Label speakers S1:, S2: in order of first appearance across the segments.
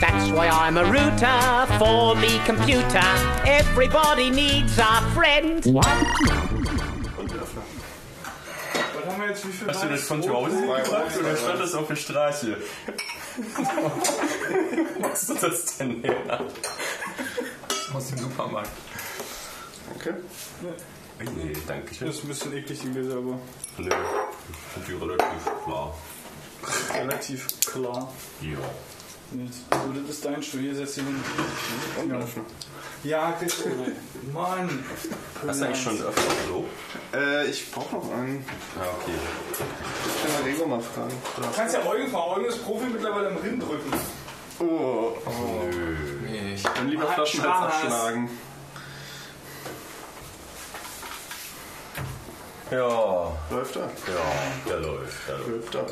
S1: That's why I'm a router for me computer. Everybody needs a friend.
S2: Was viel
S3: Hast du das von zu Hause gebracht oder stand das auf der Straße? Machst du das denn her?
S4: Aus dem Supermarkt.
S5: Okay.
S3: Nee, danke schön.
S2: Das ist ein bisschen eklig gewesen, aber
S3: Nö, sind die relativ klar.
S2: relativ klar.
S3: Ja.
S2: Nicht. So, das ist dein Stuhl. Hier setzt du hin. Ja, kriegst du. Mann.
S3: Hast du eigentlich schon öfter so?
S5: Äh, ich brauche noch einen.
S3: Ja, okay.
S5: Ich kann mal Rego mal fragen.
S2: Du kannst ja Eugen fragen. Eugen ist Profi mittlerweile im Rindrücken.
S5: Oh,
S4: Nee, ich
S5: dann lieber Flaschenhals abschlagen.
S3: Ja,
S5: Läuft er?
S3: ja, der läuft. Der läuft.
S5: Läuft er.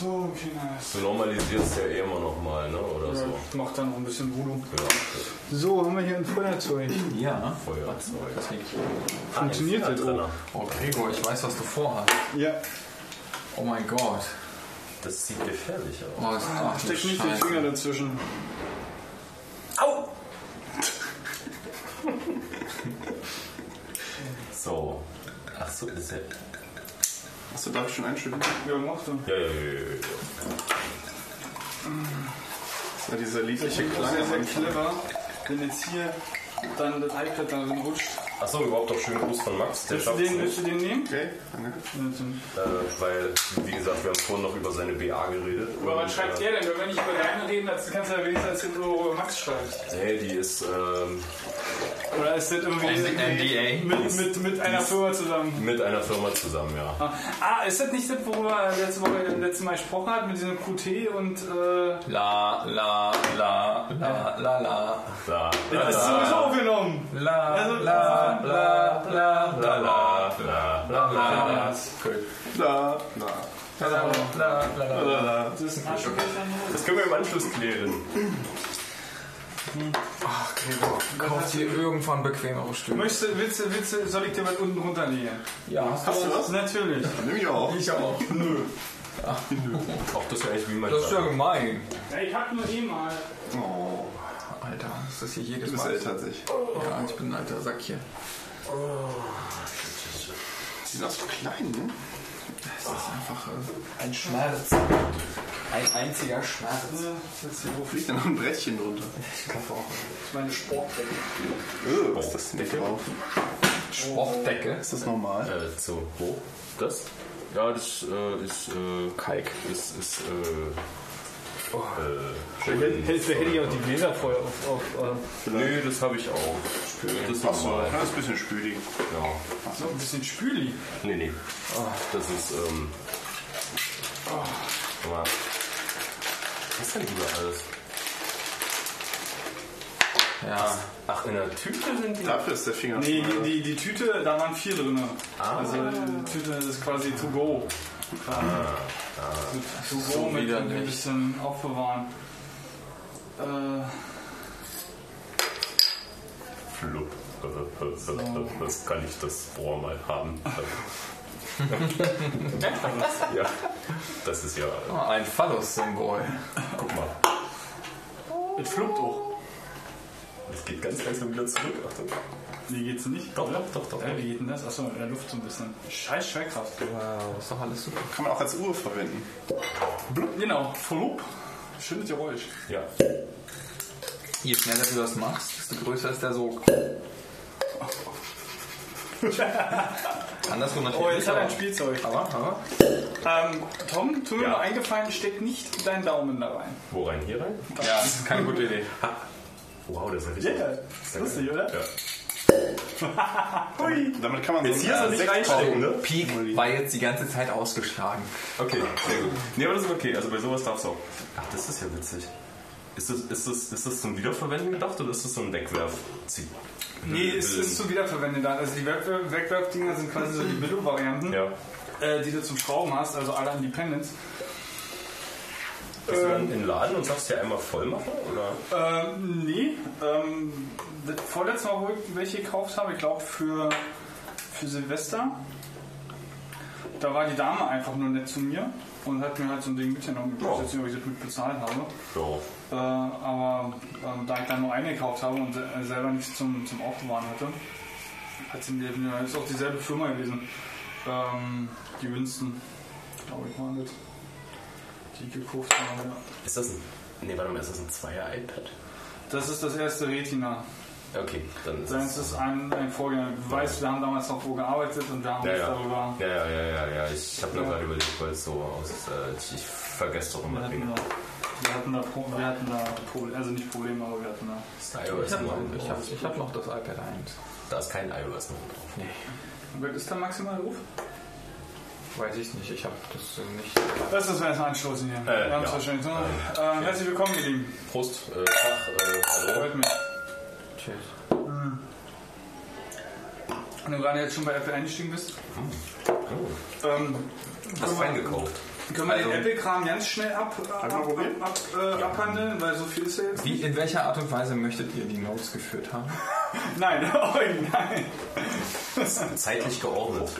S2: So, Kinder.
S3: Du normalisierst ja eh immer noch mal, ne? Oder so.
S2: Macht da noch ein bisschen Voodoo.
S3: Ja,
S2: So, haben wir hier ein Feuerzeug.
S4: Ja.
S3: Feuerzeug.
S2: Funktioniert das
S3: drin.
S2: auch?
S4: Oh, Gregor, ich weiß, was du vorhast.
S2: Ja.
S4: Oh mein Gott.
S3: Das sieht gefährlich aus.
S4: Oh, das, ach, du
S2: Steck nicht den. Finger dazwischen.
S3: Au! so. Ach so, ist er.
S5: Achso, darf ich schon?
S2: Ja, mach doch.
S3: Ja, ja, ja, ja, ja.
S5: Das war dieser liebliche Anfang.
S2: clever, wenn jetzt hier dann das iPad da drin rutscht.
S3: Achso, überhaupt auch schönen Gruß von Max. Der
S2: Willst du den, willst du den nehmen?
S5: Okay, danke.
S3: Äh, weil, wie gesagt, wir haben vorhin noch über seine BA geredet.
S2: Aber was schreibt
S3: äh,
S2: der denn? Wenn wir nicht über deine reden, dann kannst du ja wenigstens erzählen, wo Max schreibt.
S3: Nee, die ist, ähm,
S2: Oder ist das irgendwie
S4: NDA?
S2: mit, mit, mit einer Firma zusammen?
S3: mit einer Firma zusammen, ja.
S2: Ah, ist das nicht das, worüber wir letzte Woche, letztes Mal gesprochen hat, mit diesem QT und äh,
S4: La, la, la, la, la, la.
S3: Da,
S2: das ist sowieso aufgenommen.
S4: La,
S2: Also,
S4: la, la, la, la, la.
S3: la, la, la, la.
S4: Gut.
S5: La, la,
S4: La, la, la, la, la.
S5: la, la.
S2: Das ist ein Arschloch.
S3: Das können wir im Anschluss klären.
S4: Ach, Gregor, kauf dir irgendwann bequemere Stühle.
S2: Möchtest du, willst, du, willst du, soll ich dir was unten runterlegen?
S4: Ja, hast
S5: Hast du was?
S2: Natürlich.
S5: Nimm ich auch.
S4: Ich auch.
S2: Nö.
S3: Auch das ist ja eigentlich wie mein
S4: Das ist ja gemein.
S2: Ja, ich hab nur eh mal.
S5: Oh,
S4: Alter, ist das hier jedes
S5: du bist
S4: Mal?
S5: älter als ich.
S4: Ja, ich bin ein alter Sack hier.
S5: Die sind auch so klein, ne?
S4: Das ist einfach äh, ein Schmerz. Ein einziger Schmerz.
S5: Hier, wo fliegt denn noch ein Brettchen drunter?
S2: Das ist meine Sportdecke.
S5: Oh, was ist das denn drauf?
S4: Sportdecke.
S5: Ist das normal?
S3: Äh, so hoch. Das? Ja, das äh, ist äh, Kalk. Das ist äh, äh, schön.
S2: Hätte ich auch die Gläser vorher auf. auf äh,
S3: Nee, das habe ich auch. Das ist normal.
S5: das ist ein bisschen spülig.
S3: Ja.
S2: so ein bisschen Spüli.
S3: Nee, nee. Das ist, ähm. Mal. Was ist denn überall alles?
S4: Ja.
S3: Ach, in der Tüte sind die.
S5: Dafür ist der Finger
S2: Nee, die, die, die Tüte, da waren vier drin.
S3: Ah.
S2: Also die Tüte ist quasi to go. To go
S4: So
S2: mit
S4: widerlich.
S2: ein bisschen aufbewahren. Äh,
S3: Flup. Das kann ich das Rohr mal haben. ja, das ist ja.
S4: Oh, ein Phallus-Symbol.
S3: Guck mal.
S2: es fluppt auch.
S3: Das geht ganz langsam wieder zurück. Achtung.
S2: Wie geht's nicht?
S3: Doch, doch, doch, doch.
S2: Äh, wie geht denn das? Achso, in der Luft so ein bisschen. Scheiß Schwerkraft.
S4: Wow, ist doch alles super.
S5: Kann man auch als Uhr verwenden.
S2: Genau, flupp. Schönes Geräusch.
S3: Ja.
S4: Je schneller du das machst, desto größer ist der Sog. Andersrum natürlich.
S2: Oh, jetzt hat er ein Spielzeug.
S4: Aber, aber.
S2: Ähm, Tom, tu mir
S3: Ja.
S2: mal eingefallen, steck nicht deinen Daumen da rein.
S3: Wo rein? Hier rein?
S4: Ja, das ist keine gute Idee.
S3: Wow, das ist richtig.
S2: Ja, ist lustig, oder?
S3: Ja.
S2: Hui.
S5: Damit kann man
S3: Jetzt
S5: so
S3: hier so nicht reinstecken, ne?
S4: Peak war jetzt die ganze Zeit ausgeschlagen.
S3: Okay, sehr gut. Nee, aber das ist okay. Also bei sowas darfst du auch. Ach, das ist ja witzig. Ist das, ist das, ist das zum Wiederverwenden gedacht oder ist das so ein Wegwerf?
S2: Nee, es ist zu wiederverwenden da. Also die Wegwerf- Wegwerfdinger sind quasi so die Billo-Varianten,
S3: Ja.
S2: äh, die du zum Schrauben hast, also alle Independents.
S3: Bist du dann in den Laden und sagst dir einmal voll machen? Oder?
S2: Ähm, nee. Ähm, das vorletzte Mal, wo ich welche gekauft habe, ich glaube für, für Silvester, da war die Dame einfach nur nett zu mir und hat mir halt so ein Ding mitgenommen. Ich weiß jetzt nicht, ob ich das mit bezahlt habe.
S3: Ja.
S2: Äh, aber ähm, da ich dann nur eine gekauft habe und äh, selber nichts zum, zum Aufbewahren hatte, hat sie mir, ist auch dieselbe Firma gewesen. Ähm, die Winston, glaube ich, war das. Ja.
S3: Ist das ein. Nee, warte mal, ist das ein Zweier-iPad?
S2: Das ist das erste Retina.
S3: Okay, dann ist
S2: Dann ist es ein, ein Vorgänger. Du weißt, wir haben damals noch wo gearbeitet und wir haben
S3: Ja,
S2: uns
S3: ja.
S2: darüber.
S3: Ja, ja, ja, ja, ja. Ich habe nur
S2: Ja.
S3: gerade überlegt, weil es so aus. Äh, ich, vergesse doch
S2: Wir
S3: immer Dinge.
S2: da, wir hatten da, Pro- wir hatten da Probleme, also nicht Probleme, aber wir hatten da.
S3: Ist da iOS
S4: Ich habe
S3: 9
S4: noch, ich hab, ich hab noch das iPad 1.
S3: Da ist kein iOS 9 drauf.
S4: Nee,
S2: Was ist da maximal Ruf?
S4: Weiß ich nicht. Ich habe das äh, nicht.
S2: Lass uns mal erst anstoßen hier.
S3: Äh, ja.
S2: wahrscheinlich. Ne?
S3: Ähm,
S2: Äh, herzlich willkommen, ihr Lieben.
S3: Prost, äh, Tag, äh, hallo.
S2: Freut mich.
S4: Tschüss.
S2: Wenn du gerade jetzt schon bei Apple eingestiegen bist.
S3: Oh,
S2: Ähm,
S3: hast fein
S2: wir,
S3: gekauft.
S2: Können wir den
S4: Also-
S2: Apple-Kram ganz schnell ab, ab, ab,
S5: probieren?
S2: ab, äh, abhandeln, weil so viel ist ja jetzt.
S4: Wie, in welcher Art und Weise möchtet ihr die Notes geführt haben?
S2: Nein, oh nein.
S3: Zeitlich geordnet.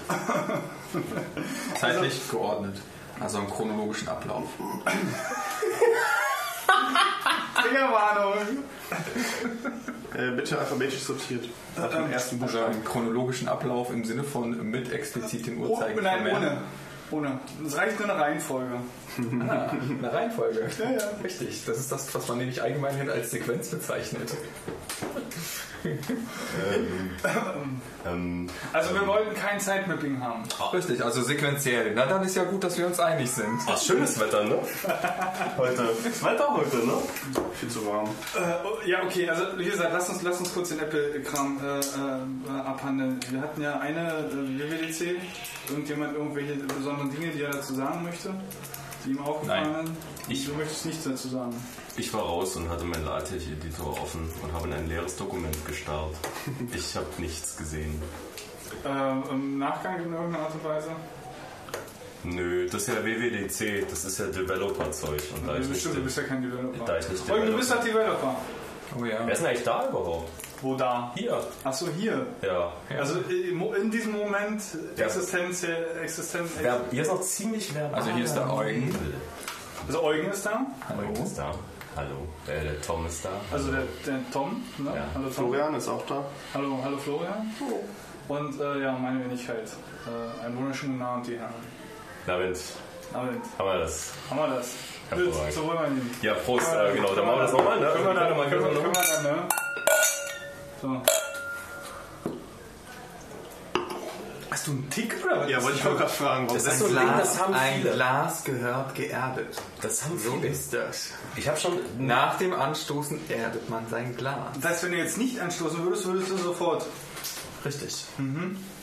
S4: Zeitlich geordnet. Also im chronologischen Ablauf.
S2: Triggerwarnung.
S5: Äh, bitte alphabetisch sortiert. Nach dem ersten
S4: Also
S5: Buchstaben.
S4: im chronologischen Ablauf im Sinne von mit explizit den
S2: Oh,
S4: Uhrzeigen
S2: nein, ohne. Ohne. Es reicht nur eine Reihenfolge.
S4: Ah, eine Reihenfolge.
S2: Ja, ja.
S4: Richtig. Das ist das, was man nämlich allgemeinhin als Sequenz bezeichnet.
S3: Ähm,
S2: Also wir wollten kein Zeitmapping haben.
S4: Richtig, also sequenziell. Na dann ist ja gut, dass wir uns einig sind.
S3: ach, schönes Wetter, ne? Heute. Das Wetter heute, ne?
S5: Viel zu warm.
S2: Äh, ja, okay, also wie gesagt, lass uns, lass uns kurz den Apple-Kram äh, äh, abhandeln. Wir hatten ja eine äh, WWDC, irgendjemand irgendwelche besonderen Dinge, die er dazu sagen möchte, die ihm aufgefallen
S4: Nein.
S2: sind.
S3: Ich-
S2: du möchtest nichts dazu sagen.
S3: Ich war raus und hatte meinen LaTeX-Editor offen und habe in ein leeres Dokument gestarrt. Ich habe nichts gesehen.
S2: Äh, Im Nachgang in irgendeiner Art und Weise.
S3: Nö, das ist ja WWDC, das ist ja Developer-Zeug. Und da ich
S2: Du,
S3: nicht,
S2: stimmt, du bist ja kein Developer.
S3: da ich nicht
S2: Oh, du bist
S3: Developer-
S2: doch Developer.
S4: Oh ja.
S3: Wer ist denn eigentlich da überhaupt?
S2: Wo da?
S3: Hier.
S2: Achso, hier.
S3: Ja.
S2: Also im- in diesem Moment
S3: Ja.
S2: Existenz, äh, Existenz.
S3: Wer, hier ist noch ziemlich verbal.
S4: Also hier ist der Eugen.
S2: Also Eugen ist da.
S3: Eugen ist da. Hallo. Äh, der Tom ist da.
S2: Also der, der Tom. Ne?
S3: Ja.
S2: Hallo Tom.
S5: Florian ist auch da.
S2: Hallo, hallo Florian. Und äh, ja, meine Wenigkeit. Äh, einen wunderschönen guten Abend, die Herren.
S3: Damit
S2: Abend.
S3: haben wir das.
S2: Haben wir das? Gut, so wollen wir ihn.
S3: Ja, Prost. Äh, genau, dann machen wir das nochmal, ne?
S2: Können wir
S3: Also,
S2: dann,
S3: mal
S2: können wir, können wir dann, ne? So. Hast du einen Tick oder was?
S5: Ja, wollte ich auch gerade fragen. Warum
S3: Das ist so ein Ding, das haben
S4: ein
S3: viele.
S4: Glas gehört geerdet.
S3: Das haben
S4: So
S3: viele.
S4: ist das.
S3: Ich habe schon.
S4: Nach dem Anstoßen erdet man sein Glas.
S2: Das heißt, wenn du jetzt nicht anstoßen würdest, würdest du sofort.
S4: Richtig.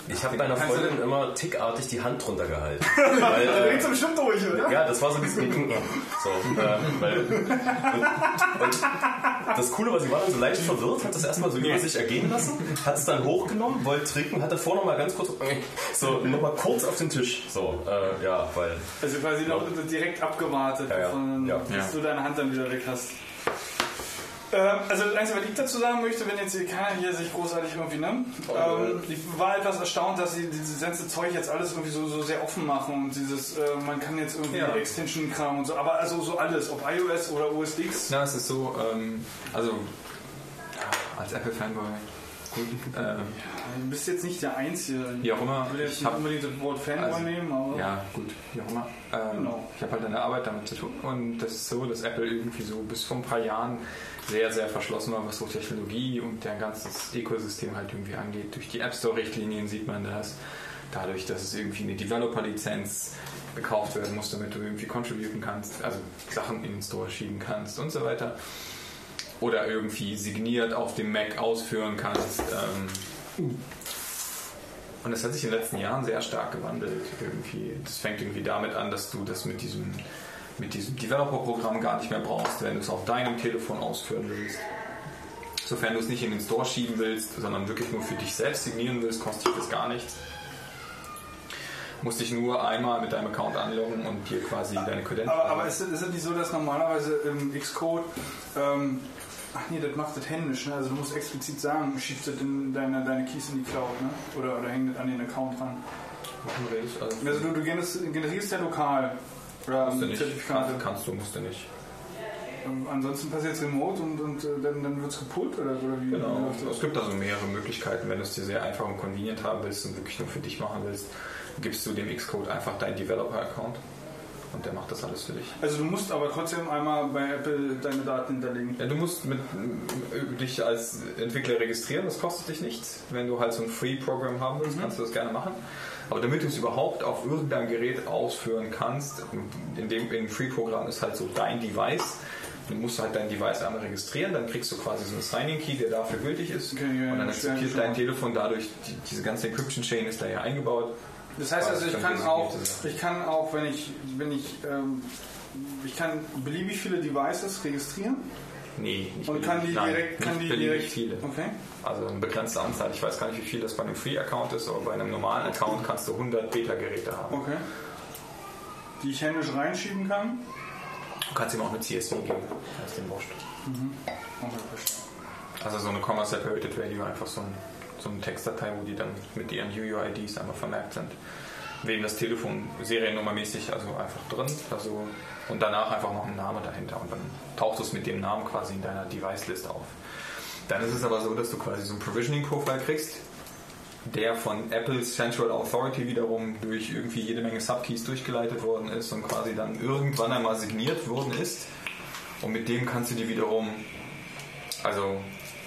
S3: Ich habe meiner
S2: du-
S3: Freundin immer tickartig die Hand drunter gehalten. weil,
S2: Du
S3: äh,
S2: redest bestimmt durch, oder?
S3: ja, das war so ein bisschen. So, äh, weil, und, und das Coole war, sie war dann so leicht verwirrt, hat das erstmal so über sich ergehen lassen, hat es dann hochgenommen, wollte trinken, hatte vor noch mal ganz kurz so nochmal kurz auf den Tisch. So, äh, ja, weil.
S2: Also quasi noch direkt abgewartet,
S3: Ja, ja.
S2: Von,
S3: Ja.
S2: bis
S4: Ja.
S2: du deine Hand dann wieder weg hast. Ähm, also das Einzige, was ich dazu sagen möchte, wenn jetzt hier keiner hier sich großartig irgendwie, ne? Ähm, ich war etwas erstaunt, dass sie dieses ganze Zeug jetzt alles irgendwie so, so sehr offen machen und dieses, äh, man kann jetzt irgendwie
S4: Ja.
S2: Extension-Kram und so, aber also so alles, ob iOS oder OS X.
S4: Na, es ist so, ähm, also ja, als Apple-Fanboy, gut, ähm,
S2: Du bist jetzt nicht der Einzige.
S4: wie auch immer,
S2: Ich will jetzt
S4: ich
S2: nicht
S4: habe
S2: unbedingt das Wort Fanboy
S4: also,
S2: nehmen, aber
S4: Ja, gut, wie auch immer. Ähm,
S2: Genau.
S4: Ich habe halt eine Arbeit damit zu tun und das ist so, dass Apple irgendwie so bis vor ein paar Jahren sehr, sehr verschlossen war, was so Technologie und deren ganzes Ökosystem halt irgendwie angeht. Durch die App Store-Richtlinien sieht man das. Dadurch, dass es irgendwie eine Developer-Lizenz gekauft werden muss, damit du irgendwie contributen kannst, also Sachen in den Store schieben kannst und so weiter. Oder irgendwie signiert auf dem Mac ausführen kannst. Ähm, und das hat sich in den letzten Jahren sehr stark gewandelt. Irgendwie. Das fängt irgendwie damit an, dass du das mit diesem, mit diesem Developer-Programm gar nicht mehr brauchst, wenn du es auf deinem Telefon ausführen willst. Sofern du es nicht in den Store schieben willst, sondern wirklich nur für dich selbst signieren willst, kostet das gar nichts. Musst dich nur einmal mit deinem Account anloggen und dir quasi deine Credentials.
S2: Aber, aber ist, ist es nicht so, dass normalerweise im Xcode, ähm, ach nee, das macht das händisch, ne? also du musst explizit sagen, schiebst das in deine, deine Keys in die Cloud, ne? oder, oder hängt das an den Account dran.
S4: Also,
S2: Also du, du generierst ja lokal oder
S4: musst du nicht.
S2: Zertifikate.
S4: Kannst, du, musst du nicht.
S2: Ähm, Ansonsten passiert es remote und, und äh, dann, dann wird es gepult oder, oder wie
S4: Genau. Es gibt also mehrere Möglichkeiten, wenn du es dir sehr einfach und convenient haben willst und wirklich nur für dich machen willst, gibst du dem Xcode einfach deinen Developer-Account und der macht das alles für dich.
S2: Also du musst aber trotzdem einmal bei Apple deine Daten hinterlegen.
S4: Ja, du musst mit, äh, dich als Entwickler registrieren, das kostet dich nichts. Wenn du halt so ein Free-Programm haben willst, kannst du das gerne machen. Aber damit du es überhaupt auf irgendeinem Gerät ausführen kannst, in dem in Free-Programm ist halt so dein Device. Du musst halt dein Device einmal registrieren, dann kriegst du quasi so einen Signing-Key, der dafür gültig ist.
S2: Okay, ja,
S4: und dann akzeptiert dein. Telefon dadurch, die, diese ganze Encryption-Chain ist da ja eingebaut.
S2: Das heißt also, ich kann auch, ich kann auch, wenn ich, wenn ich, ähm, ich kann beliebig viele Devices registrieren
S4: Nee, nicht
S2: und kann die.
S4: Nein,
S2: direkt, kann die direkt,
S4: viele.
S2: okay.
S4: Also eine begrenzte Anzahl. Ich weiß gar nicht, wie viel das bei einem Free-Account ist, aber bei einem normalen Account kannst du 100 Beta-Geräte haben.
S2: Okay. Die ich händisch reinschieben kann.
S4: Du kannst ihm auch eine CSV geben. Das ist dem wurscht.
S2: Okay, verstehe.
S4: Also so eine Comma Separated Value, einfach so, ein, so eine Textdatei, wo die dann mit ihren UUIDs einmal vermerkt sind. Wegen das Telefon seriennummermäßig, also einfach drin. Also, und danach einfach noch ein Name dahinter. Und dann taucht es mit dem Namen quasi in deiner Device-List auf. Dann ist es aber so, dass du quasi so ein Provisioning-Profile kriegst, der von Apple's Central Authority wiederum durch irgendwie jede Menge Subkeys durchgeleitet worden ist und quasi dann irgendwann einmal signiert worden ist. Und mit dem kannst du dir wiederum, also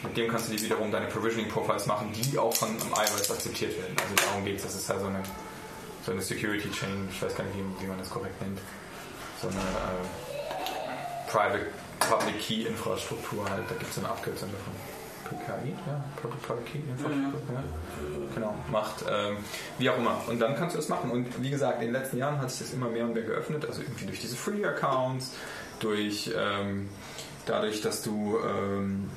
S4: mit dem kannst du dir wiederum deine Provisioning Profiles machen, die auch von iOS akzeptiert werden. Also darum geht es. Das ist halt so eine, so eine Security Chain, ich weiß gar nicht, wie, man das korrekt nennt. So eine äh, Private Public Key Infrastruktur halt. Da gibt es eine Abkürzung davon. PKI, ja, Public Key Infrastruktur, ja. Genau, macht, ähm, wie auch immer. Und dann kannst du das machen. Und wie gesagt, in den letzten Jahren hat sich das immer mehr und mehr geöffnet. Also irgendwie durch diese Free Accounts, durch ähm, dadurch, dass du ähm,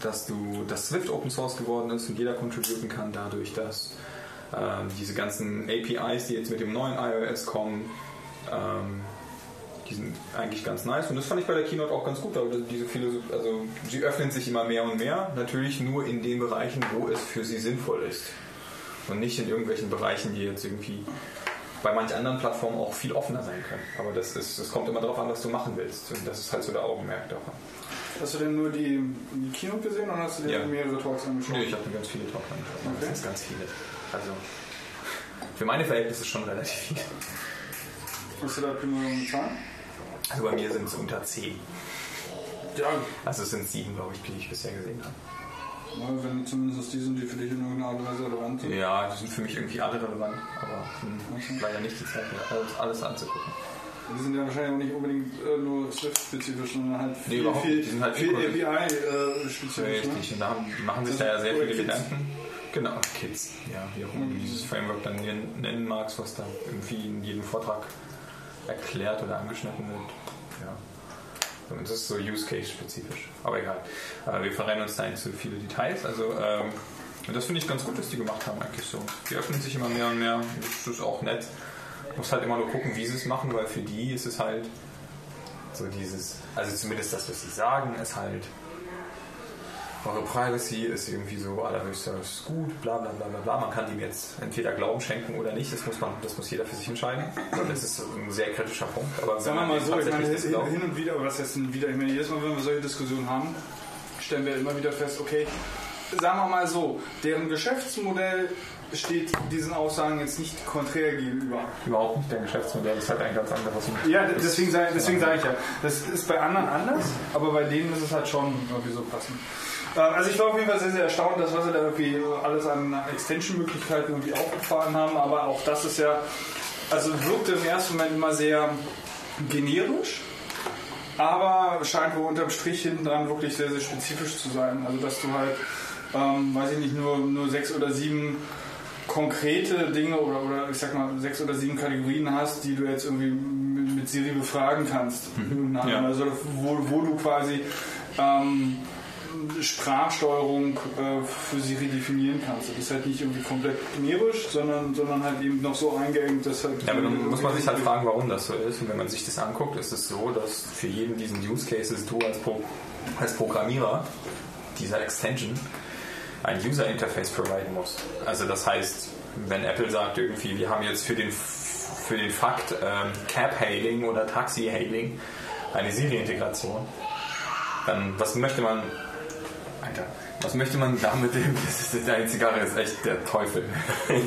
S4: dass du das Swift Open Source geworden ist und jeder contributen kann, dadurch, dass ähm, diese ganzen APIs, die jetzt mit dem neuen iOS kommen, ähm, die sind eigentlich ganz nice und das fand ich bei der Keynote auch ganz gut, aber diese Philosophie, also sie öffnen sich immer mehr und mehr, natürlich nur in den Bereichen, wo es für sie sinnvoll ist und nicht in irgendwelchen Bereichen, die jetzt irgendwie bei manch anderen Plattformen auch viel offener sein können. Aber das, ist, das kommt immer darauf an, was du machen willst und das ist halt so der Augenmerk davon.
S2: Hast du denn nur die, die Keynote gesehen oder hast du dir
S4: Ja.
S2: mehrere Talks angeschaut?
S4: Nee, ich habe mir ganz viele Talks angeschaut.
S2: Okay.
S4: Das sind ganz viele. Also für meine Verhältnisse schon relativ viele.
S2: Hast du da prima bezahlen?
S4: Also bei mir sind es unter 10.
S2: Ja,
S4: Also es sind sieben, glaube ich, die ich bisher gesehen habe.
S2: na, wenn zumindest die sind, die für dich in irgendeiner Art und Weise relevant sind.
S4: Ja, die sind für mich irgendwie alle relevant, aber hm, leider nicht die Zeit, mir alles, alles anzugucken.
S2: Die sind ja wahrscheinlich auch nicht unbedingt äh, nur Swift-spezifisch, sondern halt
S4: Nee,
S2: viel,
S4: überhaupt
S2: viel,
S4: nicht. Die sind halt
S2: viel. API-spezifisch.
S4: Richtig, und da machen sich da ja sehr viele. Gedanken. Genau, Kids, ja, wie auch immer du dieses Framework dann nennen magst, was da irgendwie in jedem Vortrag erklärt oder angeschnitten wird. Ja. Das ist so Use Case spezifisch. Aber egal. Wir verrennen uns da in zu viele Details. Also ähm, das finde ich ganz gut, was die gemacht haben eigentlich so. Die öffnen sich immer mehr und mehr. Das ist auch nett. Muss halt immer nur gucken, wie sie es machen, weil für die ist es halt so dieses, also zumindest das, was sie sagen, ist halt eure Privacy ist irgendwie so allerhöchstes Gut, bla bla bla bla. Man kann dem jetzt entweder Glauben schenken oder nicht, das muss man, das muss jeder für sich entscheiden. Das ist ein sehr kritischer Punkt. Aber
S2: Sagen wir mal so, ich meine, hin und wieder, aber was denn wieder, ich meine, jedes Mal, wenn wir solche Diskussionen haben, stellen wir immer wieder fest, okay, sagen wir mal so, deren Geschäftsmodell steht diesen Aussagen jetzt nicht konträr gegenüber.
S4: überhaupt nicht, der Geschäftsmodell ist halt ein ganz anderes.
S2: Ja, deswegen sage deswegen sage ich ja, das ist bei anderen anders, aber bei denen ist es halt schon irgendwie so passend. Also ich war auf jeden Fall sehr, sehr erstaunt, dass was sie da irgendwie alles an Extension-Möglichkeiten irgendwie aufgefahren haben, aber auch das ist ja, also wirkte im ersten Moment immer sehr generisch, aber scheint wohl unterm Strich hinten dran wirklich sehr, sehr spezifisch zu sein. Also dass du halt, ähm, weiß ich nicht, nur, nur sechs oder sieben konkrete Dinge oder, oder ich sag mal sechs oder sieben Kategorien hast, die du jetzt irgendwie mit, mit Siri befragen kannst. Und
S4: Ja.
S2: Also wo, wo du quasi ähm, Sprachsteuerung äh, für Siri definieren kannst. Das ist halt nicht irgendwie komplett generisch, sondern, sondern halt eben noch so eingeengt, dass halt.
S4: Ja, aber dann muss man sich halt fragen, warum das so ist. Und wenn man sich das anguckt, ist es so, dass für jeden diesen Use Cases du als, Pro als Programmierer dieser Extension ein User Interface providen musst. Also das heißt, wenn Apple sagt irgendwie, wir haben jetzt für den, für den Fakt ähm, Cab-Hailing oder Taxi-Hailing eine Siri-Integration, dann was möchte man... Alter, was möchte man damit? Das ist, deine Zigarre ist echt der Teufel.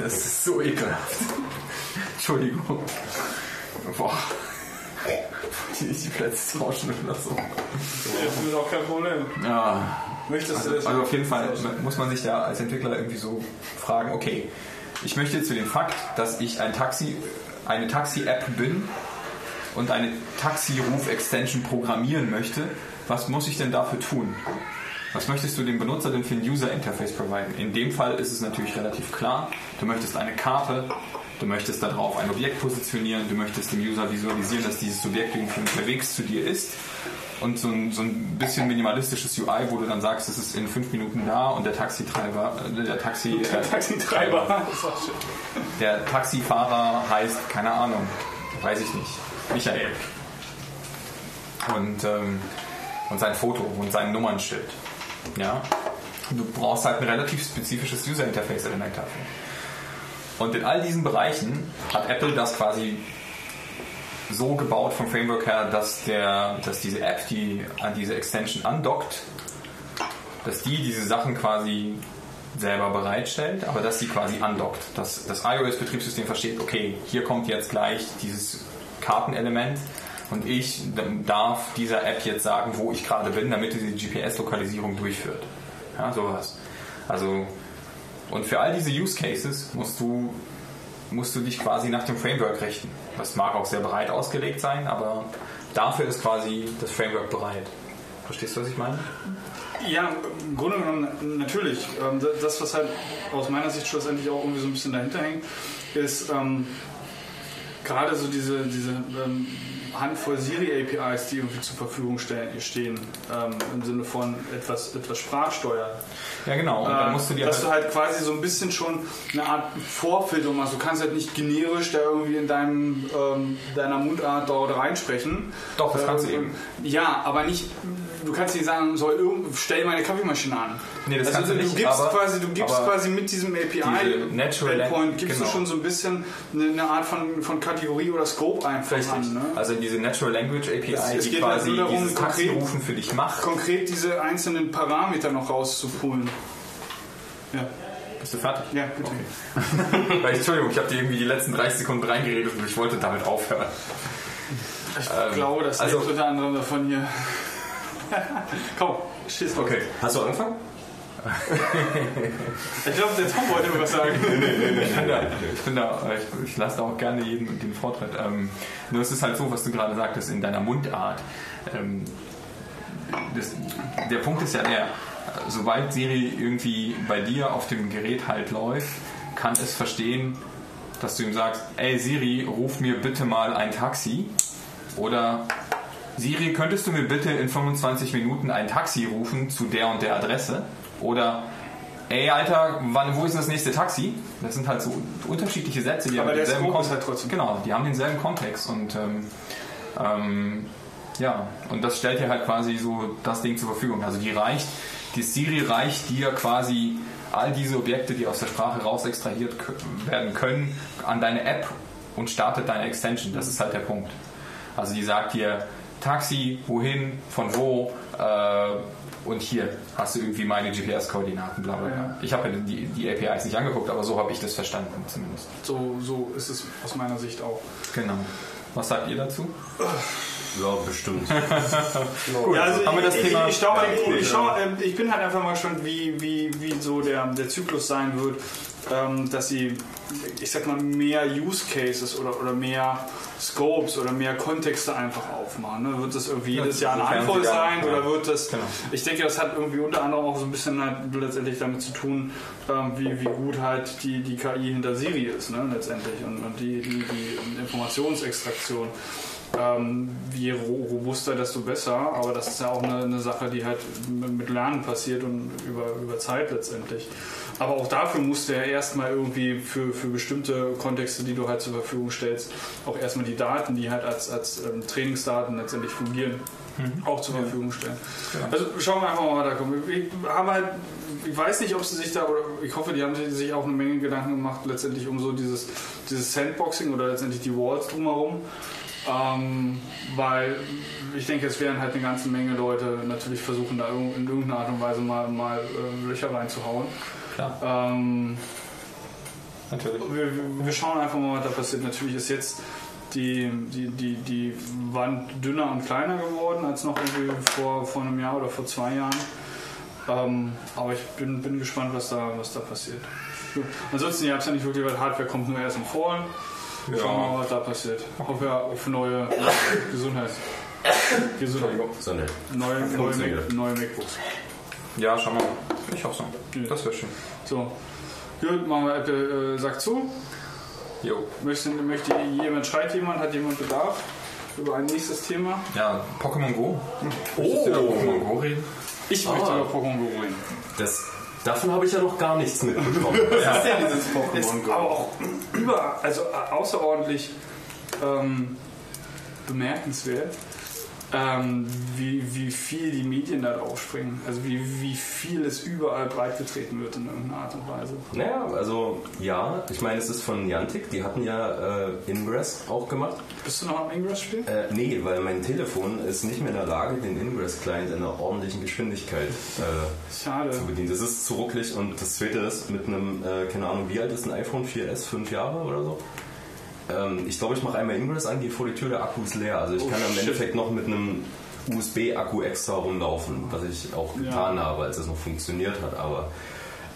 S4: Das ist so ekelhaft. Entschuldigung. Boah. Die, die Plätze tauschen oder so.
S2: Das ist auch kein Problem.
S4: Ja.
S2: Möchtest du
S4: Also,
S2: das?
S4: also auf jeden Fall muss man sich da als Entwickler irgendwie so fragen, okay, ich möchte zu dem Fakt, dass ich ein Taxi, eine Taxi-App bin und eine Taxi-Ruf-Extension programmieren möchte, was muss ich denn dafür tun? Was möchtest du dem Benutzer denn für ein User-Interface providen? In dem Fall ist es natürlich relativ klar, du möchtest eine Karte, du möchtest darauf ein Objekt positionieren, du möchtest dem User visualisieren, dass dieses Objekt irgendwie unterwegs zu dir ist und so ein, so ein bisschen minimalistisches UI, wo du dann sagst, es ist in fünf Minuten da und der Taxitreiber, äh, der Taxi,
S2: Der
S4: äh,
S2: Taxitreiber.
S4: Der Taxifahrer heißt, keine Ahnung, weiß ich nicht, Michael. Und, ähm, und sein Foto und sein Nummernschild. Ja? Du brauchst halt ein relativ spezifisches User Interface Element dafür. Und in all diesen Bereichen hat Apple das quasi so gebaut vom Framework her, dass, der, dass diese App, die an diese Extension andockt, dass die diese Sachen quasi selber bereitstellt, aber dass sie quasi andockt. Dass das iOS-Betriebssystem versteht, okay, hier kommt jetzt gleich dieses Kartenelement und ich darf dieser App jetzt sagen, wo ich gerade bin, damit sie die GPS-Lokalisierung durchführt. Ja, sowas. Also, und für all diese Use Cases musst du, musst du dich quasi nach dem Framework richten. Das mag auch sehr breit ausgelegt sein, aber dafür ist quasi das Framework bereit. Verstehst du, was ich meine?
S2: Ja, im Grunde genommen natürlich. Ähm, Das, was halt aus meiner Sicht schlussendlich auch irgendwie so ein bisschen dahinter hängt, ist ähm, gerade so diese, diese ähm, Handvoll Siri-APIs, die irgendwie zur Verfügung stellen, stehen, ähm, im Sinne von etwas, etwas Sprachsteuern.
S4: Ja, genau. Und dann
S2: Äh,
S4: musst du dir
S2: dass
S4: halt,
S2: du halt quasi so ein bisschen schon eine Art Vorfilterung machst. Du kannst halt nicht generisch da irgendwie in deinem, ähm, deiner Mundart dort reinsprechen.
S4: Doch, das kannst du
S2: Äh,
S4: eben.
S2: Ja, aber nicht, du kannst nicht sagen, irgend, stell meine Kaffeemaschine an.
S4: Nee, das
S2: also
S4: kannst du nicht,
S2: gibst
S4: aber-
S2: quasi, du gibst quasi mit diesem
S4: diese
S2: API
S4: Natural
S2: Endpoint gibst
S4: genau.
S2: du schon so ein bisschen eine, eine Art von, von Kategorie oder Scope einfach
S4: Richtig.
S2: an. Ne?
S4: Also diese Natural Language API,
S2: Es- es
S4: die
S2: halt
S4: quasi
S2: nur darum,
S4: dieses
S2: konkret-
S4: Taxirufen für dich macht.
S2: Konkret diese einzelnen Parameter noch rauszupulen. Ja,
S4: Bist du fertig?
S2: ja, bitte.
S4: Weil, Entschuldigung, ich habe dir irgendwie die letzten 30 Sekunden reingeredet und ich wollte damit aufhören.
S2: Ich
S4: Ähm,
S2: glaube, das
S4: also-
S2: lebt unter anderem davon hier. Komm, schieß.
S4: Okay.
S3: Hast du angefangen?
S2: Ich glaube, der Tom wollte mir was sagen.
S4: Ich bin da, ich, bin da, ich, ich lasse da auch gerne jedem den Vortritt. Ähm, nur es ist halt so, was du gerade sagtest, in deiner Mundart. Ähm, das, der Punkt ist ja der, sobald Siri irgendwie bei dir auf dem Gerät halt läuft, kann es verstehen, dass du ihm sagst, ey Siri, ruf mir bitte mal ein Taxi. Oder Siri, könntest du mir bitte in 25 Minuten ein Taxi rufen zu der und der Adresse? Oder ey Alter, wann, wo ist das nächste Taxi? Das sind halt so unterschiedliche Sätze, die
S2: Aber
S4: haben denselben Kontext.
S2: halt trotzdem-
S4: Genau, die haben denselben Kontext und ähm, ähm, ja, und das stellt dir halt quasi so das Ding zur Verfügung. Also die reicht, die Siri reicht dir quasi all diese Objekte, die aus der Sprache raus extrahiert werden können, an deine App und startet deine Extension. Das ist halt der Punkt. Also die sagt dir Taxi, wohin, von wo äh, und hier hast du irgendwie meine GPS-Koordinaten, bla bla bla.
S2: Ja.
S4: Ich habe ja die, die APIs nicht angeguckt, aber so habe ich das verstanden zumindest.
S2: So, so ist es aus meiner Sicht auch.
S4: Genau. Was sagt ihr dazu?
S3: Ja, bestimmt.
S2: Ja, also
S4: haben wir das
S2: ich,
S4: Thema-
S2: Ich, ich,
S3: Ja,
S2: ich, ähm, ich bin halt einfach mal schon, wie, wie, wie so der, der Zyklus sein wird, ähm, dass sie, ich sag mal, mehr Use Cases oder, oder mehr Scopes oder mehr Kontexte einfach aufmachen. Ne? Wird das irgendwie
S4: Ja,
S2: jedes Jahr eine Handvoll sein
S4: ja.
S2: oder wird das,
S4: Genau.
S2: ich denke, das hat irgendwie unter anderem auch so ein bisschen halt letztendlich damit zu tun, ähm, wie, wie gut halt die, die KI hinter Siri ist, ne? letztendlich und, und die, die, die Informationsextraktion. ähm, je ro robuster, desto besser. Aber das ist ja auch eine, eine Sache, die halt mit mit Lernen passiert und über, über Zeit letztendlich. Aber auch dafür musst du ja erstmal irgendwie für, für bestimmte Kontexte, die du halt zur Verfügung stellst, auch erstmal die Daten, die halt als, als ähm, Trainingsdaten letztendlich fungieren, auch zur Verfügung stellen. Also schauen wir einfach mal weiterkommen. Ich, habe halt, ich weiß nicht, ob sie sich da, oder ich hoffe, die haben sich auch eine Menge Gedanken gemacht, letztendlich um so dieses, dieses Sandboxing oder letztendlich die Walls drumherum. Ähm, weil ich denke, es werden halt eine ganze Menge Leute natürlich versuchen, da in irgendeiner Art und Weise mal, mal äh, Löcher reinzuhauen.
S4: Klar,
S2: Ähm,
S4: natürlich.
S2: wir, wir schauen einfach mal, was da passiert. Natürlich ist jetzt die, die, die, die Wand dünner und kleiner geworden als noch irgendwie vor, vor einem Jahr oder vor zwei Jahren. Ähm, aber ich bin, bin gespannt, was da, was da passiert. Gut. Ansonsten, ihr habt ja nicht wirklich, weil Hardware kommt nur erst im Fall. Schauen wir mal, was da passiert. Hoffe ja auf neue Gesundheit. Gesundheit. Neue, neue, neue MacBooks.
S4: Ja, schauen wir mal. Ich hoffe so.
S2: Ja.
S4: Das wäre schön.
S2: So. Gut, machen wir Apple äh, sagt zu.
S4: Jo.
S2: Möchte, möchte jemand, schreit jemand, hat jemand Bedarf über ein nächstes Thema?
S4: Ja, Pokémon Go. Du über Pokémon Go reden?
S2: Ich
S3: Ah.
S2: möchte über Pokémon Go reden.
S3: das, davon habe ich ja noch gar nichts mitbekommen.
S5: Was ist denn dieses Pokémon Go?
S2: aber auch über, also äh, außerordentlich ähm, bemerkenswert, ähm, wie, wie viel die Medien da drauf springen. Also wie, wie viel es überall breitgetreten wird in irgendeiner Art und Weise.
S3: Naja, also ja, ich meine, es ist von Niantic, die hatten ja äh, Ingress auch gemacht.
S2: Bist du noch am Ingress-Spiel?
S3: Äh, nee, weil mein Telefon ist nicht mehr in der Lage, den Ingress-Client in einer ordentlichen Geschwindigkeit äh, zu bedienen. Das ist zu rucklig und das zweite ist mit einem, äh, keine Ahnung, wie alt ist ein iPhone 4S? Fünf Jahre oder so? Ähm, ich glaube, ich mache einmal Ingress an, gehe vor die Tür, der Akku ist leer. Also ich
S2: Oh,
S3: kann im. Endeffekt noch mit einem USB-Akku extra rumlaufen, was ich auch getan habe, als es noch funktioniert hat. Aber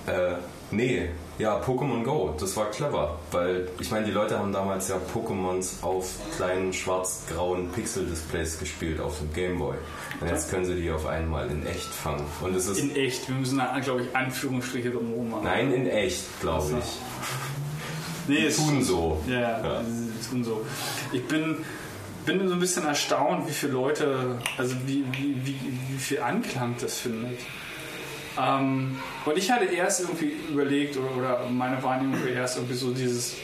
S3: äh, nee, ja, Pokémon Go, das war clever, weil ich meine, die Leute haben damals ja Pokémons auf kleinen schwarz-grauen Pixel-Displays gespielt auf dem Gameboy. Und jetzt können sie die auf einmal in echt fangen. Und es ist
S2: In echt. Wir müssen da, glaube ich, Anführungsstriche drumherum machen.
S3: nein in echt, glaube ich.
S2: Nee, es
S3: Tun so.
S2: Ja, ja. tun so. Ich bin, bin so ein bisschen erstaunt, wie viele Leute, also wie, wie, wie, wie viel Anklang das findet. Ähm, und ich hatte erst irgendwie überlegt, oder, oder meine Wahrnehmung war erst irgendwie so dieses,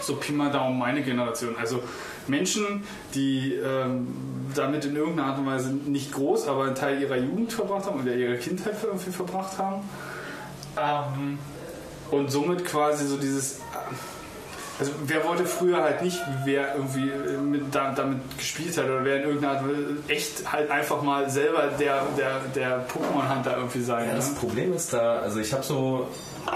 S2: so Pi mal Daumen meine Generation. Also Menschen, die ähm, damit in irgendeiner Art und Weise nicht groß, aber einen Teil ihrer Jugend verbracht haben oder ihrer Kindheit irgendwie verbracht haben. Ähm, und somit quasi so dieses. Also wer wollte früher halt nicht, wer irgendwie äh, mit, da, damit gespielt hat oder wer in irgendeiner Art Weise echt halt einfach mal selber der, der, der Pokémon-Hunter irgendwie sein.
S3: Ja, das
S2: ne?
S3: Problem ist da, also ich habe so,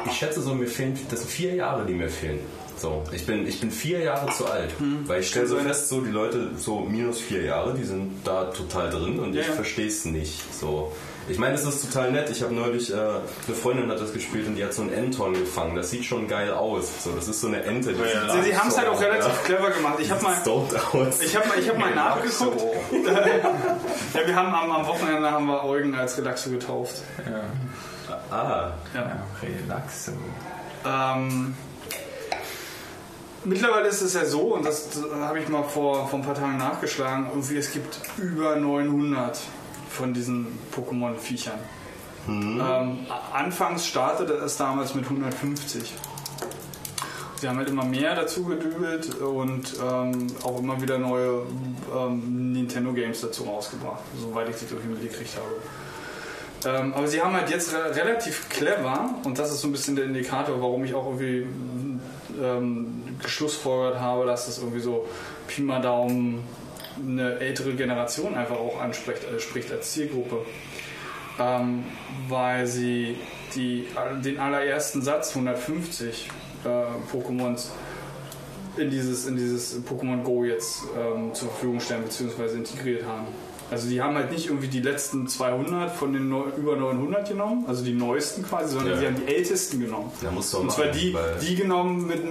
S3: ich schätze so, mir fehlen, das sind vier Jahre, die mir fehlen. So, ich bin, ich bin vier Jahre zu alt, weil ich stelle so
S2: Hm. sein.
S3: fest, so die Leute so minus vier Jahre, die sind da total drin und
S2: Ja,
S3: ich
S2: ja.
S3: verstehe es nicht. So, ich meine, es ist total nett. Ich habe neulich äh, eine Freundin hat das gespielt und die hat so einen Enton gefangen. Das sieht schon geil aus. So, das ist so eine Ente. Die
S5: Ja,
S2: Sie, sie haben es halt auch relativ clever gemacht. Ich habe mal, ich hab mal, ich hab mal nachgeguckt. ja, wir haben am, am Wochenende haben wir Eugen als Relaxo getauft.
S4: Ja,
S3: ah,
S2: Ja.
S4: relaxo.
S2: Ähm, mittlerweile ist es ja so, und das, das habe ich mal vor, vor ein paar Tagen nachgeschlagen, irgendwie es gibt über 900 von diesen Pokémon-Viechern. Ähm, a- anfangs startete es damals mit 150. Sie haben halt immer mehr dazu gedübelt und ähm, auch immer wieder neue ähm, Nintendo-Games dazu rausgebracht, soweit ich die durch mitgekriegt habe. Ähm, aber sie haben halt jetzt re relativ clever, und das ist so ein bisschen der Indikator, warum ich auch irgendwie ähm, geschlussfolgert habe, dass das irgendwie so Pi mal Daumen eine ältere Generation einfach auch anspricht, äh, spricht als Zielgruppe. Ähm, weil sie die, den allerersten Satz 150 äh, Pokémons in dieses, in dieses Pokémon Go jetzt ähm, zur Verfügung stellen bzw. integriert haben. Also die haben halt nicht irgendwie die letzten 200 von den neu, über 900 genommen, also die neuesten quasi, sondern
S3: Ja.
S2: sie haben die ältesten genommen.
S3: da musst du
S2: Und zwar die, die genommen, mit,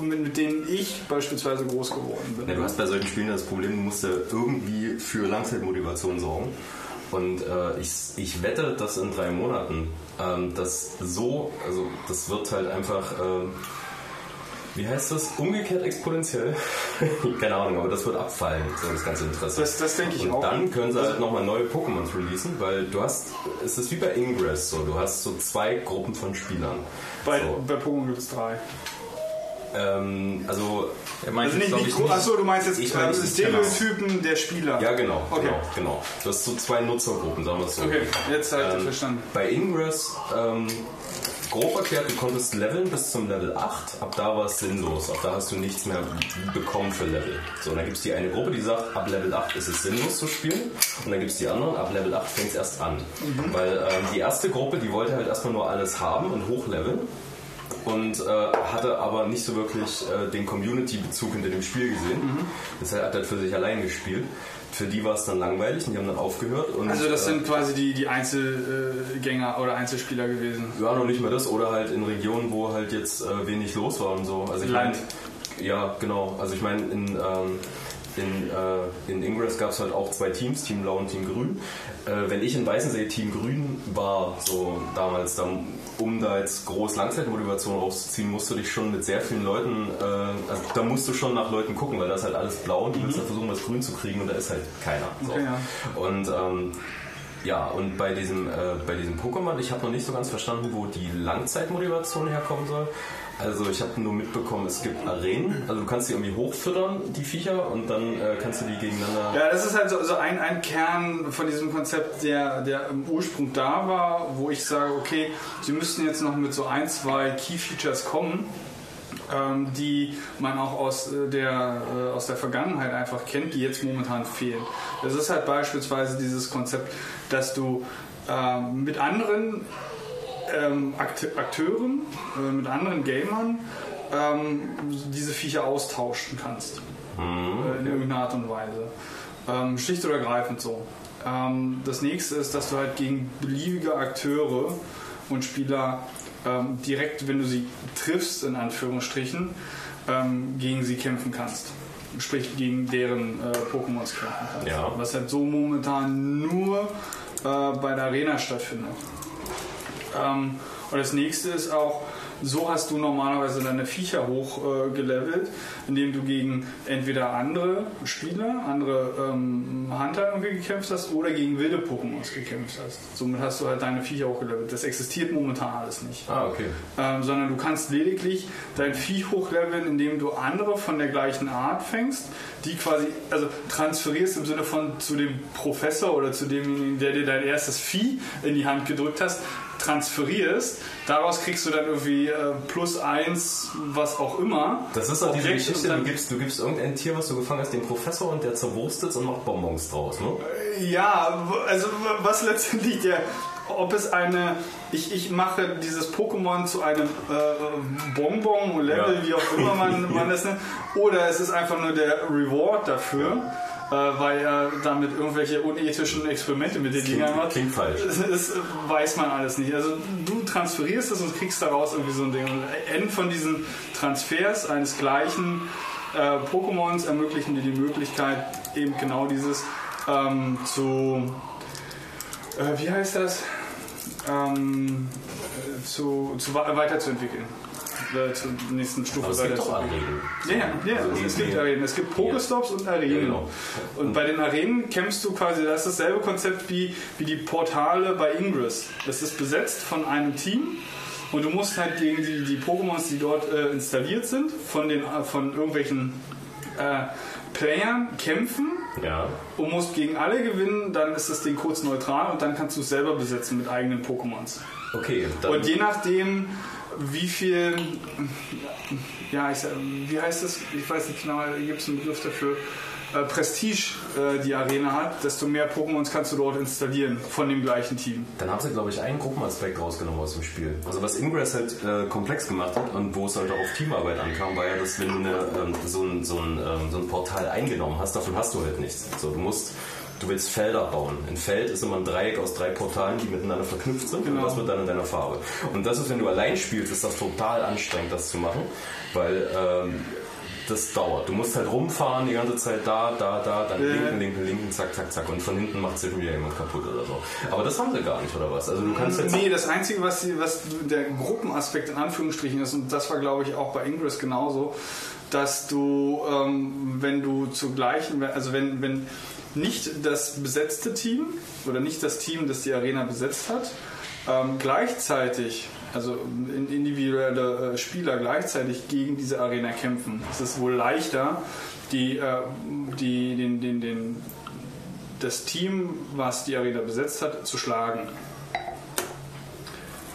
S2: mit, mit, denen ich beispielsweise groß geworden bin.
S3: Ja, du hast bei solchen Spielen das Problem, du musst ja irgendwie für Langzeitmotivation sorgen. Und äh, ich, ich wette, dass in drei Monaten ähm, das so, also das wird halt einfach, ähm, wie heißt das? Umgekehrt exponentiell? Keine Ahnung, aber das wird abfallen, so das ganze Interesse.
S2: Das, das denke ich
S3: Und
S2: auch.
S3: dann können sie halt nochmal neue Pokémon releasen, weil du hast, es ist wie bei Ingress so, du hast so zwei Gruppen von Spielern.
S2: bei,
S3: so,
S2: bei Pokémon gibt es drei.
S3: ähm, also,
S4: Er meint
S2: Also nicht, nicht,
S4: nicht
S2: Achso, du meinst jetzt
S3: Ich
S2: äh,
S3: meine,
S2: Stereotypen der Spieler.
S3: ja genau,
S2: Okay.
S3: genau, genau. Du hast so zwei Nutzergruppen, sagen wir es so.
S2: Okay, jetzt halt
S3: Ähm,
S2: verstanden.
S3: Bei Ingress, ähm, grob erklärt, du konntest leveln bis zum Level 8, ab da war es sinnlos, ab da hast du nichts mehr bekommen für Level. So, und dann gibt es die eine Gruppe, die sagt, ab Level 8 ist es sinnlos zu spielen, und dann gibt es die anderen, ab Level 8 fängt es erst an. Weil ähm, die erste Gruppe, die wollte halt erstmal nur alles haben und hochleveln und äh, hatte aber nicht so wirklich äh, den Community-Bezug hinter dem Spiel gesehen. Das hat halt für sich allein gespielt. Für die war es dann langweilig und die haben dann aufgehört. Und,
S2: Also das
S3: äh,
S2: sind quasi die, die Einzelgänger oder Einzelspieler gewesen.
S3: ja, noch nicht mal das. Oder halt in Regionen, wo halt jetzt äh, wenig los war und so. Also ich meine,
S2: Land.
S3: ja, genau. Also ich meine, in, ähm, in, äh, in Ingress gab es halt auch zwei Teams, Team Blau und Team Grün. Äh, wenn ich in Weißensee Team Grün war, so damals, dann, um da jetzt groß Langzeitmotivation rauszuziehen, musst du dich schon mit sehr vielen Leuten, äh, also da musst du schon nach Leuten gucken, weil da ist halt alles blau und du willst halt versuchen, das Grün zu kriegen und da ist halt keiner. So.
S2: Okay, ja.
S3: Und ähm, ja, und bei diesem, äh, bei diesem Pokémon, ich habe noch nicht so ganz verstanden, wo die Langzeitmotivation herkommen soll. Also ich habe nur mitbekommen, es gibt Arenen, also du kannst die irgendwie hochfüttern, die Viecher, und dann äh, kannst du die gegeneinander...
S2: Ja, das ist halt so, so ein, ein Kern von diesem Konzept, der, der im Ursprung da war, wo ich sage, okay, sie müssten jetzt noch mit so ein, zwei Key-Features kommen, ähm, die man auch aus äh, der, äh, aus der Vergangenheit einfach kennt, die jetzt momentan fehlen. Das ist halt beispielsweise dieses Konzept, dass du ähm, mit anderen ähm, Akt Akteuren, äh, mit anderen Gamern ähm, diese Viecher austauschen kannst. Äh, in irgendeiner Art und Weise. Ähm, schlicht oder ergreifend so. Ähm, das nächste ist, dass du halt gegen beliebige Akteure und Spieler ähm, direkt, wenn du sie triffst, in Anführungsstrichen, ähm, gegen sie kämpfen kannst. Sprich, gegen deren äh, Pokémons kämpfen kannst.
S3: Ja.
S2: Was halt so momentan nur äh, bei der Arena stattfindet. Ähm, und das nächste ist auch, so hast du normalerweise deine Viecher hochgelevelt, äh, indem du gegen entweder andere Spieler, andere ähm, Hunter irgendwie gekämpft hast oder gegen wilde Pokémons gekämpft hast. Somit hast du halt deine Viecher hochgelevelt. Das existiert momentan alles nicht.
S3: Ah, okay.
S2: Ähm, sondern du kannst lediglich dein Vieh hochleveln, indem du andere von der gleichen Art fängst, die quasi, also transferierst im Sinne von zu dem Professor oder zu demjenigen, der dir dein erstes Vieh in die Hand gedrückt hast, transferierst. Daraus kriegst du dann irgendwie äh, plus eins, was auch immer.
S3: Das ist doch diese
S2: Objekt
S3: Geschichte, du gibst, du gibst irgendein Tier, was du gefangen hast, dem Professor und der zerwurstet und macht Bonbons draus, ne?
S2: Ja, w- also was letztendlich der, ob es eine, ich, ich mache dieses Pokémon zu einem äh, Bonbon, Level,
S3: Ja.
S2: wie auch immer man, man das nennt, oder es ist einfach nur der Reward dafür. Äh, weil er damit irgendwelche unethischen Experimente mit den Dingern macht.
S3: klingt falsch.
S2: Das, das weiß man alles nicht. Also du transferierst es und kriegst daraus irgendwie so ein Ding. Und N von diesen Transfers eines gleichen äh, Pokémons ermöglichen dir die Möglichkeit, eben genau dieses ähm, zu, äh, wie heißt das, ähm, äh, zu, zu weiterzuentwickeln. Äh, zur nächsten Stufe
S3: Aber es gibt doch
S2: weiterzuentwickeln.
S3: Arenen.
S2: Ja, ja,
S3: Also
S2: es, gibt Arenen. Es gibt Pokestops und Arenen.
S3: Ja, genau.
S2: Und bei den Arenen kämpfst du quasi, das ist dasselbe Konzept wie, wie die Portale bei Ingress. Das ist besetzt von einem Team und du musst halt gegen die, die Pokémons, die dort äh, installiert sind, von, den, äh, von irgendwelchen äh, Playern kämpfen
S3: Ja.
S2: und musst gegen alle gewinnen, dann ist das Ding kurz neutral und dann kannst du es selber besetzen mit eigenen Pokémons.
S3: Okay,
S2: Und je nachdem, wie viel, ja, ich, wie heißt das? Ich weiß nicht genau, gibt es einen Begriff dafür, äh, Prestige äh, die Arena hat, desto mehr Pokémons kannst du dort installieren von dem gleichen Team.
S3: dann haben sie, glaube ich, einen Gruppenaspekt rausgenommen aus dem Spiel. Also was Ingress halt äh, komplex gemacht hat und wo es halt auch auf Teamarbeit ankam, war ja, dass wenn du eine, ähm, so, ein, so, ein, ähm, so ein Portal eingenommen hast, davon hast du halt nichts. So, du musst Du willst Felder bauen. Ein Feld ist immer ein Dreieck aus drei Portalen, die miteinander verknüpft sind
S2: Genau.
S3: und das wird dann in deiner Farbe. Und das ist, wenn du allein spielst, ist das total anstrengend, das zu machen, weil ähm, das dauert. Du musst halt rumfahren die ganze Zeit da, da, da, dann
S2: Ja.
S3: linken, linken, linken, zack, zack, zack. Und von hinten macht sich wieder jemand kaputt oder so. Aber das haben sie gar nicht, oder was? Also du kannst jetzt.
S2: Nee, das Einzige, was, die, was der Gruppenaspekt in Anführungsstrichen ist, und das war, glaube ich, auch bei Ingress genauso, dass du, ähm, wenn du zu gleichen, also wenn, wenn nicht das besetzte Team oder nicht das Team, das die Arena besetzt hat, ähm, gleichzeitig, also in- individuelle äh, Spieler gleichzeitig gegen diese Arena kämpfen. Es ist wohl leichter, die, äh, die, den, den, den, das Team, was die Arena besetzt hat, zu schlagen.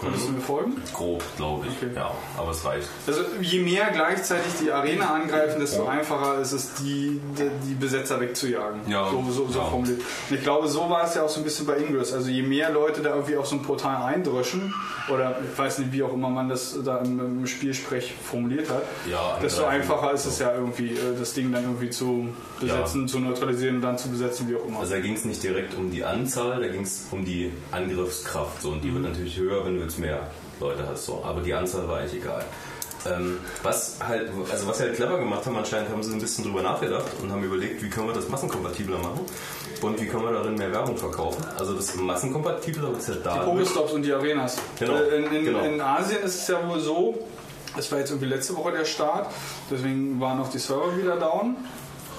S2: Konntest du mir folgen?
S3: Grob, glaube ich.
S2: Okay.
S3: Ja, aber es reicht.
S2: Also je mehr gleichzeitig die Arena angreifen, desto einfacher ist es, die, die, die Besetzer wegzujagen.
S3: Ja.
S2: So, so, so
S3: Ja.
S2: formuliert. Und ich glaube, so war es ja auch so ein bisschen bei Ingress. Also je mehr Leute da irgendwie auf so ein Portal eindröschen, oder ich weiß nicht, wie auch immer man das da im, im Spielsprech formuliert hat,
S3: Ja,
S2: desto einfacher ist es ja irgendwie, äh, das Ding dann irgendwie zu besetzen, zu neutralisieren und dann zu besetzen, wie auch immer.
S3: Also da ging es nicht direkt um die Anzahl, da ging es um die Angriffskraft. So, und die wird natürlich höher, wenn du jetzt mehr Leute hast. So. Aber die Anzahl war eigentlich egal. Ähm, was halt, also was sie halt clever gemacht haben, anscheinend haben sie ein bisschen drüber nachgedacht und haben überlegt, wie können wir das massenkompatibler machen und wie können wir darin mehr Werbung verkaufen. Also das massenkompatibler ist ja da.
S2: Pokestops und die Arenas.
S3: Genau,
S2: In, in,
S3: genau.
S2: in Asien ist es ja wohl so, das war jetzt irgendwie letzte Woche der Start, deswegen waren auch die Server wieder down.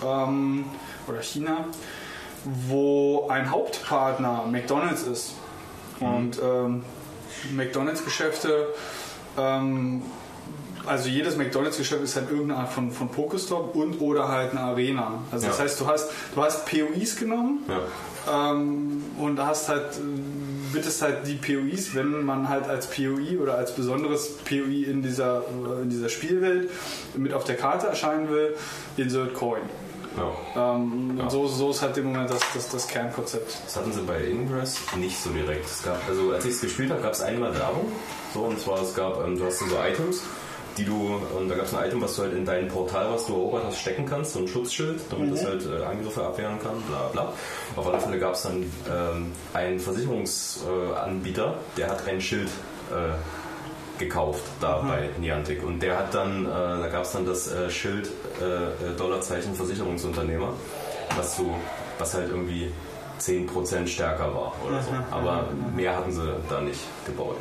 S2: Ähm, oder China, wo ein Hauptpartner McDonalds ist. Und ähm, McDonalds-Geschäfte, ähm, also jedes McDonalds-Geschäft ist halt irgendeine Art von, von Pokestop und oder halt eine Arena. Also das
S3: Ja.
S2: heißt, du hast, du hast POIs genommen
S3: Ja.
S2: ähm, und hast halt, bittest halt die POIs, wenn man halt als POI oder als besonderes POI in dieser, in dieser Spielwelt mit auf der Karte erscheinen will, insert Coin.
S3: Ja.
S2: Ähm,
S3: Ja.
S2: so, so ist halt im Moment das, das, das Kernkonzept.
S3: Das hatten sie bei Ingress nicht so direkt. Es gab, also als ich es gespielt habe, gab es einmal Werbung. So, und zwar es gab, ähm, du hast so Items, die du, und da gab es ein Item, was du halt in dein Portal, was du erobert hast, stecken kannst, so ein Schutzschild, damit das halt äh, Angriffe abwehren kann, bla bla. Auf alle Fälle gab es dann ähm, einen Versicherungsanbieter, äh, der hat ein Schild äh, gekauft da bei Niantic und der hat dann, äh, da gab es dann das äh, Schild äh, äh, Dollarzeichen Versicherungsunternehmer, was du, was halt irgendwie 10% stärker war oder so. Aber mehr hatten sie da nicht gebaut.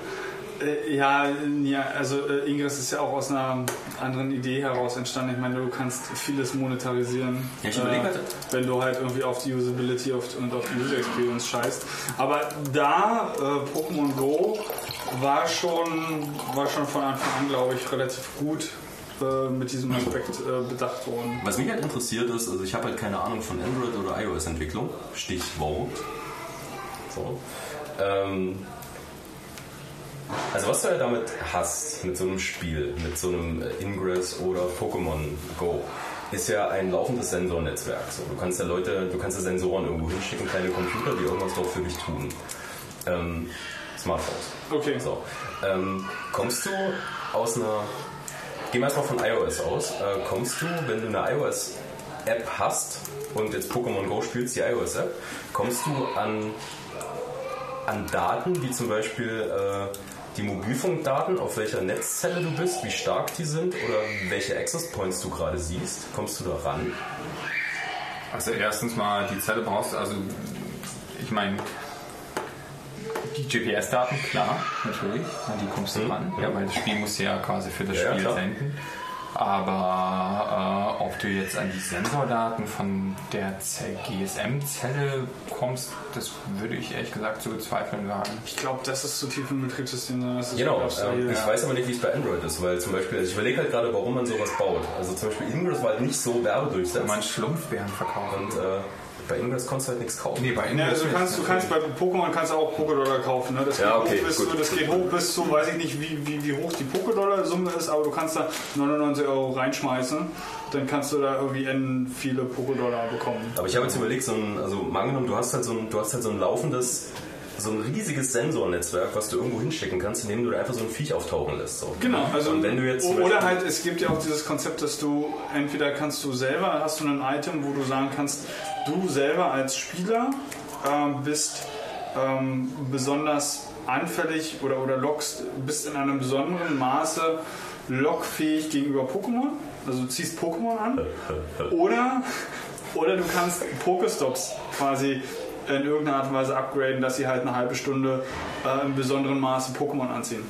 S2: Äh, ja, ja, also äh, Ingress ist ja auch aus einer anderen Idee heraus entstanden. Ich meine, du kannst vieles monetarisieren,
S3: Ja, ich überleg halt-
S2: wenn du halt irgendwie auf die Usability und auf die User Experience scheißt. Aber da, äh, Pokémon Go war schon, war schon von Anfang an, glaube ich, relativ gut äh, mit diesem Aspekt äh, bedacht worden.
S3: Was mich halt interessiert ist, also ich habe halt keine Ahnung von Android oder iOS Entwicklung, Stichwort. So. Ähm, also was du ja damit hast, mit so einem Spiel, mit so einem Ingress oder Pokémon Go, ist ja ein laufendes Sensornetzwerk. So, du kannst ja Leute, du kannst ja Sensoren irgendwo hinschicken, kleine Computer, die irgendwas dort für dich tun. Ähm, Smartphones.
S2: Okay.
S3: So. Ähm, kommst du aus einer. Gehen wir erstmal von iOS aus. Äh, kommst du, wenn du eine iOS-App hast und jetzt Pokémon Go spielst, die iOS-App, kommst du an, an Daten, wie zum Beispiel äh, die Mobilfunkdaten, auf welcher Netzzelle du bist, wie stark die sind oder welche Access Points du gerade siehst? Kommst du da ran?
S4: Also erstens mal die Zelle brauchst du, also ich meine, die GPS-Daten, klar, natürlich, ja, die kommst du ran, ja, weil das Spiel muss ja quasi für das
S3: Ja,
S4: Spiel
S3: klar.
S4: senden. Aber äh, ob du jetzt an die Sensordaten von der GSM-Zelle kommst, das würde ich ehrlich gesagt zu bezweifeln wagen.
S2: Ich glaube, das ist zu tief im Betriebssystem. Das ist
S3: Genau, ähm, ich weiß aber nicht, wie es bei Android ist, weil zum Beispiel, also ich überlege halt gerade, warum man sowas baut. Also zum Beispiel Ingress war halt nicht so werbedurchsetzt
S4: Man Schlumpfbären verkaufen.
S3: und äh, bei Ingress konntest du halt nichts kaufen.
S4: nee, bei
S2: Ja, also du
S4: Ingress
S2: kannst, du kannst bei Pokémon kannst du auch Pokédollar kaufen. Ne? Das,
S3: Ja,
S2: geht
S3: okay,
S2: hoch bis
S3: gut,
S2: zu, das
S3: gut,
S2: geht
S3: gut.
S2: hoch bis zu, weiß ich nicht, wie, wie, wie hoch die Pokédollar-Summe ist, aber du kannst da 99 Euro reinschmeißen. Dann kannst du da irgendwie N viele Pokédollar bekommen.
S3: Aber ich habe jetzt überlegt, so ein, also mal angenommen, du hast halt so ein, du hast halt so ein laufendes, so ein riesiges Sensornetzwerk, was du irgendwo hinschicken kannst, indem du einfach so ein Viech auftauchen lässt. So.
S2: Genau, also
S3: und wenn du jetzt
S2: oder halt, es gibt ja auch dieses Konzept, dass du entweder kannst du selber, hast du ein Item, wo du sagen kannst, du selber als Spieler ähm, bist ähm, besonders anfällig oder, oder lockst, bist in einem besonderen Maße lockfähig gegenüber Pokémon. Also du ziehst Pokémon an. Oder, oder du kannst Pokestops quasi in irgendeiner Art und Weise upgraden, dass sie halt eine halbe Stunde äh, im besonderen Maße Pokémon anziehen.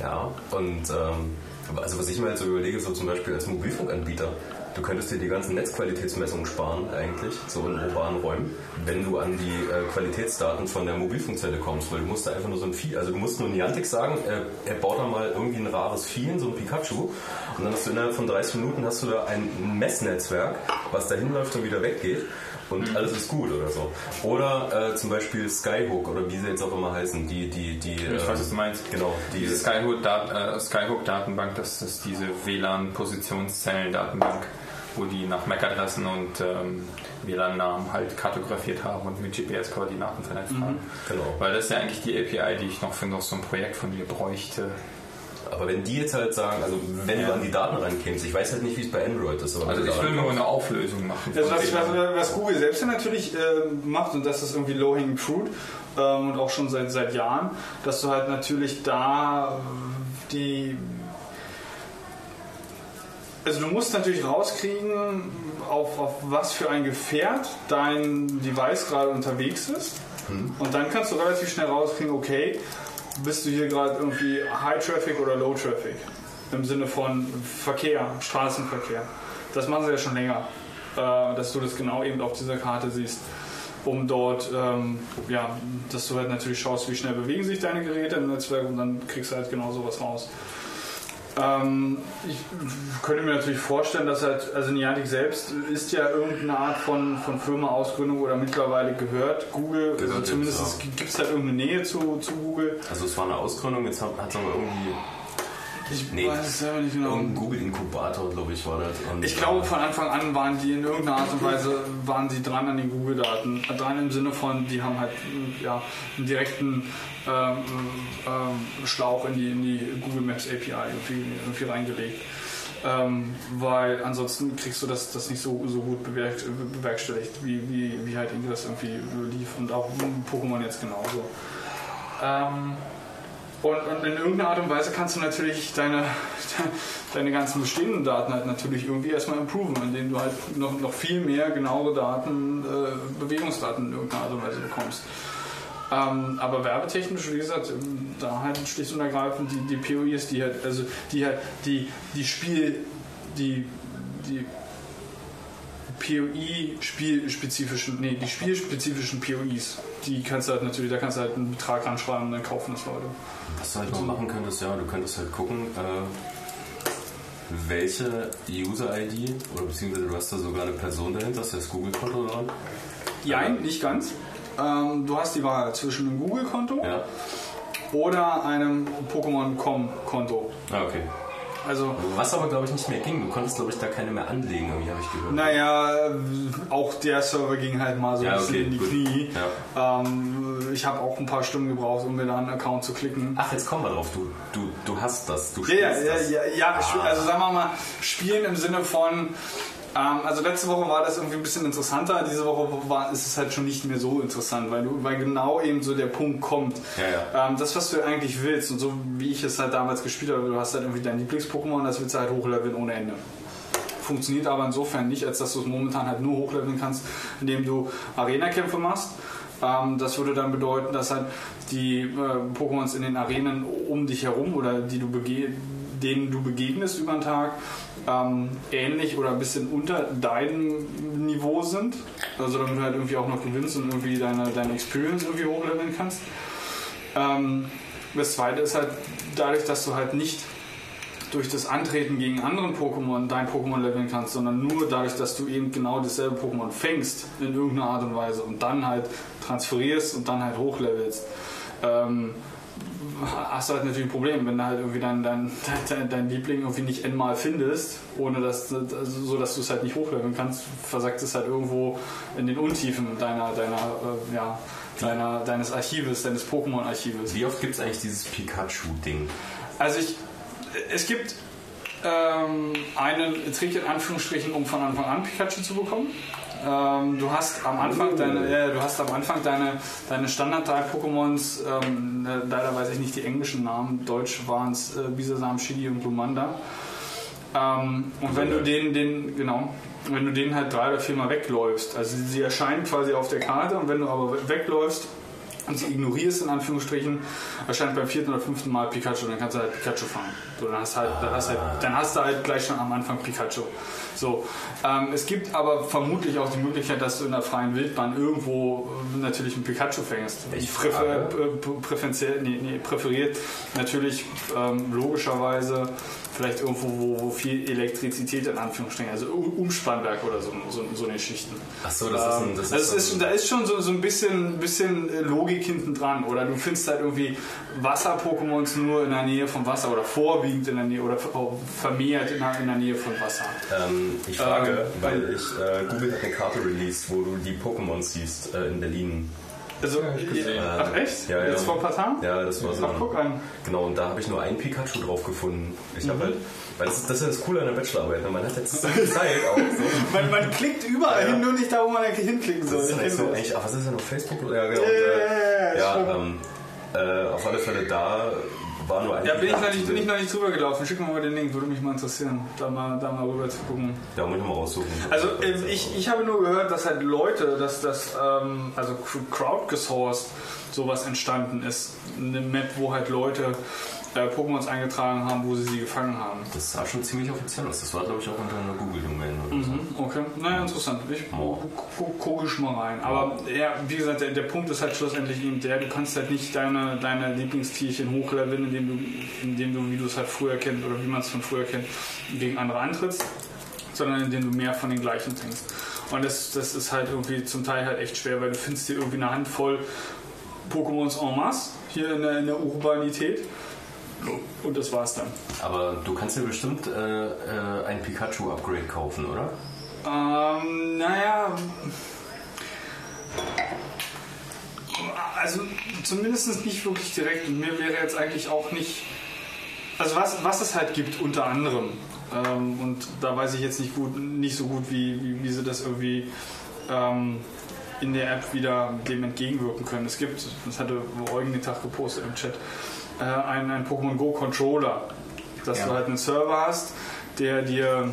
S3: Ja, und ähm, also was ich mir jetzt so überlege, so zum Beispiel als Mobilfunkanbieter, du könntest dir die ganzen Netzqualitätsmessungen sparen eigentlich, so in urbanen Räumen, wenn du an die äh, Qualitätsdaten von der Mobilfunkzelle kommst, weil du musst da einfach nur so ein Vieh, also du musst nur Niantic sagen, äh, er baut da mal irgendwie ein rares Vieh hin, so ein Pikachu, und dann hast du innerhalb von 30 Minuten hast du da ein Messnetzwerk, was da hinläuft und wieder weggeht und alles ist gut oder so. Oder äh, zum Beispiel Skyhook oder wie sie jetzt auch immer heißen, die, die, die.
S4: Ich weiß, was du meinst.
S3: Genau, die
S4: Diese Skyhook-Dat- äh, Skyhook-Datenbank, das ist diese WLAN-Positionszellen-Datenbank, wo die nach MAC-Adressen und ähm, WLAN-Namen halt kartografiert haben und mit GPS-Koordinaten vernetzt haben.
S3: Genau.
S4: Weil das ist ja eigentlich die API, die ich noch für noch so ein Projekt von mir bräuchte.
S3: Aber wenn die jetzt halt sagen, also wenn du an die Daten rankämst, ich weiß halt nicht, wie es bei Android ist, aber
S4: Also ich will nur eine Auflösung machen.
S2: Also was, was, was Google selbst ja natürlich äh, macht, und das ist irgendwie low-hanging fruit ähm, und auch schon seit, seit Jahren, dass du halt natürlich da äh, die. Also du musst natürlich rauskriegen, auf, auf was für ein Gefährt dein Device gerade unterwegs ist. Und dann kannst du relativ schnell rauskriegen, okay, bist du hier gerade irgendwie High Traffic oder Low Traffic? Im Sinne von Verkehr, Straßenverkehr. Das machen sie ja schon länger, äh, dass du das genau eben auf dieser Karte siehst. Um dort, ähm, ja, dass du halt natürlich schaust, wie schnell bewegen sich deine Geräte im Netzwerk und dann kriegst du halt genau sowas raus. Ähm, ich könnte mir natürlich vorstellen, dass halt, also Niantic selbst ist ja irgendeine Art von, von Firma-Ausgründung oder mittlerweile gehört Google, also
S3: Gehört
S2: zumindest
S3: jetzt, ja.
S2: gibt es halt irgendeine Nähe zu, zu Google.
S3: Also es war eine Ausgründung, jetzt hat es aber irgendwie
S2: Ich
S3: Nee.
S2: weiß es selber nicht genau.
S3: irgendein Google-Inkubator, glaube ich, war das. Und,
S2: Ich glaube, von Anfang an waren die in irgendeiner Art und Weise waren sie dran an den Google-Daten. Dran im Sinne von, die haben halt ja, einen direkten ähm, ähm, Schlauch in die, in die Google Maps API irgendwie, irgendwie reingelegt. Ähm, weil ansonsten kriegst du das, das nicht so, so gut bewerk, bewerkstelligt, wie, wie, wie halt irgendwie das irgendwie lief und auch Pokémon jetzt genauso. Ähm, und, und in irgendeiner Art und Weise kannst du natürlich deine, deine ganzen bestehenden Daten halt natürlich irgendwie erstmal improven, indem du halt noch, noch viel mehr genauere Daten, äh, Bewegungsdaten in irgendeiner Art und Weise bekommst. Ähm, aber werbetechnisch, wie gesagt, ähm, da halt schlicht und ergreifend die, die POIs, die halt, also die halt, die, die Spiel, die, die POI-spielspezifischen, nee, die spielspezifischen POIs, die kannst du halt natürlich, da kannst du halt einen Betrag ranschreiben und dann kaufen das Leute.
S3: Was du halt noch machen könntest, ja, du könntest halt gucken, äh, welche User-ID oder beziehungsweise du hast da sogar eine Person dahinter, das heißt Google-Konto dran.
S2: Nein, nicht ganz. Ähm, du hast die Wahl zwischen einem Google-Konto
S3: Ja.
S2: oder einem Pokémon.com-Konto.
S3: Ah, okay.
S2: Also,
S3: Was aber, glaube ich, nicht mehr ging. Du konntest, glaube ich, da keine mehr anlegen, irgendwie habe ich gehört.
S2: naja, auch der Server ging halt mal so
S3: Ja,
S2: ein bisschen
S3: okay,
S2: in die
S3: gut.
S2: Knie.
S3: Ja.
S2: Ähm, ich habe auch ein paar Stunden gebraucht, um mir da einen Account zu klicken.
S3: Ach, jetzt kommen wir drauf. Du, du, du hast das. Du
S2: Ja, ja, ja, ja, ja
S3: Ah.
S2: also sagen wir mal, spielen im Sinne von, ähm, also letzte Woche war das irgendwie ein bisschen interessanter, diese Woche war, ist es halt schon nicht mehr so interessant, weil, du, weil genau eben so der Punkt kommt.
S3: Ja,
S2: Ähm, das, was du eigentlich willst und so wie ich es halt damals gespielt habe, du hast halt irgendwie dein Lieblings-Pokémon, das willst du halt hochleveln ohne Ende. Funktioniert aber insofern nicht, als dass du es momentan halt nur hochleveln kannst, indem du Arena-Kämpfe machst. Ähm, das würde dann bedeuten, dass halt die äh, Pokémons in den Arenen um dich herum oder die du denen du begegnest über den Tag, ähm, ähnlich oder ein bisschen unter deinem Niveau sind. Also damit du halt irgendwie auch noch gewinnst und irgendwie deine, deine Experience irgendwie hochleveln kannst. Ähm, das zweite ist halt dadurch, dass du halt nicht durch das Antreten gegen anderen Pokémon dein Pokémon leveln kannst, sondern nur dadurch, dass du eben genau dasselbe Pokémon fängst in irgendeiner Art und Weise und dann halt transferierst und dann halt hochlevelst. Ähm, hast du halt natürlich ein Problem, wenn du halt irgendwie dein, dein, dein, dein Liebling irgendwie nicht n-mal findest, ohne dass, also so dass du es halt nicht hochleveln kannst, versackt es halt irgendwo in den Untiefen deiner, deiner, äh, ja, deiner, deines Archives, deines Pokémon-Archives.
S3: Wie oft gibt es eigentlich dieses Pikachu-Ding?
S2: Also ich, es gibt ähm, einen Trick in Anführungsstrichen, um von Anfang an Pikachu zu bekommen. Ähm, du hast am Anfang deine, ja, du hast am Anfang deine, deine Standard 3 Pokémons, ähm, äh, leider weiß ich nicht die englischen Namen, deutsch waren es äh, Bisasam, Shigi und Lumanda. Ähm, und wenn du den, den, genau, wenn du den halt drei oder viermal wegläufst, also sie erscheinen quasi auf der Karte und wenn du aber wegläufst und sie ignorierst in Anführungsstrichen, erscheint beim vierten oder fünften Mal Pikachu und dann kannst du halt Pikachu fangen. So, dann, hast halt, dann, hast halt, dann hast du halt gleich schon am Anfang Pikachu. So, ähm, es gibt aber vermutlich auch die Möglichkeit, dass du in der freien Wildbahn irgendwo äh, natürlich einen Pikachu fängst. Ich präfer, äh, nee, nee, präferiert natürlich ähm, logischerweise vielleicht irgendwo, wo, wo viel Elektrizität in Anführungsstrichen, also Um- Umspannwerk oder so, so, so eine Schichten.
S3: Ach so, das ist ein. Das ist
S2: ist,
S3: ein
S2: da ist schon so, so ein bisschen, bisschen äh, Logik hinten dran. Oder du findest halt irgendwie Wasser-Pokémons nur in der Nähe vom Wasser oder vorwiegend in der Nähe oder vermehrt in der, in der Nähe von Wasser.
S3: ähm, ich frage,
S2: Ähm,
S3: weil ich äh, Google hat eine Karte released, wo du die Pokémon siehst äh, in Berlin.
S2: Also,
S4: ich gesehen.
S2: ach echt?
S3: Ja, ja.
S2: Jetzt vor ein paar Tagen?
S3: Ja, das war so.
S2: Ach, guck an.
S3: Genau, und da habe ich nur einen Pikachu drauf gefunden. Ich
S2: Mhm.
S3: habe halt, weil das, ist- das ist das Coole an der Bachelorarbeit. ne? Man hat jetzt Zeit auch. So.
S2: Man, man klickt überall
S3: Ja.
S2: hin, nur nicht da, wo man eigentlich hinklicken soll.
S3: Das ist eigentlich so, eigentlich, ach, was ist denn auf Facebook? Ja, genau.
S2: Ja,
S3: und,
S2: ja,
S3: äh,
S2: ja,
S3: ja, ähm, äh, auf alle Fälle da war nur ein
S2: Ja, bin ich, noch nicht, bin ich noch nicht drüber gelaufen. Schick mir mal den Link, würde mich mal interessieren, da mal, da mal rüber zu gucken.
S3: Ja, muss ich mal raussuchen.
S2: Also ähm, ich, ich habe nur gehört, dass halt Leute, dass das ähm, also crowdgesourced sowas entstanden ist. Eine Map, wo halt Leute äh, Pokémons eingetragen haben, wo sie sie gefangen haben.
S3: Das sah schon ziemlich offiziell aus. Das war, glaube ich, auch unter einer Google-Domain.
S2: Mhm, okay, naja, interessant. Ich
S3: Oh.
S2: gucke ich mal rein. Aber ja, wie gesagt, der, der Punkt ist halt schlussendlich eben der, du kannst halt nicht deine, deine Lieblingstierchen hochleveln, indem du, indem du, wie du es halt früher kennst oder wie man es von früher kennt, gegen andere antrittst, sondern indem du mehr von den gleichen trinkst. Und das, das ist halt irgendwie zum Teil halt echt schwer, weil du findest dir irgendwie eine Handvoll Pokémons en masse hier in der, in der Urbanität. Und das war's dann.
S3: Aber du kannst ja bestimmt äh, äh, ein Pikachu-Upgrade kaufen, oder?
S2: Ähm, naja. Also zumindest nicht wirklich direkt. Und mir wäre jetzt eigentlich auch nicht. Also was, was es halt gibt unter anderem. Ähm, und da weiß ich jetzt nicht gut, nicht so gut, wie, wie, wie sie das irgendwie ähm, in der App wieder dem entgegenwirken können. Es gibt, das hatte Eugen den Tag gepostet im Chat, äh, einen, einen Pokémon Go Controller. Dass
S4: Ja.
S2: du halt einen Server hast, der dir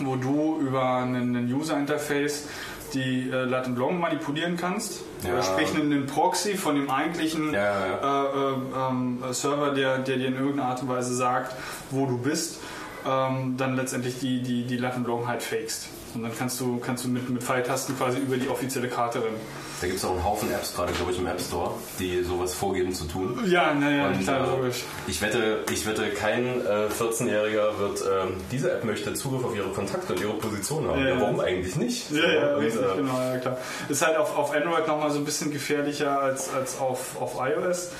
S2: wo du über einen, einen User-Interface die äh, Lat Blanc manipulieren kannst.
S3: Ja.
S2: Oder sprich einen, Proxy von dem eigentlichen
S3: Ja, ja,
S2: Äh, äh, ähm, Server, der, der dir in irgendeiner Art und Weise sagt, wo du bist, ähm, dann letztendlich die, die, die Lat Blanc halt fakest. Und dann kannst du, kannst du mit, mit Pfeiltasten quasi über die offizielle Karte rennen.
S3: Da gibt es auch einen Haufen Apps, gerade glaube ich im App Store, die sowas vorgeben zu tun.
S2: Ja, naja, klar,
S3: äh,
S2: logisch.
S3: Ich wette, ich wette kein äh, 14-Jähriger wird ähm, diese App möchte Zugriff auf ihre Kontakte und ihre Position haben.
S2: Ja,
S3: Ja, warum eigentlich nicht?
S2: Ja, ja,
S3: Und,
S2: richtig,
S3: äh,
S2: genau, ja klar. Ist halt auf, auf Android nochmal so ein bisschen gefährlicher als, als auf, auf iOS.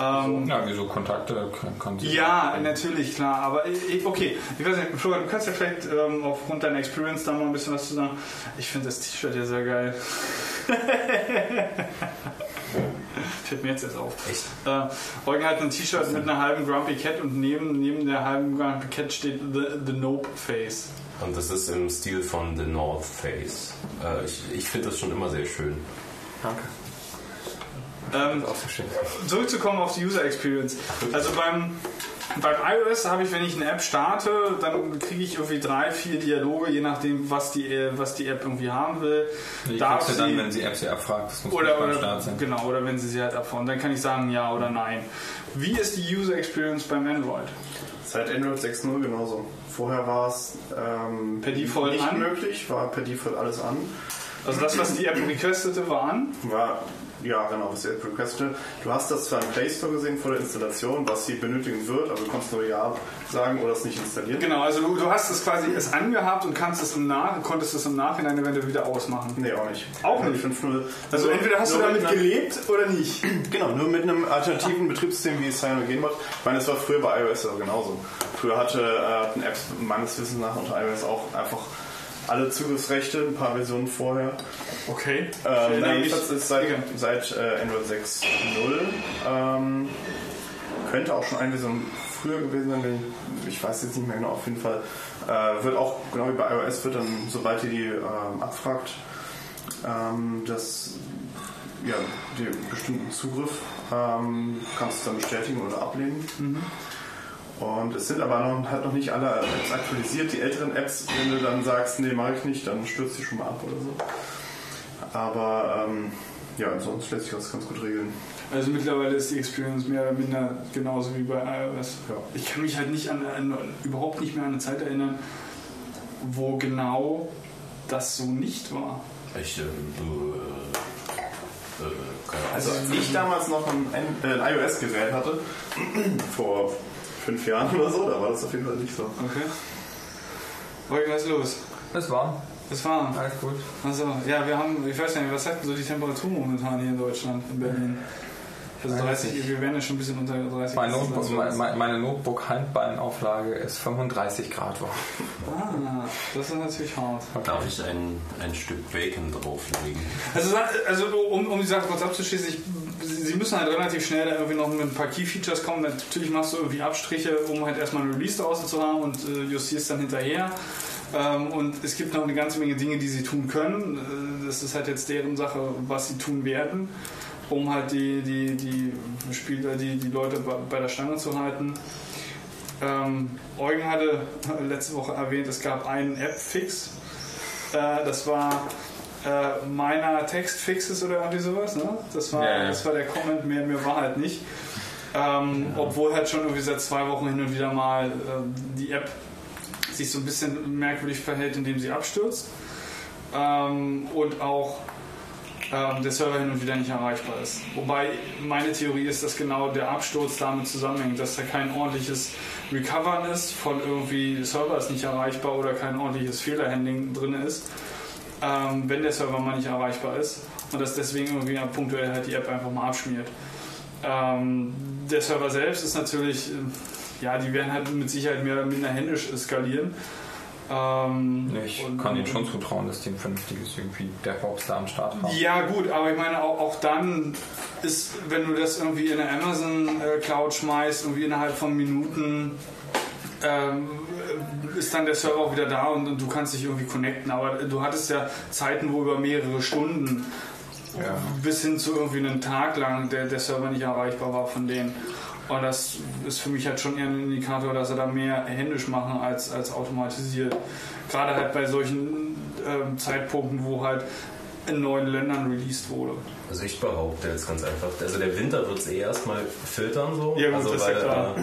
S2: Ähm,
S4: Ja, wieso Kontakte kann, kann.
S2: Ja, natürlich, klar. Aber ich, okay, ich weiß nicht, Florian, du kannst ja vielleicht ähm, aufgrund deiner Experience da mal ein bisschen was zu sagen. Ich finde das T-Shirt ja sehr geil. Fällt mir jetzt erst auf.
S3: Echt?
S2: Äh, Eugen hat ein T-Shirt mit einer halben Grumpy Cat und neben, neben der halben Grumpy Cat steht The, the Nope Face.
S3: Und das ist im Stil von The North Face. Äh, ich ich finde das schon immer sehr schön.
S4: Danke.
S2: Ähm,
S4: Auch sehr schön.
S2: zurückzukommen auf die User Experience. Also beim, beim iOS habe ich, wenn ich eine App starte, dann kriege ich irgendwie drei, vier Dialoge, je nachdem, was die, äh, was die App irgendwie haben will.
S4: Die
S2: Darf
S4: du dann,
S2: sie-
S4: wenn sie App sie abfragt. Das muss
S2: oder,
S4: beim
S2: oder,
S4: Start sein.
S2: genau, oder wenn sie sie halt abfahren. Dann kann ich sagen ja oder nein. Wie ist die User Experience beim Android?
S5: Seit Android 6.0 genauso. Vorher war es ähm,
S2: Per Default
S5: nicht
S2: an?
S5: möglich, war per Default alles an.
S2: Also das, was die App requestete, war an.
S5: War, ja genau, was die App requested. Du hast das zwar im Play Store gesehen vor der Installation, was sie benötigen wird, aber du konntest nur Ja sagen oder es nicht installieren.
S2: Genau, also du, du hast es quasi es angehabt und kannst es im Nach konntest es im Nachhinein eventuell wieder ausmachen.
S5: Nee, auch nicht.
S2: Auch nicht?
S5: 5.0.
S2: Also
S5: Nur-
S2: entweder hast du damit gelebt oder nicht.
S5: Genau, nur mit einem alternativen Betriebssystem wie CyanogenBot. Ich meine, das war früher bei iOS aber genauso. Früher hatte, äh, hatten Apps meines Wissens nach unter iOS auch einfach alle Zugriffsrechte, ein paar Versionen vorher.
S2: Okay.
S5: Ähm, nein, jedenfalls ist seit,
S2: Egal.
S5: seit äh, Android 6.0 ähm, könnte auch schon eine Version früher gewesen sein, wenn ich, ich weiß jetzt nicht mehr genau, auf jeden Fall. Äh, wird auch, genau wie bei iOS, wird dann, sobald ihr die ähm, abfragt, ähm, das ja, den bestimmten Zugriff ähm, kannst du dann bestätigen oder ablehnen. Und es sind aber noch, halt noch nicht alle Apps aktualisiert. Die älteren Apps, wenn du dann sagst, nee, mache ich nicht, dann stürzt die schon mal ab oder so. Aber ähm, ja, ansonsten lässt sich das ganz gut regeln.
S2: Also mittlerweile ist die Experience mehr oder minder genauso wie bei iOS.
S5: Ja.
S2: Ich kann mich halt nicht an, an überhaupt nicht mehr an eine Zeit erinnern, wo genau das so nicht war.
S3: Ich, äh, äh, äh, keine Ahnung.
S5: Also als ich damals noch ein, ein, äh, ein iOS-Gerät hatte, vor fünf Jahren oder so, da war das auf jeden Fall nicht so.
S2: Okay. Wolken, was ist los?
S4: Es war.
S2: Es war.
S4: Alles gut.
S2: Also, ja, wir haben, ich weiß nicht, was sagt denn so die Temperatur momentan hier in Deutschland, in Berlin? Also 30, wir werden ja schon ein bisschen unter 30
S4: Mein
S2: Grad.
S4: Notebook, meine, meine Notebook-Handballenauflage ist 35 Grad warm.
S2: Ah, das ist natürlich hart.
S3: Darf ich ein, ein Stück Bacon drauflegen?
S2: Also, also um, um die Sache kurz abzuschließen, ich, sie müssen halt relativ schnell irgendwie noch mit ein paar Key-Features kommen. Natürlich machst du irgendwie Abstriche, um halt erstmal ein Release draußen zu haben und äh, justierst dann hinterher. Ähm, und es gibt noch eine ganze Menge Dinge, die sie tun können. Äh, das ist halt jetzt deren Sache, was sie tun werden, um halt die, die, die Spieler, die, die Leute bei der Stange zu halten. Ähm, Eugen hatte letzte Woche erwähnt, es gab einen App-Fix. Äh, das war äh, meiner Textfixes oder irgendwie sowas. Ne? Das, war,
S4: Ja, ja.
S2: das war der Comment, mehr, mehr war halt nicht. Ähm, Obwohl halt schon irgendwie seit zwei Wochen hin und wieder mal äh, die App sich so ein bisschen merkwürdig verhält, indem sie abstürzt. Ähm, und auch ähm, der Server hin und wieder nicht erreichbar ist. Wobei meine Theorie ist, dass genau der Absturz damit zusammenhängt, dass da kein ordentliches Recovern ist von irgendwie, der Server ist nicht erreichbar oder kein ordentliches Fehlerhandling drin ist, ähm, wenn der Server mal nicht erreichbar ist und dass deswegen irgendwie punktuell halt die App einfach mal abschmiert. Ähm, der Server selbst ist natürlich, äh, ja, die werden halt mit Sicherheit mehr oder minder händisch skalieren. Ähm,
S4: Ich
S2: und-
S4: kann ihnen schon zutrauen, dass die ein vernünftiges irgendwie DevOps da am Start haben.
S2: Ja, gut, aber ich meine, auch, auch dann ist, wenn du das irgendwie in der Amazon äh, Cloud schmeißt, irgendwie innerhalb von Minuten ähm, ist dann der Server auch wieder da und, und du kannst dich irgendwie connecten. Aber du hattest ja Zeiten, wo über mehrere Stunden
S4: Ja.
S2: bis hin zu irgendwie einen Tag lang der, der Server nicht erreichbar war von denen. Und das ist für mich halt schon eher ein Indikator, dass sie da mehr händisch machen als, als automatisiert. Gerade halt bei solchen ähm, Zeitpunkten, wo halt in neuen Ländern released wurde.
S3: Also ich behaupte jetzt ganz einfach, also der Winter wird es eh erstmal filtern so.
S2: Ja, gut,
S3: also
S2: das ist ja klar.
S3: äh,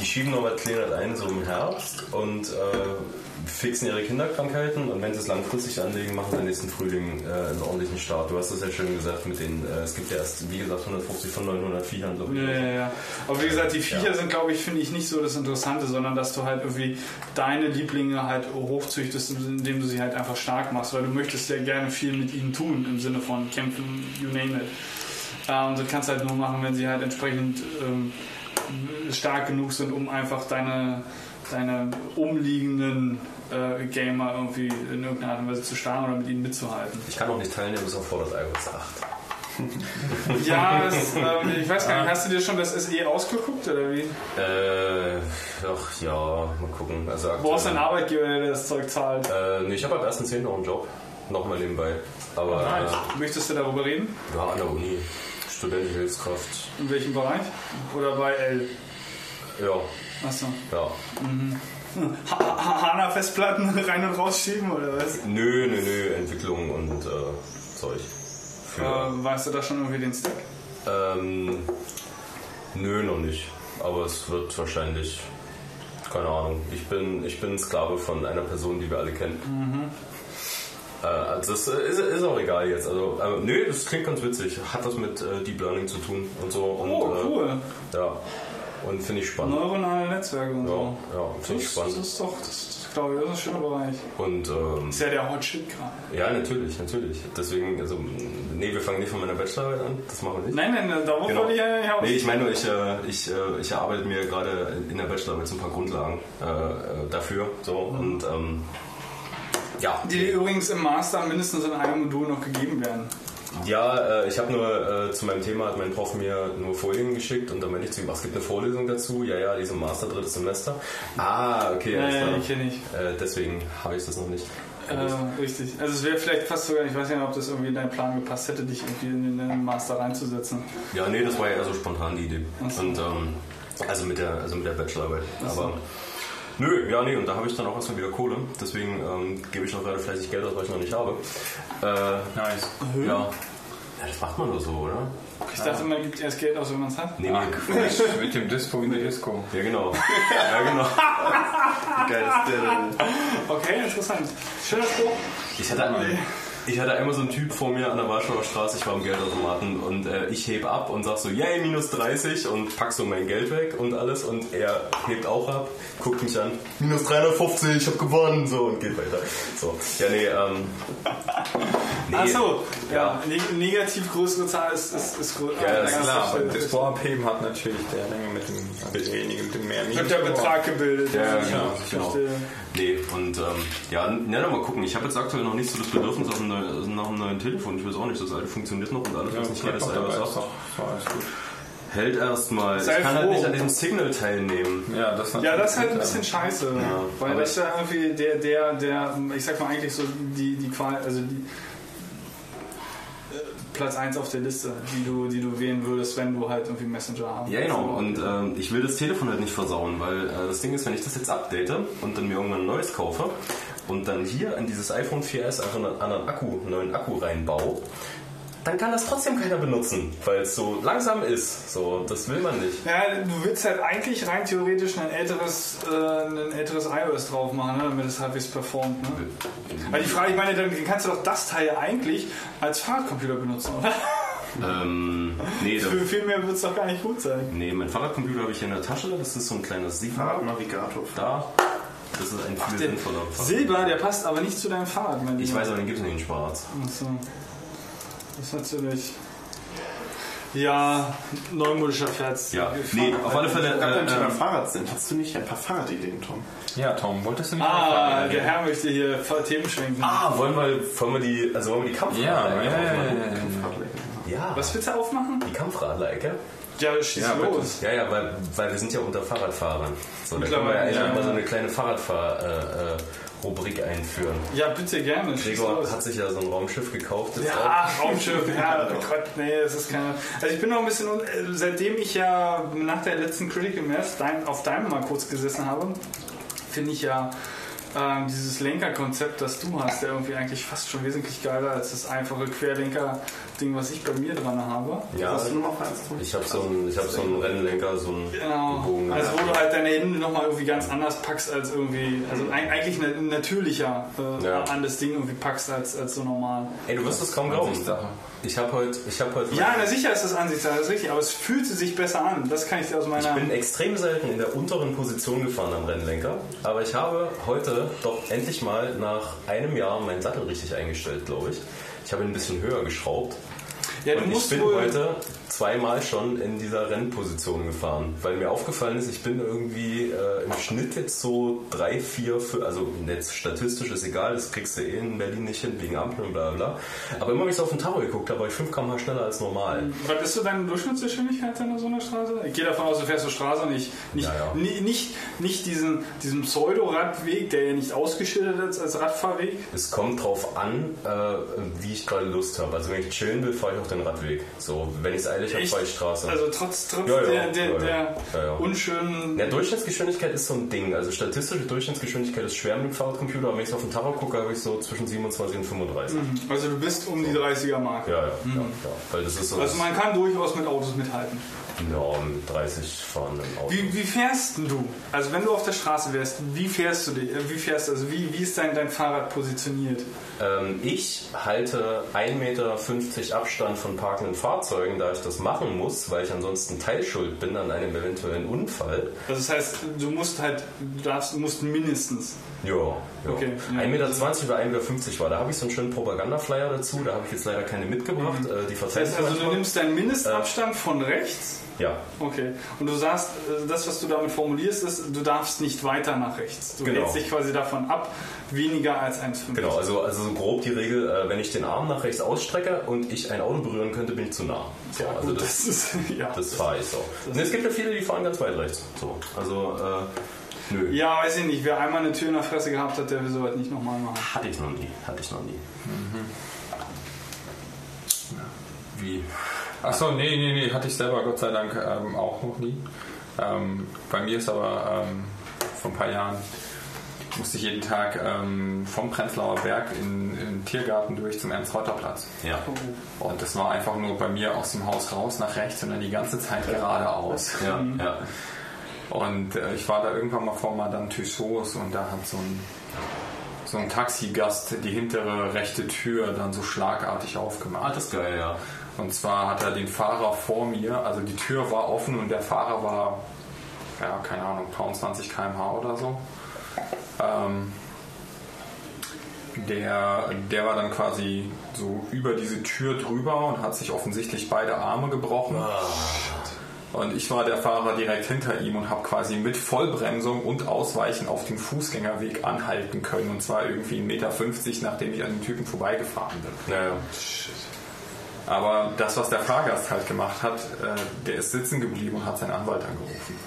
S3: die schieben noch was Kleines ein, so im Herbst und äh, fixen ihre Kinderkrankheiten und wenn sie es langfristig anlegen, machen sie nächsten Frühling äh, einen ordentlichen Start. Du hast das ja schön gesagt mit den, äh, es gibt ja erst, wie gesagt, 150 von 900 Viechern, glaube ich.
S2: Ja, ja, ja. Aber wie gesagt, die Viecher
S3: Ja.
S2: sind, glaube ich, finde ich nicht so das Interessante, sondern dass du halt irgendwie deine Lieblinge halt hochzüchtest, indem du sie halt einfach stark machst, weil du möchtest ja gerne viel mit ihnen tun, im Sinne von kämpfen, you name it. Äh, und das kannst du halt nur machen, wenn sie halt entsprechend ähm, stark genug sind, um einfach deine, deine umliegenden äh, Gamer irgendwie in irgendeiner Art und Weise zu schlagen oder mit ihnen mitzuhalten.
S3: Ich kann auch nicht teilnehmen, bis auf Fallout iOS 8.
S2: Ja, das, ähm, ich weiß gar nicht, hast du dir schon das SE ausgeguckt oder wie?
S3: Äh, ach ja, mal gucken. Also
S2: Wo ist
S3: aktuell-
S2: dein Arbeitgeber, der das Zeug zahlt?
S3: Äh, nee, ich habe ab 1.10. noch einen Job. Nochmal nebenbei. Aber
S2: Möchtest du darüber reden?
S3: äh, ja, an der Uni. Studentische Hilfskraft.
S2: In welchem Bereich? Oder bei L?
S3: Ja,
S2: Achso.
S3: ja.
S2: HANA-Festplatten rein und rausschieben oder was?
S3: Nö, nö, nö, Entwicklung und äh, Zeug. Für,
S2: Äh, weißt du da schon irgendwie den Stack?
S3: ähm, nö, noch nicht. Aber es wird wahrscheinlich, keine Ahnung. Ich bin, ich bin Sklave von einer Person, die wir alle kennen. Äh, also das ist, ist auch egal jetzt. Also, aber, nö, das klingt ganz witzig. Hat was mit äh, Deep Learning zu tun und so. Und,
S2: Oh, cool.
S3: Äh, ja. Und finde ich spannend.
S2: Neuronale Netzwerke und
S3: Ja,
S2: so.
S3: ja finde ich
S2: Das, das
S3: spannend.
S2: ist doch, das, das glaube ich, das ist ein schöner Bereich.
S3: Und ähm,
S2: Ist ja der Hot Shit gerade.
S3: ja, natürlich, natürlich. Deswegen, also, nee, wir fangen nicht von meiner Bachelorarbeit an. Das machen wir nicht.
S2: Nein, nein, darauf
S3: Genau.
S2: wollte ich ja nicht hinaus.
S3: Nee, ich meine nur, ich, äh, ich, äh, ich erarbeite mir gerade in der Bachelorarbeit so ein paar Grundlagen äh, äh, dafür. So, und ähm, ja.
S2: Die übrigens im Master mindestens in einem Modul noch gegeben werden.
S3: Ja, äh, ich habe nur äh, zu meinem Thema hat mein Prof mir nur Folien geschickt und dann meinte ich zu ihm, es gibt eine Vorlesung dazu. Ja, ja, diese Master drittes Semester. Ah, okay,
S2: Ja, ja, die kenne ich.
S3: Äh, deswegen habe ich das noch nicht.
S2: Äh, richtig. Also es wäre vielleicht fast sogar, ich weiß nicht, ob das irgendwie in deinen Plan gepasst hätte, dich irgendwie in den Master reinzusetzen.
S3: Ja, nee, das war ja eher so spontan die Idee.
S2: So.
S3: Und ähm, also mit der, also mit der Bachelorarbeit. Aber nö, ja, nee, und da habe ich dann auch erstmal wieder Kohle. Deswegen ähm, gebe ich noch gerade fleißig Geld aus, was ich noch nicht habe. Äh,
S4: Nice.
S3: ja. ja, das macht man doch so, oder?
S2: Ich dachte, man gibt erst Geld aus, wenn man es hat.
S3: Nee, nee.
S4: Mit dem Dispo in der Disco.
S3: Ja, genau. Ja, genau.
S5: Geil ist der denn?
S2: Okay, interessant. Schöner Spruch.
S3: Ich hatte, ich hatte einmal so einen Typ vor mir an der Warschauer Straße, ich war am Geldautomaten und äh, ich heb ab und sag so, yay, minus 30 und pack so mein Geld weg und alles und er hebt auch ab, guckt mich an, minus 350, ich hab gewonnen, so und geht weiter. So, ja, nee, ähm. Nee,
S2: Achso, ja.
S3: Ja.
S2: Neg negativ größere Zahl ist, ist, ist größer.
S3: Ja, das ist
S4: Klar,
S2: das
S4: Dispo abheben hat natürlich derjenige mit dem, derjenige mit dem mehr
S2: wird der Betrag gebildet.
S3: Ja, genau, genau. Nee, und ähm, ja, na, mal gucken. Ich habe jetzt aktuell noch nicht so das Bedürfnis auf ein neu- nach einem neuen Telefon. Ich weiß auch nicht, das alte funktioniert noch und alles, was nicht jedes selber sagt.
S4: alles gut.
S3: Hält erstmal. Ich kann halt
S2: froh.
S3: nicht an diesem Signal teilnehmen.
S4: Ja, das,
S2: Ja, das ist halt ein bisschen scheiße. weil
S3: aber
S2: das ist ja irgendwie der, der, der, ich sag mal eigentlich so die, die Qual, also die Platz 1 auf der Liste, die du, die du wählen würdest, wenn du halt irgendwie Messenger haben
S3: Ja, genau. Und ähm, ich will das Telefon halt nicht versauen, weil äh, das Ding ist, wenn ich das jetzt update und dann mir irgendwann ein neues kaufe und dann hier an dieses iPhone 4S einfach einen anderen Akku, einen neuen Akku reinbaue, dann kann das trotzdem keiner benutzen, weil es so langsam ist. So, das will man nicht.
S2: Ja, du willst halt eigentlich rein theoretisch ein älteres, äh, ein älteres iOS drauf machen, ne, damit es halbwegs performt. Ne? Weil die Frage, ich meine, dann kannst du doch das Teil eigentlich als Fahrradcomputer benutzen, oder?
S3: Ähm, nee, da,
S2: Für viel mehr wird es doch gar nicht gut sein.
S3: nee, mein Fahrradcomputer habe ich hier in der Tasche. Das ist so ein kleines.
S5: Fahrradnavigator.
S3: Da. Das ist ein viel
S2: Der
S3: sinnvoller Fahrrad.
S2: Silber, der passt aber nicht zu deinem Fahrrad, mein
S3: Ich
S2: Lieber.
S3: weiß, aber den gibt es nicht in schwarz.
S2: Achso. Das ist natürlich. Ja, neumodischer Ferz.
S3: Ja, nee, auf alle Fälle.
S5: Da wir
S3: Äh,
S5: beim
S3: ähm,
S5: Fahrrad sind, hast du nicht ein paar Fahrradideen, Tom?
S4: Ja, Tom, wolltest du nicht
S2: Ah,
S4: mal
S2: der Herr möchte hier voll Themen schwenken.
S3: ah, wollen wir, wollen wir die, also wollen wir die Kampfradler
S4: Ja, ja, ja.
S2: Was willst du aufmachen?
S3: Die Kampfradler-Ecke?
S2: Ja, schieß
S4: Ja,
S2: los.
S3: Ja, ja, weil, weil wir sind ja unter Fahrradfahrern. So, da können wir ja eigentlich
S4: Ja.
S3: mal so eine kleine Fahrradfahr-Rubrik einführen.
S2: Ja, bitte gerne.
S3: Gregor hat sich ja so ein Raumschiff gekauft. Jetzt auch.
S2: Ja, Raumschiff, ja, oh Gott, nee, das ist keine. Also ich bin noch ein bisschen, äh, seitdem ich ja nach der letzten Critical Mass auf deinem mal kurz gesessen habe, finde ich ja ähm, dieses Lenkerkonzept, das du hast, der irgendwie eigentlich fast schon wesentlich geiler als das einfache Querlenker-Ding, was ich bei mir dran habe.
S3: Ja,
S5: Hast du noch eins,
S3: ich habe so einen ich hab so einen Rennlenker, so einen
S2: Genau.
S3: gebogenen.
S2: Also wo du halt deine Hände nochmal irgendwie ganz anders packst als irgendwie, also eig- eigentlich na- natürlicher äh,
S3: Ja.
S2: an das Ding irgendwie packst als, als so normal.
S3: Ey, du wirst es kaum glauben. Ich habe heute, ich habe heute,
S2: Ja, na sicher ist das Ansichtssache, das ist richtig, aber es fühlte sich besser an. Das kann ich dir aus meiner.
S3: Ich bin extrem selten in der unteren Position gefahren am Rennlenker, aber ich habe heute doch endlich mal nach einem Jahr meinen Sattel richtig eingestellt, glaube ich. Ich habe ihn ein bisschen höher geschraubt
S2: ja, du
S3: und ich bin
S2: wohl.
S3: heute zweimal schon in dieser Rennposition gefahren, weil mir aufgefallen ist, ich bin irgendwie äh, im Schnitt jetzt so drei, vier, fünf, also jetzt statistisch ist egal, das kriegst du eh in Berlin nicht hin wegen Ampeln und bla bla. Aber immer wenn ich so auf den Tacho geguckt habe, war ich 5 km schneller als normal.
S2: Was ist so deine Durchschnittsgeschwindigkeit an so einer Straße? Ich gehe davon aus, du fährst zur Straße nicht, nicht,
S3: Ja, ja.
S2: ni- nicht, nicht diesen, diesen Pseudo-Radweg, der ja nicht ausgeschildert ist als Radfahrweg.
S3: Es kommt drauf an, äh, wie ich gerade Lust habe. Also wenn ich chillen will, fahre ich auf den Radweg. So, wenn ich es eilig habe, fahre ich Straße.
S2: Also trotz, trotz
S3: Ja, ja,
S2: der, der, der
S3: Ja,
S2: unschönen.
S3: ja, Durchschnittsgeschwindigkeit ist so ein Ding. Also statistische Durchschnittsgeschwindigkeit ist schwer mit dem Fahrradcomputer, aber wenn ich auf den Tacho gucke, habe ich so zwischen 27 und 35.
S2: Also du bist um die 30er Marke.
S3: Ja, ja, ja, ja. Weil das ist so
S2: Also man kann durchaus mit Autos mithalten.
S3: ja, mit 30 fahrenden Auto.
S2: Wie, wie fährst denn du? Also wenn du auf der Straße wärst, wie fährst du dich? äh, Wie fährst also wie, wie ist dein, dein Fahrrad positioniert?
S3: Ähm, ich halte 1,50 Meter Abstand von parkenden Fahrzeugen, da ich das machen muss, weil ich ansonsten teilschuld bin an einem eventuellen Unfall.
S2: Also das heißt, du musst halt, du darfst, musst mindestens.
S3: Ja, ja.
S2: Okay, ja.
S3: 1,20 Meter oder 1,50 Meter war. Da habe ich so einen schönen Propagandaflyer dazu. Da habe ich jetzt leider keine mitgebracht. Äh, Die
S2: Das heißt also, du nimmst deinen Mindestabstand von rechts.
S3: Ja,
S2: Okay. Und du sagst, äh, das, was du damit formulierst, ist, du darfst nicht weiter nach rechts. Du
S3: Genau.
S2: dich quasi davon ab, weniger als 1,50.
S3: genau. Also, also so grob die Regel, äh, wenn ich den Arm nach rechts ausstrecke und ich ein Auto berühren könnte, bin ich zu nah. So, also
S2: Gut,
S3: das,
S2: das ist, ja.
S3: das fahre ich so. Und es gibt ja viele, die fahren ganz weit rechts. So, also, äh, nö.
S2: ja, weiß ich nicht. Wer einmal eine Tür in der Fresse gehabt hat, der will sowas nicht nochmal machen.
S3: Hatte ich noch nie. Hatte ich noch nie. Wie?
S4: Achso, nee, nee, nee, hatte ich selber Gott sei Dank ähm, auch noch nie. Ähm, bei mir ist aber ähm, vor ein paar Jahren musste ich jeden Tag ähm, vom Prenzlauer Berg in, in den Tiergarten durch zum Ernst-Reuter-Platz.
S3: Ja.
S4: Und das war einfach nur bei mir aus dem Haus raus nach rechts und dann die ganze Zeit geradeaus.
S3: Ja, ja.
S4: Und äh, ich war da irgendwann mal vor Madame Tussauds und da hat so ein, so ein Taxigast die hintere rechte Tür dann so schlagartig aufgemacht.
S3: Ah, das ist geil, ja.
S4: Und zwar hat er den Fahrer vor mir, also die Tür war offen und der Fahrer war, ja, keine Ahnung, 20 km/h oder so. Ähm, der, der war dann quasi so über diese Tür drüber und hat sich offensichtlich beide Arme gebrochen. Und ich war der Fahrer direkt hinter ihm und habe quasi mit Vollbremsung und Ausweichen auf dem Fußgängerweg anhalten können. Und zwar irgendwie 1,50 Meter, nachdem ich an den Typen vorbeigefahren bin.
S3: Naja.
S4: Aber das, was der Fahrgast halt gemacht hat, äh, der ist sitzen geblieben und hat seinen Anwalt angerufen.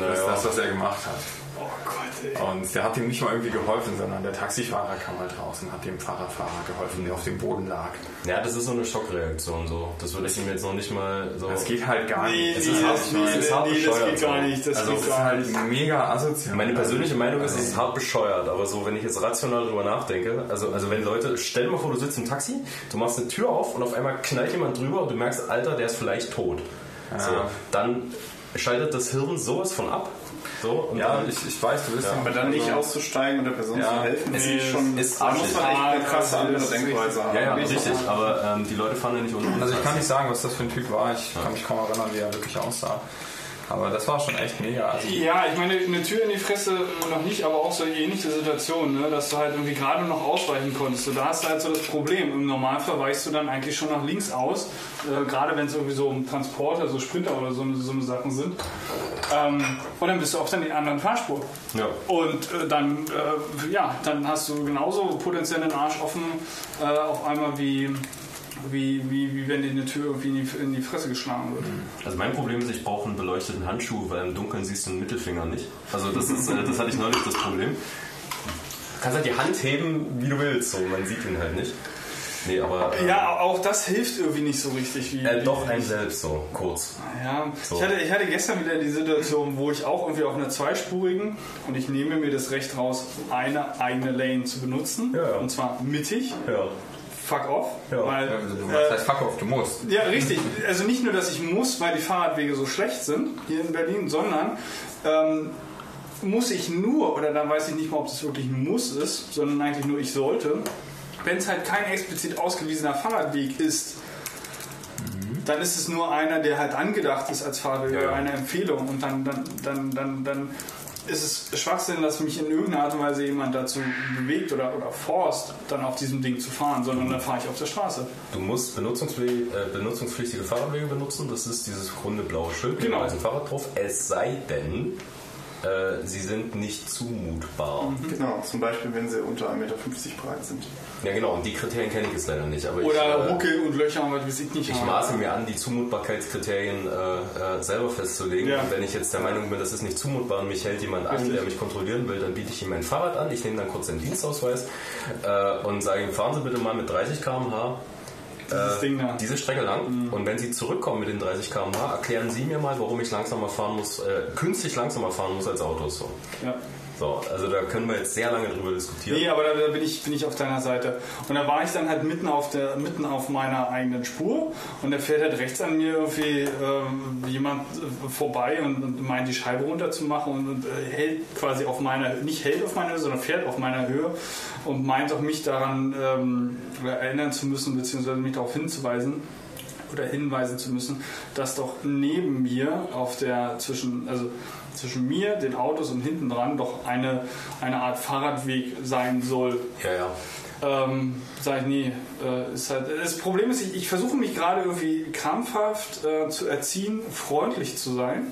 S4: Das ist das, was er gemacht hat.
S2: Oh Gott, ey.
S4: Und der hat ihm nicht mal irgendwie geholfen, sondern der Taxifahrer kam halt raus und hat dem Fahrradfahrer geholfen, der auf dem Boden lag.
S3: Ja, das ist so eine Schockreaktion so. Das würde ich ihm jetzt noch nicht mal so.
S4: Das geht halt gar
S2: Nee,
S4: nicht.
S3: Es
S2: nee,
S3: ist hart-
S2: das,
S3: es
S2: nee,
S3: ist hart
S2: nee, das
S3: bescheuert
S2: geht gar nicht. Das
S3: Also,
S2: geht
S4: halt mega asozial.
S3: Meine persönliche Meinung ist, es ist hart bescheuert, aber so, wenn ich jetzt rational drüber nachdenke, also, also wenn Leute, stell dir mal vor, du sitzt im Taxi, du machst eine Tür auf und auf einmal knallt jemand drüber und du merkst, Alter, der ist vielleicht tot. So, dann schaltet das Hirn sowas von ab. So, und
S4: Ja,
S3: dann,
S4: ich, ich weiß, du bist
S3: Ja.
S5: Aber dann nicht auszusteigen und der Person
S4: Ja.
S5: zu helfen, ist
S3: ist-
S5: schon,
S3: ist
S5: da muss man echt eine
S2: arschig.
S5: krasse andere Denkweise haben.
S3: ja, ja,
S5: Richtig.
S3: richtig, aber ähm, die Leute fahren ja nicht ohne
S4: Also ich kann nicht sagen, was das für ein Typ war. Ich kann mich kaum erinnern, wie er wirklich aussah. Aber das war schon echt mega. Also,
S2: Ja, ich meine, eine Tür in die Fresse noch nicht, aber auch so eine ähnliche Situation, ne? dass du halt irgendwie gerade noch ausweichen konntest. So, da hast du halt so das Problem. Im Normalfall weichst du dann eigentlich schon nach links aus, äh, gerade wenn es irgendwie so um Transporter, so Sprinter oder so, so eine Sachen sind. Ähm, und dann bist du auf der anderen Fahrspur.
S3: Ja.
S2: Und äh, dann, äh, ja, dann hast du genauso potenziell den Arsch offen äh, auf einmal wie, wie, wie, wie wenn dir eine Tür irgendwie in die, in die Fresse geschlagen wird.
S3: Also mein Problem ist, ich brauche einen beleuchteten Handschuh, weil im Dunkeln siehst du den Mittelfinger nicht. Also das ist, äh, das hatte ich neulich das Problem. Du kannst halt die Hand heben, wie du willst, so man sieht ihn halt nicht. Nee, aber äh,
S2: Ja, auch das hilft irgendwie nicht so richtig. Wie,
S3: äh, doch ein selbst so, kurz.
S2: Ja,
S3: So.
S2: ich, hatte, ich hatte gestern wieder die Situation, wo ich auch irgendwie auf einer zweispurigen und ich nehme mir das Recht raus, eine eigene Lane zu benutzen.
S3: Ja, ja.
S2: Und zwar mittig.
S3: Ja.
S2: Fuck off.
S3: Ja.
S2: Weil,
S4: also, du
S2: äh,
S4: machst halt fuck off, du musst.
S2: ja, richtig. Also nicht nur, dass ich muss, weil die Fahrradwege so schlecht sind hier in Berlin, sondern ähm, muss ich nur, oder dann weiß ich nicht mal, ob das wirklich ein Muss ist, sondern eigentlich nur ich sollte, wenn es halt kein explizit ausgewiesener Fahrradweg ist, dann ist es nur einer, der halt angedacht ist als Fahrradweg
S3: Ja,
S2: oder eine Empfehlung und dann, dann, dann, dann, dann ist es Schwachsinn, dass mich in irgendeiner Art und Weise jemand dazu bewegt oder, oder forst, dann auf diesem Ding zu fahren, sondern dann fahre ich auf der Straße.
S3: Du musst äh, benutzungspflichtige Fahrradwege benutzen. Das ist dieses runde blaue Schild mit
S2: Genau.
S3: einem weißen Fahrrad drauf. Es sei denn, äh, sie sind nicht zumutbar.
S5: Genau, zum Beispiel, wenn sie unter 1,50 Meter breit sind.
S3: Ja genau, und die Kriterien kenne ich jetzt leider nicht. Aber ich,
S2: Oder
S3: äh,
S2: Ruckel und Löcher was weiß ich nicht.
S3: Ich
S2: haben.
S3: maße mir an, die Zumutbarkeitskriterien äh, äh, selber festzulegen.
S2: Ja.
S3: Und wenn ich jetzt der Meinung bin, das ist nicht zumutbar und mich hält jemand an, der mich kontrollieren will, dann biete ich ihm mein Fahrrad an. Ich nehme dann kurz den Dienstausweis äh, und sage ihm, fahren Sie bitte mal mit 30 km/h
S2: Dieses Ding da.
S3: diese Strecke lang.
S2: Mhm.
S3: Und wenn Sie zurückkommen mit den 30 km/h, erklären Sie mir mal, warum ich langsamer fahren muss, äh, künstlich langsamer fahren muss als Autos. So.
S2: Ja.
S3: So, also da können wir jetzt sehr lange drüber diskutieren.
S2: Nee, aber da, da bin, ich, bin ich auf deiner Seite. Und da war ich dann halt mitten auf, der, mitten auf meiner eigenen Spur und da fährt halt rechts an mir irgendwie ähm, jemand äh, vorbei und, und meint, die Scheibe runterzumachen und, und äh, hält quasi auf meiner, nicht hält auf meiner Höhe, sondern fährt auf meiner Höhe und meint auch mich daran ähm, erinnern zu müssen, beziehungsweise mich darauf hinzuweisen oder hinweisen zu müssen, dass doch neben mir auf der zwischen also zwischen mir, den Autos und hinten dran doch eine, eine Art Fahrradweg sein soll.
S3: Ja, ja.
S2: Ähm, sag ich, nee, äh, ist halt, das Problem ist, ich, ich versuche mich gerade irgendwie krampfhaft äh, zu erziehen, freundlich zu sein.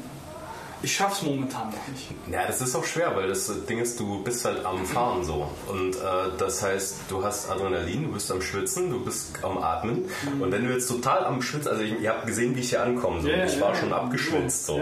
S2: Ich schaff's momentan noch nicht.
S3: Ja, das ist auch schwer, weil das Ding ist, du bist halt am Fahren so. Und äh, das heißt, du hast Adrenalin, du bist am Schwitzen, du bist am Atmen.
S2: Mhm.
S3: Und wenn du jetzt total am Schwitzen, also ich, ihr habt gesehen, wie ich hier ankomme, so.
S2: Ja,
S3: ich
S2: ja,
S3: war
S2: ja.
S3: schon abgeschwitzt. So.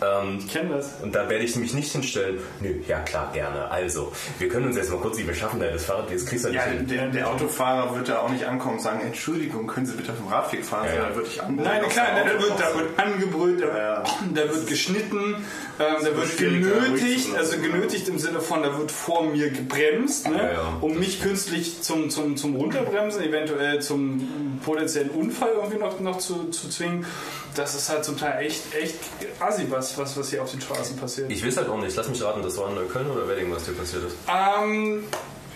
S2: Ja,
S3: Ähm,
S2: Ich kenne das.
S3: und da werde ich mich nicht hinstellen. Nö, ja klar, gerne. Also, wir können uns jetzt mal kurz, wir schaffen da das Fahrrad, jetzt kriegst du
S5: Ja,
S3: nicht hin.
S5: der, der Autofahrer wird ja auch nicht ankommen und sagen, Entschuldigung, können Sie bitte auf dem Radweg fahren,
S3: Ja, ja.
S5: sondern würde ich anbrüllen.
S2: Nein, klar,
S5: der
S2: da wird, da wird angebrüllt, da,
S5: Ja, ja.
S2: da wird geschnitten, ähm, da wird
S5: ruhig
S2: genötigt, also genötigt im Sinne von, da wird vor mir gebremst, ne,
S3: Ja, ja.
S2: um mich künstlich zum, zum, zum Runterbremsen, eventuell zum potenziellen Unfall irgendwie noch, noch zu, zu zwingen. Das ist halt zum Teil echt, echt assi, was, was, was hier auf den Straßen passiert.
S3: Ich weiß halt auch nicht, lass mich raten, das war in Neukölln oder Wedding, was dir passiert ist.
S2: Ähm,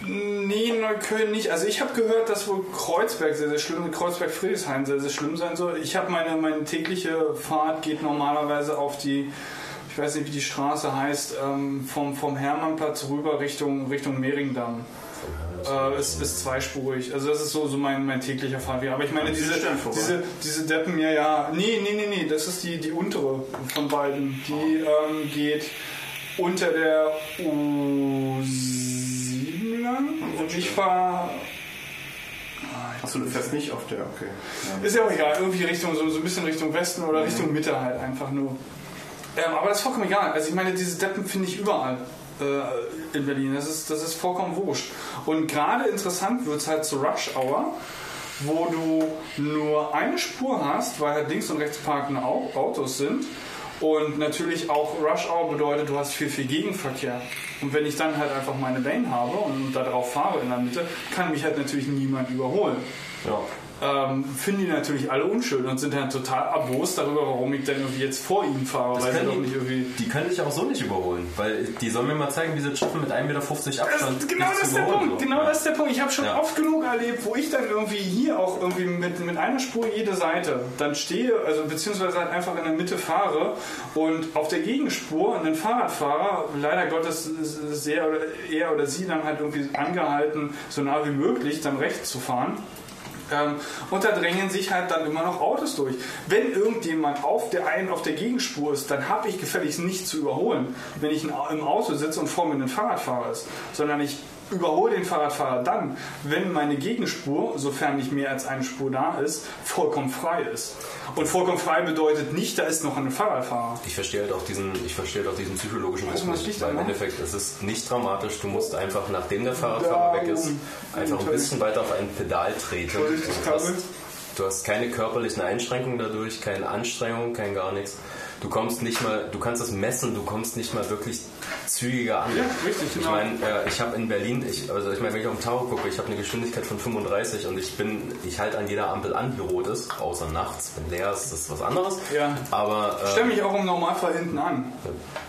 S2: nee, Neukölln nicht. Also ich habe gehört, dass wohl Kreuzberg sehr, sehr schlimm, Kreuzberg-Friedrichshain sehr, sehr schlimm sein soll. Ich habe meine, meine tägliche Fahrt geht normalerweise auf die, ich weiß nicht, wie die Straße heißt, ähm, vom, vom Hermannplatz rüber Richtung, Richtung Mehringdamm. Äh, es ist zweispurig. Also das ist so, so mein, mein täglicher Fahrweg. Aber ich meine, diese, diese, diese Deppen, ja, ja. Nee, nee, nee, nee. Das ist die, die untere von beiden. Die ähm, geht unter der U7 lang. Und ich fahre.
S5: Achso, du fährst nicht auf der, okay. Ja.
S2: Ist ja auch egal. Irgendwie Richtung, so, so ein bisschen Richtung Westen oder Richtung Mitte halt einfach nur. Ähm, aber das ist vollkommen egal. Also ich meine, diese Deppen finde ich überall äh, in Berlin. Das ist, das ist vollkommen wurscht. Und gerade interessant wird es halt zur Rush Hour, wo du nur eine Spur hast, weil halt links und rechts parkende Au- Autos sind. Und natürlich auch Rush Hour bedeutet, du hast viel, viel Gegenverkehr. Und wenn ich dann halt einfach meine Lane habe und da drauf fahre in der Mitte, kann mich halt natürlich niemand überholen
S3: Ja.
S2: Ähm, finden die natürlich alle unschön und sind dann total erbost darüber, warum ich dann irgendwie jetzt vor ihnen fahre,
S3: Das
S2: weil sie doch
S3: die-
S2: nicht irgendwie.
S3: Die können dich auch so nicht überholen, weil die sollen mir mal zeigen, wie sie schaffen, mit 1,50 Meter Abstand.
S2: Das, genau das ist der Punkt.
S3: so.
S2: Genau
S3: Ja.
S2: das ist der Punkt. Ich habe schon
S3: Ja.
S2: oft genug erlebt, wo ich dann irgendwie hier auch irgendwie mit, mit einer Spur jede Seite dann stehe, also beziehungsweise halt einfach in der Mitte fahre und auf der Gegenspur einen Fahrradfahrer, leider Gottes er oder er oder sie dann halt irgendwie angehalten, so nah wie möglich dann rechts zu fahren. Ähm, und da drängen sich halt dann immer noch Autos durch. Wenn irgendjemand auf der einen auf der Gegenspur ist, dann habe ich gefälligst nicht zu überholen, wenn ich im Auto sitze und vor mir ein Fahrradfahrer ist, sondern ich überhole den Fahrradfahrer dann, wenn meine Gegenspur, sofern nicht mehr als eine Spur da ist, vollkommen frei ist. Und vollkommen frei bedeutet nicht, da ist noch ein Fahrradfahrer.
S3: Ich verstehe halt auch diesen, ich verstehe halt auch diesen psychologischen
S2: Licht
S3: weil im? Endeffekt es ist nicht dramatisch. Du musst einfach, nachdem der Fahrradfahrer weg ist, einfach ein bisschen weiter auf ein Pedal treten.
S2: Ich
S3: Du hast, du hast keine körperlichen Einschränkungen dadurch, keine Anstrengung, kein gar nichts. Du kommst nicht mal, du kannst das messen, du kommst nicht mal wirklich zügiger an.
S2: Ja, richtig,
S3: Ich
S2: genau.
S3: meine, äh, ich habe in Berlin, ich, also ich meine, wenn ich auf den Tower gucke, ich habe eine Geschwindigkeit von 35 und ich bin, ich halte an jeder Ampel an, die rot ist, außer nachts, wenn leer ist, das ist was anderes.
S2: Ja.
S3: Aber äh,
S2: Stell mich auch im Normalfall hinten an.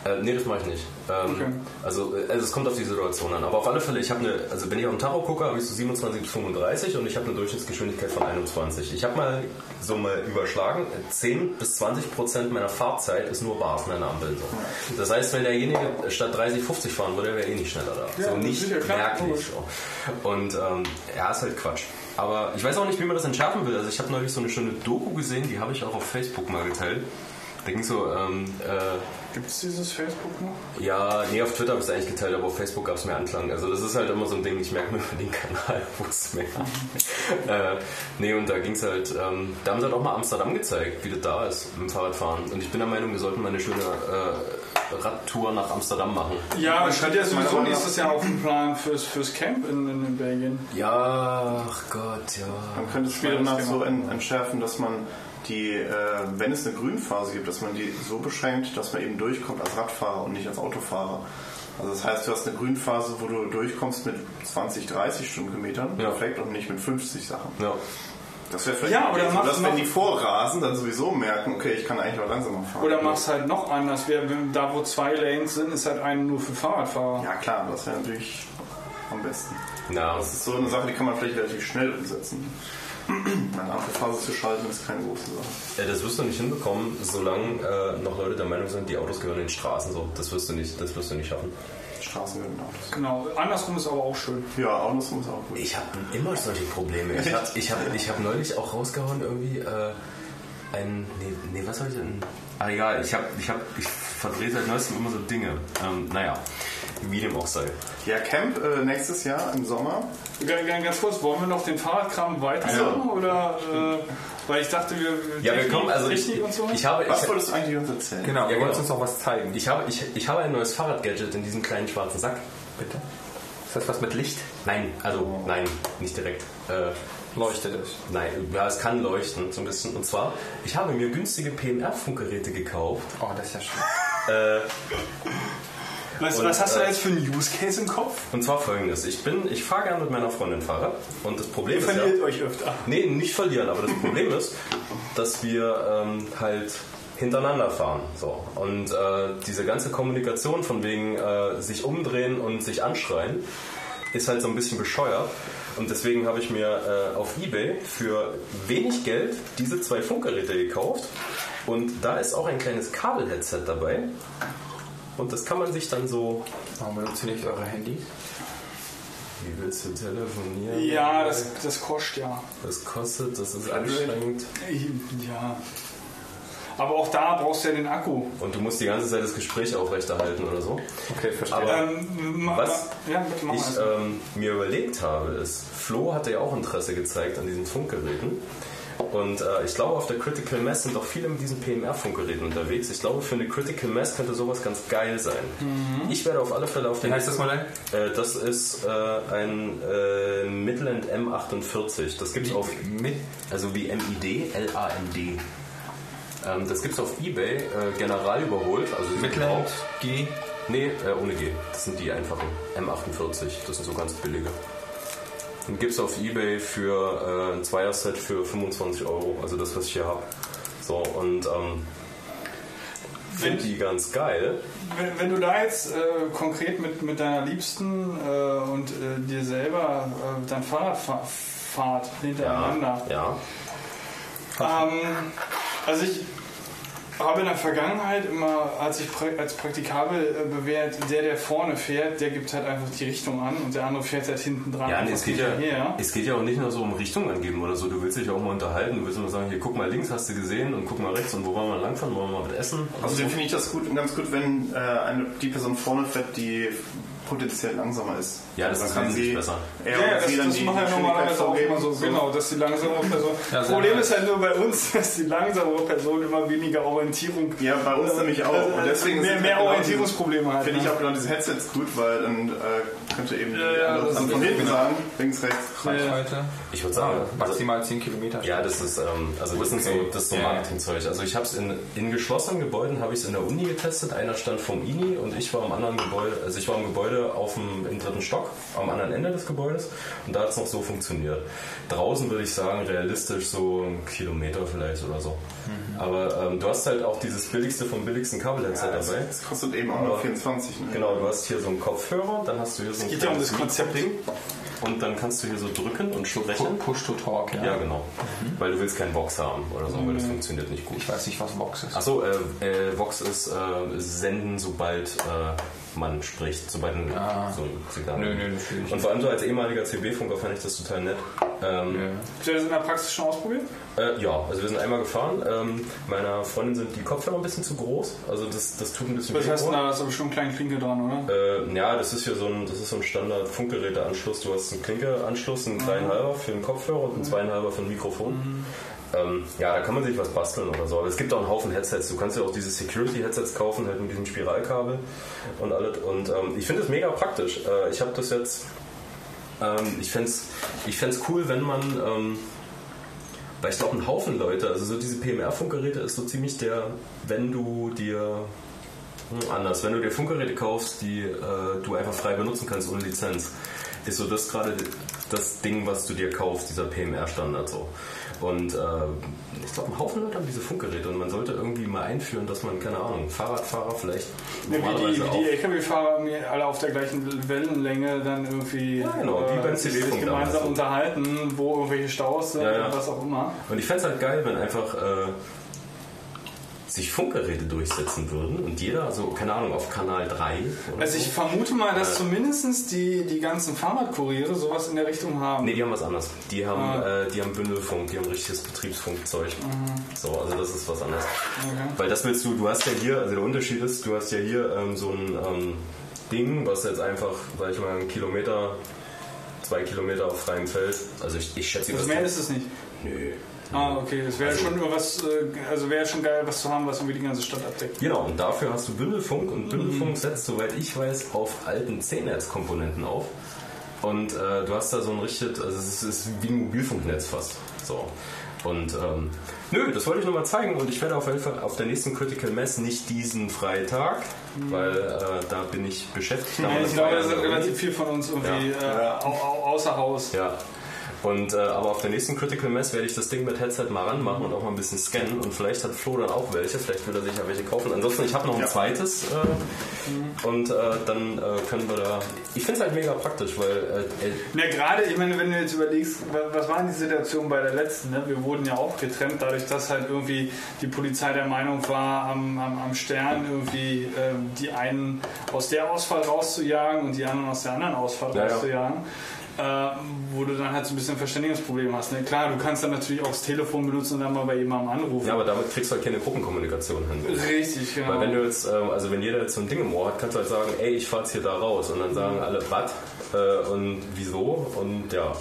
S3: äh, nee, das mache ich nicht. Ähm,
S2: Okay.
S3: also, äh, also es kommt auf die Situation an. Aber auf alle Fälle, ich habe eine, also wenn ich auf den Tacho gucke, habe ich so 27 bis 35 und ich habe eine Durchschnittsgeschwindigkeit von 21. Ich habe mal so mal überschlagen, 10 bis 20 Prozent meiner Fahrzeit ist nur Bars an der Ampel. So. Das heißt, wenn derjenige statt 30, 50 fahren würde, wäre er eh nicht schneller da.
S2: Ja,
S3: so nicht merklich. So. Und ähm, ja, ist halt Quatsch. Aber ich weiß auch nicht, wie man das entschärfen will. Also ich habe neulich so eine schöne Doku gesehen, die habe ich auch auf Facebook mal geteilt. Da ging so, ähm, äh,
S2: Gibt es dieses Facebook noch?
S3: ja, nee, auf Twitter habe ich es eigentlich geteilt, aber auf Facebook gab es mehr Anklang. Also das ist halt immer so ein Ding, ich merke mir für den Kanal, wo es mehr. äh, nee, und da ging es halt, ähm, da haben sie halt auch mal Amsterdam gezeigt, wie das da ist im Fahrradfahren. Und ich bin der Meinung, wir sollten mal eine schöne äh, Radtour nach Amsterdam machen.
S2: Ja, es steht ja sowieso nächstes Jahr auf dem Plan fürs, fürs Camp in, in, Belgien.
S3: Ja, ach Gott, ja.
S5: Man könnte es später noch so en- entschärfen, dass man die, äh, wenn es eine Grünphase gibt, dass man die so beschränkt, dass man eben durchkommt als Radfahrer und nicht als Autofahrer. Also das heißt, du hast eine Grünphase, wo du durchkommst mit 20, 30 Stundenkilometern,
S3: Ja.
S5: perfekt, und nicht mit 50 Sachen.
S3: Ja.
S5: Das wäre vielleicht
S2: Ja, oder
S5: so,
S2: mach-
S5: dass wenn die vorrasen, dann sowieso merken, okay, ich kann eigentlich auch langsamer fahren.
S2: Oder mach's halt noch anders. Wenn- Da, wo zwei Lanes sind, ist halt eine nur für Fahrradfahrer.
S5: Ja klar, das wäre natürlich am besten.
S3: Na,
S5: Das ist so eine Sache, die kann man vielleicht relativ schnell umsetzen. Eine Ampelphase zu schalten ist keine große Sache.
S3: äh, das wirst du nicht hinbekommen, solange äh, noch Leute der Meinung sind, die Autos gehören in den Straßen. So, das wirst du nicht, das wirst du nicht schaffen.
S5: Straßen werden Autos.
S2: Genau. Andersrum ist aber auch schön.
S5: Ja, Autos ist auch gut.
S3: Ich habe immer solche Probleme. Ich habe ich hab, ich hab neulich auch rausgehauen irgendwie äh, ein. Nee, nee, was habe ich denn? Ah, egal, ich habe. Ich, hab, ich verdrehe seit neuestem immer so Dinge. Ähm, naja, wie dem auch sei.
S5: Ja, Camp äh, nächstes Jahr im Sommer.
S2: Ganz, ganz kurz, wollen wir noch den Fahrradkram weitermachen? Oder, äh, weil ich dachte, wir.
S3: Ja, wir kommen, also ich,
S2: so?
S3: ich habe.
S5: Was
S3: Ich,
S5: wolltest du eigentlich uns erzählen?
S4: Genau,
S3: Ja,
S4: du wolltest
S3: genau.
S4: uns noch was zeigen.
S3: ich, habe, ich, ich habe ein neues Fahrradgadget in diesem kleinen schwarzen Sack.
S4: Bitte? Ist das was mit Licht?
S3: Nein, also nein, nicht direkt. Äh,
S4: Leuchtet es?
S3: nein, ja, es kann leuchten so ein bisschen. Und zwar, ich habe mir günstige PMR-Funkgeräte gekauft.
S4: Oh, das ist ja schön.
S2: Was,
S3: Und,
S2: was hast du da jetzt für einen Use Case im Kopf?
S3: Und zwar folgendes: Ich bin, ich fahre gerne mit meiner Freundin Fahrrad und das Problem ist ja,
S2: Verliert euch öfter.
S3: nee, nicht verlieren, aber das Problem ist, dass wir ähm, halt hintereinander fahren. So. Und äh, diese ganze Kommunikation von wegen äh, sich umdrehen und sich anschreien ist halt so ein bisschen bescheuert. Und deswegen habe ich mir äh, auf Ebay für wenig Geld diese zwei Funkgeräte gekauft. Und da ist auch ein kleines Kabelheadset dabei. Und das kann man sich dann so.
S4: Warum benutzt ihr nicht eure Handys?
S3: Wie willst du telefonieren?
S2: Ja, das, das kostet ja.
S3: Das kostet, das ist anstrengend.
S2: Ja. Aber auch da brauchst du ja den Akku.
S3: Und du musst die ganze Zeit das Gespräch aufrechterhalten oder so.
S4: Okay, verstehe.
S3: Aber
S2: Ähm,
S3: Was
S2: Ja, bitte mach
S3: ich ähm, mir überlegt habe, ist, Flo hatte ja auch Interesse gezeigt an diesen Funkgeräten. Und äh, ich glaube, auf der Critical Mass sind auch viele mit diesen PMR-Funkgeräten unterwegs. Ich glaube, für eine Critical Mass könnte sowas ganz geil sein. Ich werde auf alle Fälle auf den.
S4: Wie heißt das Modell?
S3: Äh, das ist äh, ein äh, Midland M48. Das gibt es auf.
S4: Mit
S3: Also wie MID, L-A-N-D. Ähm, das gibt es auf Ebay äh, general überholt. Also
S4: Midland G.
S3: Nee, äh, ohne G. Das sind die einfachen. M48. Das sind so ganz billige. Und gibt es auf Ebay für äh, ein Zweierset für 25 Euro. Also das, was ich hier habe. So, und ähm, finde die ganz geil.
S2: Wenn, wenn du da jetzt äh, konkret mit, mit deiner Liebsten äh, und äh, dir selber äh, dein Fahrrad fa fahrt hintereinander.
S3: Ja.
S2: Ähm, also ich habe in der Vergangenheit immer, als ich pra als praktikabel äh, bewährt, der, der vorne fährt, der gibt halt einfach die Richtung an und der andere fährt halt hinten dran.
S3: Ja, nee, es geht ja,
S2: hinterher.
S3: es geht ja auch nicht nur so um Richtung angeben oder so. Du willst dich auch mal unterhalten. Du willst immer sagen, hier guck mal links, hast du gesehen und guck mal rechts und wo wollen wir langfahren, wollen wir mal was essen?
S5: Außerdem finde ich das gut, ganz gut, wenn äh, eine, die Person vorne fährt, die potenziell langsamer ist.
S3: Ja, das ist
S5: kann sie,
S3: besser.
S5: Er
S2: Ja, ja, das, das machen ja normalerweise auch immer so, genau, dass die langsamere Person.
S4: Ja, sehr
S2: Problem ist halt nur bei uns, dass die langsamere Person immer weniger Orientierung.
S5: Ja, bei uns nämlich auch. Und deswegen
S2: mehr, mehr
S5: genau
S2: Orientierungsprobleme hat.
S5: Finde ich
S2: ne?
S5: auch genau diese Headsets gut, weil dann äh, könnte eben
S2: Ja,
S5: die
S2: ja,
S5: andere
S2: das
S5: Person
S2: ist
S5: von hinten sagen, links, rechts.
S4: Reichweite.
S3: Ich würde sagen, also,
S4: Maximal 10 Kilometer.
S3: ja, das ist, ähm, also das, sind so, das ist so
S4: Ja.
S3: Marketingzeug. Also ich habe es in, in geschlossenen Gebäuden habe ich es in der Uni getestet. Einer stand vom INI und ich war im anderen Gebäude, also ich war im Gebäude auf dem im dritten Stock, am anderen Ende des Gebäudes und da hat es noch so funktioniert. Draußen würde ich sagen, realistisch so ein Kilometer vielleicht oder so. Aber ähm, du hast halt auch dieses billigste vom billigsten Kabelheadset
S5: Ja, das,
S3: dabei.
S5: das kostet eben auch nur 24. Ne?
S3: Genau, du hast hier so einen Kopfhörer, dann hast du hier so ein
S2: geht ja um das Konzept.
S3: Und dann kannst du hier so drücken und sprechen.
S4: Push to Talk, ja.
S3: Ja, genau. Weil du willst keinen Vox haben oder so, weil das funktioniert nicht gut.
S4: Ich weiß nicht, was Vox ist.
S3: Achso, äh, äh, Vox ist äh, senden, sobald äh, man spricht, sobald ein
S4: Ah.
S3: so Signal.
S4: Nö, nö,
S3: Und vor allem so als ehemaliger CB-Funker fand ich das total nett. Ähm,
S2: Habt ihr das in der Praxis schon ausprobiert?
S3: äh, ja, also wir sind einmal gefahren. Ähm, meiner Freundin sind die Kopfhörer ein bisschen zu groß. Also das, das tut ein bisschen
S2: Was heißt denn da? Da ist aber schon ein kleiner Klinke dran, oder?
S3: Äh, ja, das ist hier so ein, das ist so ein Standard Funkgeräteanschluss. Du hast einen Klinkeanschluss, einen kleinen halber für den Kopfhörer und einen zweieinhalber für ein Mikrofon. Ähm, ja, da kann man sich was basteln oder so. Aber es gibt auch einen Haufen Headsets. Du kannst ja auch diese Security-Headsets kaufen, halt mit diesem Spiralkabel und alles. Und ähm, ich finde es mega praktisch. Äh, ich habe das jetzt. Ähm, ich fände es ich fänd's cool, wenn man. Ähm, Weil ich glaube, ein Haufen Leute, also so diese PMR-Funkgeräte ist so ziemlich der, wenn du dir hm, anders, wenn du dir Funkgeräte kaufst, die äh, du einfach frei benutzen kannst ohne Lizenz, ist so das gerade das Ding, was du dir kaufst, dieser PMR-Standard so. Und äh, ich glaube, ein Haufen Leute haben diese Funkgeräte und man sollte irgendwie mal einführen, dass man, keine Ahnung, Fahrradfahrer vielleicht
S2: Ja, wie die, die LKW-Fahrer alle auf der gleichen Wellenlänge dann irgendwie
S3: Ja, genau, wie beim
S2: sich gemeinsam unterhalten, wo irgendwelche Staus sind
S3: Ja, ja.
S2: und was auch immer.
S3: Und ich fände es halt geil, wenn einfach äh, sich Funkgeräte durchsetzen würden und jeder, so, keine Ahnung, auf Kanal 3 oder
S2: Also ich
S3: so.
S2: vermute mal, dass zumindest die, die ganzen Fahrradkuriere sowas in der Richtung haben.
S3: Nee, die haben was anderes. Die haben,
S2: Ah.
S3: äh, die haben Bündelfunk, die haben richtiges Betriebsfunkzeug. So, also das ist was anderes.
S2: Okay.
S3: Weil das willst du, du hast ja hier, also der Unterschied ist, du hast ja hier ähm, so ein ähm, Ding, was jetzt einfach, sag ich mal, einen Kilometer, zwei Kilometer auf freiem Feld, also ich, ich schätze,
S2: Das
S3: das
S2: mehr ist es nicht.
S3: Nö.
S2: Ah, okay. Das wäre
S3: Also-
S2: schon nur was, äh, also wäre schon geil, was zu haben, was irgendwie die ganze Stadt abdeckt.
S3: Genau, und dafür hast du Bündelfunk
S2: Mhm.
S3: und Bündelfunk setzt, soweit ich weiß, auf alten C-Netz-Komponenten auf. Und äh, du hast da so ein richtiges, also es ist, ist wie ein Mobilfunknetz fast. So. Und ähm, nö, das wollte ich nur mal zeigen und ich werde auf jeden Fall auf der nächsten Critical Mess nicht diesen Freitag, weil äh, da bin ich beschäftigt.
S2: Mhm. Ja, ich
S3: das
S2: glaube, da sind relativ viel von uns irgendwie
S3: Ja.
S2: Äh, au, au, außer Haus.
S3: Ja. Und, äh, aber auf der nächsten Critical Mess werde ich das Ding mit Headset mal ranmachen und auch mal ein bisschen scannen. Und vielleicht hat Flo dann auch welche. Vielleicht will er sich ja welche kaufen. Ansonsten, ich habe noch ein
S5: Ja.
S3: zweites. Äh, Und äh, dann äh, können wir da. Ich finde es halt mega praktisch, weil. Äh, äh,
S2: Na gerade, ich meine, wenn du jetzt überlegst, wa- was war denn die Situation bei der letzten? Ne? Wir wurden ja auch getrennt, dadurch, dass halt irgendwie die Polizei der Meinung war, am, am, am Stern irgendwie ähm, die einen aus der Ausfahrt rauszujagen und die anderen aus der anderen Ausfahrt
S3: Ja, ja.
S2: Äh, wo du dann halt so ein bisschen ein Verständigungsproblem hast. Ne? Klar, du kannst dann natürlich auch das Telefon benutzen und dann mal bei jemandem anrufen.
S3: ja, aber damit kriegst du halt keine Gruppenkommunikation hin.
S2: Richtig, genau.
S3: Weil wenn du jetzt, ähm, also wenn jeder jetzt so ein Ding im Ohr hat, kannst du halt sagen, ey, ich fahr jetzt hier da raus. Und dann sagen alle, was? Äh, und wieso? Und ja.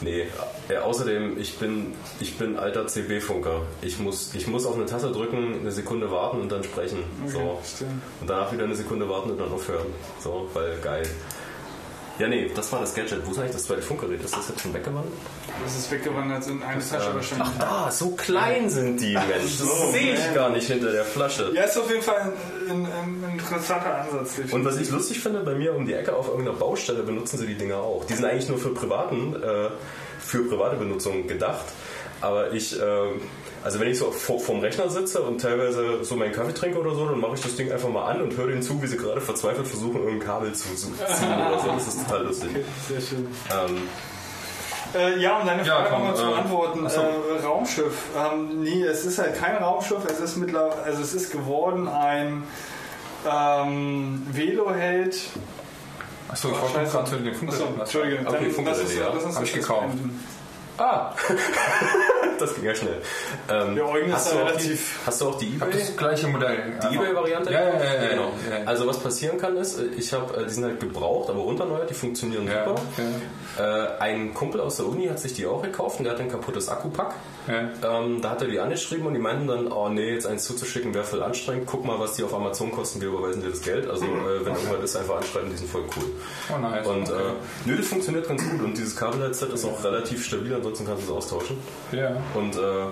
S3: Nee, äh, außerdem, ich bin, ich bin alter CB-Funker. Ich muss, ich muss auf eine Taste drücken, eine Sekunde warten und dann sprechen. so.
S2: stimmt.
S3: Und danach wieder eine Sekunde warten und dann aufhören. So, weil geil. Ja, nee, das war das Gadget. Wo ist eigentlich das zweite Funkgerät? Ist das jetzt schon weggewandert?
S2: Das ist weggewandert in eine Tasche wahrscheinlich.
S3: Ah, so klein sind die, Mensch. Das sehe ich gar nicht hinter der Flasche.
S2: Ja, ist auf jeden Fall ein, ein, ein interessanter Ansatz. definitiv.
S3: Und was ich lustig finde, bei mir um die Ecke auf irgendeiner Baustelle benutzen sie die Dinger auch. Die sind eigentlich nur für privaten, äh, für private Benutzung gedacht. Aber ich, äh, also wenn ich so vor, vorm Rechner sitze und teilweise so meinen Kaffee trinke oder so, dann mache ich das Ding einfach mal an und höre denen zu, wie sie gerade verzweifelt versuchen, irgendein Kabel zu, ziehen oder so. Das ist total lustig.
S2: Sehr schön.
S3: Ähm,
S2: Äh, ja, um deine
S4: Ja,
S2: Frage
S4: komm,
S2: nochmal zu
S4: äh,
S2: beantworten.
S4: achso.
S2: Äh, Raumschiff. Ähm, nee, es ist halt kein Raumschiff. Es ist mittlerweile, also es ist geworden ein ähm, Veloheld.
S4: Achso, ich wollte gerade zu den Funkgeräten was
S3: Okay,
S2: uns-
S3: ja.
S2: das
S4: ich gekauft.
S2: beenden.
S3: Ah, das ging ja schnell. Ähm,
S2: Der Eugen ist
S3: hast,
S2: da
S3: du auch die,
S2: relativ-
S3: hast du auch die eBay?
S4: das gleiche Modell.
S3: Die eBay-Variante?
S4: Ja, ja, ja, ja,
S3: genau.
S4: ja, ja.
S3: Also was passieren kann ist, ich habe, äh, die sind halt gebraucht, aber runterneuert, die funktionieren
S4: Ja,
S3: super.
S4: ja.
S3: Äh, ein Kumpel aus der Uni hat sich die auch gekauft und der hat ein kaputtes Akkupack.
S4: Ja.
S3: Ähm, da hat er die angeschrieben und die meinten dann, oh nee, jetzt eins zuzuschicken wäre voll anstrengend. Guck mal, was die auf Amazon kosten, wir überweisen dir das Geld. Also äh, wenn irgendwas ist, einfach anschreiben, die sind voll cool.
S4: Oh, nice.
S3: Und
S4: Okay.
S3: äh, nö, das funktioniert ganz gut und dieses Kabelheadset ist auch relativ stabil, ansonsten kannst du es austauschen.
S4: Ja.
S3: Und äh,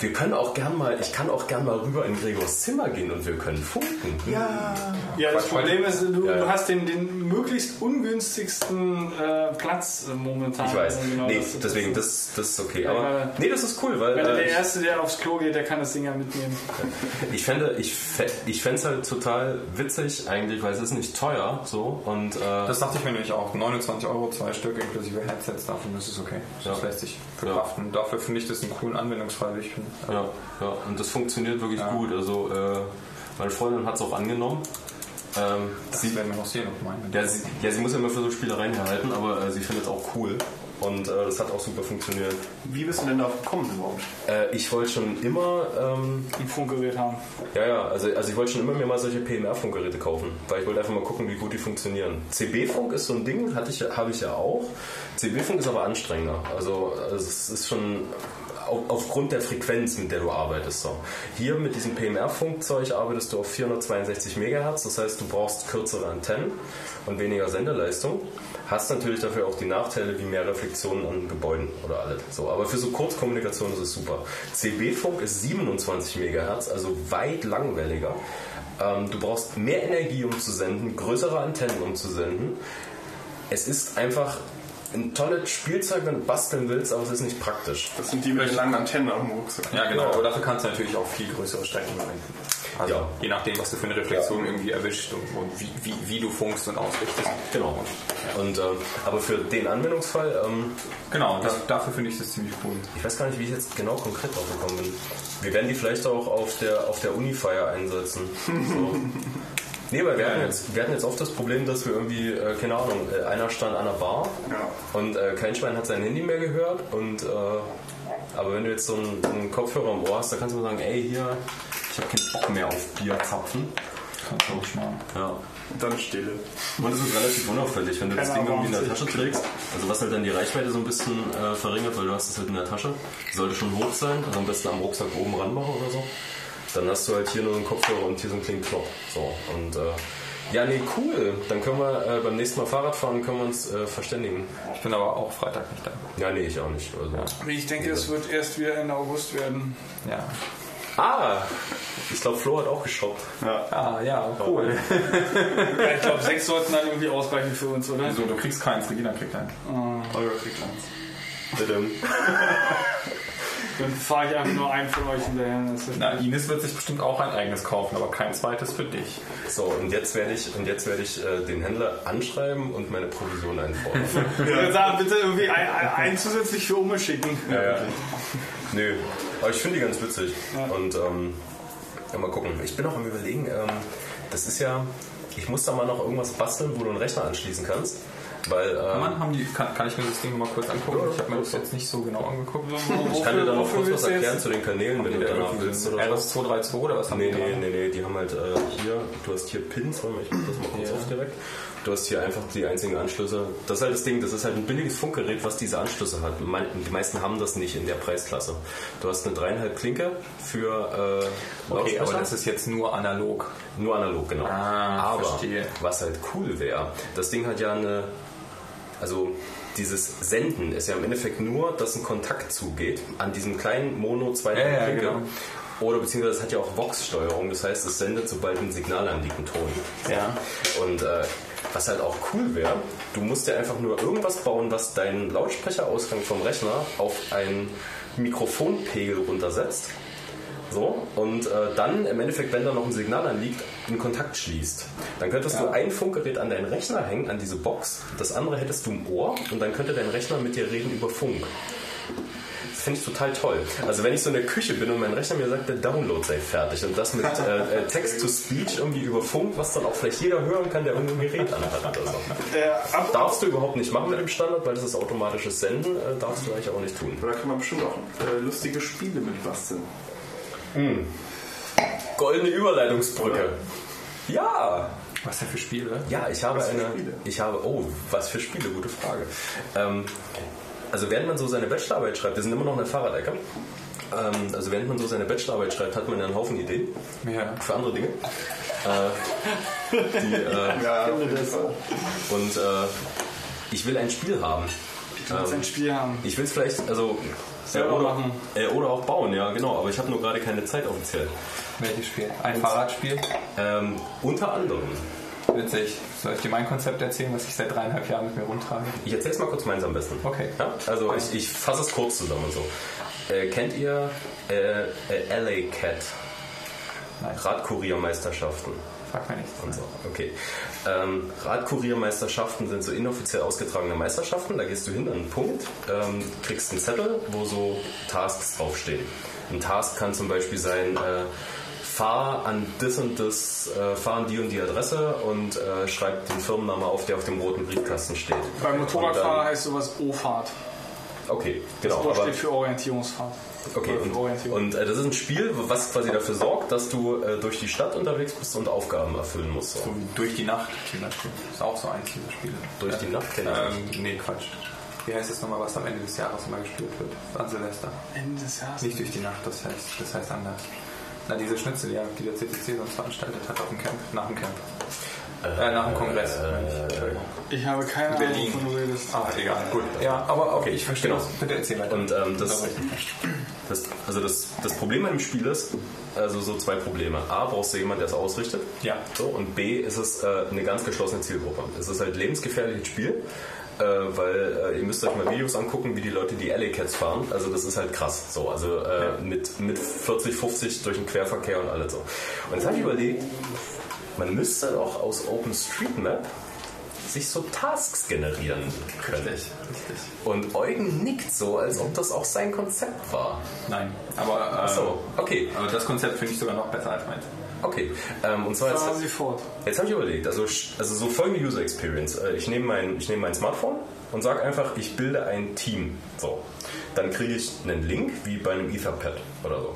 S3: wir können auch gern mal, ich kann auch gern mal rüber in Gregors Zimmer gehen und wir können funken. Ja.
S2: Ja, das Problem ist, du,
S3: Ja,
S2: hast den, den möglichst ungünstigsten äh, Platz äh, momentan.
S3: Ich weiß.
S2: Genau,
S3: nee,
S2: das-
S3: deswegen,
S2: das-
S3: das, ist okay. Aber nee, das ist cool, weil
S2: Wenn der
S3: äh,
S2: Erste, der aufs Klo geht, der kann das Ding ja mitnehmen.
S3: ich fände, ich, ich fände es halt total witzig eigentlich, weil es ist nicht teuer so und äh,
S4: Das dachte ich mir nämlich auch. 29 Euro, zwei Stück inklusive Headsets davon, das ist okay. Das
S3: Ja.
S4: lässt sich verkraften. Dafür finde ich das einen coolen Anwendungsfall, wie ich finde.
S3: Ja, ja, und das funktioniert wirklich
S4: Ja.
S3: gut. Also äh, meine Freundin hat es auch angenommen. Ähm,
S4: Das
S3: sie,
S4: werden wir noch sehen meinen.
S3: ja, sie, ja, sie muss ja immer für so Spielereien herhalten, aber äh, sie findet es auch cool. Und äh, das hat auch super funktioniert.
S5: Wie bist du denn darauf gekommen überhaupt?
S3: Äh, ich wollte schon immer ähm,
S2: Ein Funkgerät haben.
S3: Ja, ja, also, also ich wollte schon immer mir mal solche PMR-Funkgeräte kaufen, weil ich wollte einfach mal gucken, wie gut die funktionieren. CB-Funk ist so ein Ding, hatte ich, habe ich ja auch. CB-Funk ist aber anstrengender. Also, also es ist schon aufgrund der Frequenz, mit der du arbeitest. So. Hier mit diesem PMR-Funkzeug arbeitest du auf 462 MHz, das heißt, du brauchst kürzere Antennen und weniger Sendeleistung. Hast natürlich dafür auch die Nachteile wie mehr Reflexionen an Gebäuden oder alles. So, aber für so Kurzkommunikation ist es super. CB-Funk ist 27 MHz, also weit langwelliger. Ähm, du brauchst mehr Energie, um zu senden, größere Antennen, um zu senden. Es ist einfach ein tolles Spielzeug, wenn du basteln willst, aber es ist nicht praktisch.
S5: Das sind die mit den langen Antennen dem Rucksack.
S4: Ja, genau. Aber dafür kannst du natürlich auch viel größere Strecken verwenden. Also
S3: Ja.
S4: je nachdem, was du für eine Reflexion irgendwie erwischt und, und wie, wie, wie du funkst und ausrichtest.
S3: Genau. Und, ähm, aber für den Anwendungsfall, ähm,
S4: Genau, das, dafür finde ich das ziemlich cool.
S3: ich weiß gar nicht, wie ich jetzt genau konkret drauf gekommen bin. Wir werden die vielleicht auch auf der, auf der Uni-Feier einsetzen. So. Nee, weil wir hatten, jetzt, wir hatten jetzt oft das Problem, dass wir irgendwie, äh, keine Ahnung, äh, einer stand an der Bar
S5: Ja.
S3: und äh, kein Schwein hat sein Handy mehr gehört. Und, äh, aber wenn du jetzt so einen, einen Kopfhörer im Ohr hast, dann kannst du mal sagen, ey, hier, ich habe keinen Bock mehr auf Bier zapfen.
S4: Kannst du auch machen.
S3: Ja.
S5: Und dann Stille.
S3: Und es ist relativ unauffällig, wenn du das
S5: Keine
S3: Ding irgendwie in der. Tasche trägst. Also was halt dann die Reichweite so ein bisschen äh, verringert, weil du hast es halt in der Tasche. Die sollte schon hoch sein, also am besten am Rucksack oben ranmachen oder so. Dann hast du halt hier nur einen Kopfhörer und hier so einen kleinen Knopf. So, und äh, ja, nee, cool. Dann können wir äh, beim nächsten Mal Fahrrad fahren, können wir uns äh, verständigen.
S4: Ich bin aber auch Freitag nicht da.
S3: Ja, nee, ich auch nicht. Also.
S2: Ich denke, es wird erst wieder Ende August werden.
S4: Ja.
S3: Ah, ich glaube, Flo hat auch geshoppt.
S4: Ah, ja, cool.
S2: Ja, ich glaube, sechs sollten dann irgendwie ausreichen für uns, oder?
S4: Also, du kriegst keins, Regina kriegt eins.
S5: Eure kriegt eins.
S2: Dann fahre ich einfach nur einen von euch hinterher.
S4: Na, Ines wird sich bestimmt auch ein eigenes kaufen, aber kein zweites für dich.
S3: So, und jetzt werde ich, und jetzt werde ich äh, den Händler anschreiben und meine Provision einfordern.
S2: Ich würde sagen, bitte irgendwie ein, ein, ein zusätzlich für Umme schicken.
S3: Ja, ja. Nö, aber ich finde die ganz witzig. Und ähm, ja, mal gucken. Ich bin auch am überlegen, ähm, das ist ja, ich muss da mal noch irgendwas basteln, wo du einen Rechner anschließen kannst. Weil,
S4: Kann,
S3: ähm,
S4: man, haben die, kann, kann ich mir das Ding mal kurz angucken? Ich habe mir das jetzt nicht so genau angeguckt.
S3: ich kann dir dann noch kurz was erklären zu den Kanälen, wenn du danach willst oder so.
S4: RS232 oder was haben
S3: Nee,
S4: die
S3: nee,
S4: da?
S3: nee, nee, die haben halt äh, hier, du hast hier Pins, warte mal, ich mach das mal kurz
S4: Ja.
S3: auf direkt. Du hast hier einfach die einzigen Anschlüsse. Das ist halt das Ding, das ist halt ein billiges Funkgerät, was diese Anschlüsse hat. Die meisten haben das nicht in der Preisklasse. Du hast eine dreieinhalb Klinke für äh,
S4: Okay, aber das ist jetzt nur analog.
S3: Nur analog, genau.
S4: Ah,
S3: Aber
S4: verstehe.
S3: was halt cool wäre, das Ding hat ja eine, also dieses Senden ist ja im Endeffekt nur, dass ein Kontakt zugeht an diesem kleinen Mono 2
S4: Ja, ja, genau.
S3: Oder beziehungsweise es hat ja auch Vox-Steuerung, das heißt, es sendet, sobald ein Signal anliegt, einen Ton.
S4: Ja.
S3: Und äh, was halt auch cool wäre, du musst dir einfach nur irgendwas bauen, was deinen Lautsprecherausgang vom Rechner auf einen Mikrofonpegel runtersetzt. So, und äh, dann im Endeffekt, wenn da noch ein Signal anliegt, einen Kontakt schließt. Dann könntest du ein Funkgerät an deinen Rechner hängen, an diese Box, das andere hättest du im Ohr und dann könnte dein Rechner mit dir reden über Funk. Das finde ich total toll. Also wenn ich so in der Küche bin und mein Rechner mir sagt, der Download sei fertig und das mit äh, äh, Text-to-Speech irgendwie über Funk, was dann auch vielleicht jeder hören kann, der irgendein Gerät anhat oder so.
S2: Äh,
S3: Darfst du überhaupt nicht machen mit dem Standard, weil das ist automatisches Senden, äh, darfst du eigentlich auch nicht tun.
S5: Da kann man bestimmt auch äh, lustige Spiele mit basteln.
S3: Goldene Überleitungsbrücke. Ja,
S4: Was denn für Spiele?
S3: ja, ich habe
S5: Was für
S3: eine.
S5: Spiele?
S3: Ich habe. Oh, was für Spiele? Gute Frage. Ähm, also während man so seine Bachelorarbeit schreibt, wir sind immer noch in der Fahrradecke. Ähm, also während man so seine Bachelorarbeit schreibt, hat man ja einen Haufen Ideen
S4: Ja.
S3: für andere Dinge. Äh, die, äh,
S5: Ja,
S3: und äh, ich will ein Spiel haben.
S2: du willst ein Spiel haben.
S3: Ich will es vielleicht, also
S2: Selber
S3: oder,
S2: machen.
S3: Äh, oder auch bauen, ja genau. Aber ich habe nur gerade keine Zeit offiziell.
S4: Welches Spiel? Ein Fahrradspiel?
S3: Ähm, unter anderem.
S4: Witzig. Soll ich dir mein Konzept erzählen, was ich seit dreieinhalb Jahren mit mir rumtrage?
S3: Ich erzähle es mal kurz meins am besten.
S4: Okay.
S3: Ja? Also ich, ich fasse es kurz zusammen und so. Äh, kennt ihr äh, äh, LA Cat? Radkuriermeisterschaften.
S4: Frag mir nichts.
S3: Und so, okay. Ähm, Radkuriermeisterschaften sind so inoffiziell ausgetragene Meisterschaften. Da gehst du hin an einen Punkt, ähm, kriegst einen Zettel, wo so Tasks draufstehen. Ein Task kann zum Beispiel sein, äh, fahr an das und das, äh, fahr an die und die Adresse und äh, schreib den Firmennamen auf, der auf dem roten Briefkasten steht.
S2: Beim Motorradfahrer
S3: dann-
S2: heißt sowas O-Fahrt.
S3: Okay, genau.
S2: O
S3: aber-
S2: steht für Orientierungsfahrt.
S3: Okay, und, und äh, das ist ein Spiel, was quasi dafür sorgt, dass du äh, durch die Stadt unterwegs bist und Aufgaben erfüllen musst. So.
S4: So Durch die Nacht zum Beispiel. Ist auch so eins dieser Spiele.
S3: Durch die Nacht kenne ich
S4: Ähm, nee, Quatsch. wie heißt das nochmal, was am Ende des Jahres immer gespielt wird? An Silvester.
S2: Ende des Jahres.
S4: Nicht durch die Nacht, das heißt, das heißt anders. Na, diese Schnitzeljagd, die der CCC sonst veranstaltet hat auf dem Camp, nach dem Camp. Äh, nach dem Kongress. Entschuldigung.
S2: Ich habe keine Ahnung,
S4: Berlin.
S2: wovon du redest.
S4: Ah, egal, gut. Ja, aber okay, ich verstehe
S3: Genau.
S4: das. Bitte erzähl weiter.
S3: Und ähm, das, das, also das, das Problem an dem Spiel ist, also so zwei Probleme. A, brauchst du jemanden, der es ausrichtet.
S4: Ja.
S3: So, und B, ist es äh, eine ganz geschlossene Zielgruppe. Es ist halt ein lebensgefährliches Spiel. Äh, weil äh, ihr müsst euch mal Videos angucken, wie die Leute die Alley Cats fahren. Also das ist halt krass. So, also äh, mit, mit 40, 50 durch den Querverkehr und alles so. Und jetzt habe ich überlegt, man müsste doch aus OpenStreetMap sich so Tasks generieren können.
S4: Richtig, richtig.
S3: Und Eugen nickt so, als ob das auch sein Konzept war.
S4: Nein, aber, äh,
S3: so, okay,
S4: aber das Konzept finde ich sogar noch besser als meins.
S3: okay. Ähm, und zwar jetzt,
S2: Sie fort.
S3: jetzt habe ich überlegt, also, also so folgende User Experience. Äh, Ich nehme mein, ich nehme mein Smartphone und sage einfach, ich bilde ein Team. So. Dann kriege ich einen Link, wie bei einem Etherpad oder so.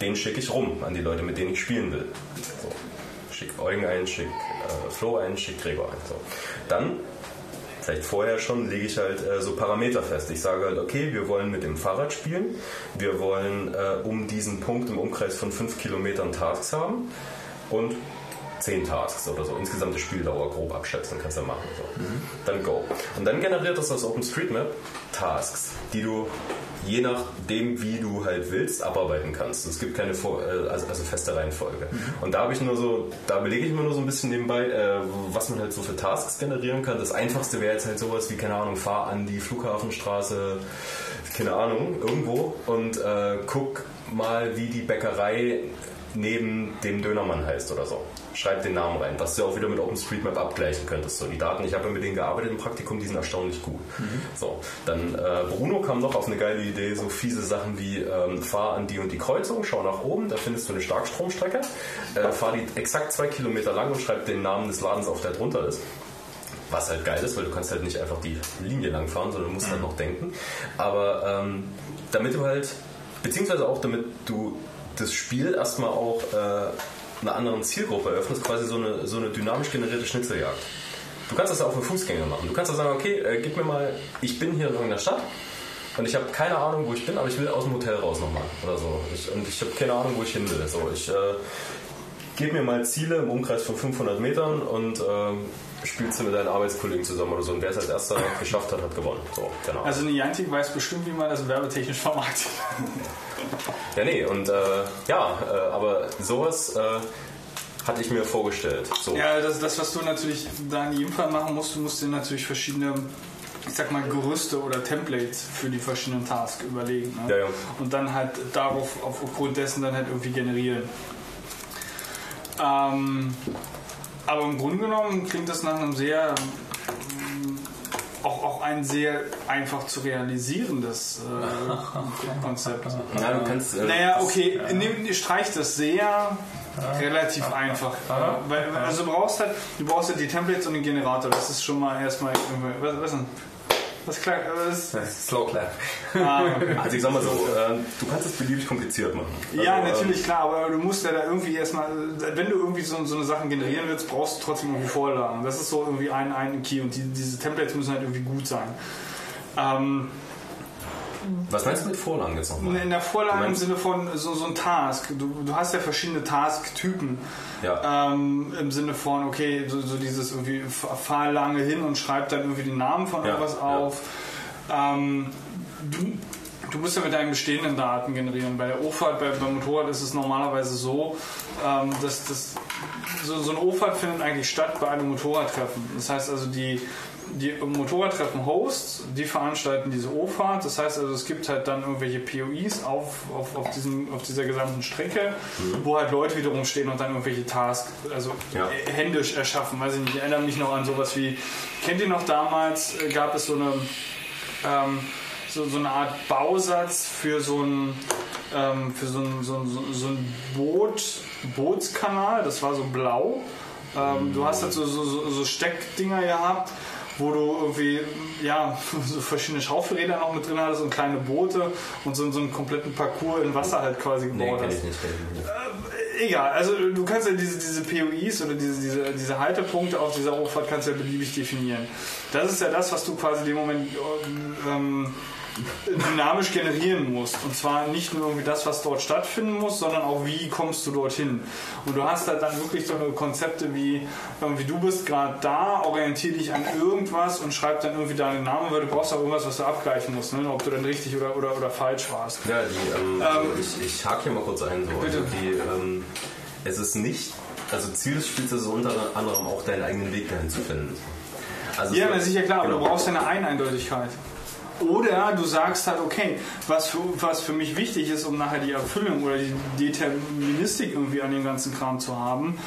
S3: Den schicke ich rum an die Leute, mit denen ich spielen will. So. Schick Eugen ein, schick äh, Flo ein, schick Gregor ein. So. Dann vielleicht vorher schon, lege ich halt äh, so Parameter fest. Ich sage halt, okay, wir wollen mit dem Fahrrad spielen, wir wollen äh, um diesen Punkt im Umkreis von 5 Kilometern Tasks haben und 10 Tasks oder so. Insgesamte Spieldauer grob abschätzen, kannst du ja machen. So. Dann go. Und dann generiert das aus OpenStreetMap Tasks, die du je nachdem, wie du halt willst, abarbeiten kannst. Es gibt keine Vor äh, also, also feste Reihenfolge. Und da habe ich nur so, da belege ich mir nur so ein bisschen nebenbei, äh, was man halt so für Tasks generieren kann. Das einfachste wäre jetzt halt sowas wie, keine Ahnung, fahr an die Flughafenstraße, keine Ahnung, irgendwo und äh, guck mal, wie die Bäckerei neben dem Dönermann heißt oder so. Schreib den Namen rein, was du auch wieder mit OpenStreetMap abgleichen könntest. So, die Daten, ich habe ja mit denen gearbeitet im Praktikum, die sind erstaunlich gut. So, dann äh, Bruno kam noch auf eine geile Idee, so fiese Sachen wie ähm, fahr an die und die Kreuzung, schau nach oben, da findest du eine Starkstromstrecke, äh, fahr die exakt zwei Kilometer lang und schreib den Namen des Ladens auf, der drunter ist. Was halt geil ist, weil du kannst halt nicht einfach die Linie lang fahren, sondern du musst halt noch denken. Aber ähm, damit du halt, beziehungsweise auch damit du das Spiel erstmal auch äh, einer anderen Zielgruppe eröffnest, quasi so eine, so eine dynamisch generierte Schnitzeljagd. Du kannst das ja auch für Fußgänger machen. Du kannst ja sagen, okay, äh, gib mir mal, ich bin hier in irgendeiner Stadt und ich habe keine Ahnung, wo ich bin, aber ich will aus dem Hotel raus nochmal oder so. Ich, und ich habe keine Ahnung, wo ich hin will. So, ich äh, gib mir mal Ziele im Umkreis von 500 Metern und ähm, spielst du mit deinen Arbeitskollegen zusammen oder so. Und wer es als erster geschafft hat, hat gewonnen. So, genau.
S2: Also Niantic weiß bestimmt, wie man das werbetechnisch vermarktet.
S3: Ja, nee, und äh, ja, äh, aber sowas äh, hatte ich mir vorgestellt. So.
S2: Ja, das, das, was du natürlich da in jedem Fall machen musst, du musst dir natürlich verschiedene, ich sag mal, Gerüste oder Templates für die verschiedenen Tasks überlegen. Ne?
S3: Ja, ja.
S2: Und dann halt darauf, aufgrund dessen dann halt irgendwie generieren. Ähm, aber im Grunde genommen klingt das nach einem sehr, auch, auch ein sehr einfach zu realisierendes äh, Konzept.
S3: Na, du kannst. Äh,
S2: Naja, okay, nimm, streich das sehr relativ einfach. äh, Weil, also du brauchst halt, du brauchst halt die Templates und den Generator. Das ist schon mal erstmal. Was, was denn? Was klar, was,
S4: Slow Clap.
S2: ah,
S3: Also ich sag mal so, äh, du kannst es beliebig kompliziert machen. Also,
S2: ja,
S3: ähm,
S2: natürlich, klar, aber du musst ja da irgendwie erstmal, wenn du irgendwie so, so eine Sachen generieren willst, brauchst du trotzdem irgendwie Vorlagen. Das ist so irgendwie ein, ein Key und die, diese Templates müssen halt irgendwie gut sein. Ähm,
S3: Was meinst du mit Vorlagen jetzt nochmal?
S2: in der Vorlage im Sinne von so, so ein Task. Du, du hast ja verschiedene Task-Typen.
S3: Ja.
S2: Ähm, Im Sinne von, okay, so, so dieses irgendwie fahr lange hin und schreib dann irgendwie den Namen von
S3: Ja,
S2: irgendwas
S3: ja.
S2: auf. Ähm, du, du musst ja mit deinen bestehenden Daten generieren. Bei der O-Fahrt, bei, beim Motorrad ist es normalerweise so, ähm, dass das, so, so eine O-Fahrt findet eigentlich statt bei einem Motorradtreffen. Das heißt also, die, die Motorradtreffen-Hosts, die veranstalten diese O-Fahrt. Das heißt also, es gibt halt dann irgendwelche POIs auf, auf, auf, diesem, auf dieser gesamten Strecke, wo halt Leute wiederum stehen und dann irgendwelche Tasks, also
S3: Ja.
S2: händisch erschaffen. Weiß ich nicht, ich erinnere mich noch an sowas wie, kennt ihr noch damals, äh, gab es so eine, ähm, so, so eine Art Bausatz für so ein, ähm, für so ein, so ein, so- ein Boot, Bootskanal, das war so blau. Ähm, du hast halt so, so, so, Steckdinger gehabt, wo du irgendwie ja, so verschiedene Schaufelräder noch mit drin hattest und kleine Boote und so, so einen kompletten Parcours in Wasser halt quasi
S3: Nee,
S2: gebaut
S3: kenn
S2: hast.
S3: nicht.
S2: egal, also du kannst ja diese, diese POIs oder diese, diese, diese Haltepunkte auf dieser Auffahrt kannst du ja beliebig definieren. Das ist ja das, was du quasi in dem Moment ähm, dynamisch generieren musst. Und zwar nicht nur irgendwie das, was dort stattfinden muss, sondern auch wie kommst du dorthin. Und du hast halt dann wirklich so eine Konzepte wie irgendwie du bist gerade da, orientier dich an irgendwas und schreib dann irgendwie deinen Namen, weil du brauchst auch irgendwas, was du abgleichen musst, ne? ob du dann richtig oder, oder, oder falsch warst.
S3: Ja, die, ähm,
S2: Ähm,
S3: ich, ich hake hier mal kurz ein. So.
S2: Bitte.
S3: Also die, ähm, es ist nicht, also Ziel des Spiels ist es unter anderem auch deinen eigenen Weg dahin zu finden. Also
S2: Ja,
S3: so-
S2: na sicher klar, aber
S3: genau.
S2: du brauchst ja eine Eineindeutigkeit. Oder du sagst halt, okay, was für, was für mich wichtig ist, um nachher die Erfüllung oder die Deterministik irgendwie an dem ganzen Kram zu haben,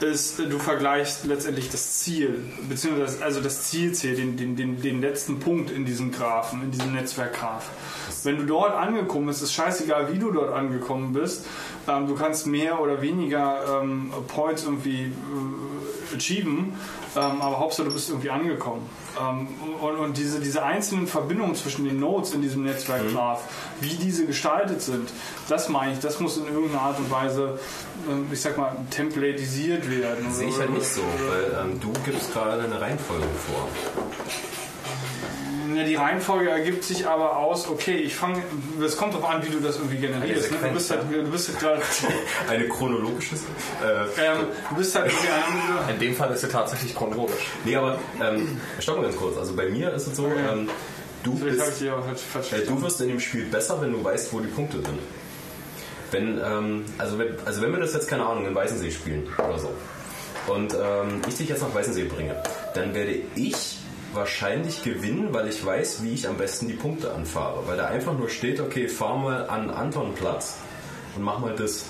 S2: ist, du vergleichst letztendlich das Ziel, beziehungsweise also das Zielziel, den, den, den, den letzten Punkt in diesem Graphen, in diesem Netzwerkgraph. Wenn du dort angekommen bist, ist scheißegal, wie du dort angekommen bist. Ähm, du kannst mehr oder weniger ähm, Points irgendwie äh, achieven, ähm, aber Hauptsache du bist irgendwie angekommen. Ähm, und und diese, diese einzelnen Verbindungen zwischen den Nodes in diesem Netzwerkgraph, wie diese gestaltet sind, das meine ich, das muss in irgendeiner Art und Weise, ähm, ich sag mal, templatisiert werden.
S3: Sehe ich halt nicht so, weil ähm, du gibst gerade eine Reihenfolge vor.
S2: Ja, die Reihenfolge ergibt sich aber aus, okay, ich fange, es kommt darauf an, wie du das irgendwie generierst. Ne? Du bist halt, du bist halt gerade,
S3: Eine chronologische. Äh,
S2: ähm, du bist halt
S4: In dem Fall ist sie tatsächlich chronologisch.
S3: nee, aber ähm, stopp mal ganz kurz. Also bei mir ist es so, ähm, du, bist,
S2: falsch
S3: äh, du wirst in dem Spiel besser, wenn du weißt, wo die Punkte sind. Wenn, ähm, also, wenn, also wenn wir das jetzt, keine Ahnung, in Weißensee spielen oder so und ähm, ich dich jetzt nach Weißensee bringe, dann werde ich wahrscheinlich gewinnen, weil ich weiß, wie ich am besten die Punkte anfahre. Weil da einfach nur steht, okay, fahr mal an Antonplatz und mach mal das.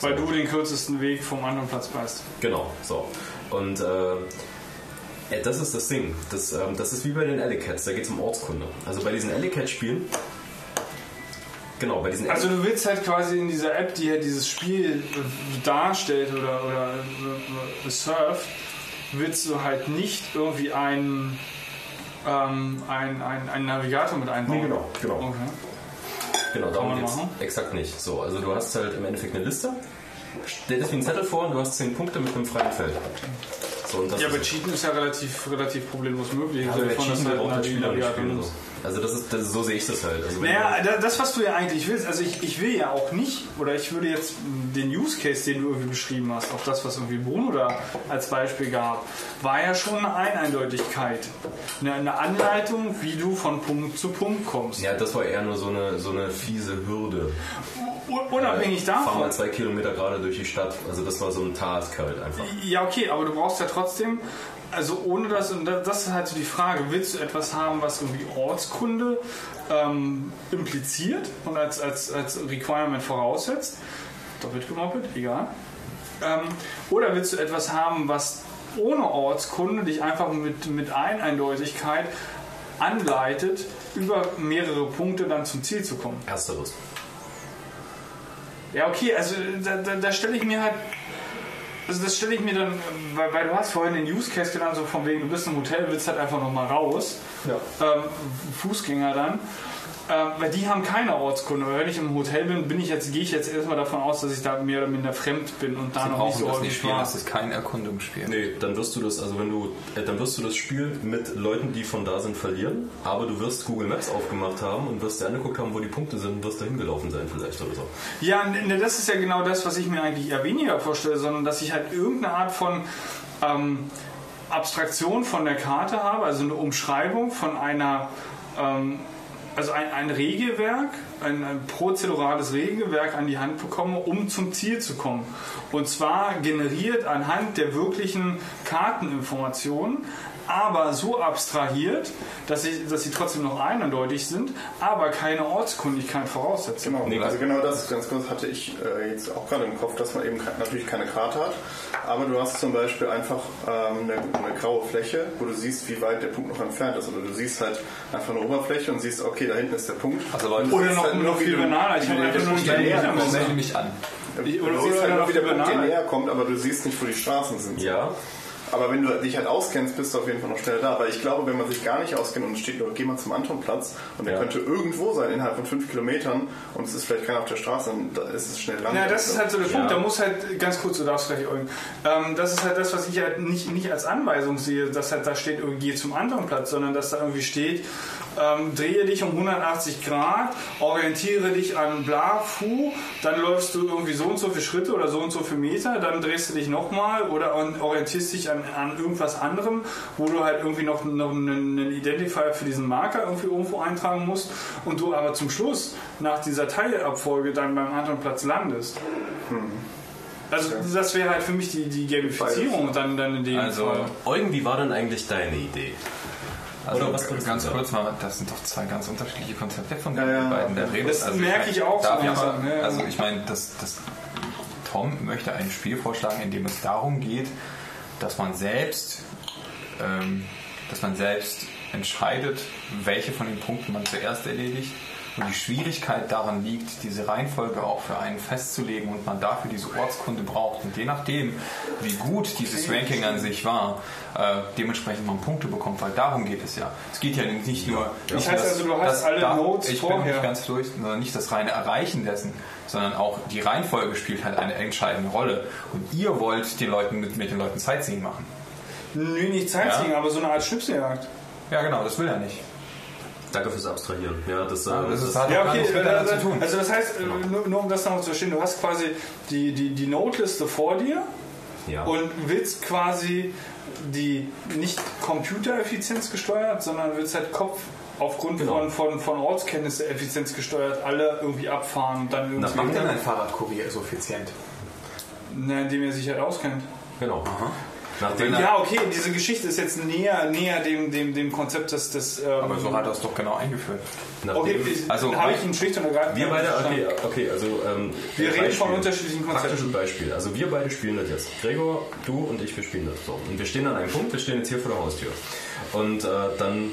S2: Weil du den kürzesten Weg vom anderen Platz weißt.
S3: Genau, so. Und äh, das ist das Ding. Das, ähm, das ist wie bei den Alley Cats, da geht es um Ortskunde. Also bei diesen Alley Cat Spielen, genau, bei diesen
S2: Also du willst halt quasi in dieser App, die ja dieses Spiel äh, darstellt oder, oder äh, surft, willst du halt nicht irgendwie einen, ähm, einen, einen, einen Navigator mit einbauen.
S3: Nee, genau, genau.
S2: Okay.
S3: Genau, darum
S2: machen.
S3: exakt nicht. So, also du hast halt im Endeffekt eine Liste, stellt es wie ein Zettel vor und du hast 10 Punkte mit einem freien Feld. So,
S2: Ja, aber Cheaten ist ja relativ, relativ problemlos möglich.
S3: also
S2: Im
S3: wer Cheaten will,
S2: du
S3: braucht
S2: halt einen
S3: Spieler nicht spielen. So. Also das ist, das ist, so sehe ich das halt. Also
S2: Naja, das, was du ja eigentlich willst, also ich, ich will ja auch nicht, oder ich würde jetzt den Use Case, den du irgendwie beschrieben hast, auch das, was irgendwie Bruno da als Beispiel gab, war ja schon eine Eindeutigkeit. Eine, eine Anleitung, wie du von Punkt zu Punkt kommst.
S3: ja, das war eher nur so eine, so eine fiese Hürde.
S2: Unabhängig
S3: Fahr
S2: davon.
S3: mal zwei Kilometer gerade durch die Stadt. Also das war so ein Task halt einfach.
S2: Ja, okay, aber du brauchst ja trotzdem, also ohne das, und das ist halt so die Frage, willst du etwas haben, was irgendwie Ortskunde ähm, impliziert und als, als, als Requirement voraussetzt? Doppelt gemoppelt, egal. Ähm, oder willst du etwas haben, was ohne Ortskunde dich einfach mit, mit Eineindeutigkeit anleitet, über mehrere Punkte dann zum Ziel zu kommen?
S3: Ersteres.
S2: Ja, okay, also da, da, da stelle ich mir halt. Also das stelle ich mir dann, weil, weil du hast vorhin den Use Case genannt, so von wegen, du bist im Hotel, willst halt einfach nochmal raus. Ähm, Fußgänger dann. Ähm, weil die haben keine Ortskunde. Weil wenn ich im Hotel bin, bin ich jetzt, gehe ich jetzt erstmal davon aus, dass ich da mehr oder minder fremd bin und da
S4: Sie
S2: noch nicht so
S4: das nicht spielen,
S2: war.
S4: das ist kein Erkundungsspiel.
S3: Nee, dann wirst du das, also wenn du, äh, dann wirst du das Spiel mit Leuten, die von da sind, verlieren. Aber du wirst Google Maps aufgemacht haben und wirst dir angeguckt haben, wo die Punkte sind und wirst da hingelaufen sein vielleicht oder so.
S2: Ja, ne, das ist ja genau das, was ich mir eigentlich eher weniger vorstelle, sondern dass ich halt irgendeine Art von ähm, Abstraktion von der Karte habe, also eine Umschreibung von einer, ähm, also ein, ein Regelwerk, ein, ein prozedurales Regelwerk an die Hand bekomme, um zum Ziel zu kommen. Und zwar generiert anhand der wirklichen Karteninformationen, aber so abstrahiert, dass sie, dass sie trotzdem noch eindeutig sind, aber keine Ortskundigkeit voraussetzen.
S5: Genau,
S3: Nee,
S5: also genau das ganz kurz hatte ich äh, jetzt auch gerade im Kopf, dass man eben natürlich keine Karte hat, aber du hast zum Beispiel einfach ähm, eine, eine graue Fläche, wo du siehst, wie weit der Punkt noch entfernt ist. Oder du siehst halt einfach eine Oberfläche und siehst, okay, da hinten ist der Punkt.
S4: Also
S5: du
S2: Oder
S5: siehst
S2: noch,
S5: halt
S2: noch viel
S5: du-
S2: banaler. Ich habe
S5: du
S2: einfach nur einen
S4: an.
S2: Ich-
S5: Du
S2: oder-
S5: siehst
S2: oder
S5: halt
S2: noch
S5: wie der Punkt
S2: banaler.
S5: näher kommt, aber du siehst nicht, wo die Straßen sind.
S3: Ja,
S5: Aber wenn du dich halt auskennst, bist du auf jeden Fall noch schneller da. Aber ich glaube, wenn man sich gar nicht auskennt und steht geh mal zum Antonplatz und der
S3: Ja.
S5: könnte irgendwo sein innerhalb von fünf Kilometern und es ist vielleicht keiner auf der Straße, dann da ist es schnell lang.
S2: Ja, das ist halt so der Punkt.
S3: Ja.
S2: Da muss halt, ganz kurz, du darfst gleich Eugen. Ähm, das ist halt das, was ich halt nicht, nicht als Anweisung sehe, dass halt da steht, irgendwie geh zum Antonplatz, sondern dass da irgendwie steht, ähm, drehe dich um 180 Grad, orientiere dich an bla, fu, dann läufst du irgendwie so und so viele Schritte oder so und so viele Meter, dann drehst du dich nochmal oder orientierst dich an, an irgendwas anderem, wo du halt irgendwie noch, noch einen, einen Identifier für diesen Marker irgendwie irgendwo eintragen musst und du aber zum Schluss nach dieser Teilabfolge dann beim Antonplatz landest. Also das wäre halt für mich die, die Gamifizierung dann, dann in dem
S4: Also,
S2: Fall.
S3: Eugen, wie war denn eigentlich deine Idee?
S4: Also
S3: Oder was
S4: ganz kurz mal, das sind doch zwei ganz unterschiedliche Konzepte von den
S5: ja.
S4: beiden. Der redet.
S2: Das merke ich auch so
S4: ich
S2: ja, ja.
S4: Also ich meine, das, das, Tom möchte ein Spiel vorschlagen, in dem es darum geht, dass man selbst, ähm, dass man selbst entscheidet, welche von den Punkten man zuerst erledigt. Und die Schwierigkeit daran liegt, diese Reihenfolge auch für einen festzulegen und man dafür diese Ortskunde braucht. Und je nachdem, wie gut dieses Ranking an sich war, äh, dementsprechend man Punkte bekommt, weil darum geht es ja. Es geht ja nicht nur.
S2: Das
S4: nicht
S2: heißt
S4: nur
S2: also, du hast alle Notes
S4: ich bin
S2: vorher.
S4: nicht ganz durch, sondern nicht das reine Erreichen dessen, sondern auch die Reihenfolge spielt halt eine entscheidende Rolle. Und ihr wollt den Leuten mit, mit den Leuten Sightseeing machen.
S2: Nö, nicht Sightseeing,
S4: Ja.
S2: aber so eine Art Schnipseljagd.
S4: Ja, genau, das will er nicht.
S3: Danke fürs Abstrahieren. Ja, das, äh,
S4: Ah, das ist
S3: das,
S4: halt-
S2: Ja, okay,
S4: nichts miteinander
S2: also,
S4: zu tun.
S2: also das heißt, äh, nur, nur um das nochmal zu verstehen, du hast quasi die, die, die Noteliste vor dir
S3: ja.
S2: und willst quasi die nicht Computereffizienz gesteuert, sondern willst halt Kopf aufgrund
S3: Genau.
S2: von, von, von Ortskenntnisse Effizienz gesteuert, alle irgendwie abfahren und dann
S3: Was
S2: irgendwie,
S3: macht denn
S4: ein Fahrradkurier so effizient?
S2: na, indem er sich halt auskennt.
S3: genau. Nachdem,
S2: Ja, okay, diese Geschichte ist jetzt näher, näher dem, dem, dem Konzept des... des ähm,
S4: Aber so hat er es doch genau eingeführt.
S3: nachdem
S2: Okay,
S4: Also,
S2: habe ich ihn schlicht und ergreifend
S3: wir beide, okay, okay, also ähm,
S2: Wir reden
S3: Beispiel.
S2: von unterschiedlichen Konzepten.
S3: Praktisches Beispiel. Also wir beide spielen das jetzt. Gregor, du und ich, wir spielen das so. Und wir stehen an einem Punkt, wir stehen jetzt hier vor der Haustür. Und äh, dann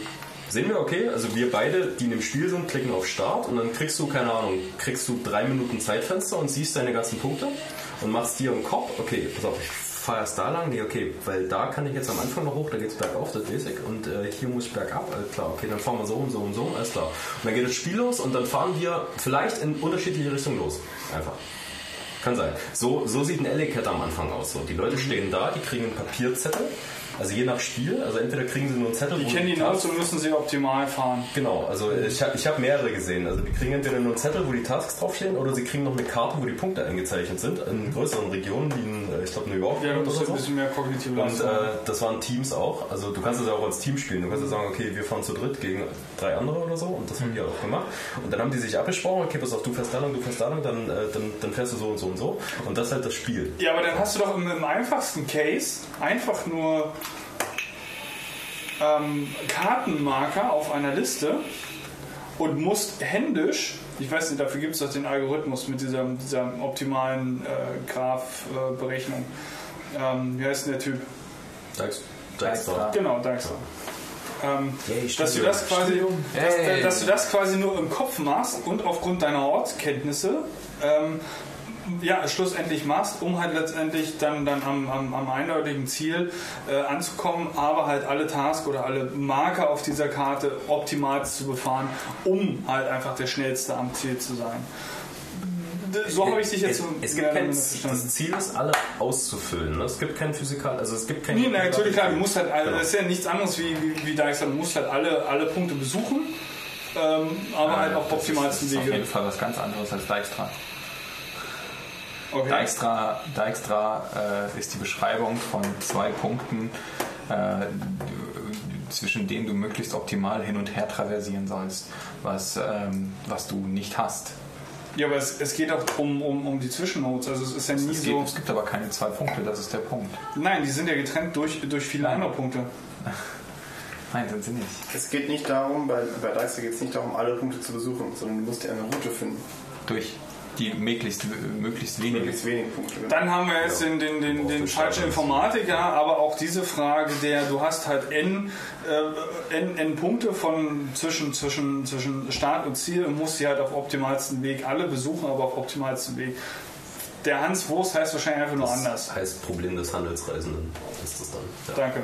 S3: sehen wir, okay, also wir beide, die in dem Spiel sind, klicken auf Start und dann kriegst du, keine Ahnung, kriegst du drei Minuten Zeitfenster und siehst deine ganzen Punkte und machst dir im Kopf, okay, pass auf, ich fahre erst da lang, nee, okay, weil da kann ich jetzt am Anfang noch hoch, da geht's bergauf, das weiß ich, und äh, hier muss ich bergab, alles klar, okay, dann fahren wir so und so und so, alles klar. Und dann geht das Spiel los und dann fahren wir vielleicht in unterschiedliche Richtungen los. Einfach. Kann sein. So, so sieht ein Alley-Cat am Anfang aus. So, die Leute stehen da, die kriegen einen Papierzettel. Also je nach Spiel. Also entweder kriegen sie nur einen Zettel.
S2: Die
S3: wo
S2: kennen die
S3: Tasks-
S2: Notes und müssen sie optimal fahren.
S3: Genau, also ich habe ich hab mehrere gesehen. Also die kriegen entweder nur einen Zettel, wo die Tasks draufstehen, oder sie kriegen noch eine Karte, wo die Punkte eingezeichnet sind. In größeren Regionen, wie in, äh, ich glaube, New York
S2: Ja, das ist ein bisschen mehr kognitive
S3: Und äh, das waren Teams auch. Also du kannst es ja auch als Team spielen. Du kannst ja sagen, okay, wir fahren zu dritt gegen drei andere oder so. Und das haben die auch gemacht. Und dann haben die sich abgesprochen, okay, pass auf, du fährst da lang, du fährst da lang, dann, äh, dann, dann fährst du so und so und so. Und das ist halt das Spiel.
S2: Ja, aber dann hast du doch im, im einfachsten Case einfach nur ähm, Kartenmarker auf einer Liste und musst händisch, ich weiß nicht, dafür gibt es doch den Algorithmus mit dieser, dieser optimalen äh, Graph-Berechnung. ähm, wie heißt denn der Typ?
S3: Dijks-
S4: Dijkstra.
S2: Genau, Dijkstra. Ähm,
S3: Yay,
S2: dass, du das quasi, dass,
S4: Hey.
S2: dass du das quasi nur im Kopf machst und aufgrund deiner Ortskenntnisse ähm, ja, schlussendlich machst, um halt letztendlich dann, dann am, am, am eindeutigen Ziel äh, anzukommen, aber halt alle Tasks oder alle Marker auf dieser Karte optimal zu befahren, um halt einfach der Schnellste am Ziel zu sein. So habe ich dich jetzt
S3: es,
S2: so
S3: es gibt kein. Das Ziel ist, alle auszufüllen. ne? Es gibt kein Physikal, also es gibt kein.
S2: Nee, na, natürlich klar, du musst halt, also
S3: Genau.
S2: das ist ja nichts anderes wie, wie, wie Dijkstra, du musst halt alle, alle Punkte besuchen, ähm, aber halt auf
S4: das
S2: optimalsten
S4: ist auf
S2: Wege.
S4: jeden Fall was ganz anderes als Dijkstra.
S2: Okay.
S4: Dijkstra, Dijkstra äh, ist die Beschreibung von zwei Punkten, äh, zwischen denen du möglichst optimal hin und her traversieren sollst, was, ähm, was du nicht hast.
S2: Ja, aber es, es geht auch um, um, um die Zwischennotes, also es ist ja nie
S4: Es, geht,
S2: so...
S4: es gibt aber keine zwei Punkte, das ist der Punkt.
S2: Nein, die sind ja getrennt durch, durch viele
S4: Nein.
S2: andere Punkte.
S4: Nein, sind sie nicht.
S5: Es geht nicht darum, bei, bei Dijkstra geht es nicht darum, alle Punkte zu besuchen, sondern du musst dir eine Route finden.
S4: Durch die möglichst, möglichst wenige.
S5: Möglichst wenige Punkte.
S2: Dann haben wir jetzt den, den, den, den falschen Informatiker, aber auch diese Frage der, du hast halt n, äh, n, n Punkte von zwischen, zwischen, zwischen Start und Ziel und musst sie halt auf optimalsten Weg alle besuchen, aber auf optimalsten Weg. der Hans Wurst heißt wahrscheinlich einfach nur anders.
S3: Heißt Problem des Handelsreisenden. Ist das dann. Ja.
S2: Danke.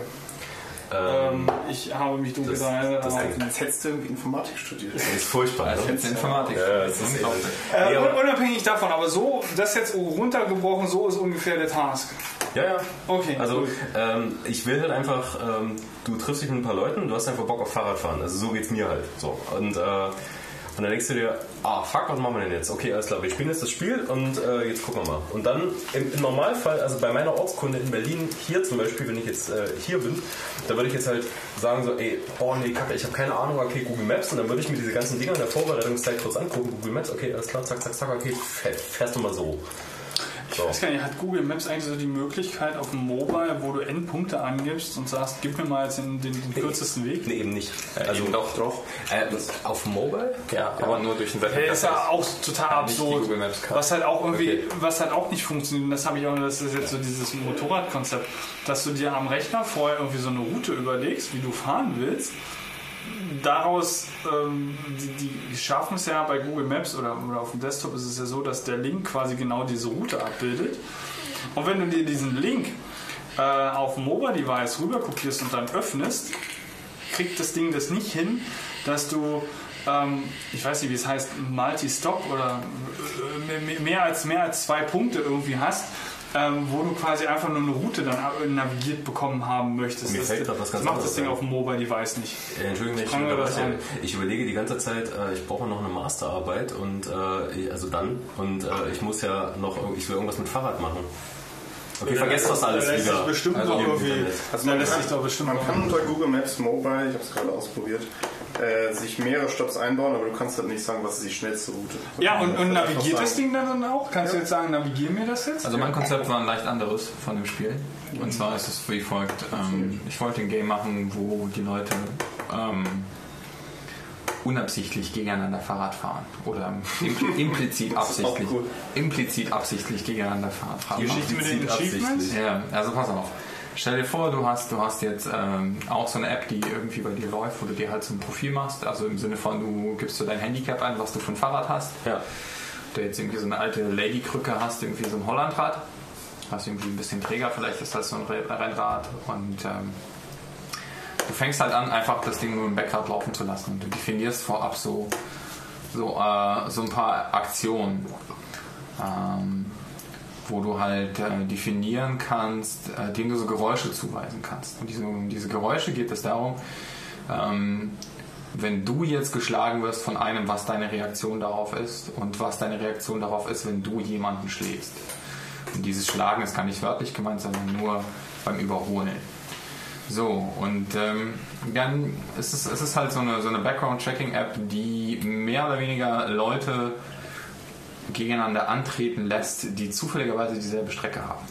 S2: Ähm, ich habe mich dunkel erinnert.
S5: Als hättest du irgendwie Informatik studiert.
S3: Das ist furchtbar.
S4: Als
S3: ne?
S4: hättest du Informatik.
S3: Ja, das ist
S4: Unglaublich.
S2: Äh,
S3: Ja, aber-
S2: unabhängig davon, aber so, das jetzt runtergebrochen, so ist ungefähr der Task.
S3: Ja, ja.
S2: Okay,
S3: Also ähm, ich will halt einfach, ähm, du triffst dich mit ein paar Leuten, du hast einfach Bock auf Fahrradfahren. Also so geht's mir halt. So. Und, äh, und dann denkst du dir, ah fuck, was machen wir denn jetzt? Okay, alles klar, wir spielen jetzt das Spiel und äh, jetzt gucken wir mal. Und dann im, im Normalfall, also bei meiner Ortskunde in Berlin, hier zum Beispiel, wenn ich jetzt äh, hier bin, da würde ich jetzt halt sagen so, ey, oh nee, kacke, ich habe keine Ahnung, okay, Google Maps und dann würde ich mir diese ganzen Dinger in der Vorbereitungszeit kurz angucken, Google Maps, okay, alles klar, zack, zack, zack, okay, fährst, du mal so.
S2: Ich weiß gar nicht, hat Google Maps eigentlich so die Möglichkeit auf dem Mobile, wo du Endpunkte angibst und sagst, gib mir mal jetzt den, den, den kürzesten Weg?
S3: Nee, eben nicht.
S4: Also eben doch.
S3: doch. Äh, auf Mobile?
S4: Ja, aber nur durch ein
S2: Hey, ist ja auch total absurd.
S4: Google Maps Card.
S2: Was halt auch irgendwie,
S3: Okay.
S2: was halt auch nicht funktioniert, und das habe ich auch, das ist jetzt so dieses Motorradkonzept, dass du dir am Rechner vorher irgendwie so eine Route überlegst, wie du fahren willst. Daraus, ähm, die, die schaffen es ja bei Google Maps oder, oder auf dem Desktop ist es ja so, dass der Link quasi genau diese Route abbildet. Und wenn du dir diesen Link äh, auf dem Mobile-Device rüber kopierst und dann öffnest, kriegt das Ding das nicht hin, dass du, ähm, ich weiß nicht, wie es heißt, Multi-Stop oder äh, mehr als, mehr als zwei Punkte irgendwie hast, ähm, wo du quasi einfach nur eine Route dann navigiert bekommen haben möchtest.
S3: Mir
S2: das,
S3: fällt grad was
S2: das
S3: ganz
S2: macht das Ding
S3: ein.
S2: auf dem Mobile-Device nicht.
S3: Äh, Entschuldigung, ich,
S2: das an.
S3: ich überlege die ganze Zeit, äh, ich brauche noch eine Masterarbeit und äh, also dann und äh, ich muss ja noch, ich will irgendwas mit Fahrrad machen. Okay, vergesst das alles
S2: lässt
S3: wieder.
S2: Sich bestimmt
S3: Also
S2: irgendwie, also da lässt sich doch bestimmt
S5: Man kann unter Google Maps Mobile, ich habe es gerade ausprobiert, äh, sich mehrere Stops einbauen, aber du kannst halt nicht sagen, was ist die schnellste Route.
S2: Ja, und, und navigiert das Ding dann auch? Kannst du jetzt sagen, navigier mir das jetzt?
S4: Also mein Konzept war ein leicht anderes von dem Spiel. Und zwar ist es wie folgt. Ähm, ich wollte ein Game machen, wo die Leute ähm, unabsichtlich gegeneinander Fahrrad fahren. Oder impl implizit absichtlich.
S5: cool.
S4: implizit absichtlich gegeneinander Fahrrad fahren.
S2: Geschichte mit den
S3: Implizit
S2: Achievements?
S3: absichtlich.
S4: Ja, also pass auf. Stell dir vor, du hast, du hast jetzt ähm, auch so eine App, die irgendwie bei dir läuft, wo du dir halt so ein Profil machst. Also im Sinne von, du gibst so dein Handicap ein, was du für ein Fahrrad hast.
S3: Ja.
S4: Du jetzt irgendwie so eine alte Lady-Krücke hast, irgendwie so ein Hollandrad. Hast irgendwie ein bisschen träger, vielleicht ist das so ein Re- Rennrad. Und ähm, du fängst halt an, einfach das Ding nur im Backrad laufen zu lassen. Und du definierst vorab so, so, äh, so ein paar Aktionen. Ähm, wo du halt äh, definieren kannst, äh, denen du so Geräusche zuweisen kannst. Und diese, um diese Geräusche geht es darum, ähm, wenn du jetzt geschlagen wirst von einem, was deine Reaktion darauf ist und was deine Reaktion darauf ist, wenn du jemanden schlägst. Und dieses Schlagen ist gar nicht wörtlich gemeint, sondern nur beim Überholen. So, und ähm, dann ist es, es ist halt so eine, so eine Background-Checking-App, die mehr oder weniger Leute gegeneinander antreten lässt, die zufälligerweise dieselbe Strecke haben.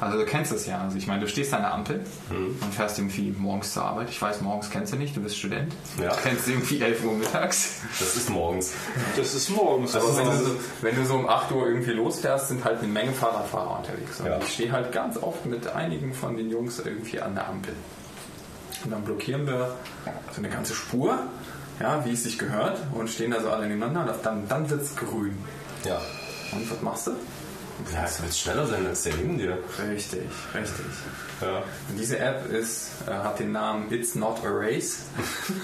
S4: Also du kennst es ja. Also ich meine, du stehst an der Ampel und fährst irgendwie morgens zur Arbeit. Ich weiß, morgens kennst du nicht, du bist Student.
S3: Ja.
S4: Du kennst irgendwie 11 Uhr mittags.
S3: Das ist morgens.
S2: Das ist morgens.
S4: Also wenn du, so, wenn du so um 8 Uhr irgendwie losfährst, sind halt eine Menge Fahrradfahrer unterwegs. Und
S3: Ja.
S4: ich stehe halt ganz oft mit einigen von den Jungs irgendwie an der Ampel. Und dann blockieren wir so eine ganze Spur, ja, wie es sich gehört, und stehen da so alle nebeneinander und dann, dann wird es grün.
S3: Ja.
S4: Und was machst du?
S3: Ja, es wird schneller sein als der neben dir.
S4: Richtig, richtig.
S3: Ja.
S4: Und diese App ist, äh, hat den Namen It's Not a Race.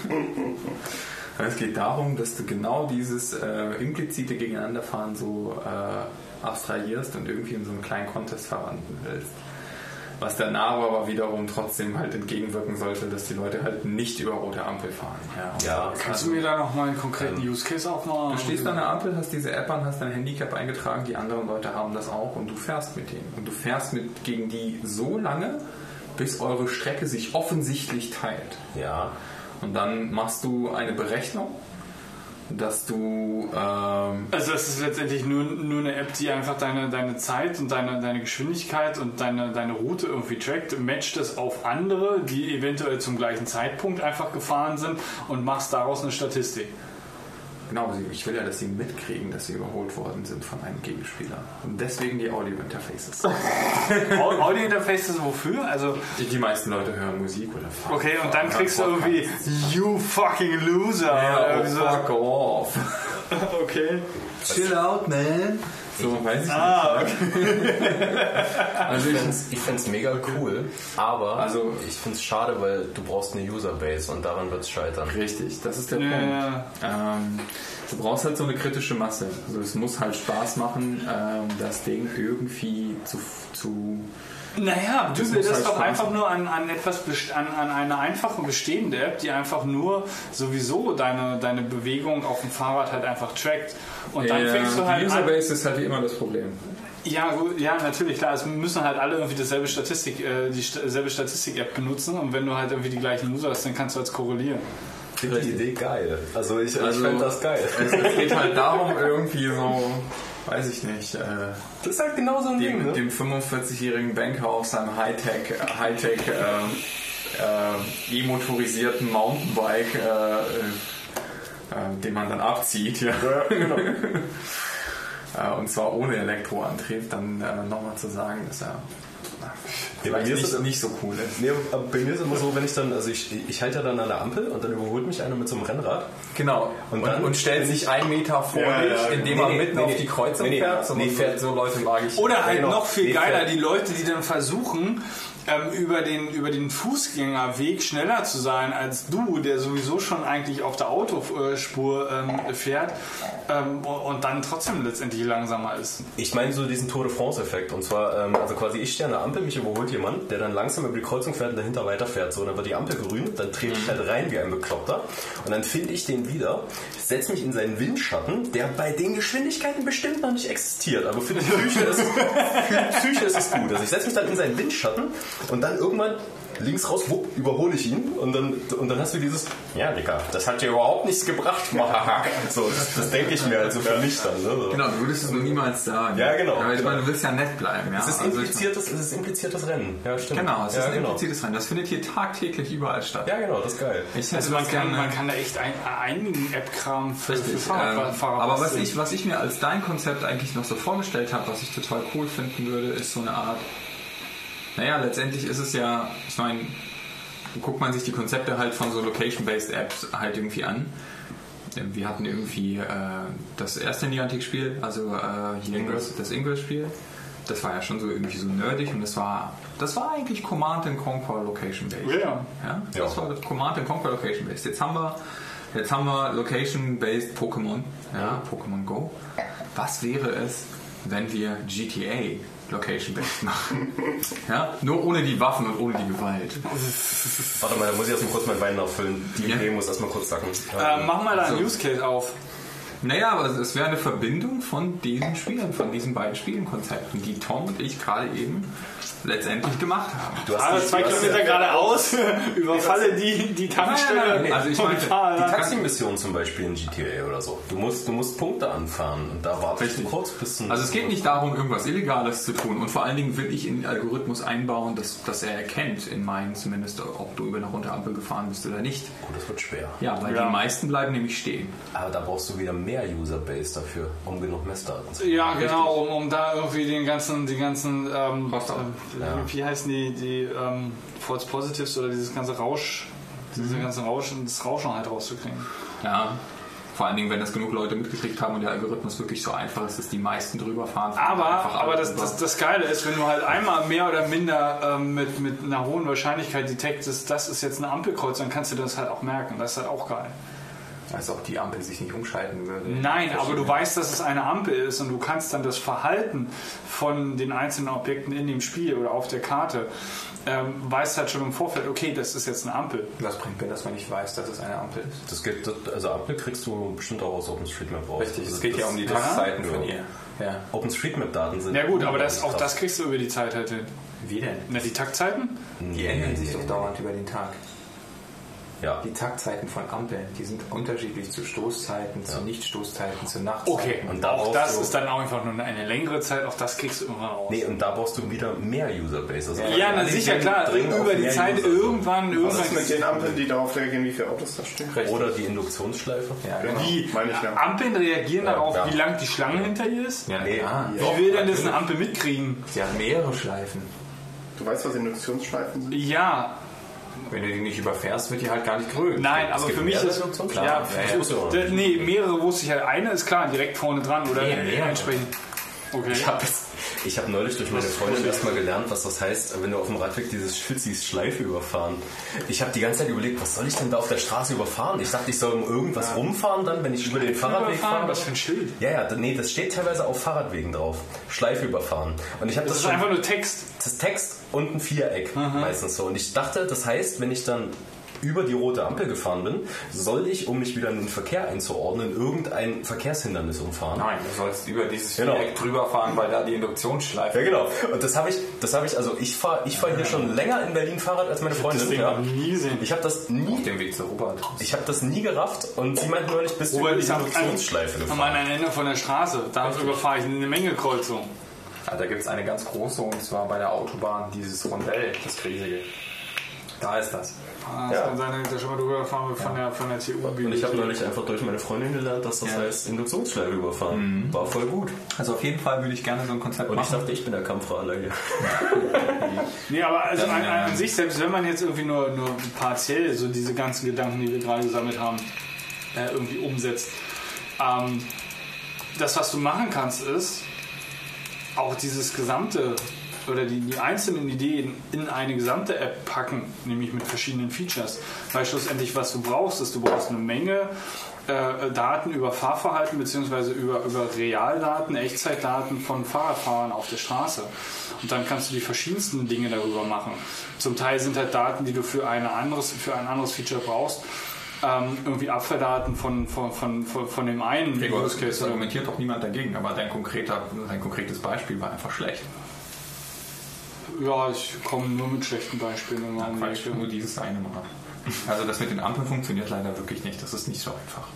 S4: es geht darum, dass du genau dieses äh, implizite Gegeneinanderfahren so äh, abstrahierst und irgendwie in so einen kleinen Contest verwandeln willst. Was der Name aber wiederum trotzdem halt entgegenwirken sollte, dass die Leute halt nicht über rote Ampel fahren. Ja,
S3: Ja.
S2: Kannst du mir da noch mal einen konkreten Use Case aufmachen?
S4: Du stehst an der Ampel, hast diese App an, hast dein Handicap eingetragen, die anderen Leute haben das auch und du fährst mit denen. Und du fährst mit gegen die so lange, bis eure Strecke sich offensichtlich teilt.
S3: Ja.
S4: Und dann machst du eine Berechnung, dass du ähm,
S2: Also das ist letztendlich nur, nur eine App, die einfach deine, deine Zeit und deine, deine Geschwindigkeit und deine, deine Route irgendwie trackt, matcht es auf andere, die eventuell zum gleichen Zeitpunkt einfach gefahren sind und machst daraus eine Statistik.
S4: Genau, ich will ja, dass sie mitkriegen, dass sie überholt worden sind von einem Gegenspieler. Und deswegen die Audio-Interfaces.
S2: Au- Audio-Interfaces wofür? Also,
S4: die meisten Leute hören Musik oder fahren.
S2: okay, und dann kriegst du irgendwie You fucking loser.
S4: Ja,
S2: oder
S4: oh,
S2: so.
S4: fuck off.
S2: Okay.
S4: Chill out, man. So, weiß ich
S2: Ah,
S3: Also ich finde es ich find's mega cool, aber
S4: Also-
S3: ich finde es schade, weil du brauchst eine Userbase und daran wird es scheitern.
S4: nicht. Richtig, das ist der
S2: Ja,
S4: Punkt.
S2: ja.
S4: Ähm, du brauchst halt so eine kritische Masse. Also es muss halt Spaß machen, ähm, das Ding irgendwie zu, zu
S2: Naja,
S4: muss
S2: das
S4: halt
S2: doch einfach nur an, an etwas an, an eine einfache bestehende App, die einfach nur sowieso deine, deine Bewegung auf dem Fahrrad halt einfach trackt. Und dann
S4: Ja,
S2: fängst du
S4: die
S2: halt an.
S4: Userbase ist halt wie immer das Problem.
S2: Ja, gut, ja, natürlich, klar. Es müssen halt alle irgendwie dasselbe Statistik, äh, dieselbe Statistik-App benutzen und wenn du halt irgendwie die gleichen User hast, dann kannst du als korrelieren.
S3: Ich finde die Idee geil. Also ich,
S4: Also-
S3: ich finde das geil.
S4: Es geht halt darum, irgendwie so, weiß ich nicht, äh,
S3: Das ist halt genau so ein Ding,
S4: dem,
S3: ne?
S4: dem 45-jährigen Banker auf seinem Hightech, Hightech äh, äh, e-motorisierten Mountainbike, äh, äh, äh, den man dann abzieht, ja.
S3: genau.
S4: Äh, und zwar ohne Elektroantrieb, dann nochmal zu sagen, dass er na,
S3: Ja, bei mir ist es-
S4: nicht so cool.
S3: Nee, bei mir ist es immer so, wenn ich dann, also ich, ich halte ja dann an der Ampel und dann überholt mich einer mit so einem Rennrad.
S4: Genau.
S3: Und
S4: Und,
S3: dann-
S4: und, stellt sich einen Meter vor
S5: Ja,
S4: dich,
S5: ja,
S4: indem
S3: nee,
S4: er
S3: nee,
S4: mitten
S3: nee,
S4: auf
S3: nee.
S4: die Kreuzung
S3: Nee, nee,
S4: fährt. So,
S3: nee, fährt-
S4: so Leute mag ich.
S2: Oder halt
S3: genau.
S2: noch viel
S3: Nee,
S2: geiler,
S3: fährt-
S2: die Leute, die dann versuchen, ähm, über, den, über den Fußgängerweg schneller zu sein als du, der sowieso schon eigentlich auf der Autospur ähm, fährt ähm, und dann trotzdem letztendlich langsamer ist.
S3: Ich meine so diesen Tour de France-Effekt. Und zwar, ähm, also quasi ich stehe an der Ampel, mich überholt jemand, der dann langsam über die Kreuzung fährt und dahinter weiterfährt. So, und dann wird die Ampel grün, dann trete ich halt rein wie ein Bekloppter. Und dann finde ich den wieder, setze mich in seinen Windschatten, der bei den Geschwindigkeiten bestimmt noch nicht existiert. Aber für die Psyche ist es, für die Psyche ist es gut. Also ich setze mich dann in seinen Windschatten und dann irgendwann links raus, wupp, überhole ich ihn und dann, und dann hast du dieses, ja, Dicker, das hat dir überhaupt nichts gebracht. So, das, das denke ich mir also für mich dann. Ne? So.
S4: Genau, du würdest es nur niemals sagen.
S3: Ja, genau,
S4: Aber ich
S3: genau.
S4: meine, du willst ja nett bleiben. Ja?
S3: Es ist,
S4: Also ich
S3: impliziertes, es ist impliziertes Rennen. Ja, stimmt.
S4: Genau, es
S3: ja,
S4: ist ein
S3: genau.
S4: impliziertes Rennen. Das findet hier tagtäglich überall statt.
S3: Ja, genau, das ist geil.
S4: Ich
S2: Also man kann, man kann da echt ein, einigen App-Kram für, für
S4: Richtig,
S2: Fahrrad,
S4: ähm,
S2: Fahrer
S4: aber was ich, was ich mir als dein Konzept eigentlich noch so vorgestellt habe, was ich total cool finden würde, ist so eine Art. Naja, letztendlich ist es ja, ich meine, guckt man sich die Konzepte halt von so Location-Based Apps halt irgendwie an. Wir hatten irgendwie äh, das erste Niantic-Spiel, also äh, hier
S3: Ingress.
S4: das, Ingress-Spiel. Das war ja schon so irgendwie so nerdig und das war, das war eigentlich Command and Conquer Location-Based.
S2: Ja.
S4: Ja, das war das Command and Conquer Location Based. Jetzt haben wir, jetzt haben wir Location Based Pokémon, ja, Pokémon Go. Was wäre es, wenn wir GTA Location Based machen? ja, nur ohne die Waffen und ohne die Gewalt.
S3: Warte mal, da muss ich erstmal kurz mein Wein auffüllen. Die
S4: Ja.
S3: Idee muss erstmal kurz sacken.
S2: Ähm, mach mal da einen
S4: So.
S2: Use Case auf.
S4: Naja, aber es wäre eine Verbindung von diesen Spielen, von diesen beiden Spielenkonzepten, die Tom und ich gerade eben letztendlich gemacht haben.
S3: du hast die-
S2: zwei
S3: du
S2: Kilometer geradeaus, überfalle die, die Tankstelle.
S4: Nein, nein, nein, also ich meine,
S3: Die Taxi-Mission zum Beispiel in GTA oder so. Du musst, du musst Punkte anfahren und da wartest du kurz bis zum...
S4: Also es geht nicht darum, irgendwas Illegales zu tun und vor allen Dingen will ich in den Algorithmus einbauen, dass, dass er erkennt, in meinen zumindest, ob du über eine runde Ampel gefahren bist oder nicht.
S3: Gut, das wird schwer.
S4: Ja, weil
S2: Ja.
S4: die meisten bleiben nämlich stehen.
S3: Aber da brauchst du wieder mehr Userbase dafür, um genug Messdaten zu
S2: Ja, genau, um, um da irgendwie den ganzen, die ganzen, ähm, Äh, wie heißen die, die ähm, False Positives oder dieses ganze Rausch,
S4: Mhm.
S2: diese ganze Rauschen, das Rauschen halt rauszukriegen.
S4: Ja. Vor allen Dingen, wenn das genug Leute mitgekriegt haben und der Algorithmus wirklich so einfach ist, dass die meisten drüber fahren.
S2: Aber, aber das, das, das Geile ist, wenn du halt einmal mehr oder minder ähm, mit, mit einer hohen Wahrscheinlichkeit detektest, das ist jetzt eine Ampelkreuz, dann kannst du das halt auch merken. Das ist halt auch geil.
S4: Als ob die Ampel sich nicht umschalten würde.
S2: Nein, aber du weißt, dass es eine Ampel ist und du kannst dann das Verhalten von den einzelnen Objekten in dem Spiel oder auf der Karte, ähm, weißt halt schon im Vorfeld, okay, das ist jetzt eine Ampel.
S4: Was bringt mir das, wenn ich weiß, dass es eine Ampel ist?
S3: Das geht, also Ampel kriegst du bestimmt auch aus OpenStreetMap raus.
S4: Richtig,
S3: also
S4: es geht ja
S3: das-
S4: um die
S2: Ja.
S4: Taktzeiten von
S3: Ja.
S4: ihr. Ja.
S3: OpenStreetMap-Daten sind...
S2: Ja gut, aber das, auch das kriegst du über die Zeit halt hin.
S4: Wie denn?
S2: Na, die Taktzeiten?
S4: Die ändern sich doch dauernd über den Tag.
S3: Ja.
S4: Die Taktzeiten von Ampeln, die sind unterschiedlich zu Stoßzeiten, zu Nicht-Stoßzeiten, zu Nachtzeiten.
S2: Okay,
S3: Und da
S2: auch das
S3: du-
S2: ist dann auch einfach nur eine längere Zeit, auch das kriegst du irgendwann raus.
S3: Nee, und da brauchst du wieder mehr Userbase. Also
S2: Ja, na sicher, klar, über die Zeit
S3: User.
S2: irgendwann,
S5: Was
S2: irgendwann
S5: ist mit den Ampeln, die darauf reagieren, wie viele Autos da stehen?
S3: Oder die Induktionsschleife.
S4: Ja, genau.
S5: Ich ja.
S2: Ampeln reagieren
S3: Ja,
S2: darauf,
S3: ja.
S2: wie lang die Schlange hinter ihr ist?
S4: Ja,
S3: Nee.
S4: klar.
S2: Wie will denn das eine Ampel mitkriegen?
S4: Sie hat mehrere Schleifen.
S5: Du weißt, was Induktionsschleifen sind?
S2: Ja,
S4: Wenn du die nicht überfährst, wird die halt gar nicht grün.
S2: nein, aber für mich ist. Ja,
S3: Ja, ja.
S2: nee, mehrere wusste ich halt. Eine ist klar, direkt vorne dran oder
S4: Nee,
S2: entsprechend. Okay.
S3: Ich habe ich hab neulich durch meine Freundin erstmal gelernt, was das heißt, wenn du auf dem Radweg dieses Schild siehst, Schleife überfahren. Ich habe die ganze Zeit überlegt, was soll ich denn da auf der Straße überfahren? Ich dachte, ich soll um irgendwas rumfahren dann, wenn ich über den Fahrradweg fahre.
S2: Was für ein Schild?
S3: Ja, ja, nee, das steht teilweise auf Fahrradwegen drauf. Schleife überfahren. Und ich habe
S2: Das
S3: das,
S2: ist
S3: schon,
S2: einfach nur Text.
S3: das ist Text und ein Viereck meistens so. Und ich dachte, das heißt, wenn ich dann über die rote Ampel gefahren bin, soll ich, um mich wieder in den Verkehr einzuordnen, irgendein Verkehrshindernis umfahren.
S4: Nein, du sollst über dieses
S3: Genau.
S4: Viereck drüber fahren, weil da die Induktionsschleife
S3: Ja, genau. Und das habe ich, das habe ich, also ich fahre ich fahr hier schon länger in Berlin Fahrrad als meine Freundin.
S2: Das Ding
S3: ja.
S2: noch nie gesehen.
S3: Ich habe das
S4: auf
S3: nie,
S4: dem Weg zu Robert.
S3: ich habe das nie gerafft und sie meinte neulich, bist du über die
S2: ich habe
S3: Induktionsschleife
S2: an
S3: gefahren.
S2: meinem Ende von der Straße. Darüber fahre ich eine Menge Kreuzung.
S4: Ja, da gibt es eine ganz große und zwar bei der Autobahn dieses Rondell, das riesige. Da ist das.
S2: Ah, Das
S3: Ja.
S2: kann sein, dass ich da schon mal drüber gefahren bin von der, von der TU.
S3: Und ich habe neulich einfach durch meine Freundin gelernt, dass das
S4: Ja.
S3: heißt Induktionsschleife überfahren. War voll gut.
S4: Also auf jeden Fall würde ich gerne so ein Konzept
S3: Und ich
S4: machen.
S3: dachte, ich bin der Kampfradler hier.
S2: Nee, aber also
S4: Dann,
S2: an, an sich, selbst wenn man jetzt irgendwie nur, nur partiell so diese ganzen Gedanken, die wir gerade gesammelt haben, äh, irgendwie umsetzt, ähm, das, was du machen kannst, ist auch dieses gesamte oder die, die einzelnen Ideen in eine gesamte App packen, nämlich mit verschiedenen Features. Weil schlussendlich, was du brauchst, ist, du brauchst eine Menge äh, Daten über Fahrverhalten bzw. Über, über Realdaten, Echtzeitdaten von Fahrradfahrern auf der Straße. Und dann kannst du die verschiedensten Dinge darüber machen. Zum Teil sind halt Daten, die du für, eine anderes, für ein anderes Feature brauchst. Ähm, irgendwie Abwehrdaten von, von, von, von, von dem einen
S4: Gregor,
S2: Use Case.
S4: argumentiert doch niemand dagegen, aber dein, konkreter, dein konkretes Beispiel war einfach schlecht.
S2: Ja, ich komme nur mit schlechten Beispielen immer um die
S4: nur dieses eine Mal. Also das mit den Ampeln funktioniert leider wirklich nicht. Das ist nicht so einfach.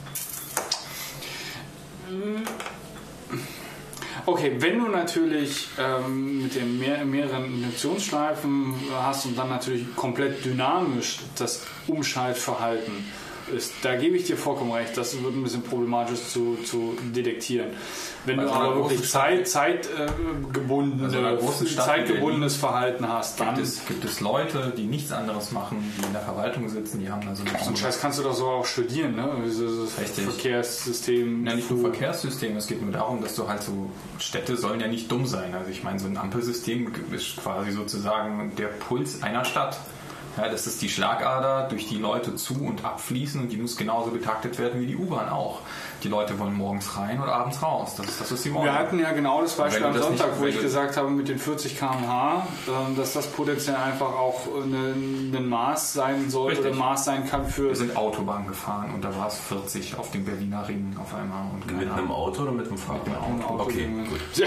S2: Okay, wenn du natürlich ähm, mit den mehr, mehreren Induktionsschleifen hast und dann natürlich komplett dynamisch das Umschaltverhalten ist, da gebe ich dir vollkommen recht, das wird ein bisschen problematisch zu, zu detektieren. Wenn
S4: Also
S2: du aber wirklich
S4: Stadt-
S2: Zeit, zeitgebundene,
S4: Also
S2: zeitgebundenes Verhalten hast, dann
S4: Gibt es, gibt es Leute, die nichts anderes machen, die in der Verwaltung sitzen, die haben da so eine
S2: so einen Scheiß kannst du doch so auch studieren, ne? Dieses
S4: Richtig.
S2: Verkehrssystem.
S4: Ja, nicht nur Verkehrssystem, es geht nur darum, dass du halt so, Städte sollen ja nicht dumm sein. Also ich meine, so ein Ampelsystem ist quasi sozusagen der Puls einer Stadt. Ja, das ist die Schlagader, durch die Leute zu- und abfließen und die muss genauso betaktet werden wie die U-Bahn auch. Die Leute wollen morgens rein oder abends raus. Das ist das, was sie wollen.
S2: Wir hatten ja genau das Beispiel am Sonntag,
S4: nicht-
S2: wo ich gesagt habe, mit den 40 km/h, ähm, dass das potenziell einfach auch ein, ein Maß sein soll
S4: Richtig.
S2: oder Maß sein kann für.
S4: Wir sind Autobahn gefahren und da war es 40 auf dem Berliner Ring auf einmal. Und
S3: Mit einem. Auto oder mit einem Fahrrad?
S2: ein Auto
S3: Okay, gut.
S2: Ja,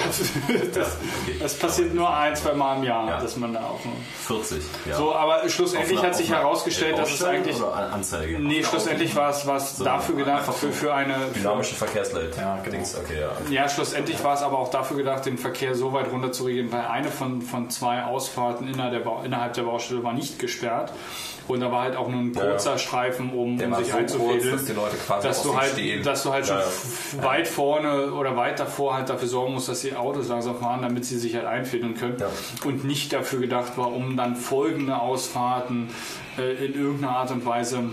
S2: das, das passiert nur ein, zwei Mal im Jahr,
S3: Ja.
S2: dass man da auch. nur-
S3: 40, ja.
S2: So, aber schlussendlich
S3: Auf einer-
S2: hat sich
S3: auf
S2: herausgestellt, dass es eigentlich.
S3: Anzeige?
S2: Nee, schlussendlich war es
S3: So,
S2: dafür gedacht,
S3: einfach
S2: für,
S3: so
S2: für
S3: Dynamische Verkehrsleit.
S4: Ja, genau.
S3: Okay, ja.
S2: Ja, schlussendlich war es aber auch dafür gedacht, den Verkehr so weit runter zu regeln, weil eine von, von zwei Ausfahrten innerhalb der, innerhalb der Baustelle war nicht gesperrt. Und da war halt auch nur ein kurzer
S3: Ja.
S2: Streifen, um, um sich
S4: so kurz,
S2: einzufädeln.
S4: dass die Leute quasi
S2: dass du halt,
S4: stehen.
S2: dass du halt schon
S3: Ja,
S2: weit vorne oder weit davor halt dafür sorgen musst, dass die Autos langsam fahren, damit sie sich halt einfädeln können.
S3: Ja.
S2: Und nicht dafür gedacht war, um dann folgende Ausfahrten äh, in irgendeiner Art und Weise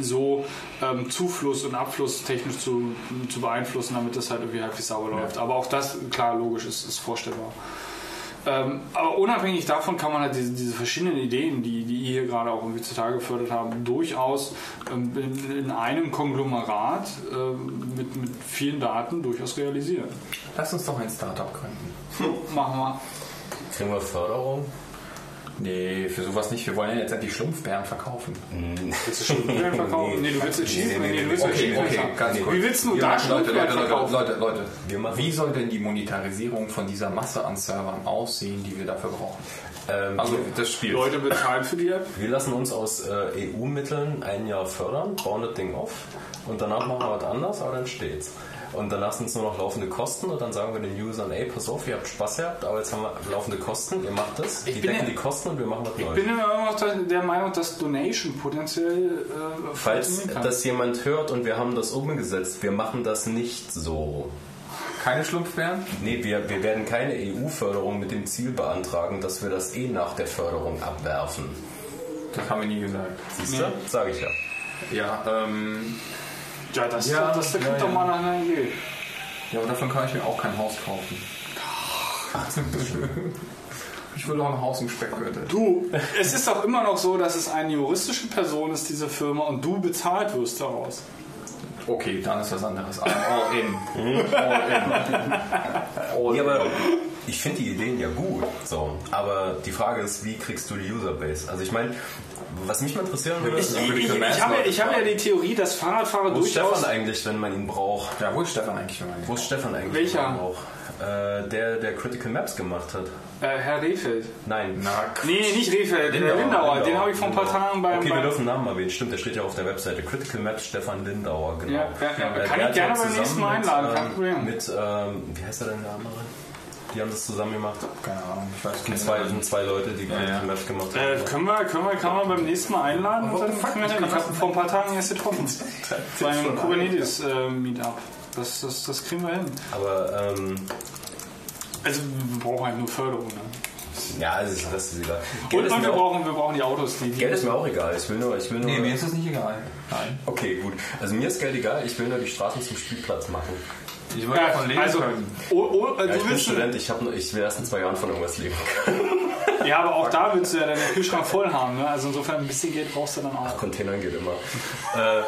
S2: so ähm, Zufluss und Abfluss technisch zu, zu beeinflussen, damit das halt irgendwie halbwegs sauber läuft. Aber auch das, klar, logisch, ist, ist vorstellbar. Ähm, aber unabhängig davon kann man halt diese, diese verschiedenen Ideen, die, die ihr hier gerade auch irgendwie zutage gefördert haben, durchaus ähm, in, in einem Konglomerat ähm, mit, mit vielen Daten durchaus realisieren.
S4: Lass uns doch ein Startup gründen.
S2: Machen wir.
S3: Kriegen wir Förderung?
S4: Nee, für sowas nicht. Wir wollen ja jetzt endlich Schlumpfbären verkaufen.
S2: Willst du schon Bären verkaufen? Nee, du willst jetzt
S3: Nee, nee,
S2: Schießen.
S3: nee,
S2: Nee,
S3: nee,
S2: du willst
S3: okay, okay,
S4: ganz kurz.
S2: Wie willst du da
S4: Leute,
S2: Schlumpfbären
S4: Leute, Leute? Leute, Leute. Wie soll denn die Monetarisierung von dieser Masse an Servern aussehen, die wir dafür brauchen?
S3: Ähm,
S4: Also das Spiel.
S2: Leute bezahlen für die App?
S3: wir lassen uns aus äh, EU-Mitteln ein Jahr fördern, bauen das Ding auf und danach machen wir was anderes, aber dann steht's. Und dann sind es nur noch laufende Kosten und dann sagen wir den Usern, ey, pass auf, ihr habt Spaß gehabt, aber jetzt haben wir laufende Kosten, ihr macht das,
S2: Ich
S3: die decken
S2: ja-
S3: die Kosten und wir machen was
S2: Ich
S3: Neues.
S2: bin immer noch der Meinung, dass Donation potenziell äh,
S3: Falls das jemand hört und wir haben das umgesetzt, wir machen das nicht so.
S4: Keine Schlumpfbären?
S3: Nee, wir, wir werden keine EU-Förderung mit dem Ziel beantragen, dass wir das eh nach der Förderung abwerfen.
S4: Das haben wir nie gesagt.
S3: Siehst du? Sag ich ja.
S4: Ja, ähm,
S2: Ja, das,
S4: Ja,
S2: das klingt
S4: ja,
S2: doch
S4: ja.
S2: mal nach einer Idee.
S4: ja, aber davon kann ich mir auch kein Haus kaufen. Ich will auch ein Haus im Speckgürtel.
S2: Du, es ist doch immer noch so, dass es eine juristische Person ist, diese Firma, und du bezahlt wirst daraus.
S4: Okay, dann ist was anderes. All in. All in. All
S3: Ja, aber ich finde die Ideen ja gut. So. Aber die Frage ist, wie kriegst du die Userbase? Also ich meine, was mich mal interessieren würde,
S2: Ich,
S3: ist,
S2: ich, ich, ich habe ja, ich habe ja die Theorie, dass Fahrradfahrer
S3: wo ist
S2: durchaus...
S3: Stefan eigentlich, wenn man ihn braucht?
S4: Ja, wo ist Stefan eigentlich? Wenn man
S3: Wo ist Stefan eigentlich?
S2: Welcher?
S3: wenn man ihn braucht? Äh, der, der Critical Maps gemacht hat.
S2: Äh, Herr Rehfeld.
S3: Nein.
S4: Na,
S2: Nee, nicht Rehfeld, Lindauer. Lindauer. Den habe ich vor ein paar. Tagen beim...
S3: Okay, wir dürfen Namen erwähnen. Stimmt, der steht ja auf der Webseite. Critical Maps Stefan Lindauer, genau.
S2: Ja, ja, ja.
S3: Äh,
S2: Kann
S3: der
S2: ich gerne beim nächsten Mal einladen, kein
S3: mit,
S2: Problem.
S3: ähm, Mit, ähm, wie heißt er denn, der andere? Die haben das zusammen gemacht.
S4: keine Ahnung. Ich weiß nicht.
S3: zwei, sind zwei Leute, die Critical
S4: ja.
S3: Maps gemacht
S2: äh,
S3: haben.
S2: können wir, können wir, kann man beim nächsten Mal einladen? Und dann können wir hin. Ich habe vor ein paar Tagen erst getroffen. Bei einem Kubernetes-Meetup. Das, das, das kriegen wir hin.
S3: Aber, ähm,
S2: Also wir brauchen halt nur Förderung. Ne?
S3: ja, also ich- das ist egal.
S2: Und,
S3: Geld
S2: und
S3: mir
S2: wir,
S3: auch,
S2: brauchen, wir brauchen die Autos. Die, die
S3: Geld ist mir auch egal. Ich will nur, ich will nur.
S4: Nee, mir ist das nicht egal. Nein.
S3: okay, gut. Also mir ist Geld egal. Ich will nur die Straßen zum Spielplatz machen.
S4: Ich will
S2: ja,
S4: davon leben
S2: also,
S4: können.
S2: oh, oh, äh,
S3: Ja, ich bin Student. Ich, hab, ich will erst in zwei Jahren von irgendwas leben können.
S2: ja, aber auch da willst du ja deinen Kühlschrank voll haben. Ne? Also insofern ein bisschen Geld brauchst du dann auch.
S3: Containern geht immer. äh,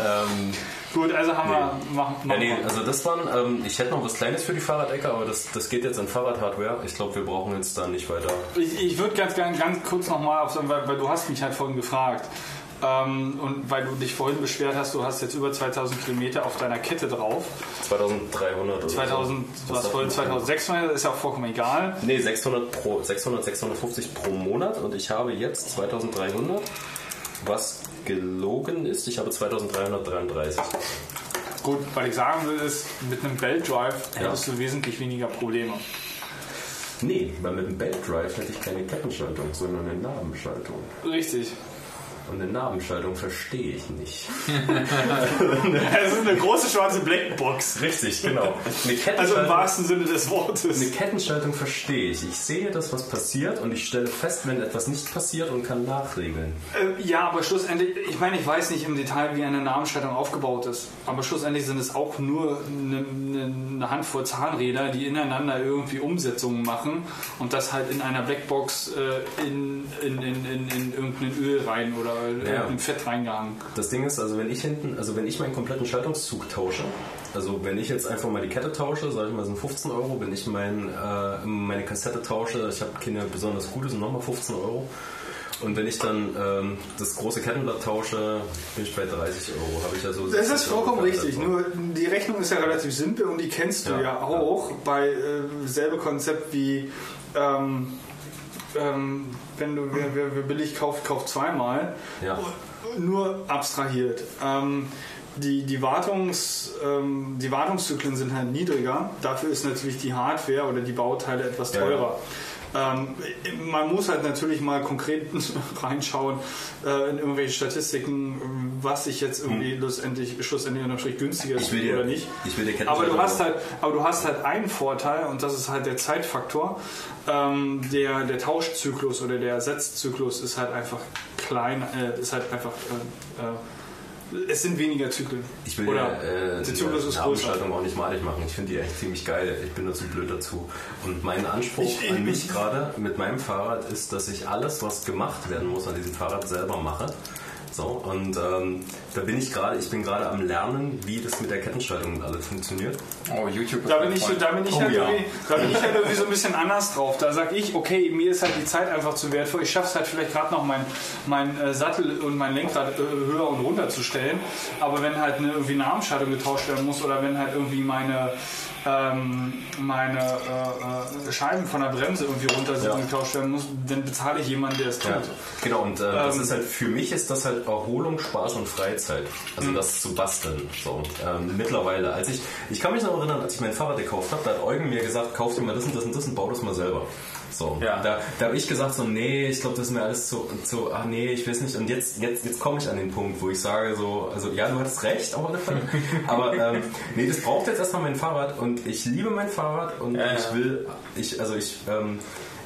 S3: ähm,
S2: Gut, also haben wir... Machen,
S3: Ja,
S2: machen
S3: nee,
S2: wir.
S3: also das waren, ähm, ich hätte noch was Kleines für die Fahrradecke, aber das, das geht jetzt in Fahrradhardware. Ich glaube, wir brauchen jetzt da nicht weiter.
S2: Ich, ich würde ganz, ganz, ganz kurz nochmal auf, weil, weil du hast mich halt vorhin gefragt. Ähm, und weil du dich vorhin beschwert hast, du hast jetzt über 2000 Kilometer auf deiner Kette drauf.
S3: 2300 oder
S2: 2000,
S3: so.
S2: du hast vorhin 2600, ist ja auch vollkommen egal.
S3: Nee, 600 pro, 600, 650 pro Monat und ich habe jetzt 2300, was gelogen ist. Ich habe 2333.
S2: Gut, was ich sagen will, ist, mit einem Belt Drive
S3: Ja.
S2: hättest du wesentlich weniger Probleme.
S3: Nee, weil mit dem Belt Drive hätte ich keine Kettenschaltung, sondern eine Nabenschaltung.
S2: Richtig.
S3: Und eine Nabenschaltung verstehe ich nicht.
S2: Es ist eine große schwarze Blackbox.
S3: Richtig, genau. Eine
S2: Also im wahrsten Sinne des Wortes.
S3: Eine Kettenschaltung verstehe ich. Ich sehe das, was passiert und ich stelle fest, wenn etwas nicht passiert und kann nachregeln.
S2: Äh, ja, aber schlussendlich, ich meine, ich weiß nicht im Detail, wie eine Namensschaltung aufgebaut ist, aber schlussendlich sind es auch nur eine, eine, eine Handvoll Zahnräder, die ineinander irgendwie Umsetzungen machen und das halt in einer Blackbox äh, in, in, in, in, in irgendein Öl rein oder in irgendein Fett reingehangen.
S3: Das Ding ist, also wenn ich hinten, also wenn ich meinen kompletten Schaltungszug tausche, also wenn ich jetzt einfach mal die Kette tausche, sage ich mal sind 15 Euro, wenn ich mein, äh, meine Kassette tausche, ich habe keine besonders gute, sind nochmal 15 Euro. Und wenn ich dann ähm, das große Kettenblatt tausche, bin ich bei 30 Euro. Habe ich ja so
S2: Das
S3: 60
S2: ist vollkommen richtig. Nur die Rechnung ist ja relativ simpel und die kennst du ja,
S3: Ja.
S2: auch bei äh, selbe Konzept wie ähm, ähm, wenn du wer, wer, wer billig kauft, kauft zweimal.
S3: Ja.
S2: Nur abstrahiert. Ähm, die, die, Wartungs, ähm, die Wartungszyklen sind halt niedriger. Dafür ist natürlich die Hardware oder die Bauteile etwas
S3: Ja, ja.
S2: Ähm, man muss halt natürlich mal konkret reinschauen äh, in irgendwelche Statistiken, was sich jetzt irgendwie schlussendlich, schlussendlich unterm Strich günstiger ist
S3: Hm. Will dir-
S2: oder nicht. aber du hast halt, aber du hast halt einen Vorteil und das ist halt der Zeitfaktor. Ähm, der, der Tauschzyklus oder der Ersatzzyklus ist halt einfach klein, äh, ist halt einfach äh, äh, es sind weniger Zyklen.
S3: Ich will
S2: Oder
S3: äh, die
S2: Zyklus ist größer.
S3: Nabenschaltung auch nicht malig machen. Ich finde die echt ziemlich geil. Ich bin nur zu blöd dazu. Und mein Anspruch
S2: ich-
S3: an mich gerade mit meinem Fahrrad ist, dass ich alles, was gemacht werden muss an diesem Fahrrad, selber mache. So, und ähm, da bin ich gerade, ich bin gerade am Lernen, wie das mit der Kettenschaltung und alles funktioniert.
S4: Oh, YouTube ist
S2: Da bin, ich, da, bin ich
S3: Oh,
S2: halt
S3: ja.
S2: irgendwie, da bin ich halt irgendwie so ein bisschen anders drauf. Da sag ich, okay, mir ist halt die Zeit einfach zu wertvoll. Ich schaffe es halt vielleicht gerade noch, mein, mein äh, Sattel und mein Lenkrad äh, höher und runter zu stellen. Aber wenn halt eine, irgendwie eine Armschaltung getauscht werden muss oder wenn halt irgendwie meine, ähm, meine äh, äh, Scheiben von der Bremse irgendwie runter sind
S3: Ja.
S2: und getauscht werden muss, dann bezahle ich jemanden, der es tut.
S3: Ja, genau, und äh, das
S2: Ähm,
S3: ist halt, für mich ist das halt Erholung, Spaß und Freizeit. Also
S2: Mhm.
S3: das zu basteln. So, ähm, mittlerweile, als ich, ich kann mich noch erinnern, als ich mein Fahrrad gekauft habe, da hat Eugen mir gesagt, kauf dir mal das und das und das und bau das mal selber. So,
S4: Ja.
S3: da, da habe ich gesagt so, nee, ich glaube, das ist mir alles zu, zu, ach nee, ich weiß nicht. Und jetzt, jetzt, jetzt komme ich an den Punkt, wo ich sage so, also ja, du hattest recht auf alle Fälle, aber ähm, nee, das braucht jetzt erstmal mein Fahrrad und ich liebe mein Fahrrad und
S4: Ja,
S3: ich will, ich, also ich, ähm,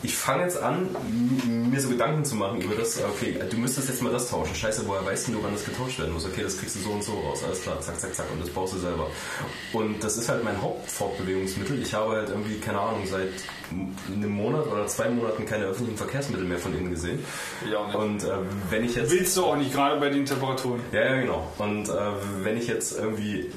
S3: ich fange jetzt an, mir so Gedanken zu machen über das, okay, du müsstest jetzt mal das tauschen. Scheiße, woher weißt du, wann das getauscht werden muss? Okay, das kriegst du so und so raus. Alles klar, zack, zack, zack. Und das baust du selber. Und das ist halt mein Hauptfortbewegungsmittel. Ich habe halt irgendwie, keine Ahnung, seit einem Monat oder zwei Monaten keine öffentlichen Verkehrsmittel mehr von innen gesehen.
S4: Ja, ne.
S3: Und äh, wenn ich jetzt...
S2: Willst du auch nicht, gerade bei den Temperaturen.
S3: Ja, ja, genau. Und äh, wenn ich jetzt irgendwie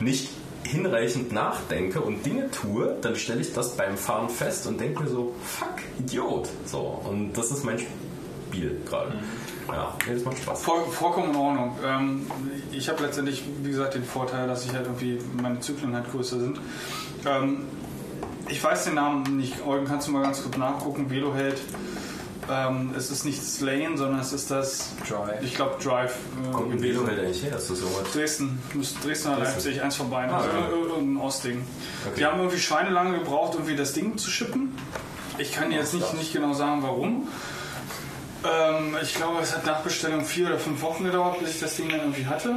S3: nicht hinreichend nachdenke und Dinge tue, dann stelle ich das beim Fahren fest und denke mir so, fuck, Idiot. So, und das ist mein Spiel gerade. Ja, nee, das macht Spaß.
S2: Voll, vollkommen in Ordnung. Ähm, ich habe letztendlich, wie gesagt, den Vorteil, dass ich halt irgendwie meine Zyklen halt größer sind. Ähm, ich weiß den Namen nicht. Eugen, kannst du mal ganz kurz nachgucken? Veloheld. Ähm, es ist nicht Slane, sondern es ist das
S4: Drive.
S2: Ich glaube Drive äh,
S3: Kommt
S2: gewesen.
S3: Halt eigentlich her? Ist das sowas?
S2: Dresden, müsste Dresden oder
S3: Dresden.
S2: Leipzig, eins von beiden.
S3: Ah,
S2: also ir- irgendein Ostding.
S3: Okay.
S2: Die haben irgendwie schweinelange gebraucht, irgendwie das Ding zu schippen. Ich kann dir jetzt nicht, nicht genau sagen, warum. Ähm, ich glaube, es hat nach Bestellung vier oder fünf Wochen gedauert, bis ich das Ding dann irgendwie hatte.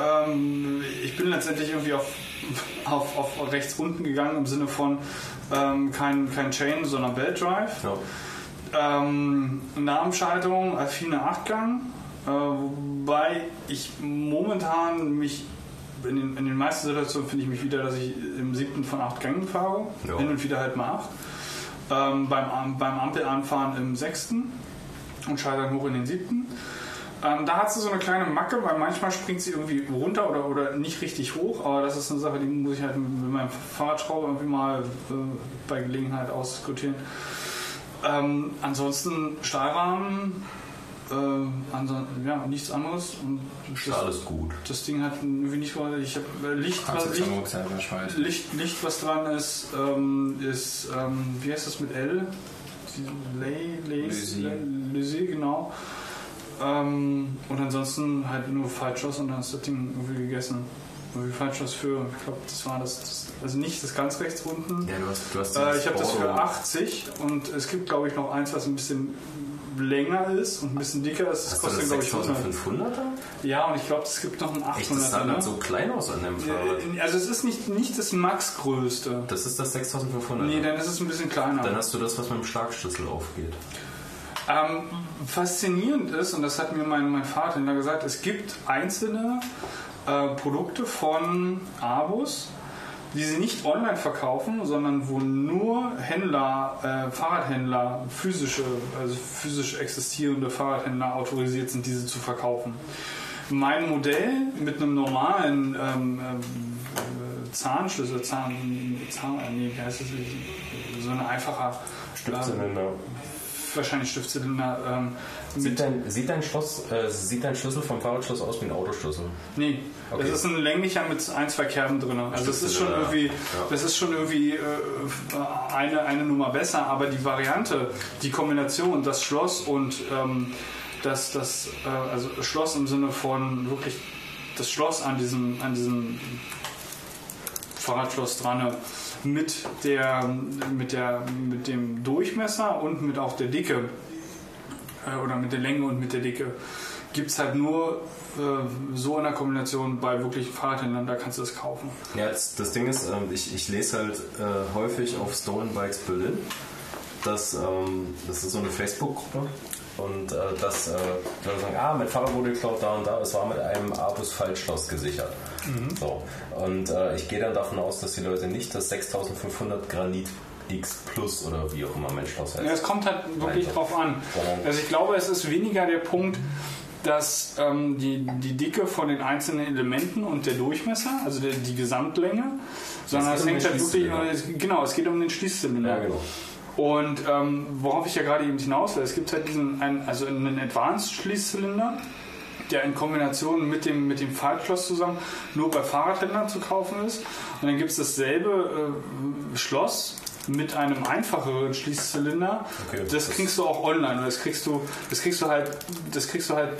S2: Ähm, ich bin letztendlich irgendwie auf, auf, auf rechts unten gegangen im Sinne von ähm, kein, kein Chain, sondern Belt Drive.
S3: Ja.
S2: Ähm, Namenschaltung, affine 8-Gang, äh, wobei ich momentan mich in den, in den meisten Situationen finde ich mich wieder, dass ich im siebten von acht Gängen fahre,
S3: Ja.
S2: hin und wieder halt mal acht. Ähm, beim, beim Ampelanfahren im sechsten und schalte dann hoch in den siebten. Ähm, da hat sie so eine kleine Macke, weil manchmal springt sie irgendwie runter oder, oder nicht richtig hoch, aber das ist eine Sache, die muss ich halt mit, mit meinem Fahrradschrauber irgendwie mal äh, bei Gelegenheit ausdiskutieren. Ähm, ansonsten Stahlrahmen, äh, ansonsten, ja, nichts anderes. Und
S3: Ist
S2: das,
S3: alles gut.
S2: das Ding hat irgendwie nicht, ich habe Licht, was, Licht,
S4: schmeißen.
S2: Licht, Licht, was dran ist, ähm, ist, ähm, wie heißt das mit L? Lay.
S4: Lysy,
S2: genau. Ähm, und ansonsten halt nur Faltschuss und dann ist das Ding irgendwie gegessen. Irgendwie Faltschuss für, ich glaube, das war das, das, also nicht das ganz rechts unten.
S3: Ja, du hast, du hast
S2: Äh, ich habe das für
S3: Borrow-
S2: 80 und es gibt, glaube ich, noch eins, was ein bisschen länger ist und ein bisschen dicker ist. Das
S3: Hast das
S2: kostet, glaube ich, 100.
S3: 6500er?
S2: Ja, und ich glaube, es gibt noch ein 800er.
S3: Echt, das sah
S2: ne?
S3: dann so klein aus an dem Fahrrad.
S2: Äh, Also es ist nicht, nicht das Max-Größte.
S3: Das ist das 6500er.
S2: Nee, dann ist es ein bisschen kleiner.
S3: Dann hast du das, was mit dem Schlagschlüssel aufgeht.
S2: Ähm, faszinierend ist, und das hat mir mein, mein Vater gesagt, es gibt einzelne äh, Produkte von Abus, die sie nicht online verkaufen, sondern wo nur Händler, äh, Fahrradhändler, physische, also physisch existierende Fahrradhändler autorisiert sind, diese zu verkaufen. Mein Modell mit einem normalen ähm, ähm, äh, Zahnschlüssel, Zahn, Zahn, nee, wie heißt das? So eine einfache
S3: Stiftzylinder.
S2: Wahrscheinlich Stiftzylinder. Ähm,
S3: Sieht dein, sieht, dein Schloss, äh, sieht dein Schlüssel vom Fahrradschloss aus wie ein Autoschlüssel?
S2: nee,
S3: Okay.
S2: das ist ein länglicher mit ein, zwei Kerben drin. Also das ist schon irgendwie,
S3: ja.
S2: das ist schon irgendwie äh, eine, eine Nummer besser, aber die Variante, die Kombination, das Schloss und ähm, das, das äh, also Schloss im Sinne von wirklich das Schloss an diesem, an diesem Fahrradschloss dran mit der mit der mit dem Durchmesser und mit auch der Dicke äh, oder mit der Länge und mit der Dicke gibt es halt nur äh, so in der Kombination bei wirklich Fahrradhändlern, da kannst du es kaufen.
S3: Ja, das, das Ding ist, ähm, ich, ich lese halt äh, häufig auf Stolen Bikes Berlin. Das, ähm, das ist so eine Facebook-Gruppe. Und äh, das, äh, Leute sagen, ah, mein Fahrrad wurde geklaut da und da, es war mit einem Abus Faltschloss gesichert. So. Und äh, ich gehe dann davon aus, dass die Leute nicht das 6500 Granit X Plus oder wie auch immer mein Schloss heißt.
S2: Ja, es kommt halt wirklich
S3: Nein,
S2: drauf an. Also ich glaube, es ist weniger der Punkt, dass ähm, die, die Dicke von den einzelnen Elementen und der Durchmesser, also der, die Gesamtlänge, sondern es hängt halt wirklich, genau, es geht um den Schließzylinder.
S3: Ja, genau.
S2: Und ähm, worauf ich ja gerade eben hinaus will, es gibt halt diesen, ein, also einen Advanced-Schließzylinder, der in Kombination mit dem, mit dem Faltschloss zusammen nur bei Fahrradhändlern zu kaufen ist. Und dann gibt es dasselbe äh, Schloss mit einem einfacheren Schließzylinder.
S3: Okay,
S2: das
S3: das-
S2: kriegst du auch online. Das kriegst du, das kriegst du halt, das kriegst du halt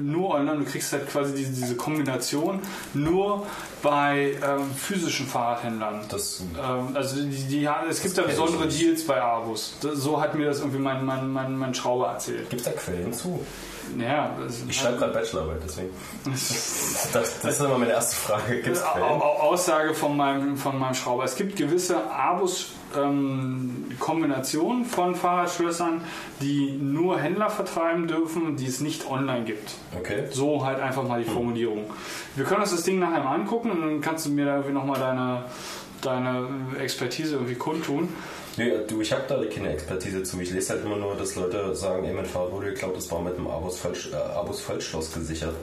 S2: nur online. Du kriegst halt quasi diese, diese Kombination nur bei ähm, physischen Fahrradhändlern.
S3: Das,
S2: Ähm, also die, die, es gibt da besondere. Deals bei Abus. So hat mir das irgendwie mein, mein, mein, mein Schrauber erzählt.
S3: Gibt es da Quellen zu?
S2: Ja,
S3: Ich schreibe gerade Bachelorarbeit, deswegen. Das, das ist immer meine erste Frage. Gibt es
S2: Au-
S3: Quellen?
S2: Au- Aussage von meinem, von meinem Schrauber. Es gibt gewisse Abus ähm, Kombinationen von Fahrradschlössern, die nur Händler vertreiben dürfen, die es nicht online gibt.
S3: Okay.
S2: So halt einfach mal die Formulierung. Wir können uns das Ding nachher mal angucken und dann kannst du mir da irgendwie nochmal deine, deine Expertise irgendwie kundtun.
S3: Nee, du, ich habe da keine Expertise zu. Ich lese halt immer nur, dass Leute sagen, ey, mein Fahrrad wurde geklaut, das war mit einem Abus, Falsch, äh, Abus Falschschloss gesichert.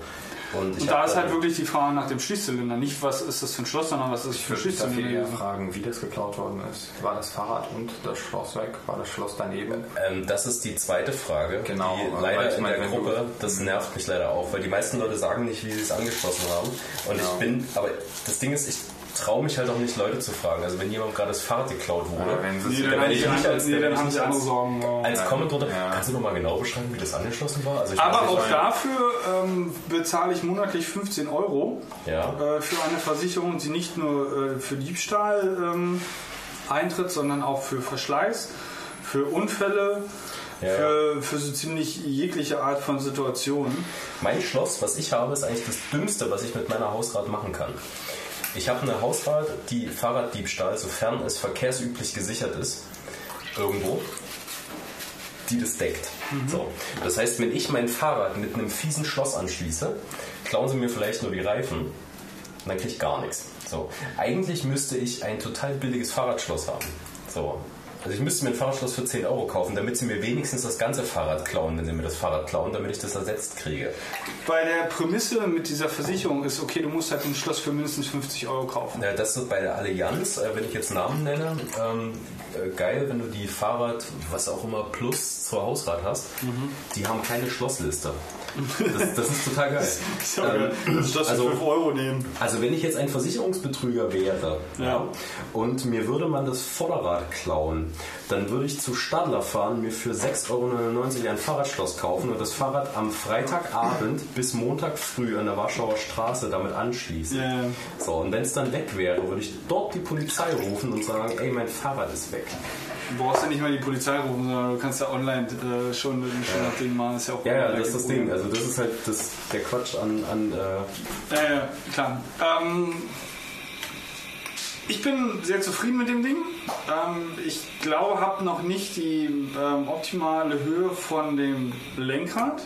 S3: Und,
S2: Und da ist halt wirklich die Frage nach dem Schließzylinder. Nicht, was ist das für ein Schloss, sondern was ist das für ein
S4: Ich würde dafür
S2: Schließzylinder.
S4: eher fragen, wie das geklaut worden ist. War das Fahrrad und das Schloss weg? War das Schloss daneben?
S3: Ähm, das ist die zweite Frage,
S4: Genau,
S3: die leider in
S4: meine,
S3: der Gruppe, das nervt mich leider auch, weil die meisten Leute sagen nicht, wie sie es angeschlossen haben. Und ich
S4: Genau.
S3: bin, aber das Ding ist, ich traue mich halt auch nicht, Leute zu fragen. Also wenn jemand gerade das Fahrrad geklaut wurde,
S4: Oder wenn
S2: Nee, dann, haben
S3: ich
S2: sie
S3: nicht
S2: andere-
S3: als-
S2: nee,
S3: wenn
S2: dann
S3: ich
S2: haben
S3: nicht
S2: sie andere
S3: als-
S2: Sorgen. ja.
S3: als
S4: Ja.
S3: Comment drunter,
S4: Ja.
S3: kannst du nochmal genau beschreiben, wie das angeschlossen war? Also ich
S2: Aber auch dafür ähm, bezahle ich monatlich 15 Euro
S3: Ja.
S2: äh, für eine Versicherung, die nicht nur äh, für Diebstahl ähm, eintritt, sondern auch für Verschleiß, für Unfälle,
S3: Ja,
S2: für, für so ziemlich jegliche Art von Situationen.
S3: Mein Schloss, was ich habe, ist eigentlich das Dümmste, was ich mit meiner Hausrat machen kann. Ich habe eine Hausrat, die Fahrraddiebstahl, sofern es verkehrsüblich gesichert ist, irgendwo, die das deckt. So. Das heißt, wenn ich mein Fahrrad mit einem fiesen Schloss anschließe, klauen sie mir vielleicht nur die Reifen und dann kriege ich gar nichts. So. Eigentlich müsste ich ein total billiges Fahrradschloss haben. So. Also ich müsste mir ein Fahrradschloss für 10 Euro kaufen, damit sie mir wenigstens das ganze Fahrrad klauen, wenn sie mir das Fahrrad klauen, damit ich das ersetzt kriege.
S2: Bei der Prämisse mit dieser Versicherung ist, okay, du musst halt ein Schloss für mindestens 50 Euro kaufen.
S3: Ja, das ist bei der Allianz, äh, wenn ich jetzt Namen nenne, ähm, äh, geil, wenn du die Fahrrad, was auch immer, Plus zur Hausrat hast, die haben keine Schlossliste. Das, das ist total geil. Ähm,
S2: das Schloss für
S3: also-
S2: 5 Euro nehmen.
S3: Also wenn ich jetzt ein Versicherungsbetrüger wäre
S2: Ja.
S3: und mir würde man das Vorderrad klauen, dann würde ich zu Stadler fahren, mir für 6,99 Euro ein Fahrradschloss kaufen und das Fahrrad am Freitagabend bis Montag früh an der Warschauer Straße damit anschließen.
S2: Ja.
S3: So, und wenn es dann weg wäre, würde ich dort die Polizei rufen und sagen, ey, mein Fahrrad ist weg.
S2: Du brauchst ja nicht mal die Polizei rufen, sondern du kannst ja online äh, schon, schon das Ding machen. Ist ja, auch
S3: Ja, ja, das ist das. Ding. Also das ist halt das, der Quatsch an, an äh,
S2: Ja, ja, klar. Ähm, ich bin sehr zufrieden mit dem Ding. Ähm, ich glaube, habe noch nicht die ähm, optimale Höhe von dem Lenkrad.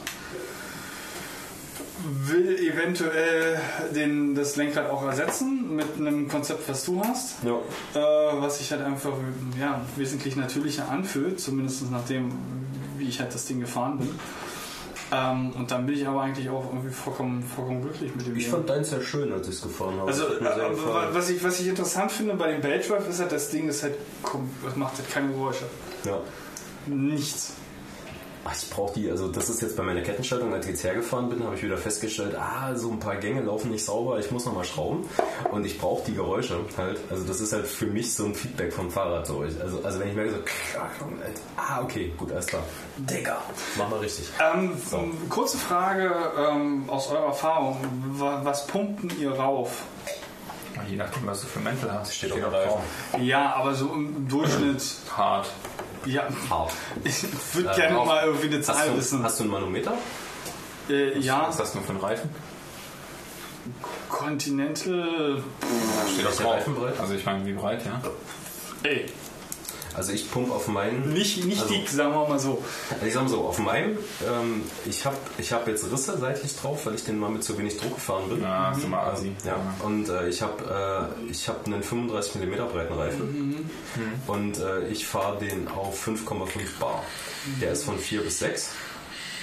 S2: Will eventuell den, das Lenkrad auch ersetzen mit einem Konzept, was du hast.
S3: ja.
S2: Äh, was sich halt einfach ja, wesentlich natürlicher anfühlt, zumindest nach dem, wie ich halt das Ding gefahren bin. Ähm, und dann bin ich aber eigentlich auch irgendwie vollkommen, vollkommen glücklich mit dem
S3: Ich
S2: Ding.
S3: fand deins sehr schön, als ich es gefahren habe.
S2: Also, äh, was, ich, was ich interessant finde bei dem Belt Drive ist halt, das Ding ist halt, das macht halt keine Geräusche.
S3: ja.
S2: Nichts.
S3: Ach, ich brauche die, also das ist jetzt bei meiner Kettenschaltung, als ich jetzt hergefahren bin, habe ich wieder festgestellt, ah, so ein paar Gänge laufen nicht sauber, ich muss nochmal schrauben und ich brauche die Geräusche halt. Also das ist halt für mich so ein Feedback vom Fahrrad so. Ich- Also, also wenn ich merke so, ah, okay, gut, alles klar. Digga, mach mal richtig.
S2: Ähm,
S3: So.
S2: Kurze Frage ähm, aus eurer Erfahrung. Wa- Was pumpen ihr rauf?
S4: Je nachdem, was du für Mäntel hast.
S3: Steht auf dem Reifen.
S2: Ja, aber so im Durchschnitt.
S4: Hart.
S2: Ja,
S3: Hart.
S2: ich würde
S3: Äh,
S2: gerne
S3: auch-
S2: mal irgendwie eine
S3: Hast
S2: Zahl
S3: du,
S2: wissen.
S3: hast du ein Manometer?
S2: Äh, ja,
S4: Was ist das nur für ein Reifen?
S2: Continental.
S4: Steht
S3: Welche Reifenbreite?
S4: Also ich meine, wie breit, ja?
S2: Ey,
S3: Also ich pumpe auf meinen...
S2: nicht, nicht
S3: Also-
S2: dick, sagen wir mal so.
S3: Also ich sag mal so, auf meinem, ähm, ich habe ich hab jetzt Risse seitlich drauf, weil ich den mal mit zu wenig Druck gefahren bin.
S4: Ja, hast du mal Asi.
S3: Ja, und äh, ich habe äh, ich hab einen 35 mm breiten Reifen und äh, ich fahre den auf 5,5 Bar. Der ist von 4 bis 6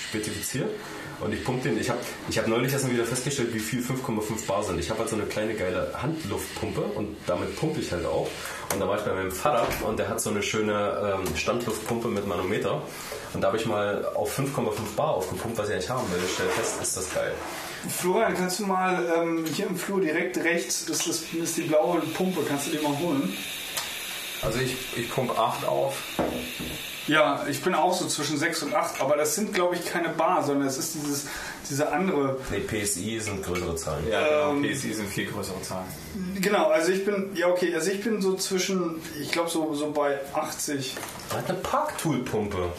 S3: spezifiziert und ich pumpe den, ich habe ich hab neulich erst mal wieder festgestellt, wie viel 5,5 Bar sind. Ich habe halt so eine kleine geile Handluftpumpe und damit pumpe ich halt auch. Und da war ich bei meinem Vater und der hat so eine schöne ähm, Standluftpumpe mit Manometer und da habe ich mal auf 5,5 Bar aufgepumpt, was ich eigentlich haben will. Ich stelle fest, ist das geil.
S2: Florian, kannst du mal ähm, hier im Flur direkt rechts, ist, das, ist die blaue Pumpe, kannst du die mal holen?
S4: Also ich, ich pumpe 8 auf.
S2: Ja, ich bin auch so zwischen 6 und 8, aber das sind, glaube ich, keine Bar, sondern es ist dieses, diese andere.
S3: Nee, PSI sind größere Zahlen.
S4: Ja,
S2: Ähm,
S4: genau. PSI sind viel größere Zahlen.
S2: Genau, also ich bin, ja okay, also ich bin so zwischen, ich glaube so, so bei 80.
S3: Er hat eine Parktoolpumpe.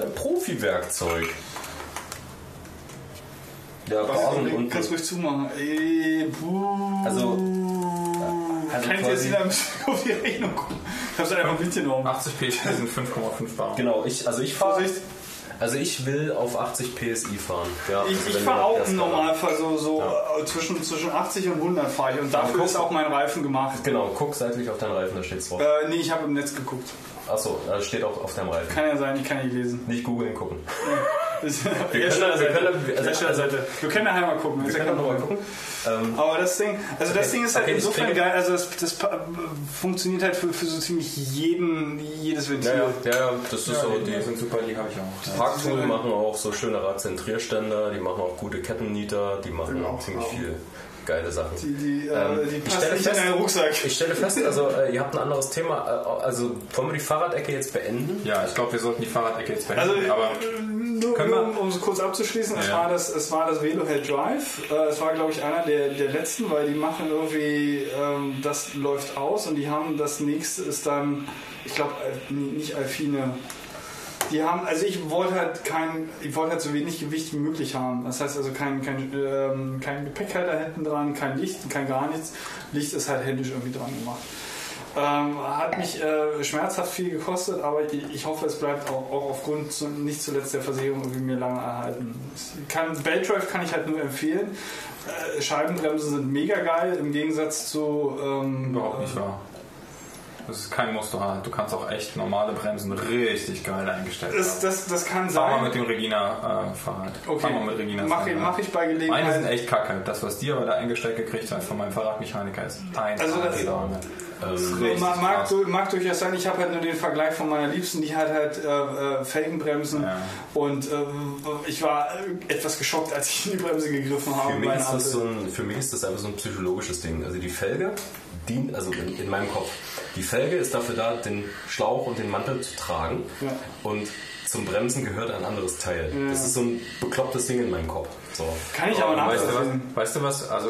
S3: Ein Profi-Werkzeug. Ja, Basen und.
S2: kannst ruhig zumachen. Ey, puh.
S3: Also, Also
S2: Kann ich jetzt wieder ein bisschen auf die Rechnung gucken? Ich hab's einfach mitgenommen.
S4: 80 PSI sind 5,5 Bar.
S3: Genau, ich, also ich fahre.
S2: Vorsicht.
S3: Also ich will auf 80 PSI fahren. Ja,
S2: Ich,
S3: also
S2: ich
S3: wenn
S2: fahre auch
S3: das
S2: im Normalfall so, so
S3: Ja.
S2: äh, zwischen, zwischen 80 und 100 fahre ich. Und dafür
S3: guck.
S2: ist auch mein Reifen gemacht.
S3: Genau, guck seitlich auf deinen Reifen, da steht's drauf.
S2: Äh, nee, ich habe im Netz geguckt.
S3: Achso, da steht auch auf deinem Reifen.
S2: Kann ja sein, ich kann nicht lesen.
S3: Nicht googeln, gucken.
S2: Das-
S3: Wir können, wir können, also,
S2: Herstellerseite. Wir können daheim mal gucken.
S3: wir
S2: ist ja
S3: können
S2: kein
S3: noch mal
S2: Problem.
S3: gucken. Ähm,
S2: Aber das Ding, also das
S3: Okay.
S2: Ding ist halt
S3: Okay,
S2: insofern geil, also das, das funktioniert halt für, für so ziemlich jeden, jedes Ventil.
S3: ja, ja, ja, ja, das ist
S4: Ja,
S3: so.
S4: die, die
S3: Die
S4: sind super, die habe ich auch.
S3: Parktool machen auch so schöne Radzentrierständer, die machen auch gute Kettennieter, die machen
S2: Ja,
S3: auch ziemlich
S2: auch.
S3: viel geile Sachen.
S2: Die, die,
S3: Ähm,
S2: äh, die
S3: ich stelle
S2: nicht in
S3: fest-
S2: deinen Rucksack.
S3: Ich stelle fest, also äh, ihr habt ein anderes Thema. Äh, also wollen wir die Fahrradecke jetzt beenden?
S4: Ja, ich glaube, wir sollten die Fahrradecke jetzt beenden.
S2: Also,
S4: aber
S2: nur,
S4: Können
S2: nur
S4: wir-
S2: um, so kurz abzuschließen, es,
S4: Ja.
S2: war das, es war das Velohead Drive. Äh, es war, glaube ich, einer der, der letzten, weil die machen irgendwie, ähm, das läuft aus und die haben das nächste ist dann, ich glaube, nicht Alfine. Die haben, also ich wollte halt kein, ich wollte halt so wenig Gewicht wie möglich haben. Das heißt also kein, kein, ähm, kein Gepäckhalter hinten dran, kein Licht, kein gar nichts. Licht ist halt händisch irgendwie dran gemacht. Ähm, hat mich äh, schmerzhaft viel gekostet, aber ich, ich hoffe, es bleibt auch, auch aufgrund zu, nicht zuletzt der Versicherung irgendwie mir lange erhalten. Kann, Beltdrive kann ich halt nur empfehlen. Äh, Scheibenbremsen sind mega geil im Gegensatz zu. Ähm,
S4: überhaupt nicht wahr. Das ist kein Musterrad. Du kannst auch echt normale Bremsen richtig geil eingestellt
S2: Das,
S4: haben.
S2: das, das kann
S4: Fahr mal
S2: sein.
S4: mit dem Regina-Fahrrad.
S2: Okay,
S4: Fahr mal mit Reginas
S2: mach, ich-
S4: Fahrrad.
S2: mach ich bei
S4: Meine sind
S2: Gelegenheit.
S4: echt kacke. Das, was dir aber da eingestellt gekriegt hast von meinem Fahrradmechaniker, ist ein
S2: Also das-.
S3: Ähm,
S4: Richtig
S2: mag, mag, mag durchaus sein, ich habe halt nur den Vergleich von meiner Liebsten, die hat halt äh, äh, Felgenbremsen
S4: Ja.
S2: und äh, ich war äh, etwas geschockt, als ich in die Bremse gegriffen habe.
S3: Für mich, ist das so ein, für mich ist das einfach so ein psychologisches Ding. Also die Felge dient, also in, in meinem Kopf, die Felge ist dafür da, den Schlauch und den Mantel zu tragen.
S2: Ja.
S3: Und zum Bremsen gehört ein anderes Teil. Das ist so ein beklopptes Ding in meinem Kopf. So.
S2: Kann ich aber
S4: Weißt du,
S2: nachvollziehen.
S4: was, weißt du was? Also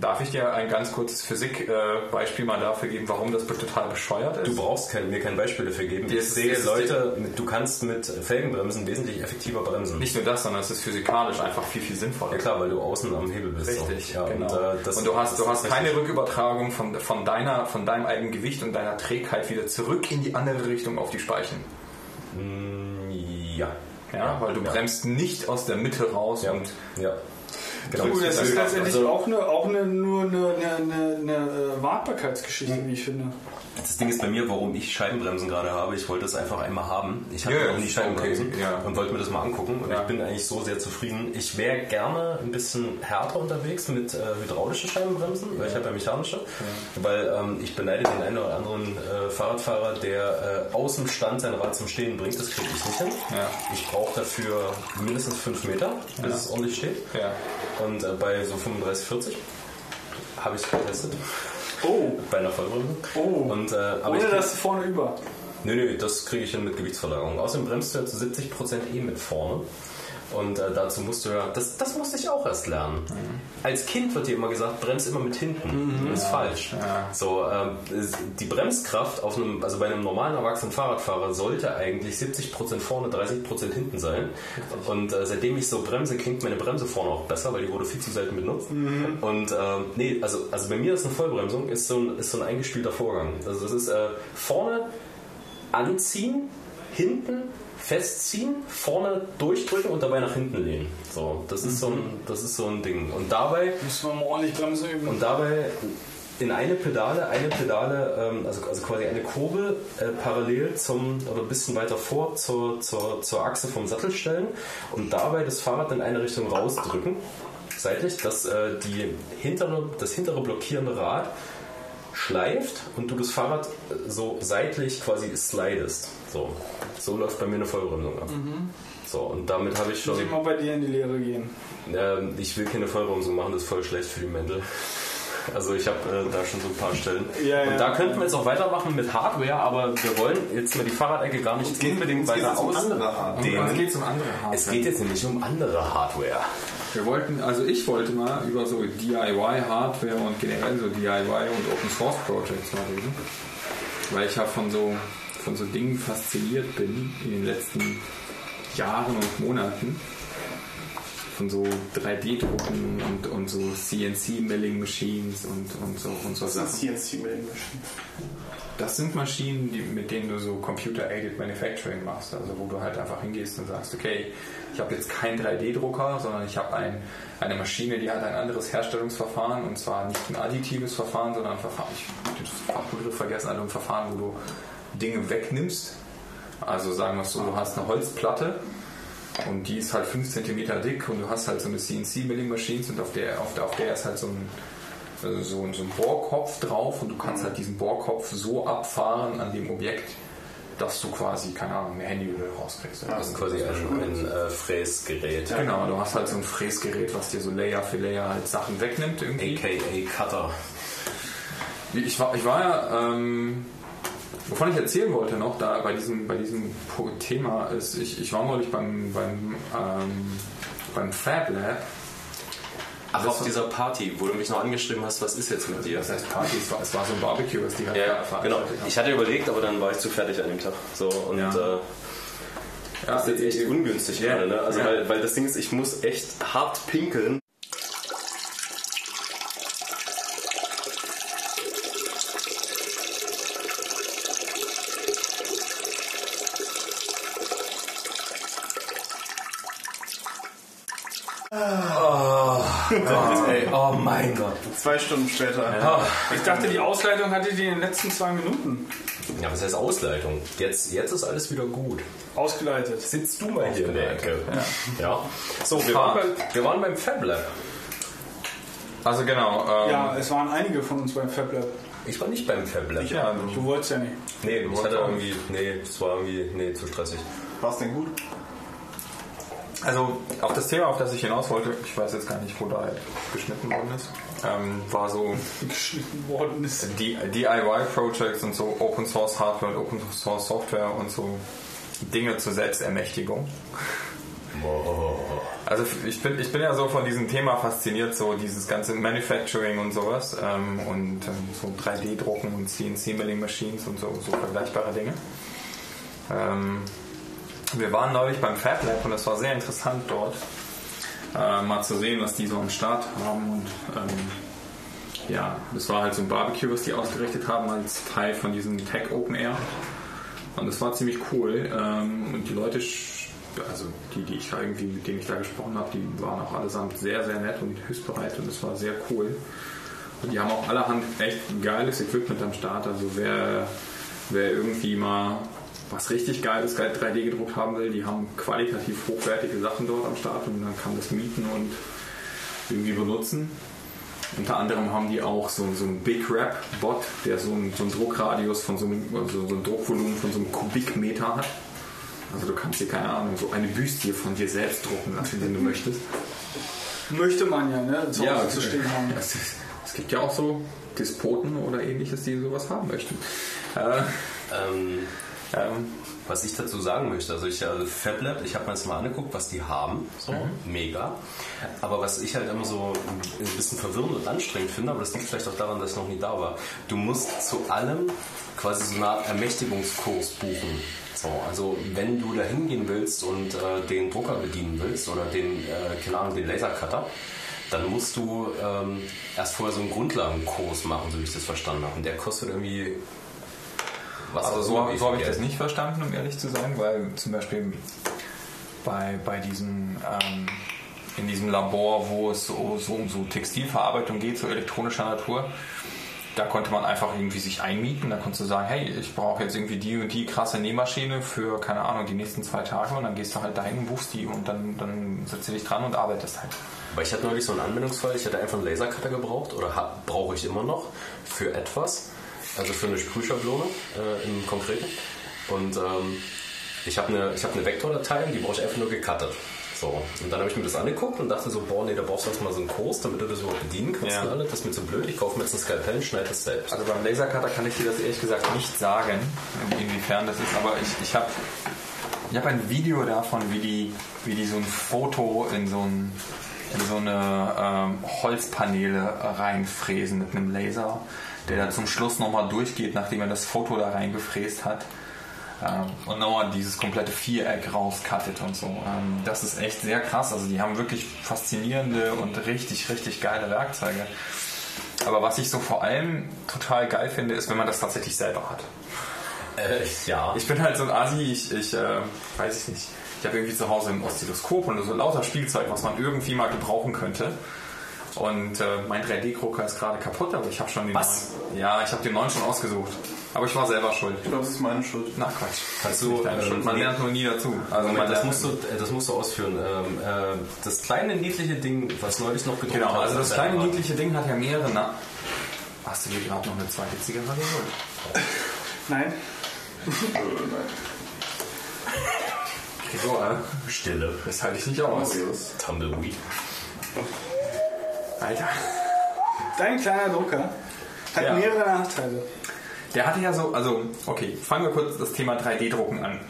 S4: darf ich dir ein ganz kurzes Physik-Beispiel mal dafür geben, warum das total bescheuert ist?
S3: Du brauchst kein, mir kein Beispiel dafür geben. Ich
S4: ist-
S3: sehe Leute, du kannst mit Felgenbremsen wesentlich effektiver bremsen.
S4: Nicht nur das, sondern es ist physikalisch einfach viel, viel sinnvoller.
S3: Ja klar, weil du außen am Hebel bist.
S4: Richtig,
S3: ja,
S4: genau.
S3: Und, äh, das,
S4: und du hast,
S3: das
S4: du hast keine. Rückübertragung von, von, deiner, von deinem eigenen Gewicht und deiner Trägheit wieder zurück in die andere Richtung auf die Speichen.
S3: Ja.
S4: Ja, weil du
S3: ja.
S4: bremst nicht aus der Mitte raus
S3: Ja.
S4: und
S3: ja. Genau.
S2: Du, das ist letztendlich
S3: Also-
S2: auch, eine, auch eine, nur eine, eine, eine, äh, Wartbarkeitsgeschichte, wie ich finde.
S3: Das Ding ist bei mir, warum ich Scheibenbremsen gerade habe. Ich wollte es einfach einmal haben. Ich hatte
S4: Ja,
S3: noch nie Scheibenbremsen
S4: okay, ja.
S3: und wollte mir das mal angucken. Und
S4: Ja.
S3: ich bin eigentlich so sehr zufrieden. Ich wäre gerne ein bisschen härter unterwegs mit äh, hydraulischen Scheibenbremsen, weil ich habe ja mechanische. Weil ähm, ich beneide den einen oder anderen äh, Fahrradfahrer, der äh, aus dem Stand sein Rad zum Stehen bringt. Das kriege ich nicht hin. Ich brauche dafür mindestens 5 Meter, bis es ordentlich steht. Und äh, bei so 35, 40 habe ich getestet.
S2: Oh,
S3: Bei einer Vollbremse.
S2: Oh.
S3: Und, äh, aber
S2: ohne du vorne über.
S3: Nö, nö, das kriege ich hin mit Gewichtsverlagerung. Außerdem bremst du ja zu 70% eh mit vorne. Und äh, dazu musst du ja, das, das musste ich auch erst lernen. Als Kind wird dir immer gesagt, brems immer mit hinten. Das ist falsch. So, ähm, die Bremskraft auf einem, also bei einem normalen erwachsenen Fahrradfahrer sollte eigentlich 70% vorne, 30% hinten sein. Und äh, seitdem ich so bremse, klingt meine Bremse vorne auch besser, weil die wurde viel zu selten benutzt. Und ähm, nee, also, also bei mir ist eine Vollbremsung ist so ein, ist so ein eingespielter Vorgang. Also das ist äh, vorne anziehen, hinten festziehen, vorne durchdrücken und dabei nach hinten lehnen. So, das ist so ein, das ist so ein Ding. Und dabei
S2: Müssen wir mal ordentlich Bremse üben.
S3: und dabei in eine Pedale, eine Pedale, ähm, also, also quasi eine Kurbel äh, parallel zum oder ein bisschen weiter vor zur, zur, zur Achse vom Sattel stellen und dabei das Fahrrad in eine Richtung rausdrücken, seitlich, dass äh, die hintere, das hintere blockierende Rad schleift und du das Fahrrad äh, so seitlich quasi slidest. So, so läuft bei mir eine Vollbremsung ab. So, und damit habe ich schon.
S2: Muss ich mal bei dir in die Lehre gehen.
S3: Ähm, ich will keine Vollbremsung machen, das ist voll schlecht für die Mäntel. Also ich habe äh, da schon so ein paar Stellen.
S2: Ja, ja.
S3: Und da könnten wir jetzt auch weitermachen mit Hardware, aber wir wollen jetzt mal die Fahrradecke gar nicht unbedingt
S5: uns geht
S3: weiter
S5: es um
S3: aus.
S5: andere.
S4: Es geht um andere Hardware.
S3: Es geht jetzt nämlich um andere Hardware.
S4: Wir wollten, also ich wollte mal über so DIY-Hardware und generell so DIY und Open Source Projects mal reden. Weil ich ja von so, von so Dingen fasziniert bin in den letzten Jahren und Monaten. von so 3D-Drucken und, und so CNC-Milling-Machines und, und so und so
S5: Das
S4: Sachen.
S5: sind CNC-Milling-Maschinen.
S4: Das sind Maschinen, die, mit denen du so Computer-Aided Manufacturing machst. Also wo du halt einfach hingehst und sagst, okay, ich habe jetzt keinen 3D-Drucker, sondern ich habe ein, eine Maschine, die hat ein anderes Herstellungsverfahren und zwar nicht ein additives Verfahren, sondern ein Verfahren, ich habe den Fachbegriff vergessen, also ein Verfahren, wo du Dinge wegnimmst. Also sagen wir es so, du hast eine Holzplatte und die ist halt 5 cm dick und du hast halt so eine CNC-Milling-Maschine und auf der, auf, der, auf der ist halt so ein also so, ein- so ein Bohrkopf drauf und du kannst halt diesen Bohrkopf so abfahren an dem Objekt, dass du quasi, keine Ahnung, eine Handyhülle rauskriegst.
S3: Das ist quasi ein, ein äh, Fräsgerät.
S4: Genau, du hast halt so ein Fräsgerät, was dir so Layer für Layer halt Sachen wegnimmt irgendwie.
S3: AKA Cutter.
S4: Ich war, ich war ja, ähm, wovon ich erzählen wollte noch, da bei diesem, bei diesem Thema ist, ich, ich war neulich beim, beim, ähm, beim Fab Lab.
S3: Ach, auf dieser Party, wo du mich noch angeschrieben hast, was ist jetzt mit dir?
S4: Das heißt Party, es war, es war so ein Barbecue, was die halt
S3: Ja, genau. Ich hatte überlegt, aber dann war ich zu fertig an dem Tag. So, und
S4: Ja.
S3: äh,
S4: ja,
S3: das ist jetzt echt ungünstig
S4: Ja.
S3: gerade, ne? Also weil, weil das Ding ist, ich muss echt hart pinkeln. Oh Gott, ey. Oh mein Gott.
S5: Zwei Stunden später.
S2: Ich dachte, die Ausleitung hatte die in den letzten zwei Minuten
S3: Ja, was heißt Ausleitung? Jetzt, jetzt ist alles wieder gut.
S2: ausgeleitet.
S3: Sitzt du mal hier in der Ecke. Ja. So, wir waren, bei, wir waren beim Fab Lab.
S4: Also genau. Ähm,
S2: Ja, es waren einige von uns beim FabLab.
S3: Ich war nicht beim Fab Lab.
S4: ja,
S2: Du wolltest ja nicht.
S3: Nee, ich hatte irgendwie, nee, es war irgendwie, nee, zu stressig.
S5: War es denn gut?
S4: Also auf das Thema, auf das ich hinaus wollte, ich weiß jetzt gar nicht, wo da geschnitten worden ist, ähm, war so
S2: Geschnitten worden ist.
S4: die DIY-Projects und so Open Source Hardware und Open Source Software und so Dinge zur Selbstermächtigung. Also ich bin, ich bin ja so von diesem Thema fasziniert, so dieses ganze Manufacturing und sowas ähm, und ähm, so 3D-Drucken und CNC-Milling-Machines und so, so vergleichbare Dinge. Wir waren neulich beim Fab Lab und es war sehr interessant dort, äh, mal zu sehen, was die so am Start haben und ähm, ja, das war halt so ein Barbecue, was die ausgerichtet haben als Teil von diesem Tech Open Air. Und das war ziemlich cool. Ähm, und die Leute, also die, die ich irgendwie, mit denen ich da gesprochen habe, die waren auch allesamt sehr, sehr nett und hilfsbereit und es war sehr cool. Und die haben auch allerhand echt geiles Equipment am Start. Also wer, wer irgendwie mal was richtig geiles, geil 3D gedruckt haben will, die haben qualitativ hochwertige Sachen dort am Start und man kann das mieten und irgendwie benutzen. Unter anderem haben die auch so, so einen Big Rap Bot, der so einen, so einen Druckradius von so einem, also so ein Druckvolumen von so einem Kubikmeter hat. Also du kannst dir, keine Ahnung, so eine Büste von dir selbst drucken lassen, wenn du möchtest.
S2: Möchte man ja, ne? Zu Hause zu stehen haben.
S4: Es, es gibt ja auch so Despoten oder ähnliches, die sowas haben möchten. Äh,
S3: Ähm,
S4: ähm,
S3: was ich dazu sagen möchte, also ich also FabLab, ich habe mir jetzt mal angeguckt, was die haben, so mega. Aber was ich halt immer so ein bisschen verwirrend und anstrengend finde, aber das liegt vielleicht auch daran, dass ich noch nie da war. Du musst zu allem quasi so eine Art Ermächtigungskurs buchen. So, also wenn du da hingehen willst und äh, den Drucker bedienen willst oder den, äh, keine Ahnung, den Lasercutter, dann musst du ähm, erst vorher so einen Grundlagenkurs machen, so wie ich das verstanden habe. Und der kostet irgendwie was
S4: Also so, so habe ich das nicht verstanden, um ehrlich zu sein, weil zum Beispiel bei, bei diesem, ähm, in diesem Labor, wo es so, so um so Textilverarbeitung geht, so elektronischer Natur, da konnte man einfach irgendwie sich einmieten. Da konntest du sagen, hey, ich brauche jetzt irgendwie die und die krasse Nähmaschine für, keine Ahnung, die nächsten zwei Tage und dann gehst du halt dahin und buchst die und dann, dann setzt du dich dran und arbeitest halt.
S3: Aber ich hatte neulich so einen Anwendungsfall, ich hätte einfach einen Lasercutter gebraucht oder brauche ich immer noch für etwas, also für eine Sprühschablone äh, im Konkreten. Und ähm, ich habe eine, ich hab eine Vektordatei und die brauche ich einfach nur gecuttet. So, und dann habe ich mir das angeguckt und dachte so, boah, nee, da brauchst du erstmal so einen Kurs, damit du das überhaupt bedienen kannst
S4: Ja.
S3: und alles. Das ist mir zu blöd, ich kaufe mir jetzt einen Skalpell und schneide das selbst.
S4: Also beim Lasercutter kann ich dir das ehrlich gesagt nicht sagen, inwiefern das ist, aber ich, ich habe ich hab ein Video davon, wie die, wie die so ein Foto in so, ein, in so eine ähm, Holzpaneele reinfräsen mit einem Laser, der dann zum Schluss nochmal durchgeht, nachdem er das Foto da reingefräst hat. ähm, und nochmal dieses komplette Viereck rauskattet und so. Ähm, das ist echt sehr krass. Also die haben wirklich faszinierende und richtig, richtig geile Werkzeuge. Aber was ich so vor allem total geil finde, ist, wenn man das tatsächlich selber hat.
S3: Äh, ja.
S4: Ich bin halt so ein Asi, ich, ich äh, weiß ich nicht. Ich habe irgendwie zu Hause ein Oszilloskop und so lauter Spielzeug, was man irgendwie mal gebrauchen könnte. Und äh, mein 3D-Drucker ist gerade kaputt, aber ich habe schon den
S3: Was?
S4: neuen. Ja, ich habe den neuen schon ausgesucht. Aber ich war selber schuld.
S5: Ich glaube, das ist meine Schuld.
S4: Na Quatsch.
S3: Kannst
S4: Nicht
S3: du,
S4: deine
S3: ähm,
S4: Schuld. Man lernt nur nie dazu. Also
S3: Moment, das musst, du, äh, das musst du ausführen. Ähm, äh, das kleine niedliche Ding, was neulich noch gedruckt
S4: Genau,
S3: hat,
S4: also das
S3: hat
S4: kleine niedliche Ding hat ja mehrere Na Hast du dir gerade noch eine zweite Zigarette geholt?
S2: Nein.
S4: So, äh,
S3: Stille.
S4: das halte ich nicht aus.
S3: Tumbleweed.
S4: Alter.
S2: Dein kleiner Drucker hat
S4: Ja.
S2: mehrere Nachteile.
S4: Der hatte ja so, also, okay, fangen wir kurz das Thema 3D-Drucken an.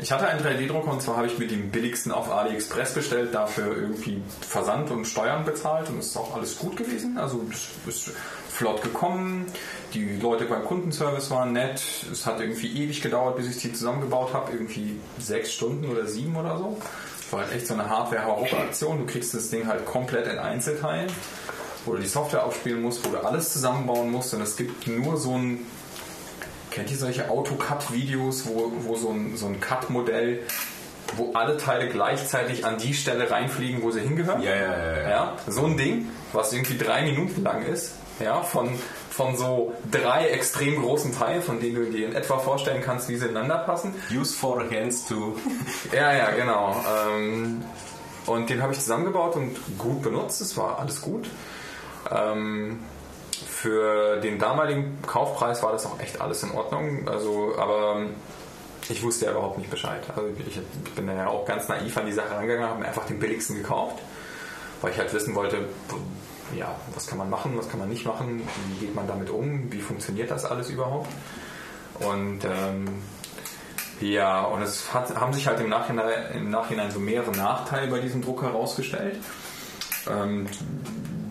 S4: Ich hatte einen 3D-Drucker und zwar habe ich mir den billigsten auf AliExpress bestellt, dafür irgendwie Versand und Steuern bezahlt und es ist auch alles gut gewesen. Also es ist flott gekommen, die Leute beim Kundenservice waren nett, es hat irgendwie ewig gedauert, bis ich die zusammengebaut habe, irgendwie sechs Stunden oder sieben oder so. War halt echt so eine Hardware-Hauruck-Aktion. Du kriegst das Ding halt komplett in Einzelteilen, wo du die Software aufspielen musst, wo du alles zusammenbauen musst und es gibt nur so ein Kennt ihr solche Auto-Cut-Videos, wo, wo so ein, so ein Cut-Modell, wo alle Teile gleichzeitig an die Stelle reinfliegen, wo sie hingehören?
S3: Ja, ja, ja, ja.
S4: ja. So ein Ding, was irgendwie drei Minuten lang ist, ja, von, von so drei extrem großen Teilen, von denen du dir in etwa vorstellen kannst, wie sie ineinander passen.
S3: Use four hands to.
S4: Ja, ja, genau. Ähm, und den habe ich zusammengebaut und gut benutzt. Es war alles gut. Ähm, für den damaligen Kaufpreis war das auch echt alles in Ordnung. Also, aber ich wusste ja überhaupt nicht Bescheid. Also ich, ich bin ja auch ganz naiv an die Sache rangegangen, habe mir einfach den billigsten gekauft, weil ich halt wissen wollte, ja, was kann man machen, was kann man nicht machen, wie geht man damit um, wie funktioniert das alles überhaupt. Und ähm, ja, und es hat, haben sich halt im Nachhinein, im Nachhinein so mehrere Nachteile bei diesem Druck herausgestellt, ähm,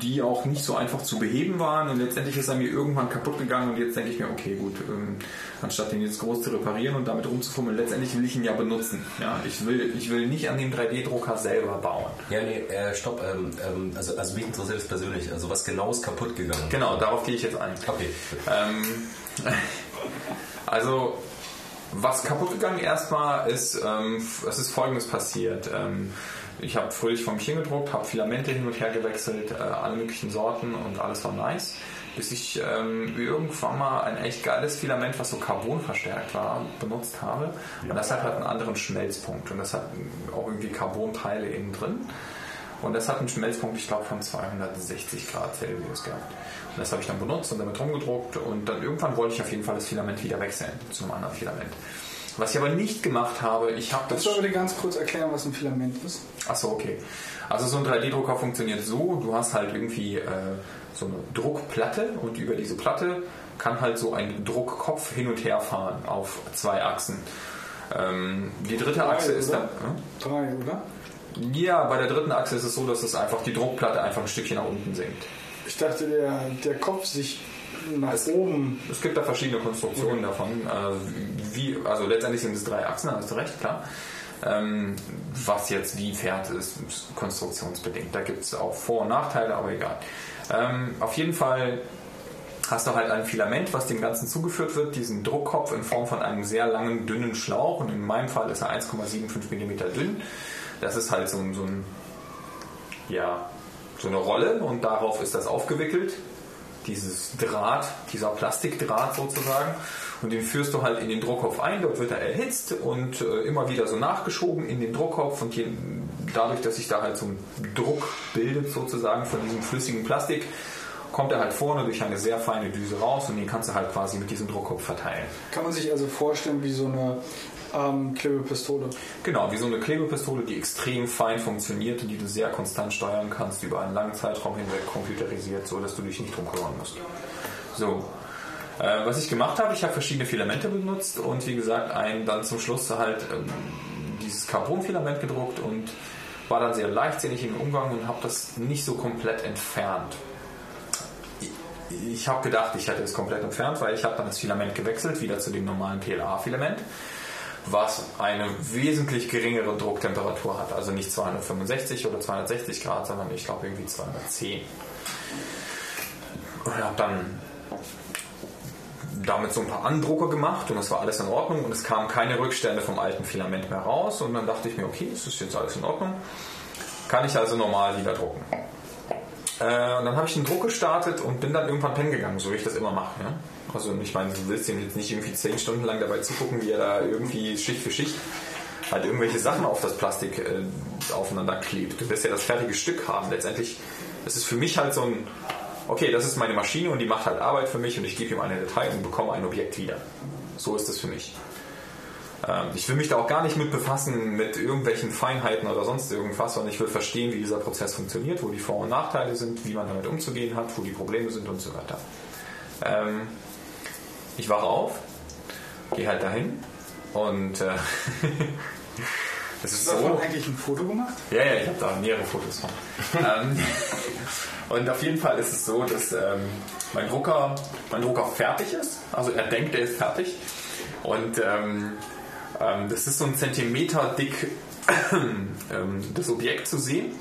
S4: die auch nicht so einfach zu beheben waren. Und letztendlich ist er mir irgendwann kaputt gegangen und jetzt denke ich mir, okay, gut, ähm, anstatt den jetzt groß zu reparieren und damit rumzufummeln, letztendlich will ich ihn ja benutzen. Ja, ich will, ich will nicht an dem 3D-Drucker selber bauen.
S3: Ja, nee, äh, stopp. Ähm, ähm, also, also mich interessiert es persönlich. Also was genau ist kaputt gegangen?
S4: Genau, darauf gehe ich jetzt ein.
S3: Okay.
S4: Ähm, also, was kaputt gegangen erstmal ist, ähm, es ist folgendes passiert. Ähm, ich habe fröhlich vor mich hingedruckt, habe Filamente hin und her gewechselt, äh, alle möglichen Sorten und alles war nice. Bis ich ähm, irgendwann mal ein echt geiles Filament, was so Carbon verstärkt war, benutzt habe. Und das hat halt einen anderen Schmelzpunkt und das hat auch irgendwie Carbonteile innen drin. Und das hat einen Schmelzpunkt, ich glaube, von 260 Grad Celsius gehabt. Und das habe ich dann benutzt und damit rumgedruckt und dann irgendwann wollte ich auf jeden Fall das Filament wieder wechseln zu einem anderen Filament. Was ich aber nicht gemacht habe, ich habe das...
S2: Du aber dir ganz kurz erklären, was ein Filament ist?
S4: Achso, okay. Also so ein 3D-Drucker funktioniert so, du hast halt irgendwie äh, so eine Druckplatte und über diese Platte kann halt so ein Druckkopf hin und her fahren auf zwei Achsen. Ähm, die dritte Achse ist
S2: oder?
S4: dann... Hm?
S2: Drei, oder?
S4: Ja, bei der dritten Achse ist es so, dass es einfach die Druckplatte einfach ein Stückchen nach unten sinkt.
S2: Ich dachte, der, der Kopf sich nach oben.
S4: Es gibt da verschiedene Konstruktionen davon. Äh, wie, also letztendlich sind es drei Achsen, hast du recht, klar. Ähm, was jetzt wie fährt, ist, konstruktionsbedingt. Da gibt es auch Vor- und Nachteile, aber egal. Ähm, auf jeden Fall hast du halt ein Filament, was dem Ganzen zugeführt wird, diesen Druckkopf in Form von einem sehr langen, dünnen Schlauch. Und in meinem Fall ist er 1,75 mm dünn. Das ist halt so, so ein, ja, so eine Rolle und darauf ist das aufgewickelt dieses Draht, dieser Plastikdraht sozusagen. Und den führst du halt in den Druckkopf ein, dort wird er erhitzt und äh, immer wieder so nachgeschoben in den Druckkopf und je, dadurch, dass sich da halt so ein Druck bildet sozusagen von diesem flüssigen Plastik, kommt er halt vorne durch eine sehr feine Düse raus und den kannst du halt quasi mit diesem Druckkopf verteilen.
S2: Kann man sich also vorstellen wie so eine ähm, Klebepistole.
S4: Genau, wie so eine Klebepistole, die extrem fein funktioniert und die du sehr konstant steuern kannst über einen langen Zeitraum hinweg, computerisiert, so dass du dich nicht drum kümmern musst. So. Äh, was ich gemacht habe, ich habe verschiedene Filamente benutzt und wie gesagt, ein dann zum Schluss halt ähm, dieses Carbonfilament gedruckt und war dann sehr leichtsinnig im Umgang und habe das nicht so komplett entfernt. Ich- Ich habe gedacht, ich hätte es komplett entfernt, weil ich habe dann das Filament gewechselt, wieder zu dem normalen PLA-Filament. Was eine wesentlich geringere Drucktemperatur hat. Also nicht 265 oder 260 Grad, sondern ich glaube irgendwie 210. Und habe dann damit so ein paar Andrucke gemacht und das war alles in Ordnung und es kamen keine Rückstände vom alten Filament mehr raus und dann dachte ich mir, okay, das ist jetzt alles in Ordnung. Kann ich also normal wieder drucken. Äh, und dann habe ich den Druck gestartet und bin dann irgendwann pennen gegangen, so wie ich das immer mache. Ja? Also ich meine, du willst ihm jetzt nicht irgendwie zehn Stunden lang dabei zugucken, wie er da irgendwie Schicht für Schicht halt irgendwelche Sachen auf das Plastik äh, aufeinander klebt. Du wirst ja das fertige Stück haben. Letztendlich, ist für mich halt so ein, okay, das ist meine Maschine und die macht halt Arbeit für mich und ich gebe ihm eine Datei und bekomme ein Objekt wieder. So ist das für mich. Ähm, ich will mich da auch gar nicht mit befassen mit irgendwelchen Feinheiten oder sonst irgendwas, sondern ich will verstehen, wie dieser Prozess funktioniert, wo die Vor- und Nachteile sind, wie man damit umzugehen hat, wo die Probleme sind und so weiter. Ähm, ich wache auf, gehe halt dahin und äh, es ist
S2: Hast du
S4: so.
S2: eigentlich ein Foto gemacht?
S4: Ja, ja, ich habe da mehrere Fotos von. ähm, und auf jeden Fall ist es so, dass ähm, mein, Drucker, mein Drucker fertig ist. Also er denkt, er ist fertig. Und ähm, ähm, das ist so ein Zentimeter dick ähm, das Objekt zu sehen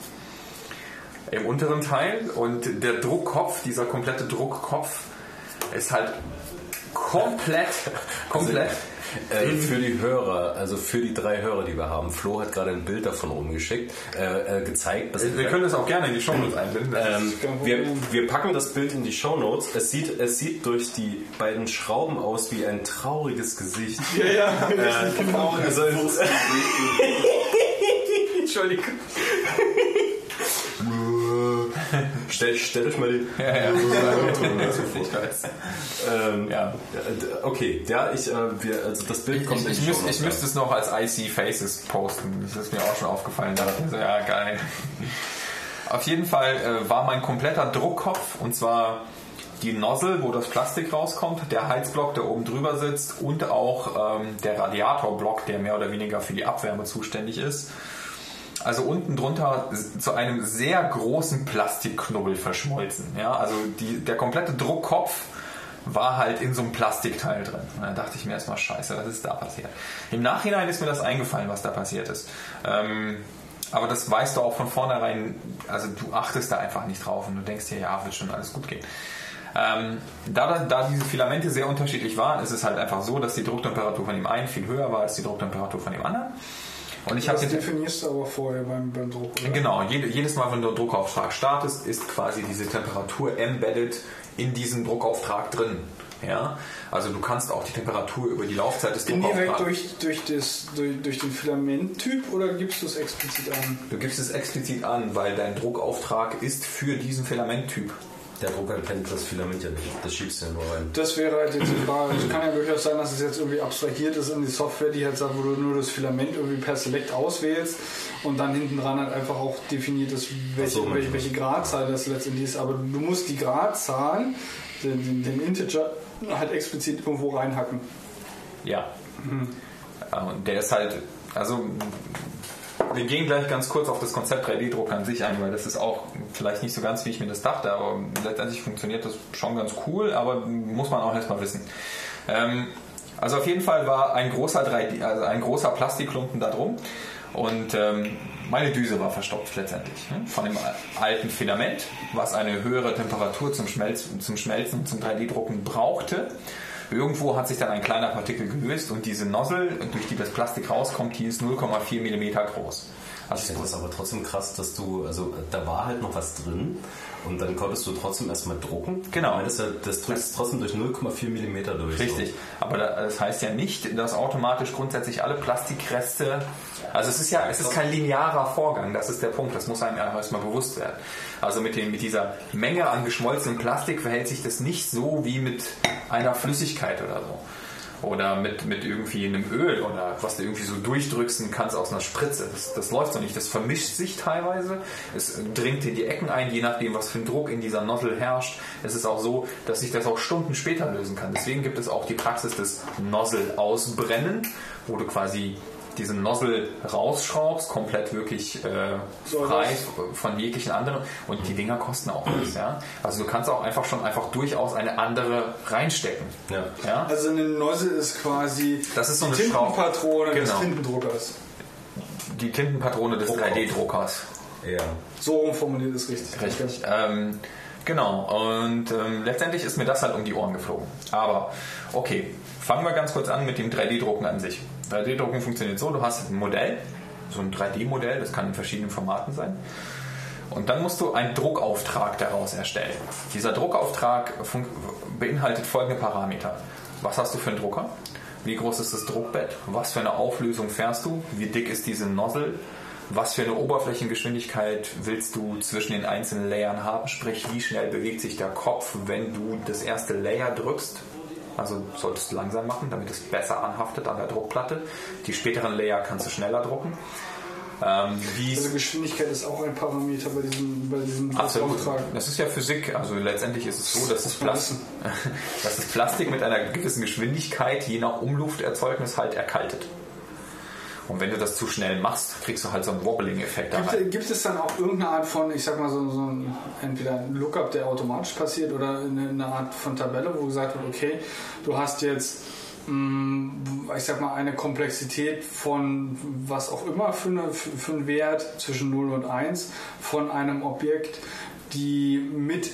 S4: im unteren Teil. Und der Druckkopf, dieser komplette Druckkopf, ist halt komplett, komplett.
S6: Äh, für die Hörer, also für die drei Hörer, die wir haben, Flo hat gerade ein Bild davon rumgeschickt, äh, äh, gezeigt. Das
S4: Wir können das auch gerne in die Show Notes einbinden.
S6: ähm, wir, wir packen das Bild in die Show Notes. Es sieht, es sieht durch die beiden Schrauben aus wie ein trauriges Gesicht.
S2: Ja, ja, genau.
S6: Also,
S4: Entschuldigung.
S6: stell, stell euch mal die.
S4: Ja, ja. ich weiß.
S6: Ähm,
S4: Ja.
S6: äh, Okay, ja, ich, äh, wir, also das Bild kommt
S4: Ich, ich, müß, ich müsste es noch als IC Faces posten. Das ist mir auch schon aufgefallen. Da dachte ich so, ja, geil. Auf jeden Fall äh, war mein kompletter Druckkopf und zwar die Nozzle, wo das Plastik rauskommt, der Heizblock, der oben drüber sitzt und auch ähm, der Radiatorblock, der mehr oder weniger für die Abwärme zuständig ist. Also unten drunter zu einem sehr großen Plastikknubbel verschmolzen. Ja, also die, der komplette Druckkopf war halt in so einem Plastikteil drin. Und dann dachte ich mir erstmal, scheiße, was ist da passiert? Im Nachhinein ist mir das eingefallen, was da passiert ist. Ähm, aber das weißt du auch von vornherein, also du achtest da einfach nicht drauf und du denkst dir, ja, wird schon alles gut gehen. Ähm, da, da diese Filamente sehr unterschiedlich waren, ist es halt einfach so, dass die Drucktemperatur von dem einen viel höher war als die Drucktemperatur von dem anderen. Und ich habe den
S2: definierst du aber vorher beim, beim Druck, oder?
S4: Genau, jede, jedes Mal, wenn du einen Druckauftrag startest, ist quasi diese Temperatur embedded in diesem Druckauftrag drin. Ja? Also du kannst auch die Temperatur über die Laufzeit des
S2: Indirekt
S4: Druckauftrags...
S2: durch, durch, das, durch, durch den Filamenttyp oder gibst du es explizit an?
S4: Du gibst es explizit an, weil dein Druckauftrag ist für diesen Filamenttyp.
S6: Der Drucker kennt das Filament ja nicht. Das schiebst du ja nur rein.
S2: Das wäre halt jetzt die Frage. Es kann ja durchaus sein, dass es jetzt irgendwie abstrahiert ist in die Software, die halt sagt, wo du nur das Filament irgendwie per Select auswählst und dann hinten dran halt einfach auch definiert ist, welche,
S6: so,
S2: welche, welche Gradzahl das letztendlich ist. Aber du musst die Gradzahl, den, den, den Integer, halt explizit irgendwo reinhacken.
S4: Ja. Ja, Und der ist halt, also wir gehen gleich ganz kurz auf das Konzept 3D-Druck an sich ein, weil das ist auch vielleicht nicht so ganz, wie ich mir das dachte, aber letztendlich funktioniert das schon ganz cool, aber muss man auch erstmal wissen. Ähm, also auf jeden Fall war ein großer 3D, also ein großer Plastikklumpen da drum und ähm, meine Düse war verstopft letztendlich ne? von dem alten Filament, was eine höhere Temperatur zum Schmelzen, zum Schmelzen zum 3D-Drucken brauchte. Irgendwo hat sich dann ein kleiner Partikel gelöst und diese Nozzle, durch die das Plastik rauskommt, die ist 0,4 mm groß.
S6: Ich
S4: Also
S6: finde das aber trotzdem krass, dass du, also da war halt noch was drin und dann konntest du trotzdem erstmal drucken.
S4: Genau.
S6: Das, das drückst trotzdem durch 0,4 mm durch.
S4: Richtig, aber da- das heißt ja nicht, dass automatisch grundsätzlich alle Plastikreste, also es ist ja, es ist kein linearer Vorgang, das ist der Punkt, das muss einem erstmal bewusst werden. Also mit, dem, mit dieser Menge an geschmolzenem Plastik verhält sich das nicht so wie mit einer Flüssigkeit oder so. Oder mit, mit irgendwie einem Öl oder was du irgendwie so durchdrücksen kannst aus einer Spritze. Das, das läuft so nicht. Das vermischt sich teilweise. Es dringt in die Ecken ein, je nachdem, was für ein Druck in dieser Nozzle herrscht. Es ist auch so, dass sich das auch Stunden später lösen kann. Deswegen gibt es auch die Praxis des Nozzle-Ausbrennen, wo du quasi diese Nozzle rausschraubst, komplett wirklich äh, frei von jeglichen anderen. Und die Dinger kosten auch nichts. Ja? Also du kannst auch einfach schon einfach durchaus eine andere reinstecken.
S3: Ja.
S4: Ja?
S2: Also eine Nozzle ist quasi
S4: Das ist so
S2: die
S4: eine Schraub-
S2: Tintenpatrone des
S4: Genau.
S2: Tintendruckers.
S4: Die Tintenpatrone des 3D-Druckers.
S3: Ja.
S2: So umformuliert ist richtig.
S4: Richtig. Ähm, genau. Und ähm, letztendlich ist mir das halt um die Ohren geflogen. Aber okay, fangen wir ganz kurz an mit dem 3D-Drucken an sich. 3D-Drucken funktioniert so, du hast ein Modell, so ein 3D-Modell, das kann in verschiedenen Formaten sein. Und dann musst du einen Druckauftrag daraus erstellen. Dieser Druckauftrag beinhaltet folgende Parameter. Was hast du für einen Drucker? Wie groß ist das Druckbett? Was für eine Auflösung fährst du? Wie dick ist diese Nozzle? Was für eine Oberflächengeschwindigkeit willst du zwischen den einzelnen Layern haben? Sprich, wie schnell bewegt sich der Kopf, wenn du das erste Layer drückst? Also solltest du langsam machen, damit es besser anhaftet an der Druckplatte. Die späteren Layer kannst du schneller drucken. Ähm,
S2: Also Geschwindigkeit ist auch ein Parameter bei diesem, bei diesem
S4: Absolut. Das ist ja Physik. Also letztendlich ist es so, dass das, Plas dass das Plastik mit einer gewissen Geschwindigkeit je nach Umlufterzeugnis halt erkaltet. Und wenn du das zu schnell machst, kriegst du halt so einen Wobbling-Effekt da rein.
S2: Gibt, gibt es dann auch irgendeine Art von, ich sag mal, so, so ein, entweder ein Lookup, der automatisch passiert oder eine, eine Art von Tabelle, wo gesagt wird, okay, du hast jetzt, mh, ich sag mal, eine Komplexität von was auch immer für, eine, für einen Wert zwischen 0 und 1 von einem Objekt, die mit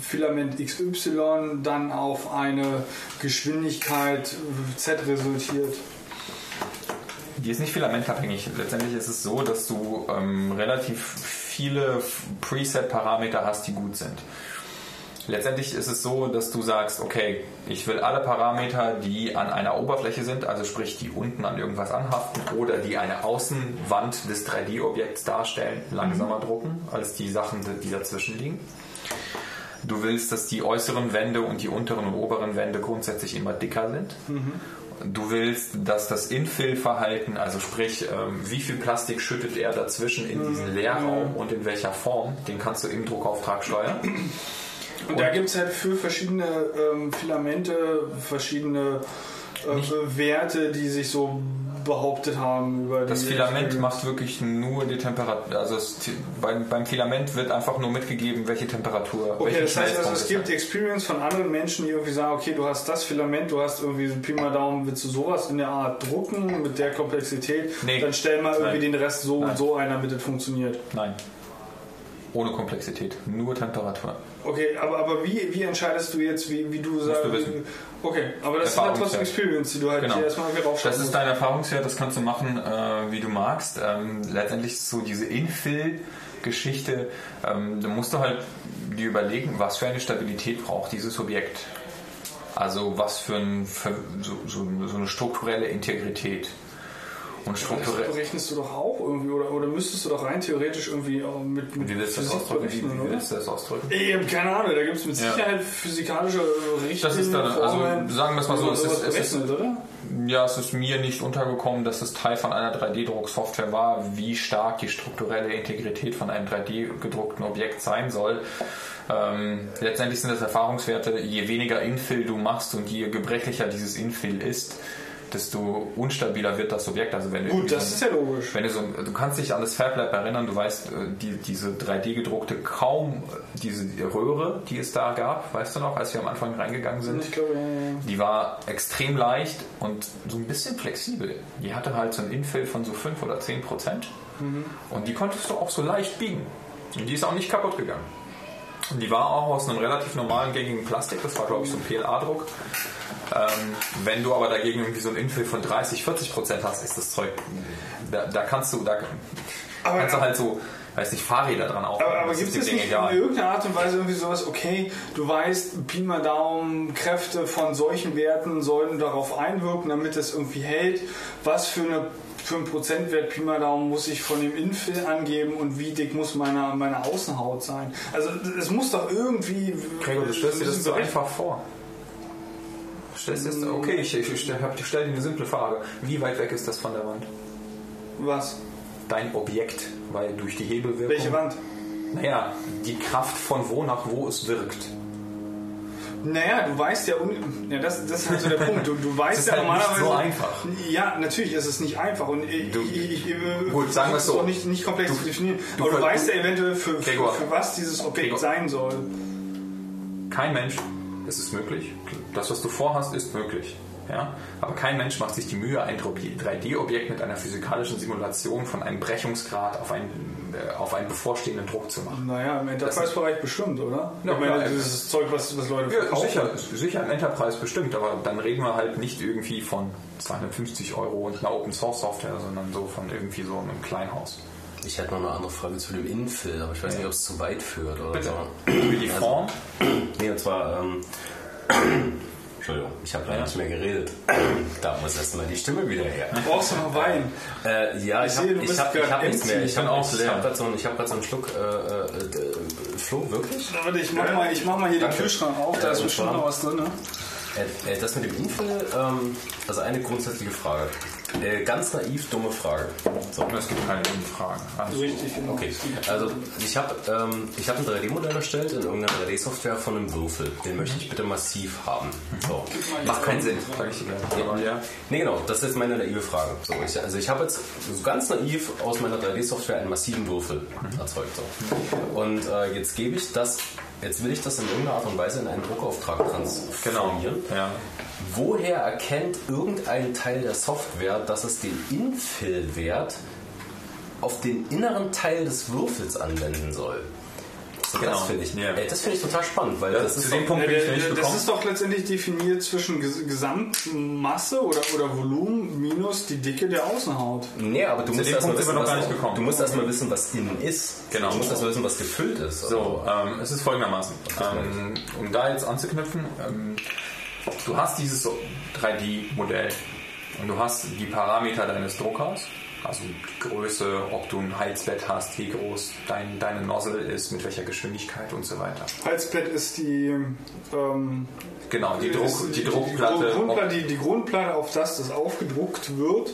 S2: Filament XY dann auf eine Geschwindigkeit Z resultiert.
S4: Die ist nicht filamentabhängig. Letztendlich ist es so, dass du ähm, relativ viele Preset-Parameter hast, die gut sind. Letztendlich ist es so, dass du sagst, okay, ich will alle Parameter, die an einer Oberfläche sind, also sprich, die unten an irgendwas anhaften oder die eine Außenwand des 3D-Objekts darstellen, langsamer drucken als die Sachen, die dazwischen liegen. Du willst, dass die äußeren Wände und die unteren und oberen Wände grundsätzlich immer dicker sind. Du willst, dass das Infill-Verhalten, also sprich, ähm, wie viel Plastik schüttet er dazwischen in diesen Leerraum und in welcher Form, den kannst du im Druckauftrag steuern.
S2: Und, da gibt es halt für verschiedene ähm, Filamente verschiedene äh, Werte, die sich so behauptet haben über
S4: Das Filament macht wirklich nur die Temperatur, also es, beim, beim Filament wird einfach nur mitgegeben, welche Temperatur,
S2: Okay, das heißt also, es gibt die Experience von anderen Menschen, die irgendwie sagen, okay, du hast das Filament, du hast irgendwie so Pi mal Daumen, willst du sowas in der Art drucken mit der Komplexität,
S4: Nee.
S2: dann stell mal irgendwie
S4: Nein.
S2: den Rest so
S4: Nein.
S2: und so ein, damit es funktioniert.
S4: Nein. Ohne Komplexität, nur Temperatur.
S2: Okay, aber, aber wie, wie entscheidest du jetzt, wie, wie du sagst?
S4: du.
S2: Okay, aber das ist halt trotzdem. Experience, die du halt
S4: Genau.
S2: hier erstmal raufschauen
S4: Das ist dein Erfahrungswert, das kannst du machen, äh, wie du magst. Ähm, letztendlich so diese Infill-Geschichte, ähm, da musst du halt dir überlegen, was für eine Stabilität braucht dieses Objekt. Also was für, ein, für so, so, so eine strukturelle Integrität. Und
S2: Das
S4: strukturell.
S2: berechnest du doch auch irgendwie, oder, oder müsstest du doch rein theoretisch irgendwie mit, mit
S4: Wie willst du das ausdrücken? Wie, wie willst du das ausdrücken?
S2: Ich habe keine Ahnung, da gibt es mit
S4: Ja.
S2: Sicherheit physikalische Richtlinien.
S4: Das ist dann- also, sagen wir es mal so, es ist- es ist-
S2: oder?
S4: Ja, es ist mir nicht untergekommen, dass es Teil von einer 3D-Drucksoftware war, wie stark die strukturelle Integrität von einem 3D-gedruckten Objekt sein soll. Ähm, letztendlich sind das Erfahrungswerte, je weniger Infill du machst und je gebrechlicher dieses Infill ist, desto unstabiler wird das Objekt. Also wenn du
S2: Gut, das ist ja logisch.
S4: wenn du, so, du kannst dich an das Fab Lab erinnern, du weißt, äh, die, diese 3D-gedruckte kaum, äh, diese Röhre, die es da gab, weißt du noch, als wir am Anfang reingegangen sind?
S2: Ich glaube, ja, ja.
S4: Die war extrem leicht und so ein bisschen flexibel. Die hatte halt so ein Infill von so 5 oder 10 Prozent. Und die konntest du auch so leicht biegen. Und die ist auch nicht kaputt gegangen. Und die war auch aus einem relativ normalen gängigen Plastik. Das war, glaube ich, so ein PLA-Druck. Ähm, wenn du aber dagegen irgendwie so ein Infill von 30, 40 Prozent hast, ist das Zeug, da, da kannst du, da
S2: Aber-
S4: kannst du halt so, weiß nicht, Fahrräder dran aufbauen.
S2: Aber, aber gibt es nicht
S4: egal.
S2: in irgendeiner Art und Weise irgendwie sowas, okay, du weißt, Pi mal Daumen, Kräfte von solchen Werten sollten darauf einwirken, damit es irgendwie hält, was für eine für einen Prozentwert Pi mal Daumen muss ich von dem Infill angeben und wie dick muss meine, meine Außenhaut sein. Also es muss doch irgendwie...
S4: Gregor, du stellst dir das so einfach vor. Das, okay, ich, ich, ich stelle stell dir eine simple Frage. Wie weit weg ist das von der Wand?
S2: Was?
S4: Dein Objekt, weil durch die Hebelwirkung...
S2: Welche Wand?
S4: Naja, die Kraft von wo nach wo es wirkt.
S2: Naja, du weißt ja, ja das, das ist halt so der Punkt. Du, du weißt
S4: ist
S2: ja
S4: halt nicht
S2: normalerweise.
S4: so einfach.
S2: Ja, natürlich ist es nicht einfach. Und ich,
S4: Du-
S2: ich, ich, ich,
S4: Gut, sagen wir es so.
S2: auch Nicht, nicht komplex
S4: Du-
S2: zu definieren.
S4: du
S2: aber du weißt ja eventuell, für, für, für was dieses Objekt
S4: Gregor.
S2: sein soll.
S4: Kein Mensch, es ist möglich. Das, was du vorhast, ist möglich. Ja? Aber kein Mensch macht sich die Mühe, ein 3D-Objekt mit einer physikalischen Simulation von einem Brechungsgrad auf einen, äh, auf einen bevorstehenden Druck zu machen.
S2: Naja, im Enterprise-Bereich bestimmt, oder?
S4: Ja,
S2: ich meine, ist Zeug, was, was Leute
S4: Ja, sicher, sicher im Enterprise bestimmt, aber dann reden wir halt nicht irgendwie von 250 Euro und einer Open Source Software, sondern so von irgendwie so einem Kleinhaus.
S3: Ich hätte noch eine andere Frage zu dem Infill, aber ich weiß nicht, ob es zu weit führt oder
S4: Bitte.
S3: so.
S4: Wie die Form?
S3: Nee, und zwar, ähm, Entschuldigung, ich habe leider
S4: Ja.
S3: nicht mehr geredet. Da muss erstmal die Stimme wieder her.
S2: Brauchst du noch Wein?
S3: Äh, ja,
S2: Ich
S3: ich habe
S2: du
S3: hab, ich
S2: grad
S3: hab nichts mehr. Ich
S4: Ich
S3: habe hab gerade so, einen- ich hab grad so einen Schluck. Äh, äh, äh, Flo, wirklich?
S2: Warte, ich mach mal, ich mach mal hier
S3: Danke.
S2: den Kühlschrank auf, da
S3: Ja,
S2: ist bestimmt noch was drin. Ne?
S3: Äh, äh, das mit dem Infill, ähm, also eine grundsätzliche Frage. Äh, ganz naiv, dumme Frage. So.
S4: Es gibt keine dummen Fragen. Also,
S2: Richtig, genau.
S3: Okay, also ich habe ähm, ich hab ein 3D-Modell erstellt in irgendeiner 3D-Software von einem Würfel. Den möchte ich bitte massiv haben. So.
S4: macht keinen Sinn, ich dir gleich. Ja.
S3: Nee, genau, das ist jetzt meine naive Frage. So, ich, also ich habe jetzt so ganz naiv aus meiner 3D-Software einen massiven Würfel erzeugt. So. Und äh, jetzt gebe ich das, jetzt will ich das in irgendeiner Art und Weise in einen Druckauftrag
S4: Genau.
S3: transformieren.
S4: Ja.
S3: Woher erkennt irgendein Teil der Software, dass es den Infill-Wert auf den inneren Teil des Würfels anwenden soll?
S4: Genau,
S3: Das finde ich,
S4: ja.
S3: ey, das finde ich total spannend, weil
S4: Ja,
S3: das
S4: zu
S3: ist
S4: dem
S3: doch-
S4: Punkt bin ich nicht
S2: das ist doch letztendlich definiert zwischen Ges Gesamtmasse oder, oder Volumen minus die Dicke der Außenhaut.
S3: Nee, aber du musst
S4: dem
S3: erstmal wissen,
S4: wir noch
S3: was,
S4: gar nicht gekommen.
S3: du musst erstmal wissen, was innen ist.
S4: Genau.
S3: Du musst erstmal wissen, was gefüllt ist.
S4: So, ähm, es ist folgendermaßen. Ähm, um da jetzt anzuknüpfen, ähm, du hast dieses 3D-Modell und du hast die Parameter deines Druckers, also die Größe, ob du ein Heizbett hast, wie groß dein, deine Nozzle ist, mit welcher Geschwindigkeit und so weiter.
S2: Halsbett ist die, ähm,
S4: Genau, die,
S2: ist
S4: Druck, die Druckplatte.
S2: Die, Grundplatte, die, die Grundplatte, auf das das aufgedruckt wird,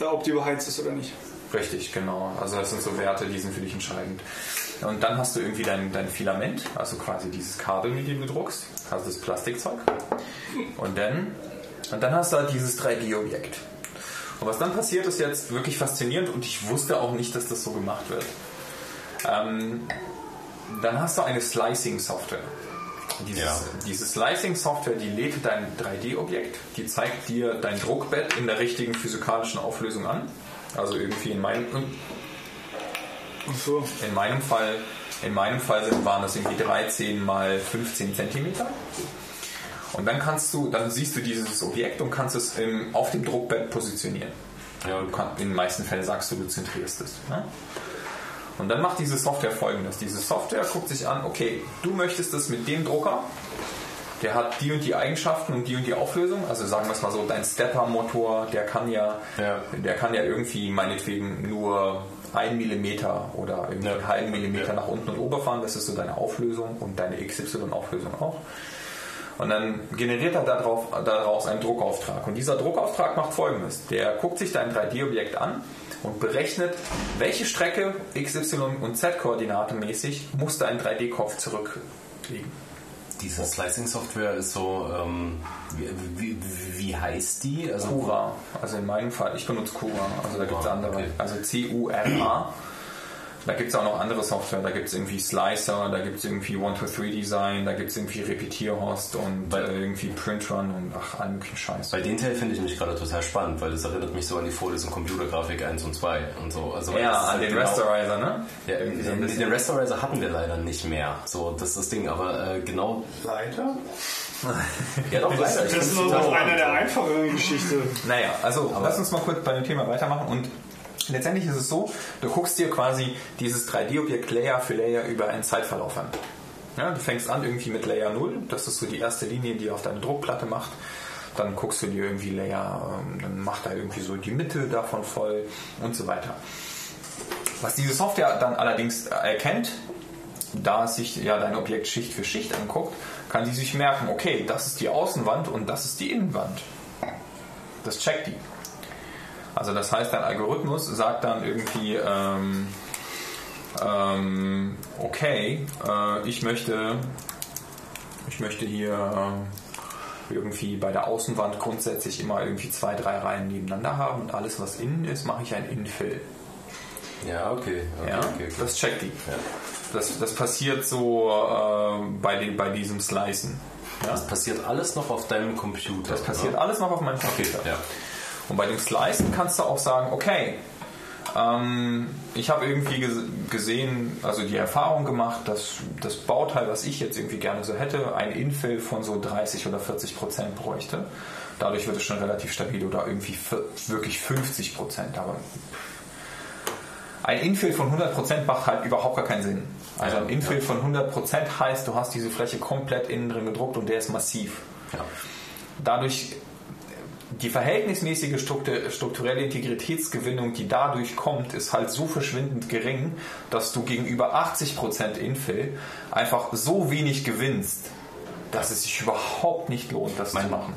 S2: äh, ob die beheizt ist oder nicht.
S4: richtig, genau. Also das sind so Werte, die sind für dich entscheidend. Und dann hast du irgendwie dein, dein Filament, also quasi dieses Kabel, mit dem du druckst, also das Plastikzeug. Und dann, und dann hast du halt dieses 3D-Objekt. Und was dann passiert, ist jetzt wirklich faszinierend und ich wusste auch nicht, dass das so gemacht wird. Ähm, dann hast du eine Slicing-Software. Dieses,
S3: Ja.
S4: diese Slicing-Software, die lädt dein 3D-Objekt, die zeigt dir dein Druckbett in der richtigen physikalischen Auflösung an. Also irgendwie in meinem,
S2: so.
S4: in meinem Fall, in meinem Fall sind, waren das irgendwie 13 mal 15 Zentimeter. Und dann kannst du, dann siehst du dieses Objekt und kannst es im, auf dem Druckbett positionieren. Ja, kann, in den meisten Fällen sagst du, du zentrierst es. Ne? Und dann macht diese Software folgendes. Diese Software guckt sich an, okay, du möchtest es mit dem Drucker, der hat die und die Eigenschaften und die und die Auflösung. Also sagen wir es mal so, dein Stepper-Motor, der kann ja,
S3: Ja.
S4: der kann ja irgendwie meinetwegen nur ein Millimeter oder irgendwie
S3: Ja.
S4: einen halben Millimeter
S3: Ja.
S4: nach unten und ober fahren. Das ist so deine Auflösung und deine XY-Auflösung auch. Und dann generiert er darauf, daraus einen Druckauftrag. Und dieser Druckauftrag macht folgendes. Der guckt sich dein 3D-Objekt an und berechnet, welche Strecke X, Y und Z-Koordinate mäßig muss dein 3D-Kopf zurücklegen.
S3: Diese Slicing-Software ist so, ähm, wie, wie, wie heißt die? Also,
S4: Cura. Also in meinem Fall, ich benutze Cura. Also da gibt es andere.
S3: okay.
S4: Also C-U-R-A. Da gibt es auch noch andere Software. Da gibt es irgendwie Slicer, da gibt es irgendwie One-to-Three-Design, da gibt es irgendwie Repetierhost und
S3: Weil-
S4: äh, irgendwie Printrun und ach, allen möglichen Scheiß.
S3: Bei den Teil finde ich mich gerade total spannend, weil das erinnert mich so an die Vorlesung Computergrafik 1 und 2 und so. Also,
S4: Ja,
S3: das
S4: an den
S3: genau-
S4: Rasterizer, ne?
S3: Ja, den, den Rasterizer hatten wir leider nicht mehr. So, das ist das Ding. Aber äh, genau.
S2: Leider?
S3: Ja, doch, leider. Ich
S2: Das ist nur einer der einfacheren Geschichte.
S4: Naja, also lass uns mal kurz bei dem Thema weitermachen und letztendlich ist es so, du guckst dir quasi dieses 3D-Objekt Layer für Layer über einen Zeitverlauf an. Ja, du fängst an irgendwie mit Layer 0, das ist so die erste Linie, die auf deine Druckplatte macht. Dann guckst du dir irgendwie Layer, ähm, dann macht er irgendwie so die Mitte davon voll und so weiter. Was diese Software dann allerdings erkennt, da es sich ja dein Objekt Schicht für Schicht anguckt, kann sie sich merken, okay, das ist die Außenwand und das ist die Innenwand. Das checkt die. Also das heißt, dein Algorithmus sagt dann irgendwie, ähm, ähm, okay, äh, ich möchte ich möchte hier äh, irgendwie bei der Außenwand grundsätzlich immer irgendwie zwei, drei Reihen nebeneinander haben und alles, was innen ist, mache ich ein Infill.
S3: Ja, okay. okay,
S4: Ja,
S3: okay.
S4: das checkt die. Das, das passiert so äh, bei, den, bei diesem Slicen. Ja?
S3: Das passiert alles noch auf deinem Computer.
S4: Das passiert alles noch auf meinem Computer.
S3: Ja.
S4: Und bei dem Slicen kannst du auch sagen, okay, ähm, ich habe irgendwie ges- gesehen, also die Erfahrung gemacht, dass das Bauteil, was ich jetzt irgendwie gerne so hätte, ein Infill von so 30 oder 40 Prozent bräuchte. Dadurch wird es schon relativ stabil oder irgendwie wirklich 50 Prozent. Aber ein Infill von 100 Prozent macht halt überhaupt gar keinen Sinn. Also ein Infill von 100 Prozent heißt, du hast diese Fläche komplett innen drin gedruckt und der ist massiv
S3: Ja.
S4: dadurch die verhältnismäßige struktur- strukturelle Integritätsgewinnung, die dadurch kommt, ist halt so verschwindend gering, dass du gegenüber 80% Infill einfach so wenig gewinnst, dass es sich überhaupt nicht lohnt, das zu
S3: Mein,
S4: machen.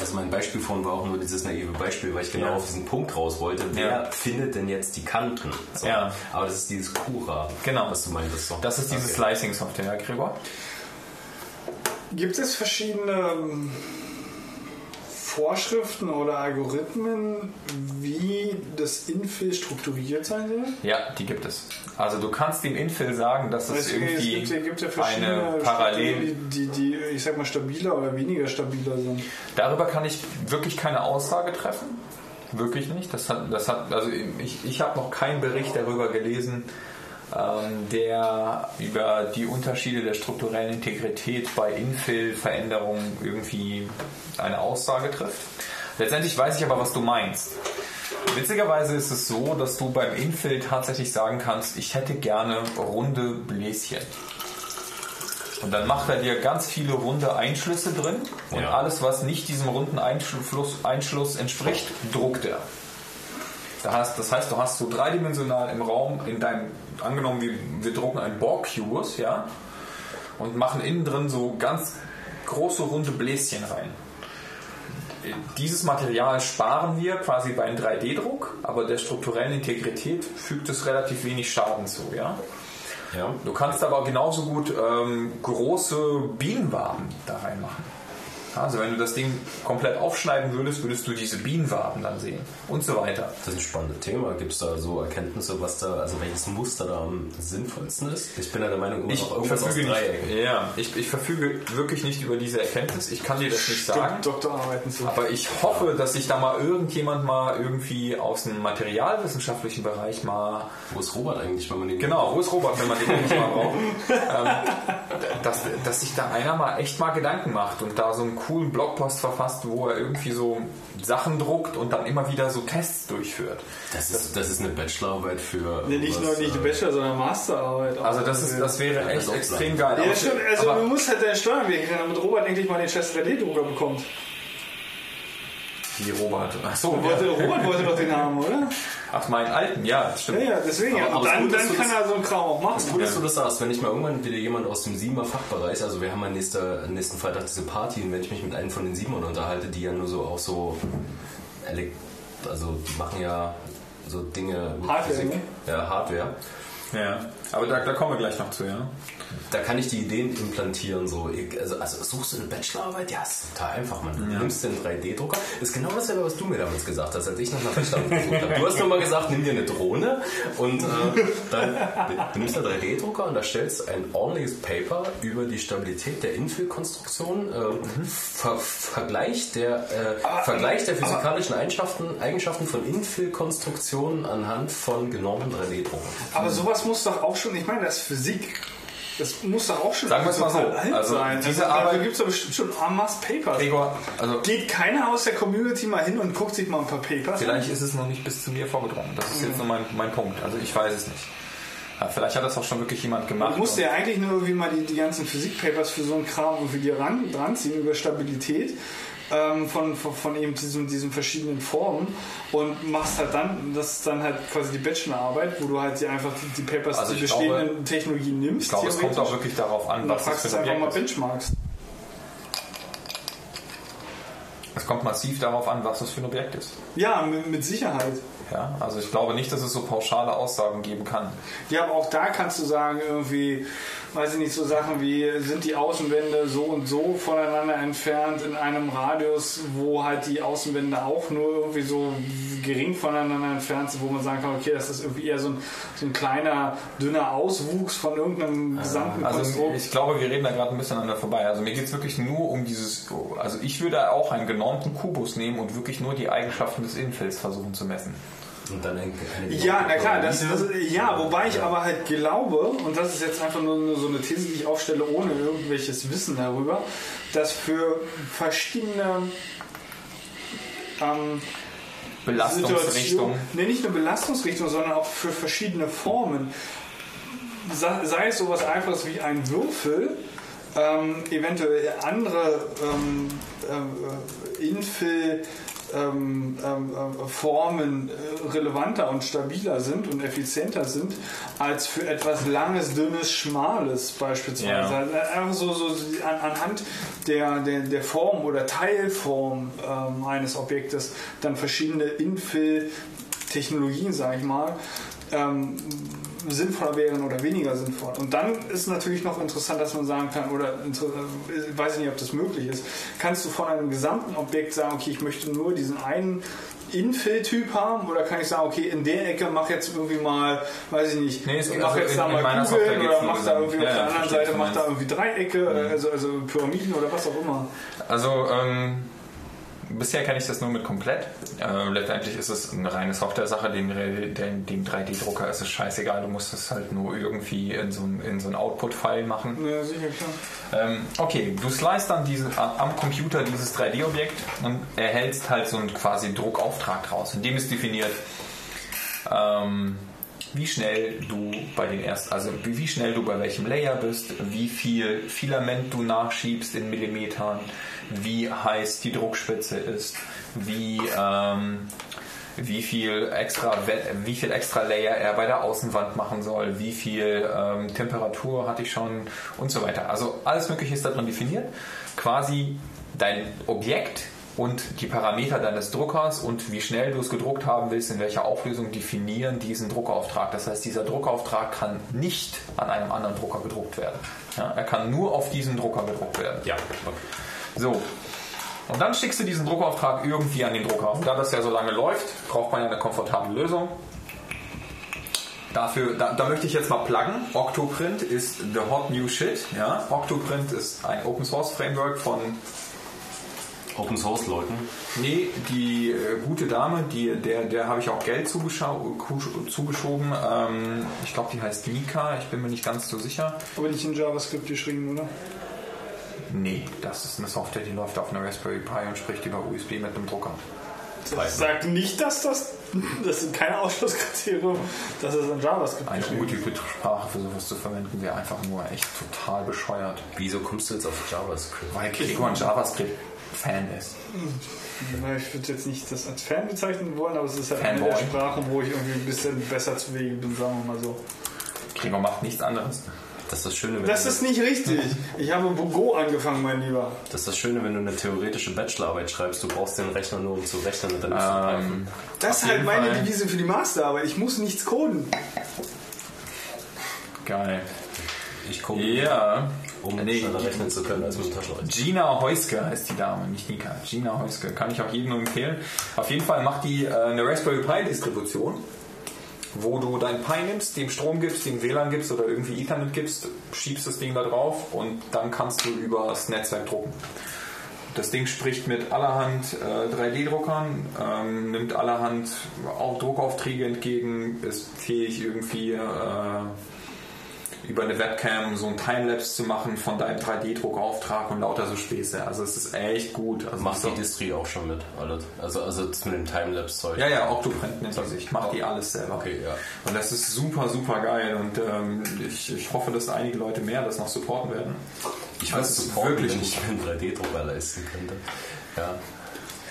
S3: also mein Beispiel vorhin war auch nur dieses naive Beispiel, weil ich genau
S4: Ja.
S3: auf diesen Punkt raus wollte. Wer
S4: Ja.
S3: findet denn jetzt die Kanten? So.
S4: Ja.
S3: Aber das ist dieses Cura,
S4: Genau.
S3: was du meintest. So.
S4: Das ist diese
S3: Okay.
S4: Slicing-Software, ja, Gregor?
S2: Gibt es verschiedene ähm, Vorschriften oder Algorithmen, wie das Infill strukturiert sein soll?
S4: Ja, die gibt es. Also du kannst dem Infill sagen, dass es
S2: Es, es
S4: irgendwie
S2: gibt, ja- gibt ja
S4: eine
S2: verschiedene
S4: Parallel...
S2: Strukturen, die, die, ich sag mal, stabiler oder weniger stabiler sind.
S4: Darüber kann ich wirklich keine Aussage treffen. Wirklich nicht. Das hat, das hat, also ich, ich habe noch keinen Bericht darüber gelesen, der über die Unterschiede der strukturellen Integrität bei Infill-Veränderungen irgendwie eine Aussage trifft. Letztendlich weiß ich aber, was du meinst. Witzigerweise ist es so, dass du beim Infill tatsächlich sagen kannst, ich hätte gerne runde Bläschen. Und dann macht er dir ganz viele runde Einschlüsse drin und
S3: Ja.
S4: alles, was nicht diesem runden Einschluss, Einschluss entspricht, druckt er. Das heißt, du hast so dreidimensional im Raum in deinem, angenommen, wir, wir drucken einen Borg-Cubus, ja, und machen innen drin so ganz große runde Bläschen rein. Dieses Material sparen wir quasi beim 3D-Druck, aber der strukturellen Integrität fügt es relativ wenig Schaden zu, ja.
S3: Ja.
S4: Du kannst aber genauso gut ähm, große Bienenwaben da reinmachen. Also wenn du das Ding komplett aufschneiden würdest, würdest du diese Bienenwaben dann sehen und so weiter.
S3: Das ist ein spannendes Thema. Gibt es da so Erkenntnisse, was da, also welches Muster da am sinnvollsten ist? Ich bin ja der Meinung, immer
S4: Ich
S3: noch irgendwas aus
S4: verfüge,
S3: Dreiecken.
S4: nicht, ja, ich, ich verfüge wirklich nicht über diese Erkenntnis. Ich kann dir das nicht sagen.
S2: Doktorarbeiten zu.
S4: Aber ich hoffe, dass sich da mal irgendjemand mal irgendwie aus dem materialwissenschaftlichen Bereich mal
S3: Wo ist Robert eigentlich, wenn man den
S4: Genau, wo ist Robert, wenn man den nicht mal braucht? ähm, dass, dass sich da einer mal echt mal Gedanken macht und da so einen coolen Blogpost verfasst, wo er irgendwie so Sachen druckt und dann immer wieder so Tests durchführt.
S3: Das ist, das ist eine Bachelorarbeit für.
S2: Nee, nicht nur nicht
S3: äh,
S2: eine Bachelor, sondern Masterarbeit.
S4: Also das ist, das wäre echt extrem
S3: sein.
S4: geil.
S2: ja, stimmt. Also
S4: Aber-
S2: du musst halt deine Steuern wegen, damit Robert endlich mal den scheiß 3D-Drucker bekommt.
S4: Wie Robert. Ach so,
S2: Wollte,
S4: ja.
S2: Robert wollte doch den haben, oder?
S4: Ach, meinen alten, ja, das
S2: Ja,
S4: stimmt.
S2: ja, deswegen.
S3: Aber-
S2: ja.
S3: aber
S2: Und
S3: es
S2: dann,
S3: gut,
S2: dann kann
S3: das-
S2: er so einen Kram auch machen.
S3: Gut, dass du das sagst, wenn ich mal irgendwann wieder jemand aus dem Siebener Fachbereich, also wir haben ja nächste, nächsten Freitag diese Party und wenn ich mich mit einem von den Siebern unterhalte, die ja nur so auch so, also die machen ja so Dinge mit
S2: Hardware, ne?
S3: Ja, Hardware.
S4: Ja. Aber da, da kommen wir gleich noch zu, ja.
S3: Da kann ich die Ideen implantieren. So. Also, also suchst du eine Bachelorarbeit? Ja, ist total einfach. Man. Du nimmst den 3D-Drucker. Ist genau dasselbe, was du mir damals gesagt hast, als ich nach einer Bachelorarbeit gesucht habe. Du hast nur mal gesagt, nimm dir eine Drohne und äh, dann du nimmst einen 3D-Drucker und da stellst ein ordentliches Paper über die Stabilität der Infill-Konstruktion, äh, Ver Vergleich, der, äh, Vergleich der physikalischen Eigenschaften, Eigenschaften von Infill-Konstruktionen anhand von genormten 3D-Druckern.
S2: Aber sowas muss doch auch schon, ich meine, das ist Physik. Das muss doch auch schon
S4: Sagen wir es mal so,
S2: alt
S4: also
S2: sein.
S4: diese
S2: also,
S4: Arbeit-
S2: gibt es doch bestimmt schon masse Papers.
S4: Gregor, also
S2: Geht keiner aus der Community mal hin und guckt sich mal ein paar Papers an?
S4: Vielleicht ist es noch nicht bis zu mir vorgedrungen. Das ist jetzt nur mein, mein Punkt. Also ich weiß es nicht. Ja, vielleicht hat das auch schon wirklich jemand gemacht.
S2: Du musst ja eigentlich nur irgendwie mal die, die ganzen Physikpapers für so einen Kram irgendwie ran, dran ziehen über Stabilität ähm, von, von, von eben diesen, diesen verschiedenen Formen und machst halt dann, das ist dann halt quasi die Bachelorarbeit, wo du halt die einfach die, die Papers,
S4: Also
S2: die bestehenden
S4: glaube-
S2: Technologien nimmst.
S4: ich glaube, es kommt auch wirklich darauf an,
S2: und dann
S4: was
S2: fragst
S4: für
S2: du
S4: ein
S2: einfach mal. Benchmarks.
S4: Es kommt massiv darauf an, was das für ein Objekt ist.
S2: Ja, mit, mit Sicherheit.
S4: Ja, also ich glaube nicht, dass es so pauschale Aussagen geben kann.
S2: Ja, aber auch da kannst du sagen, irgendwie, weiß ich nicht, so Sachen wie, sind die Außenwände so und so voneinander entfernt in einem Radius, wo halt die Außenwände auch nur irgendwie so gering voneinander entfernt sind, wo man sagen kann, okay, das ist irgendwie eher so ein, so ein kleiner, dünner Auswuchs von irgendeinem gesamten
S4: Also
S2: Konstrukt.
S4: ich glaube, wir reden da gerade ein bisschen aneinander vorbei. Also mir geht es wirklich nur um dieses, also ich würde auch einen genormten Kubus nehmen und wirklich nur die Eigenschaften des Innenfelds versuchen zu messen.
S6: Und dann eine, eine
S2: Ja, na klar, das, das, ja, wobei ich aber halt glaube, und das ist jetzt einfach nur so eine These, die ich aufstelle, ohne irgendwelches Wissen darüber, dass für verschiedene ähm,
S4: Belastungsrichtung.
S2: Nee, nicht nur Belastungsrichtung, sondern auch für verschiedene Formen, sei, sei es sowas Einfaches wie ein Würfel, ähm, eventuell andere ähm, äh, Infill ähm, ähm, äh, Formen äh, relevanter und stabiler sind und effizienter sind als für etwas langes, dünnes, schmales beispielsweise.
S4: Ja.
S2: Also einfach so, so an, anhand der, der, der Form oder Teilform ähm, eines Objektes dann verschiedene Infill-Technologien, sage ich mal, ähm, sinnvoller wären oder weniger sinnvoll. Und dann ist natürlich noch interessant, dass man sagen kann, oder äh, ich weiß nicht, ob das möglich ist, kannst du von einem gesamten Objekt sagen, okay, ich möchte nur diesen einen Infill-Typ haben oder kann ich sagen, okay, in der Ecke mach jetzt irgendwie mal, weiß ich nicht,
S4: Nee,
S2: mach
S4: also
S2: jetzt
S4: in-
S2: da mal Kugeln oder mach da irgendwie
S4: Ja,
S2: auf der anderen Seite, mach da irgendwie Dreiecke, also, also Pyramiden oder was auch immer.
S4: Also ähm, bisher kenne ich das nur mit komplett. Ähm, letztendlich ist es eine reine Software-Sache. Dem, dem, dem 3D-Drucker ist es scheißegal. Du musst es halt nur irgendwie in so ein, in so Output-File machen.
S2: Ja, sicher, klar.
S4: Ähm, okay, du slice dann diese, am Computer dieses 3D-Objekt und erhältst halt so einen quasi Druckauftrag draus. In dem ist definiert, ähm, wie schnell du bei den ersten, also wie schnell du bei welchem Layer bist, wie viel Filament du nachschiebst in Millimetern, wie heiß die Druckspitze ist, wie ähm, wie viel extra wie viel extra Layer er bei der Außenwand machen soll, wie viel ähm, Temperatur hatte ich schon und so weiter. Also alles Mögliche ist da drin definiert. Quasi dein Objekt und die Parameter deines Druckers und wie schnell du es gedruckt haben willst, in welcher Auflösung definieren diesen Druckauftrag. Das heißt, dieser Druckauftrag kann nicht an einem anderen Drucker gedruckt werden. Ja, er kann nur auf diesem Drucker gedruckt werden.
S6: Ja,
S4: So. Und dann schickst du diesen Druckauftrag irgendwie an den Drucker. Und da das ja so lange läuft, braucht man ja eine komfortable Lösung. Dafür, da, da möchte ich jetzt mal pluggen. Octoprint ist the hot new shit. Ja? Octoprint ist ein Open Source Framework von
S6: Open Source Leuten.
S4: Nee, die äh, gute Dame, die, der, der habe ich auch Geld zugeschoben. Ähm, ich glaube, die heißt Mika. Ich bin mir nicht ganz so sicher.
S2: Aber nicht in JavaScript geschrieben, oder?
S4: Nee, das ist eine Software, die läuft auf einer Raspberry Pi und spricht über USB mit einem Drucker.
S2: Das sagt nicht, dass das, das sind keine Ausschlusskriterium, dass es in JavaScript
S4: Eine
S2: geschrieben
S4: untypische Sprache für sowas zu verwenden wäre einfach nur echt total bescheuert.
S6: Wieso kommst du jetzt auf JavaScript?
S4: Weil Gregor ein JavaScript-Fan ist.
S2: Ich würde jetzt nicht das als Fan bezeichnen wollen, aber es ist halt eine
S4: Fanboy.
S2: der Sprachen, wo ich irgendwie ein bisschen besser zu Wege bin, sagen wir mal so.
S4: Gregor macht nichts anderes.
S6: Das ist das Schöne, wenn
S2: Das ist nicht richtig. Ich habe Go angefangen, mein Lieber.
S6: das ist das Schöne, wenn du eine theoretische Bachelorarbeit schreibst. Du brauchst den Rechner nur, um zu rechnen und dann ist
S4: Ähm,
S2: Das ist halt meine
S4: Fall.
S2: Devise für die Masterarbeit. Ich muss nichts coden.
S4: geil.
S6: ich komme,
S4: Ja.
S6: Um
S4: Nee.
S6: schneller rechnen zu können als mit Taschenrechner.
S4: Gina Heuske heißt die Dame, nicht Nika. Gina Heuske. Kann ich auch jedem nur empfehlen. Auf jeden Fall macht die äh, eine Raspberry Pi Distribution, wo du dein Pi nimmst, dem Strom gibst, dem WLAN gibst oder irgendwie Ethernet gibst, schiebst das Ding da drauf und dann kannst du über das Netzwerk drucken. Das Ding spricht mit allerhand äh, 3D-Druckern, ähm, nimmt allerhand auch Druckaufträge entgegen, ist fähig irgendwie äh, über eine Webcam so ein Timelapse zu machen von deinem 3D-Druckauftrag und lauter so Späße. Also es ist echt gut. Also
S6: Macht
S4: so-
S6: die Distri auch schon mit, alles. Also, also das mit dem Timelapse-Zeug.
S4: ja, ja, Octoprint nennt sie sich. Macht die alles selber.
S6: Okay, ja.
S4: Und das ist super, super geil. Und ähm, ich, ich hoffe, dass einige Leute mehr das noch supporten werden.
S6: Ich
S4: Also
S6: weiß
S4: es ist
S6: supporten,
S4: wirklich
S6: wenn ich mir einen 3D-Drucker leisten könnte. Ja.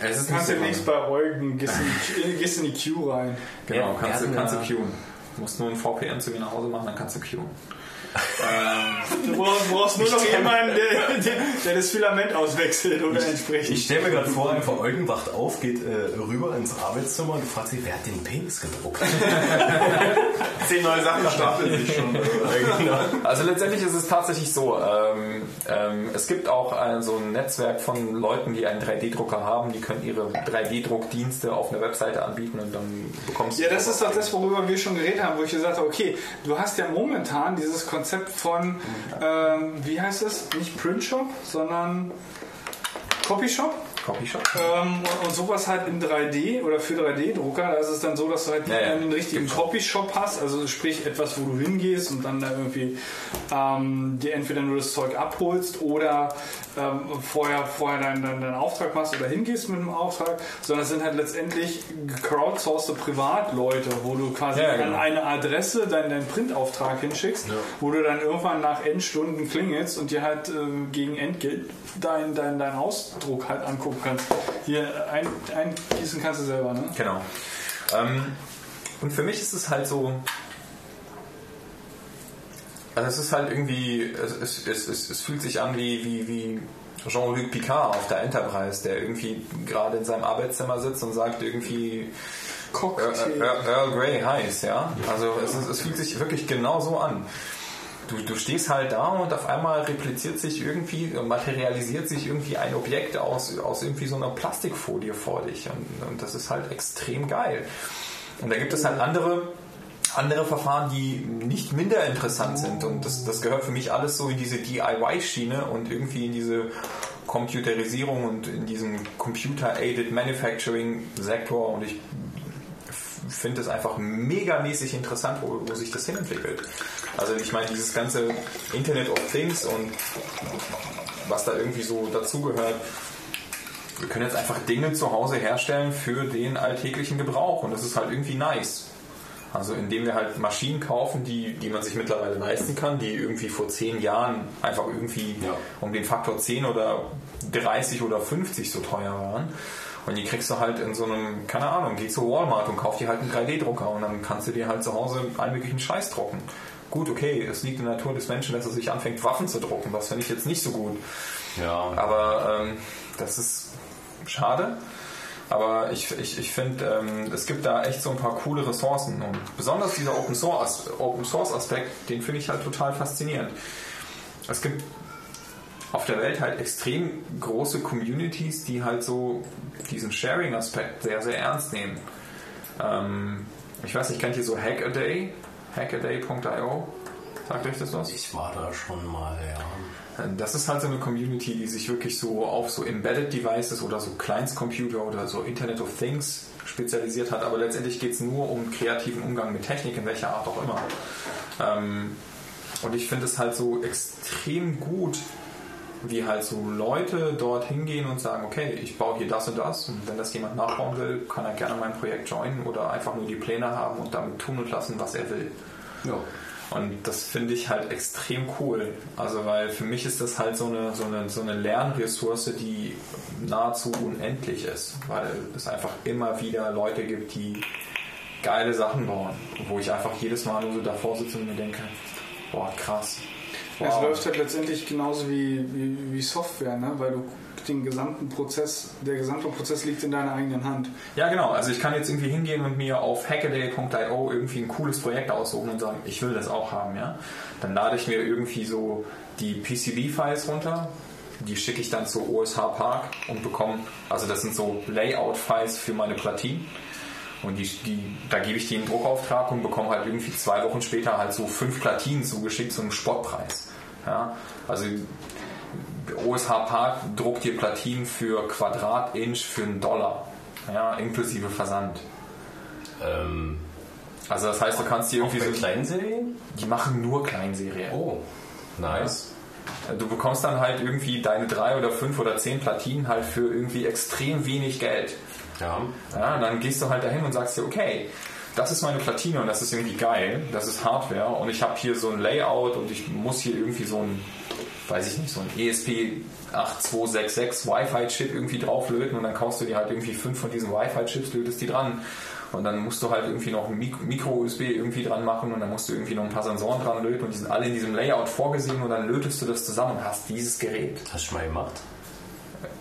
S4: Es ist
S2: Du kannst
S4: so-
S2: demnächst bei Eugen, gehst in, die- gehst in die Queue rein.
S4: Genau, kannst, du kannst du queuen. Du musst nur ein VPN zu mir nach Hause machen, dann kannst du queuen.
S2: Du brauchst, brauchst nur noch jemanden, der, der, der das Filament auswechselt oder entsprechend.
S3: Ich stelle mir gerade vor, einfach Eugen wacht auf, geht äh, rüber ins Arbeitszimmer und fragt sich, wer hat den Penis gedruckt?
S5: Zehn neue Sachen stapeln sich schon.
S3: genau.
S4: Also letztendlich ist es tatsächlich so, ähm, ähm, es gibt auch ein, so ein Netzwerk von Leuten, die einen 3D-Drucker haben, die können ihre 3D-Druckdienste auf einer Webseite anbieten und dann bekommst du...
S2: Ja, das ist doch das, worüber wir schon geredet haben, wo ich gesagt habe, okay, du hast ja momentan dieses Konzept von, ähm, wie heißt es, nicht Printshop, sondern Copyshop.
S4: Copyshop.
S2: Ähm, und, und sowas halt in 3D oder für 3D-Drucker, da ist es dann so, dass du halt
S4: Ja, ja.
S2: einen richtigen Copyshop hast, also sprich etwas, wo du hingehst und dann da irgendwie ähm, dir entweder nur das Zeug abholst oder ähm, vorher, vorher deinen, deinen, deinen Auftrag machst oder hingehst mit dem Auftrag, sondern es sind halt letztendlich crowdsourced Privatleute, wo du quasi
S4: Ja,
S2: an
S4: genau.
S2: eine Adresse deinen, deinen Printauftrag hinschickst, wo du dann irgendwann nach Endstunden klingelst und dir halt äh, gegen Entgelt deinen dein, dein Ausdruck halt angucken kannst. Hier ein, eingießen kannst du selber, ne?
S4: Genau. Ähm, und für mich ist es halt so. Also es ist halt irgendwie, es, es, es, es, fühlt sich an wie, wie, wie Jean-Luc Picard auf der Enterprise, der irgendwie gerade in seinem Arbeitszimmer sitzt und sagt irgendwie
S2: Cocktail.
S4: Earl, Earl Grey heiß, ja. Also es, es fühlt sich wirklich genau so an. Du, du stehst halt da und auf einmal repliziert sich irgendwie, materialisiert sich irgendwie ein Objekt aus, aus irgendwie so einer Plastikfolie vor dich. Und, und das ist halt extrem geil. Und da gibt es halt andere, andere Verfahren, die nicht minder interessant sind. Und das, das gehört für mich alles so in diese DIY-Schiene und irgendwie in diese Computerisierung und in diesen Computer-Aided Manufacturing-Sektor. Und ich finde es einfach megamäßig interessant, wo, wo sich das hinentwickelt. Also ich meine, dieses ganze Internet of Things und was da irgendwie so dazugehört, wir können jetzt einfach Dinge zu Hause herstellen für den alltäglichen Gebrauch und das ist halt irgendwie nice. Also indem wir halt Maschinen kaufen, die, die man sich mittlerweile leisten kann, die irgendwie vor zehn Jahren einfach irgendwie
S3: Ja.
S4: um den Faktor 10 oder 30 oder 50 so teuer waren. Und die kriegst du halt in so einem, keine Ahnung, geh zu Walmart und kauf dir halt einen 3D-Drucker und dann kannst du dir halt zu Hause allen möglichen Scheiß drucken. Gut, okay, es liegt in der Natur des Menschen, dass er sich anfängt, Waffen zu drucken. Das finde ich jetzt nicht so gut.
S3: Ja.
S4: Aber ähm, das ist schade. Aber ich, ich, ich finde, ähm, es gibt da echt so ein paar coole Ressourcen. Und besonders dieser Open Source, Open Source Aspekt, den finde ich halt total faszinierend. Es gibt auf der Welt halt extrem große Communities, die halt so diesen Sharing-Aspekt sehr, sehr ernst nehmen. Ähm, ich weiß nicht, kennt ihr so Hackaday? Hackaday.io? Sagt euch das was?
S3: Ich war da schon mal, ja.
S4: Das ist halt so eine Community, die sich wirklich so auf so Embedded Devices oder so Kleinstcomputer oder so Internet of Things spezialisiert hat. Aber letztendlich geht es nur um kreativen Umgang mit Technik, in welcher Art auch immer. Ähm, und ich finde es halt so extrem gut, wie halt so Leute dort hingehen und sagen, okay, ich baue hier das und das und wenn das jemand nachbauen will, kann er gerne mein Projekt joinen oder einfach nur die Pläne haben und damit tun und lassen, was er will.
S3: Ja.
S4: Und das finde ich halt extrem cool. Also weil für mich ist das halt so eine, so eine, so eine Lernressource, die nahezu unendlich ist. Weil es einfach immer wieder Leute gibt, die geile Sachen bauen. Wo ich einfach jedes Mal nur so davor sitze und mir denke, boah, krass.
S2: Es
S4: Wow.
S2: läuft halt letztendlich genauso wie, wie, wie Software, ne? weil du den gesamten Prozess, der gesamte Prozess liegt in deiner eigenen Hand.
S4: Ja, genau. Also ich kann jetzt irgendwie hingehen und mir auf hackaday.io irgendwie ein cooles Projekt aussuchen und sagen, ich will das auch haben, ja. Dann lade ich mir irgendwie so die PCB-Files runter, die schicke ich dann zu OSH Park und bekomme, also das sind so Layout-Files für meine Platinen. Und die, die, da gebe ich die einen Druckauftrag und bekomme halt irgendwie zwei Wochen später halt so fünf Platinen zugeschickt zu einem Spottpreis. Ja, also OSH Park druckt dir Platinen für Quadratinch für einen Dollar. Ja, inklusive Versand.
S3: Ähm,
S4: Also das heißt, du kannst dir irgendwie so,
S3: kleinen Serien?
S4: die machen nur Kleinserien.
S3: Oh, nice.
S4: Du bekommst dann halt irgendwie deine drei oder fünf oder zehn Platinen halt für irgendwie extrem wenig Geld.
S3: Ja.
S4: Ja, und dann gehst du halt dahin und sagst dir, okay, das ist meine Platine und das ist irgendwie geil, das ist Hardware und ich habe hier so ein Layout und ich muss hier irgendwie so ein, weiß ich nicht, so ein E ESP8266 Wi-Fi-Chip irgendwie drauflöten und dann kaufst du dir halt irgendwie fünf von diesen Wi-Fi-Chips, lötest die dran Und dann musst du halt irgendwie noch ein Micro-USB irgendwie dran machen und dann musst du irgendwie noch ein paar Sensoren dran löten und die sind alle in diesem Layout vorgesehen und dann lötest du das zusammen und hast dieses Gerät.
S3: Hast du schon mal gemacht?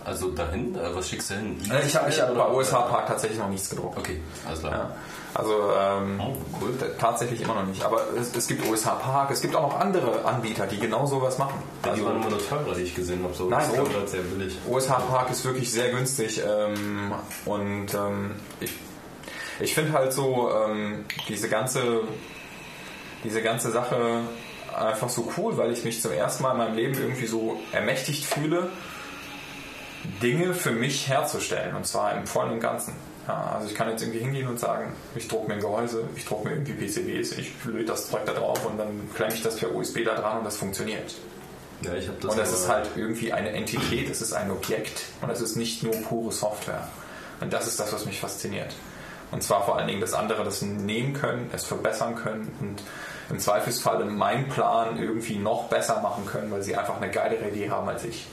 S3: Also dahin, äh, was schickst du hin?
S4: Ich habe ich hab bei OSH Park tatsächlich noch nichts gedruckt.
S3: Okay, alles klar.
S4: Ja. Also ähm,
S3: Oh, cool.
S4: tatsächlich immer noch nicht. Aber es, es gibt OSH Park, es gibt auch noch andere Anbieter, die genau sowas machen.
S3: Die
S4: Also,
S3: waren immer nur teurer, die ich gesehen habe. So
S4: Nein,
S3: war halt sehr billig.
S4: OSH Park ist wirklich sehr günstig ähm, und ähm, ich, ich finde halt so ähm, diese ganze diese ganze Sache einfach so cool, weil ich mich zum ersten Mal in meinem Leben irgendwie so ermächtigt fühle, Dinge für mich herzustellen und zwar im vollen und Ganzen. Ja, also ich kann jetzt irgendwie hingehen und sagen, ich drucke mir ein Gehäuse, ich drucke mir irgendwie PCBs, ich löte das Zeug da drauf und dann klemme ich das per USB da dran und das funktioniert.
S3: Ja, ich habe das.
S4: Und das ist halt irgendwie eine Entität, es ist ein Objekt und es ist nicht nur pure Software. Und das ist das, was mich fasziniert. Und zwar vor allen Dingen, dass andere das nehmen können, es verbessern können und im Zweifelsfall meinen Plan irgendwie noch besser machen können, weil sie einfach eine geilere Idee haben als ich.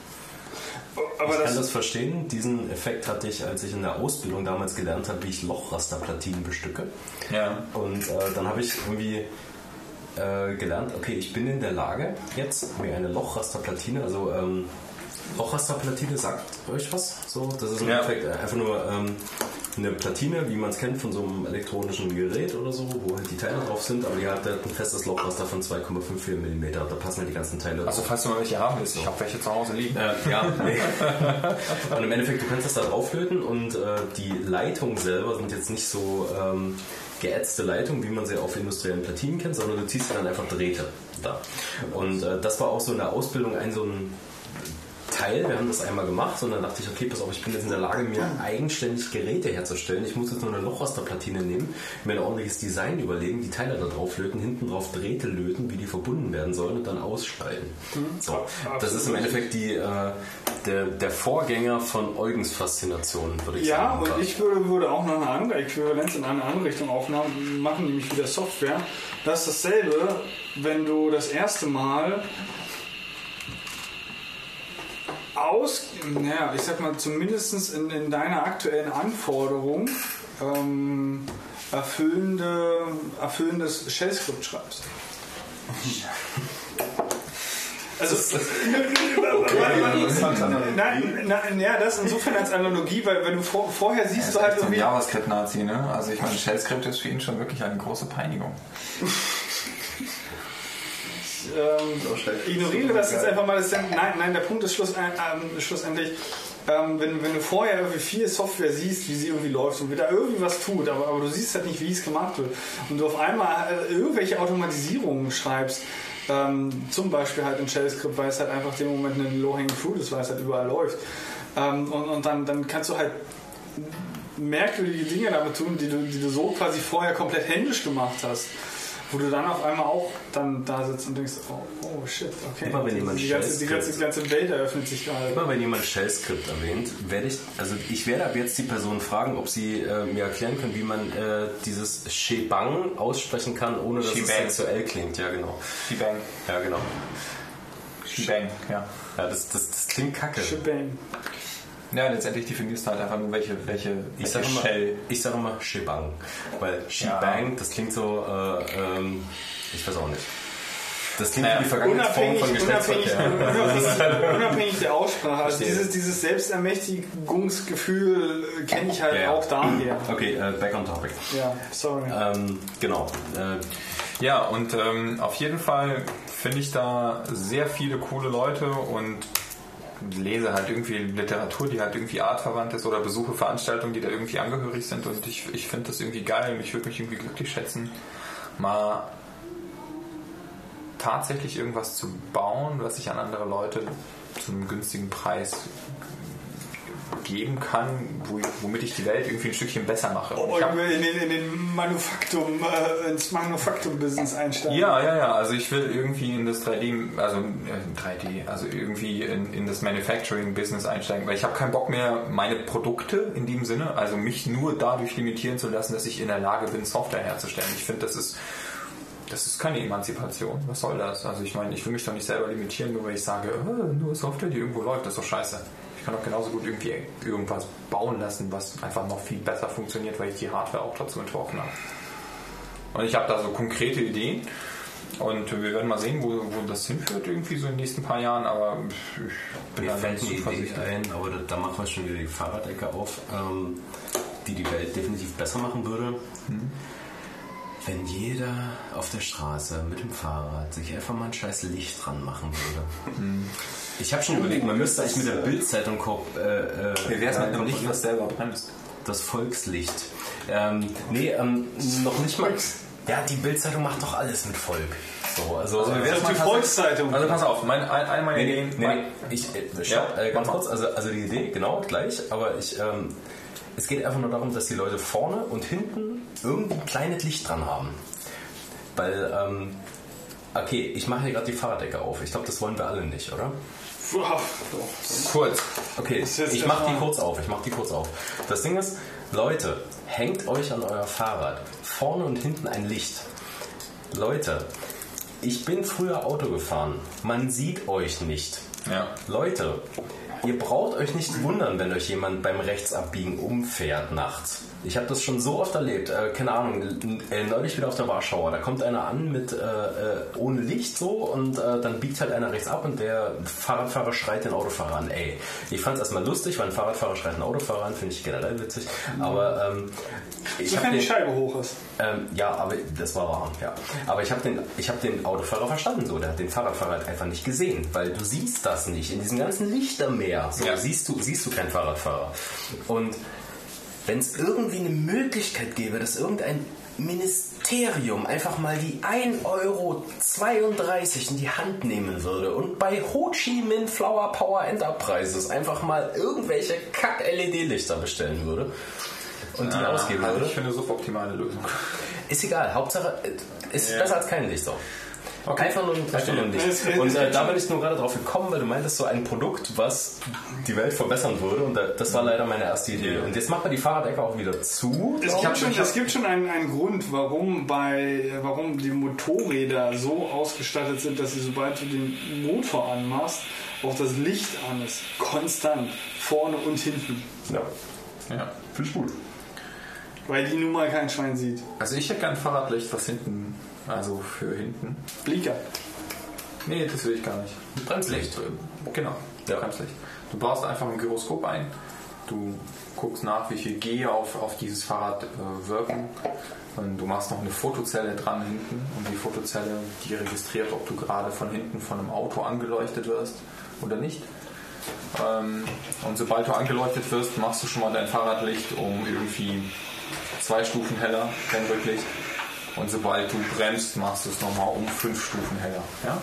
S2: Aber
S3: ich
S2: das,
S3: kann das verstehen. Diesen Effekt hatte ich, als ich in der Ausbildung damals gelernt habe, wie ich Lochrasterplatinen bestücke.
S4: Ja.
S3: Und äh, dann habe ich irgendwie äh, gelernt, okay, ich bin in der Lage, jetzt mir eine Lochrasterplatine, also ähm, Lochrasterplatine sagt euch was? So, das ist im
S4: Ja.
S3: Endeffekt einfach nur ähm, eine Platine, wie man es kennt von so einem elektronischen Gerät oder so, wo halt die Teile drauf sind, aber die hat halt ein festes Lochraster von 2,54 mm. Da passen halt die ganzen Teile
S4: Also falls du mal welche haben willst, ich habe welche zu Hause liegen.
S3: Äh, ja, nee. und im Endeffekt, du kannst das da drauflöten und äh, die Leitungen selber sind jetzt nicht so ähm, geätzte Leitungen, wie man sie auf industriellen Platinen kennt, sondern du ziehst dann einfach Drähte da. Und äh, das war auch so in der Ausbildung ein so ein Teil. Wir haben das einmal gemacht und dann dachte ich, okay, pass auf, ich bin jetzt in der Lage, mir eigenständig Geräte herzustellen. Ich muss jetzt nur eine Lochrasterplatine nehmen, mir ein ordentliches Design überlegen, die Teile da drauf löten, hinten drauf Drähte löten, wie die verbunden werden sollen und dann ausschalten. So, das ist im Endeffekt die, äh, der, der Vorgänger von Eugens Faszination, würde ich
S2: ja,
S3: sagen.
S2: und ich würde, würde auch noch eine andere Äquivalenz in eine andere Richtung aufnehmen, machen, nämlich wieder Software. Das ist dasselbe, wenn du das erste Mal aus, naja, ich sag mal, zumindest in, in deiner aktuellen Anforderung ähm, erfüllende, erfüllendes Shell-Skript schreibst. Also, nein, nein, ja, das insofern als Analogie, weil wenn du vor, vorher siehst du halt
S4: so ein
S2: irgendwie.
S4: JavaScript-Nazi, ne? Also ich meine, Shell-Skript ist für ihn schon wirklich eine große Peinigung.
S2: ähm, ignoriere das jetzt einfach mal. Dann, nein, nein, der Punkt ist schluss, ähm, schlussendlich, ähm, wenn, wenn du vorher irgendwie viel Software siehst, wie sie irgendwie läuft und wie da irgendwie was tut, aber, aber du siehst halt nicht, wie es gemacht wird und du auf einmal äh, irgendwelche Automatisierungen schreibst, ähm, zum Beispiel halt in Shell-Script, weil es halt einfach dem Moment eine Low-Hanging Fruit ist, weil es halt überall läuft. Ähm, und und dann, dann kannst du halt merkwürdige Dinge damit tun, die du, die du so quasi vorher komplett händisch gemacht hast. Wo du dann auf einmal auch dann da sitzt und denkst, oh, oh shit, okay.
S3: Immer wenn jemand
S2: die, ganze, die, ganze, die ganze Welt eröffnet sich gerade.
S3: Immer wenn jemand Shell-Skript erwähnt, werde ich, also ich werde ab jetzt die Person fragen, ob sie äh, mir erklären können, wie man äh, dieses Shebang aussprechen kann, ohne dass es
S4: Shebang.
S3: sexuell klingt. Ja, genau.
S4: Shebang.
S3: Ja, genau.
S4: Shebang, ja.
S3: Ja, das, das, das klingt kacke.
S2: Shebang.
S4: Ja, letztendlich definierst du halt einfach nur, welche, welche,
S3: Ich
S4: welche
S3: sage immer,
S4: Shell.
S3: ich sag immer Shebang, weil Shebang, das klingt so, äh, ähm, ich weiß auch nicht. Das klingt
S4: Naja,
S3: wie die Vergangenheitsform
S2: Unabhängig,
S3: von
S2: unabhängig,
S3: Geschlechtsverkehr.
S2: unabhängig, unabhängig der Aussprache. Also dieses, dieses Selbstermächtigungsgefühl äh, kenne ich halt
S3: Ja, ja.
S2: auch daher.
S3: Okay, äh, back on topic.
S2: Ja, sorry.
S3: Ähm, genau. Äh,
S4: Ja, und ähm, auf jeden Fall finde ich da sehr viele coole Leute und lese halt irgendwie Literatur, die halt irgendwie artverwandt ist oder besuche Veranstaltungen, die da irgendwie angehörig sind und ich, ich finde das irgendwie geil und ich würde mich irgendwie glücklich schätzen, mal tatsächlich irgendwas zu bauen, was ich an andere Leute zu einem günstigen Preis geben kann, wo, womit ich die Welt irgendwie ein Stückchen besser mache. Und
S2: Oh,
S4: ich hab-
S2: in den, in den Manufaktum, äh, ins Manufaktum-Business einsteigen.
S4: Ja, ja, ja. Also ich will irgendwie in das 3D, also äh, 3D, also irgendwie in, in das Manufacturing-Business einsteigen, weil ich habe keinen Bock mehr, meine Produkte in dem Sinne, also mich nur dadurch limitieren zu lassen, dass ich in der Lage bin, Software herzustellen. Ich finde, das ist das ist keine Emanzipation. Was soll das? Also ich meine, ich will mich doch nicht selber limitieren, nur weil ich sage, äh, nur Software, die irgendwo läuft, das ist doch scheiße. Ich kann auch genauso gut irgendwie irgendwas bauen lassen, was einfach noch viel besser funktioniert, weil ich die Hardware auch dazu entworfen habe. Und ich habe da so konkrete Ideen. Und wir werden mal sehen, wo, wo das hinführt, irgendwie so in den nächsten paar Jahren. Aber ich bin
S3: Mir
S4: da
S3: fällt eine Idee ein, aber da, da machen wir schon wieder die Fahrradecke auf, ähm, die die Welt definitiv besser machen würde. Wenn jeder auf der Straße mit dem Fahrrad sich einfach mal ein scheiß Licht dran machen würde. Ich habe schon überlegt, man müsste eigentlich mit der Bildzeitung ko- äh, äh,
S4: Wie wäre es mit einem Licht, was selber brennt?
S3: das Volkslicht. Ähm, nee, ähm, noch nicht mal. Ja, die Bildzeitung macht doch alles mit Volk. So, also,
S4: Also, wär's
S2: ist
S4: mal
S2: die Volkszeitung.
S4: Also pass auf, mein, ein- eine meiner
S3: Nee,
S4: Ideen.
S3: nee, nee. Ich, äh, stopp,
S4: Ja,
S3: äh, ganz kurz, also, also die Idee, genau, gleich, aber ich, ähm, es geht einfach nur darum, dass die Leute vorne und hinten irgendwie ein kleines Licht dran haben. Weil, ähm, okay, ich mache hier gerade die Fahrraddecke auf. Ich glaube, das wollen wir alle nicht, oder?
S2: Doch.
S3: Kurz. Okay, ich mache die kurz auf. Ich mache die kurz auf. Das Ding ist, Leute, hängt euch an euer Fahrrad vorne und hinten ein Licht. Leute, ich bin früher Auto gefahren. Man sieht euch nicht.
S4: Ja.
S3: Leute, ihr braucht euch nicht wundern, wenn euch jemand beim Rechtsabbiegen umfährt nachts. Ich habe das schon so oft erlebt. Äh, keine Ahnung, äh, neulich wieder auf der Warschauer. Da kommt einer an mit äh, äh, ohne Licht so und äh, dann biegt halt einer rechts ab und der Fahrradfahrer schreit den Autofahrer an. Ey, ich fand es erstmal lustig, weil ein Fahrradfahrer schreit einen Autofahrer an, finde ich generell witzig. Aber ähm, ich
S2: Sofern die
S3: den,
S2: Scheibe hoch ist.
S3: ähm, ja, aber das war warm, ja. Aber ich habe den, ich hab den Autofahrer verstanden, so. Der hat den Fahrradfahrer halt einfach nicht gesehen, weil du siehst das nicht. In diesem ganzen Lichtermeer so,
S4: Ja.
S3: siehst, du, siehst du keinen Fahrradfahrer. Und wenn es irgendwie eine Möglichkeit gäbe, dass irgendein Ministerium einfach mal die 1,32 Euro in die Hand nehmen würde und bei Ho Chi Minh Flower Power Enterprises einfach mal irgendwelche Kack-LED-Lichter bestellen würde und die ausgeben
S4: also
S3: würde.
S4: ich finde eine suboptimale Lösung.
S3: Ist egal, Hauptsache ist besser als kein Licht so.
S4: Okay.
S3: Einfach nur, ein- einfach nur ein Licht.
S2: Es- es-
S3: Und äh, da bin ich nur gerade drauf gekommen, weil du meintest, so ein Produkt, was die Welt verbessern würde. Und da- das war leider meine erste Idee. Und jetzt machen wir die Fahrradecke auch wieder zu.
S2: Es gibt schon, es gibt schon einen, einen Grund, warum, bei, warum die Motorräder so ausgestattet sind, dass sie, sobald du den Motor anmachst, auch das Licht an ist. Konstant. Vorne und hinten.
S3: Ja,
S4: Ja.
S3: finde ich gut.
S2: Weil die nun mal kein Schwein sieht.
S4: Also ich hätte gern ein Fahrradlicht, was hinten, also für hinten.
S2: Blinker.
S4: Nee, das will ich gar nicht.
S3: Bremslicht.
S4: Genau,
S3: Ja.
S4: Bremslicht. Du baust einfach ein Gyroskop ein. Du guckst nach, wie viel G auf, auf dieses Fahrrad äh, wirken. Und du machst noch eine Fotozelle dran hinten. Und die Fotozelle, die registriert, ob du gerade von hinten von einem Auto angeleuchtet wirst oder nicht. Ähm, und sobald du angeleuchtet wirst, machst du schon mal dein Fahrradlicht um irgendwie zwei Stufen heller, dein Rücklicht. Und sobald du bremst, machst du es nochmal um fünf Stufen heller. Ja?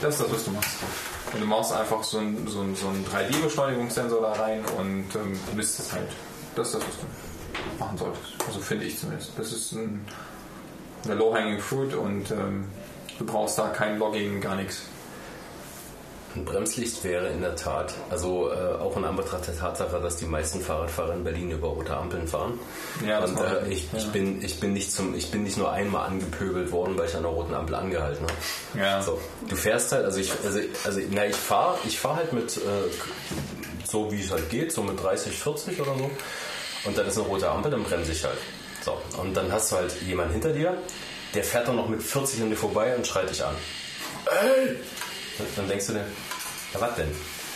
S4: Das ist das, was du machst. Und du machst einfach so einen so so einen 3D-Beschleunigungssensor da rein und ähm, misst es halt. Das ist das, was du machen solltest. Also finde ich zumindest. Das ist ein, eine Low-Hanging Fruit und ähm, du brauchst da kein Logging, gar nichts.
S3: Ein Bremslicht wäre in der Tat, also äh, auch in Anbetracht der Tatsache, dass die meisten Fahrradfahrer in Berlin über rote Ampeln fahren.
S4: Ja, das
S3: und äh, ich, ich,
S4: ja.
S3: bin, ich, bin nicht zum, ich bin nicht nur einmal angepöbelt worden, weil ich an der roten Ampel angehalten habe.
S4: Ja.
S3: So, du fährst halt, also ich, also, also na, ich fahre ich fahr halt mit, äh, so wie es halt geht, so mit 30, 40 oder so. Und dann ist eine rote Ampel, dann bremse ich halt. So, und dann hast du halt jemanden hinter dir, der fährt dann noch mit 40 an dir vorbei und schreit dich an. Ey! Dann denkst du dir, ja was denn?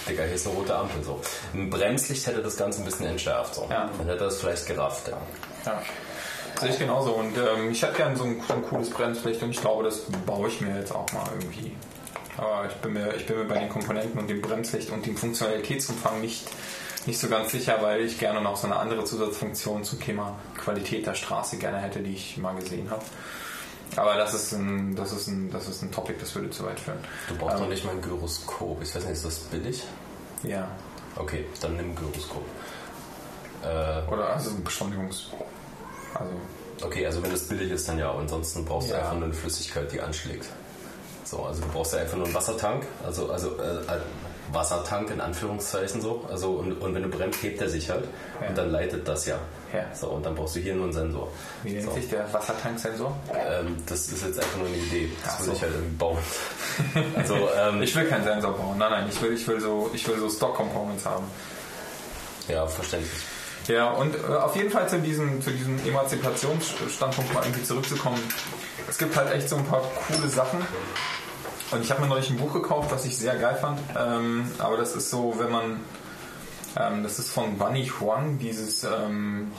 S3: Digga, hier ist eine rote Ampel. So. Ein Bremslicht hätte das Ganze ein bisschen entschärft. So.
S4: Ja.
S3: Dann hätte das vielleicht gerafft. Ja.
S4: Ja. Sehe ich genauso. Und ähm, ich hätte gern so ein, so ein cooles Bremslicht und ich glaube, das baue ich mir jetzt auch mal irgendwie. Aber ich bin mir, ich bin mir bei den Komponenten und dem Bremslicht und dem Funktionalitätsumfang nicht, nicht so ganz sicher, weil ich gerne noch so eine andere Zusatzfunktion zum Thema Qualität der Straße gerne hätte, die ich mal gesehen habe. Aber das ist ein, das ist ein, das ist ein Topic, das würde zu weit führen.
S3: Du brauchst
S4: Ähm,
S3: doch nicht mal ein Gyroskop. Ich weiß nicht, ist das billig?
S4: Ja.
S3: Okay, dann nimm ein Gyroskop. Äh,
S4: Oder also ein Beschleunigungs. Also
S3: okay, also wenn das billig ist, dann ja. Ansonsten brauchst du
S4: Ja.
S3: einfach nur eine Flüssigkeit, die anschlägt. So, also du brauchst ja einfach nur einen Wassertank. Also, also äh, äh, Wassertank in Anführungszeichen so. Also und, und wenn du bremst, hebt er sich halt und dann leitet das ja.
S4: Ja.
S3: So, und dann brauchst du hier nur einen Sensor.
S4: Wie nennt
S3: so.
S4: sich der Wassertanksensor?
S3: Ähm, das ist jetzt einfach nur eine Idee. Das
S4: Ach
S3: will
S4: so.
S3: ich halt irgendwie bauen. Also, ähm,
S4: Ich will keinen Sensor bauen. Nein, nein, ich will, ich will so, ich will so Stock Components haben.
S3: ja, verständlich.
S4: Ja, und äh, auf jeden Fall zu diesem, zu diesem Emanzipationsstandpunkt mal irgendwie zurückzukommen. Es gibt halt echt so ein paar coole Sachen. Und ich habe mir neulich ein Buch gekauft, was ich sehr geil fand. Ähm, aber das ist so, wenn man. Ähm, das ist von Bunny Huang, dieses ähm,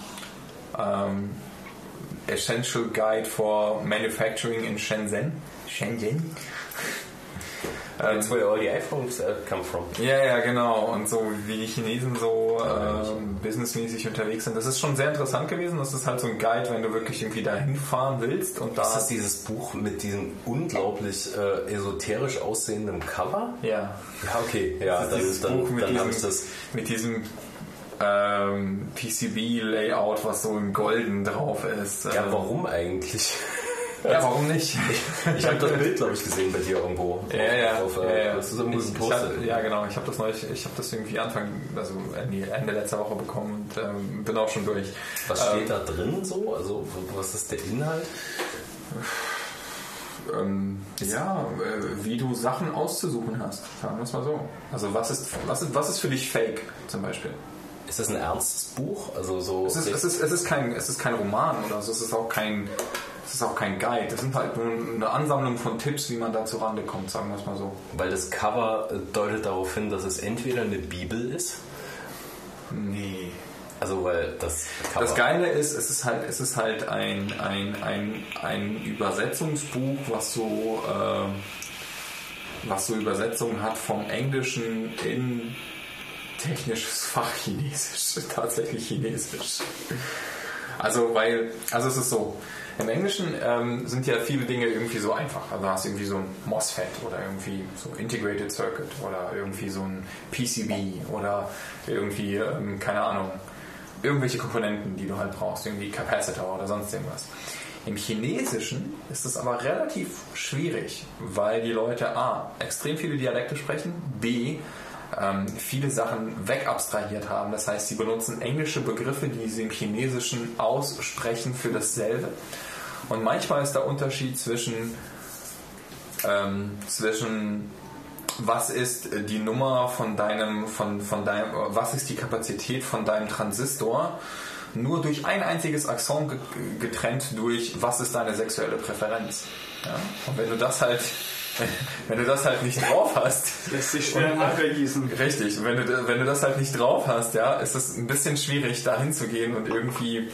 S4: ähm, Essential Guide for Manufacturing in Shenzhen. Shenzhen?
S3: That's where all the iPhones uh, come from.
S4: Ja, ja, genau. Und so wie die Chinesen so ähm, businessmäßig unterwegs sind. Das ist schon sehr interessant gewesen. Das ist halt so ein Guide, wenn du wirklich irgendwie dahin fahren willst. Und da
S3: Ist das dieses Buch mit diesem unglaublich äh, esoterisch aussehenden Cover?
S4: ja,
S3: Ja, okay. Ja,
S4: das ist
S3: dann,
S4: dieses
S3: dann,
S4: Buch mit
S3: dann habe ich
S4: diesem,
S3: das.
S4: mit diesem ähm, PCB-Layout, was so in golden drauf ist.
S3: Ja,
S4: Ähm,
S3: warum eigentlich?
S4: Ja, warum nicht?
S3: Ich habe das Bild, glaube ich, gesehen bei dir irgendwo.
S4: Ja, ja,
S3: Auf,
S4: ja,
S3: äh,
S4: ja.
S3: Das ist irgendwo
S4: Ich, ich hab, ja, genau. Ich habe das neulich, ich habe das irgendwie Anfang, also Ende Ende letzter Woche bekommen und ähm, bin auch schon durch.
S3: Was steht da drin so? Also, was ist der Inhalt?
S4: ähm, ja, äh, wie du Sachen auszusuchen hast. Sagen wir es mal so. Also was ist, was ist, was ist für dich Fake zum Beispiel?
S3: Ist das ein ernstes Buch? Also so.
S4: Es ist, es ist, es ist, kein, es ist kein Roman oder so. Es ist auch kein, es ist auch kein Guide. Es sind halt nur eine Ansammlung von Tipps, wie man da zur Rande kommt. Sagen wir es mal so.
S3: weil das Cover äh, deutet darauf hin, dass es entweder eine Bibel ist.
S4: Nee.
S3: Also weil das Cover.
S4: Das Geile ist, es ist halt, es ist halt ein, ein, ein, ein Übersetzungsbuch, was so, ähm, was so Übersetzungen hat vom Englischen in technisches Fach Chinesisch, tatsächlich Chinesisch. Also weil, also es ist so, im Englischen ähm, sind ja viele Dinge irgendwie so einfach. Also hast du irgendwie so ein MOSFET oder irgendwie so Integrated Circuit oder irgendwie so ein PCB oder irgendwie, ähm, keine Ahnung, irgendwelche Komponenten, die du halt brauchst, irgendwie Capacitor oder sonst irgendwas. Im Chinesischen ist es aber relativ schwierig, weil die Leute A, extrem viele Dialekte sprechen, B, ähm, viele Sachen wegabstrahiert haben. Das heißt, sie benutzen englische Begriffe, die sie im Chinesischen aussprechen für dasselbe. Und manchmal ist der Unterschied zwischen, ähm, zwischen was ist die Nummer von deinem, von, von deinem, was ist die Kapazität von deinem Transistor, nur durch ein einziges Axon ge- getrennt durch, was ist deine sexuelle Präferenz. Ja? Und wenn du das halt, wenn du das halt nicht drauf hast,
S2: Lässt sich schwer nachvergießen.
S4: Richtig, und wenn du, wenn du das halt nicht drauf hast, ja, ist es ein bisschen schwierig, da hinzugehen und irgendwie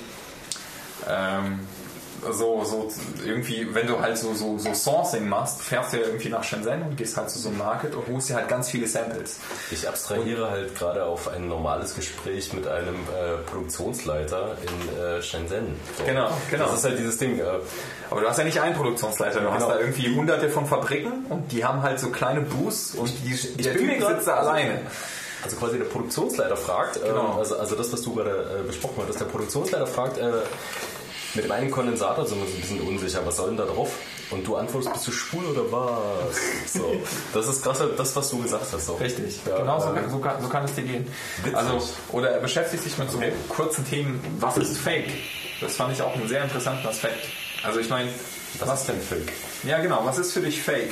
S4: ähm, so, so irgendwie, wenn du halt so, so, so Sourcing machst, fährst du ja irgendwie nach Shenzhen und gehst halt zu so einem Market und holst dir halt ganz viele Samples.
S3: Ich abstrahiere halt gerade auf ein normales Gespräch mit einem äh, Produktionsleiter in äh, Shenzhen. So.
S4: Genau, genau.
S3: Das ist halt dieses Ding. Äh,
S4: Aber du hast ja nicht einen Produktionsleiter, du hast
S3: Genau.
S4: da irgendwie hunderte von Fabriken und die haben halt so kleine Booths und die, der
S3: bin
S4: Typ sitzt da alleine.
S3: also quasi der Produktionsleiter fragt,
S4: Genau.
S3: ähm, also, also das, was du gerade äh, besprochen hattest, der Produktionsleiter fragt, äh, mit dem einen Kondensator sind wir so ein bisschen unsicher, was soll denn da drauf? Und du antwortest, bist du schwul oder was? So. Das ist gerade das, was du gesagt hast. So.
S4: Richtig,
S3: Ja,
S4: genau so, so, kann, so kann es dir gehen.
S3: witzig.
S4: Also, oder er beschäftigt sich mit so kurzen Themen, was ist Fake? Das fand ich auch einen sehr interessanten Aspekt. Also ich meine,
S3: Was ist denn Fake?
S4: ja genau, was ist für dich Fake?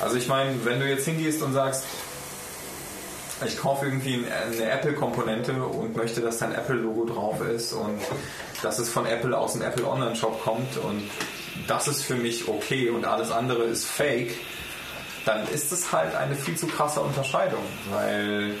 S4: Also ich meine, wenn du jetzt hingehst und sagst, ich kaufe irgendwie eine Apple-Komponente und möchte, dass da ein Apple-Logo drauf ist und dass es von Apple aus dem Apple Online-Shop kommt und das ist für mich okay und alles andere ist fake, dann ist es halt eine viel zu krasse Unterscheidung, weil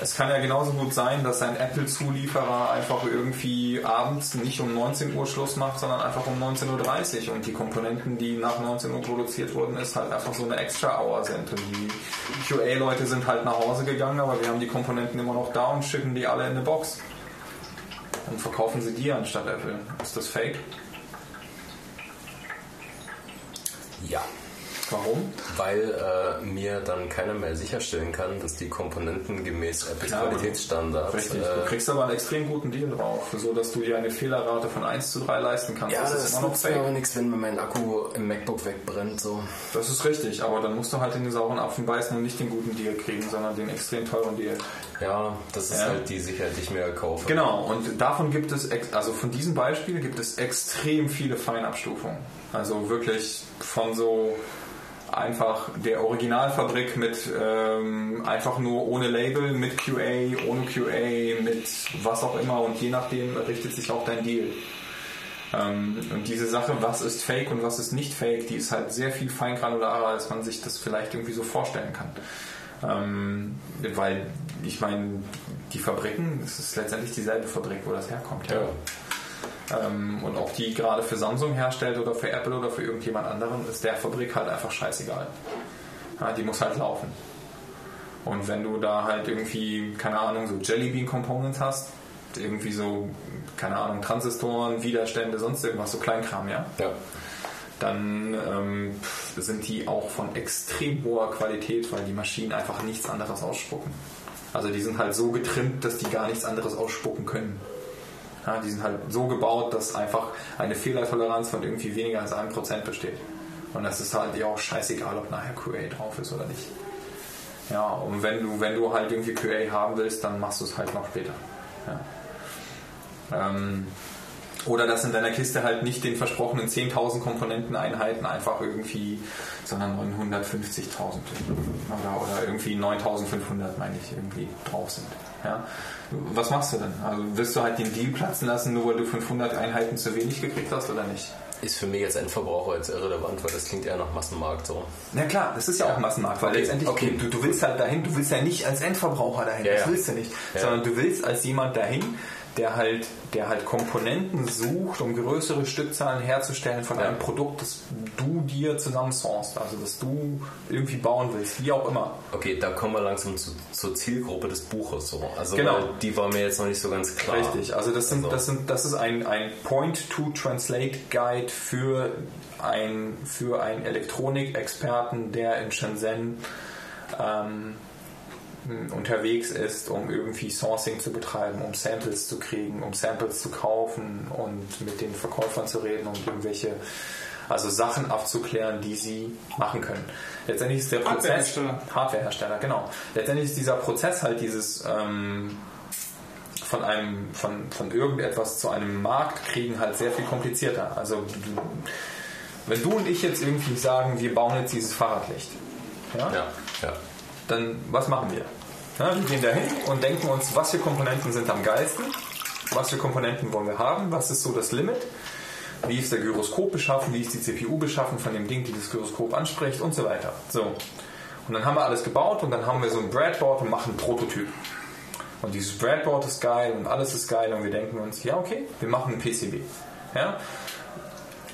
S4: es kann ja genauso gut sein, dass ein Apple-Zulieferer einfach irgendwie abends nicht um 19 Uhr Schluss macht, sondern einfach um 19.30 Uhr und die Komponenten, die nach 19 Uhr produziert wurden, ist halt einfach so eine Extra-Hour sind und die QA-Leute sind halt nach Hause gegangen, aber wir haben die Komponenten immer noch da und schicken die alle in eine Box und verkaufen sie dir anstatt Apple. Ist das fake?
S3: Ja.
S4: Warum?
S6: Weil äh, mir dann keiner mehr sicherstellen kann, dass die Komponenten gemäß Apples Qualitätsstandards.
S4: Richtig.
S6: Äh,
S4: Du kriegst aber einen extrem guten Deal drauf, so dass du dir eine Fehlerrate von 1 zu 3 leisten kannst.
S6: ja, das,
S4: ist immer noch fake.
S6: aber nichts, wenn mir mein Akku im MacBook wegbrennt. So.
S4: Das ist richtig, aber dann musst du halt in den sauren Apfen beißen und nicht den guten Deal kriegen, sondern den extrem teuren Deal.
S6: Ja, das ist
S4: Ja.
S6: halt die Sicherheit, die ich mir kaufe.
S4: Genau, und davon gibt es, also von diesem Beispiel gibt es extrem viele Feinabstufungen. Also wirklich von so einfach der Originalfabrik mit ähm, einfach nur ohne Label, mit QA, ohne QA, mit was auch immer und je nachdem richtet sich auch dein Deal. Ähm, und diese Sache, was ist Fake und was ist nicht Fake, die ist halt sehr viel feingranularer, als man sich das vielleicht irgendwie so vorstellen kann. Ähm, weil ich meine, die Fabriken, es ist letztendlich dieselbe Fabrik, wo das herkommt. Ja. Ähm, und ob die gerade für Samsung herstellt oder für Apple oder für irgendjemand anderen, ist der Fabrik halt einfach scheißegal. Ja, die muss halt laufen. Und wenn du da halt irgendwie, keine Ahnung, so Jellybean Components hast, irgendwie so, keine Ahnung, Transistoren, Widerstände, sonst irgendwas, so Kleinkram, ja,
S6: Ja.
S4: dann ähm, sind die auch von extrem hoher Qualität, weil die Maschinen einfach nichts anderes ausspucken. Also die sind halt so getrimmt, dass die gar nichts anderes ausspucken können. Ja, die sind halt so gebaut, dass einfach eine Fehlertoleranz von irgendwie weniger als einem Prozent besteht. Und das ist halt dir auch scheißegal, ob nachher QA drauf ist oder nicht. Ja, und wenn du, wenn du halt irgendwie QA haben willst, dann machst du es halt noch später. Ja. Ähm, oder dass in deiner Kiste halt nicht den versprochenen 10.000 Komponenteneinheiten einfach irgendwie, sondern 950.000 oder, oder irgendwie 9.500 meine ich irgendwie drauf sind. Ja? Was machst du denn? Also willst du halt den Deal platzen lassen, nur weil du 500 Einheiten zu wenig gekriegt hast oder nicht?
S6: Ist für mich als Endverbraucher jetzt irrelevant, weil das klingt eher nach Massenmarkt so.
S4: Na klar, das ist ja, auch Massenmarkt, weil
S6: Okay,
S4: letztendlich
S6: okay.
S4: Du, du willst halt dahin, du willst ja nicht als Endverbraucher dahin,
S6: Ja,
S4: das
S6: ja.
S4: willst du nicht,
S6: Ja.
S4: sondern du willst als jemand dahin, der halt, der halt Komponenten sucht, um größere Stückzahlen herzustellen von einem Produkt, das du dir zusammensourcest, also das du irgendwie bauen willst, wie auch immer.
S6: Okay, da kommen wir langsam zu, zur Zielgruppe des Buches so. Also
S4: Genau.
S6: die war mir jetzt noch nicht so ganz klar.
S4: Richtig, also das, sind,
S6: Also-
S4: das, sind, das ist ein, ein Point-to-Translate-Guide für ein, für einen Elektronikexperten, der in Shenzhen ähm, unterwegs ist, um irgendwie Sourcing zu betreiben, um Samples zu kriegen, um Samples zu kaufen und mit den Verkäufern zu reden und irgendwelche also Sachen abzuklären, die sie machen können. Letztendlich ist der Prozess
S2: Hardwarehersteller.
S4: Hardwarehersteller, genau. Letztendlich ist dieser Prozess halt dieses ähm, von einem von, von irgendetwas zu einem Markt kriegen halt sehr viel komplizierter. Also wenn du und ich jetzt irgendwie sagen, wir bauen jetzt dieses Fahrradlicht, ja,
S6: Ja, ja.
S4: Dann was machen wir? Ja, wir gehen dahin und denken uns, was für Komponenten sind am geilsten, was für Komponenten wollen wir haben, was ist so das Limit, wie ist der Gyroskop beschaffen, wie ist die CPU beschaffen von dem Ding, die das Gyroskop anspricht und so weiter. So. Und dann haben wir alles gebaut und dann haben wir so ein Breadboard und machen einen Prototyp. Und dieses Breadboard ist geil und alles ist geil und wir denken uns, ja okay, wir machen ein PCB. Ja?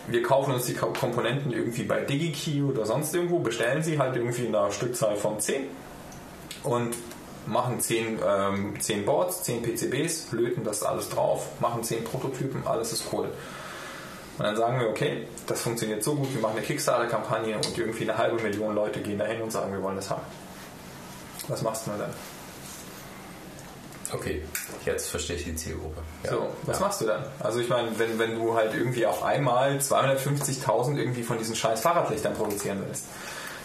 S4: Wir kaufen uns die Ko- Komponenten irgendwie bei DigiKey oder sonst irgendwo, bestellen sie halt irgendwie in einer Stückzahl von 10 und machen 10, ähm, 10 Boards, 10 PCBs, löten das alles drauf, machen 10 Prototypen, alles ist cool. Und dann sagen wir, okay, das funktioniert so gut, wir machen eine Kickstarter-Kampagne und irgendwie eine halbe Million Leute gehen dahin und sagen, wir wollen das haben. Was machst du dann?
S6: Okay, jetzt verstehe ich die Zielgruppe. Ja.
S4: So, was
S6: ja.
S4: machst du dann? Also ich meine, wenn, wenn du halt irgendwie auf einmal 250.000 irgendwie von diesen scheiß Fahrradlichtern produzieren willst.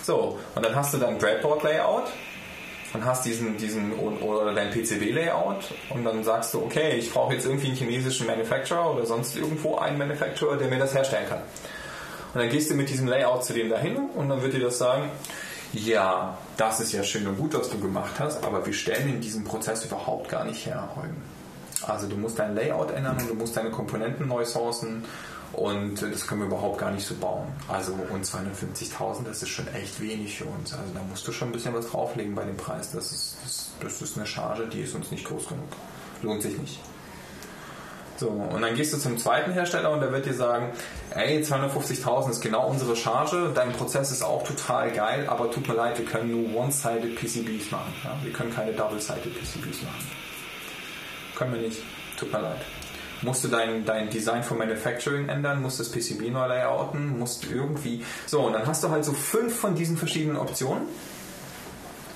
S4: So, und dann hast du dein Breadboard-Layout und hast diesen, diesen oder dein PCB-Layout und dann sagst du, okay, ich brauche jetzt irgendwie einen chinesischen Manufacturer oder sonst irgendwo einen Manufacturer, der mir das herstellen kann. Und dann gehst du mit diesem Layout zu dem dahin und dann wird dir das sagen, ja, das ist ja schön und gut, was du gemacht hast, aber wir stellen in diesem Prozess überhaupt gar nicht her. Also du musst dein Layout ändern und du musst deine Komponenten neu sourcen und das können wir überhaupt gar nicht so bauen. Also und 250.000, das ist schon echt wenig für uns. Also da musst du schon ein bisschen was drauflegen bei dem Preis. Das ist, das, das ist eine Charge, die ist uns nicht groß genug. Lohnt sich nicht. So, und dann gehst du zum zweiten Hersteller und der wird dir sagen, ey, 250.000 ist genau unsere Charge, dein Prozess ist auch total geil, aber tut mir leid, wir können nur one-sided PCBs machen. Ja? Wir können keine double-sided PCBs machen. Können wir nicht, tut mir leid. Musst du dein, dein Design for Manufacturing ändern, musst das PCB neu layouten, musst irgendwie. So, und dann hast du halt so fünf von diesen verschiedenen Optionen.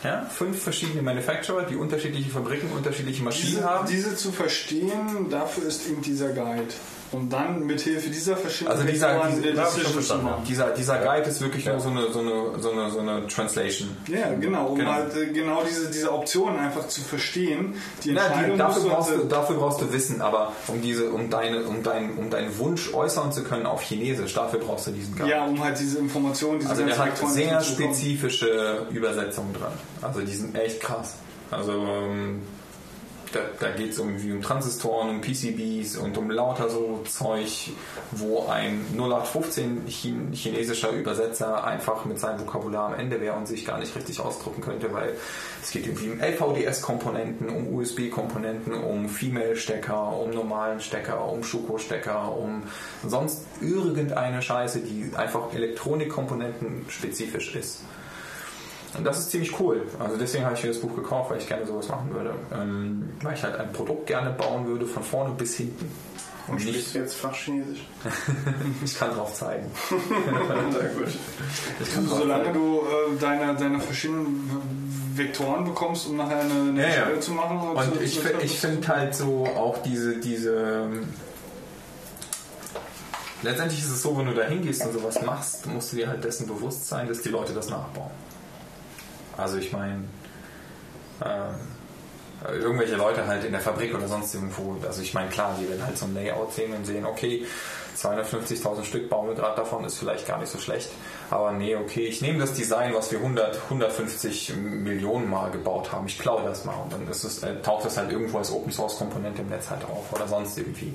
S4: Ja, fünf verschiedene Manufacturer, die unterschiedliche Fabriken, unterschiedliche Maschinen
S2: Diese,
S4: haben.
S2: diese zu verstehen, dafür ist eben dieser Guide. Und dann mit Hilfe dieser verschiedenen
S4: Also dieser-
S2: Vektoren
S4: diese-
S2: eine
S6: hab ich schon
S2: Decision zu machen.
S4: Dieser, dieser Guide ist wirklich nur so eine, so eine, so eine, so eine Translation.
S2: Ja, genau, um
S4: Genau.
S2: halt äh, genau diese, diese Optionen einfach zu verstehen. Die
S4: Na, die, dafür, brauchst du,
S2: halt,
S4: dafür brauchst du Wissen, aber um diese, um deine, um deinen, um deinen Wunsch äußern zu können auf Chinesisch, dafür brauchst du diesen Guide.
S2: ja, um halt diese Informationen, diese
S4: Also der hat
S2: Vektoren
S4: sehr spezifische Übersetzungen dran. Also die sind echt krass. Also ähm, da, da geht es irgendwie um Transistoren, um PCBs und um lauter so Zeug, wo ein 0815 Chin chinesischer Übersetzer einfach mit seinem Vokabular am Ende wäre und sich gar nicht richtig ausdrücken könnte, weil es geht irgendwie um LVDS-Komponenten, um USB-Komponenten, um Female-Stecker, um normalen Stecker, um Schuko-Stecker, um sonst irgendeine Scheiße, die einfach Elektronikkomponenten spezifisch ist. Und das ist ziemlich cool. Also deswegen habe ich mir das Buch gekauft, weil ich gerne sowas machen würde. Ähm, weil ich halt ein Produkt gerne bauen würde, von vorne bis hinten. Und
S5: Und sprichst du jetzt Fachchinesisch?
S4: ich kann drauf zeigen.
S5: Sehr gut.
S4: Ich drauf
S2: Solange du äh, deine, deine verschiedenen Vektoren bekommst, um nachher eine, eine
S4: Ja, ja.
S2: Zu machen.
S4: Und
S2: zu-
S4: ich,
S2: zu treffen.
S4: ich finde halt so auch diese, diese. Letztendlich ist es so, wenn du da hingehst und sowas machst, musst du dir halt dessen bewusst sein, dass die Leute das nachbauen. Also ich meine, ähm, irgendwelche Leute halt in der Fabrik oder sonst irgendwo, also ich meine klar, die werden halt so ein Layout sehen und sehen, okay, 250.000 Stück bauen wir gerade davon, ist vielleicht gar nicht so schlecht. Aber nee, okay, ich nehme das Design, was wir 100, 150 Millionen Mal gebaut haben, ich klaue das mal und dann ist es, äh, taucht das halt irgendwo als Open Source Komponente im Netz halt auf oder sonst irgendwie.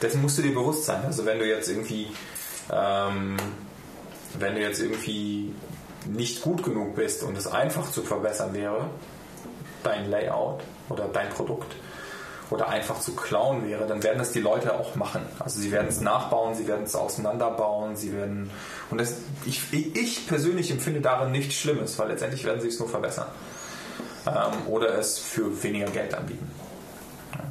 S4: Dessen musst du dir bewusst sein. Also wenn du jetzt irgendwie, ähm, wenn du jetzt irgendwie nicht gut genug bist und es einfach zu verbessern wäre, dein Layout oder dein Produkt oder einfach zu klauen wäre, dann werden das die Leute auch machen. Also sie werden es nachbauen, sie werden es auseinanderbauen, sie werden und das, ich, ich persönlich empfinde darin nichts Schlimmes, weil letztendlich werden sie es nur verbessern ähm, oder es für weniger Geld anbieten. Ja.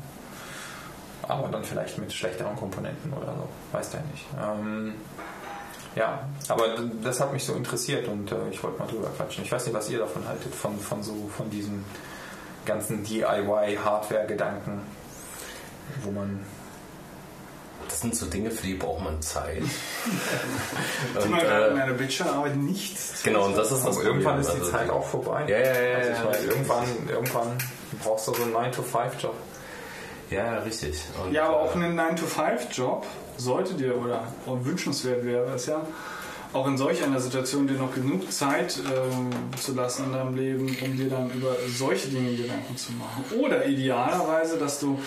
S4: Aber dann vielleicht mit schlechteren Komponenten oder so, weiß der nicht. Ähm, ja, aber d- das hat mich so interessiert und äh, ich wollte mal drüber quatschen. Ich weiß nicht, was ihr davon haltet, von, von so von diesem ganzen DIY-Hardware-Gedanken, wo man
S6: Das sind so Dinge, für die braucht man Zeit. Und,
S2: meine, in
S6: äh,
S2: meiner Bachelorarbeit nichts.
S6: genau, und das ist das
S4: aber irgendwann ist die
S6: Also,
S4: Zeit auch vorbei.
S6: Ja, ja, ja,
S4: Also ich
S6: ja,
S4: meine,
S6: ja.
S4: irgendwann, irgendwann brauchst du so einen 9-to-5-Job.
S6: Ja, ja, richtig. Und,
S2: Ja, aber auch
S6: äh,
S2: ein 9-to-5-Job sollte dir oder wünschenswert wäre es ja, auch in solch einer Situation dir noch genug Zeit ähm, zu lassen in deinem Leben, um dir dann über solche Dinge Gedanken zu machen. Oder idealerweise, dass du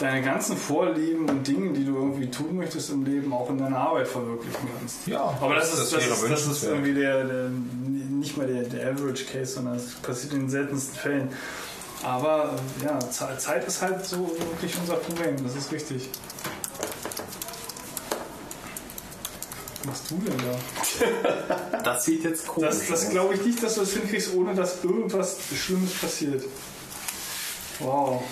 S2: deine ganzen Vorlieben und Dinge, die du irgendwie tun möchtest im Leben, auch in deiner Arbeit verwirklichen kannst.
S4: Ja,
S2: Aber das,
S4: das
S2: ist, das, ist, das ist irgendwie der, der, nicht mal der, der Average Case, sondern es passiert in den seltensten Fällen. Aber äh, ja, Ze- Zeit ist halt so wirklich unser Problem, das ist richtig. Was machst du denn da?
S6: das sieht jetzt komisch
S2: Das, das
S6: aus.
S2: glaube ich nicht, dass du das hinkriegst, ohne dass irgendwas Schlimmes passiert. Wow.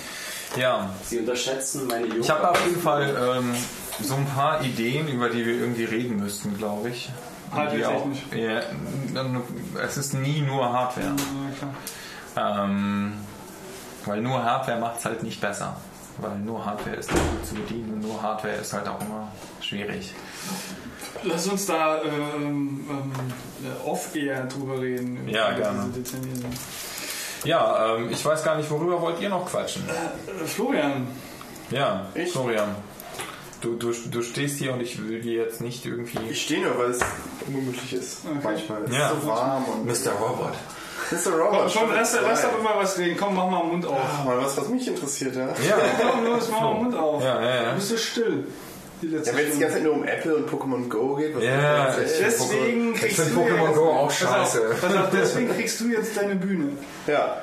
S4: Ja,
S6: Sie unterschätzen meine Jugend.
S4: ich habe auf jeden Fall ähm, so ein paar Ideen, über die wir irgendwie reden müssten, glaube ich. Die auch-. Ja, es ist nie nur Hardware.
S2: Ja.
S4: Ähm, weil nur Hardware macht es halt nicht besser. Weil nur Hardware ist nicht gut zu bedienen und nur Hardware ist halt auch immer schwierig.
S2: Lass uns da ähm, ähm, äh, off-air drüber reden. über
S4: Ja,
S2: diese
S4: gerne. Ja, ähm, ich weiß gar nicht, worüber wollt ihr noch quatschen?
S2: Äh, Florian,
S4: Ja,
S5: Ich?
S4: Florian. Du, du, du stehst hier und ich will dir jetzt nicht irgendwie.
S5: Ich stehe nur, weil es ungemütlich ist. Manchmal. Es
S4: Ja.
S5: ist so warm und.
S4: Mr. Robot.
S5: Mr. Robert.
S2: komm, lass, lass doch immer was reden. Komm, mach mal den Mund auf.
S5: Ah, Mal was, was mich interessiert, ja.
S4: Ja,
S2: Komm, los, mach mal den Mund auf.
S4: Ja, ja, ja.
S2: Du bist so still. Die letzte
S5: Ja, wenn es die ganze Zeit nur um Apple und Pokémon Go geht, was
S4: Ja,
S5: soll ich
S4: ich-
S5: erzählen?
S2: Deswegen
S4: Ich
S2: kriegst
S4: find
S2: du
S4: Pokémon
S2: jetzt,
S4: Go auch
S2: pass auf,
S4: scheiße.
S2: Pass auf, deswegen kriegst du jetzt deine Bühne.
S5: Ja.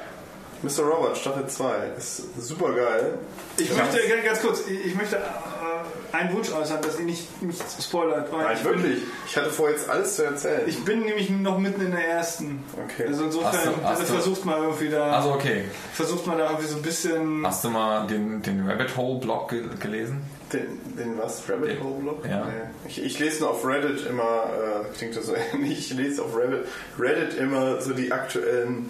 S5: Mr. Robert, Staffel 2. Ist super geil.
S2: Ich möchte ganz- kurz, ich ich möchte äh, einen Wunsch äußern, dass ihr nicht, nicht spoilert.
S5: Nein,
S2: ich bin-
S5: wirklich. Ich hatte vor, jetzt alles zu erzählen.
S2: Ich bin nämlich noch mitten in der ersten.
S5: Okay.
S2: Also insofern,
S4: Hast du- hast
S2: also
S4: du-
S2: versucht mal irgendwie da,
S4: Also okay.
S2: versucht mal da irgendwie so ein bisschen.
S4: Hast du mal den, den Rabbit Hole Blog ge gelesen?
S5: Den, den was? Rabbit Hole Blog?
S4: Ja.
S5: Ich, ich lese nur auf Reddit immer, äh, klingt das so ähnlich, ich lese auf Reddit, Reddit immer so die aktuellen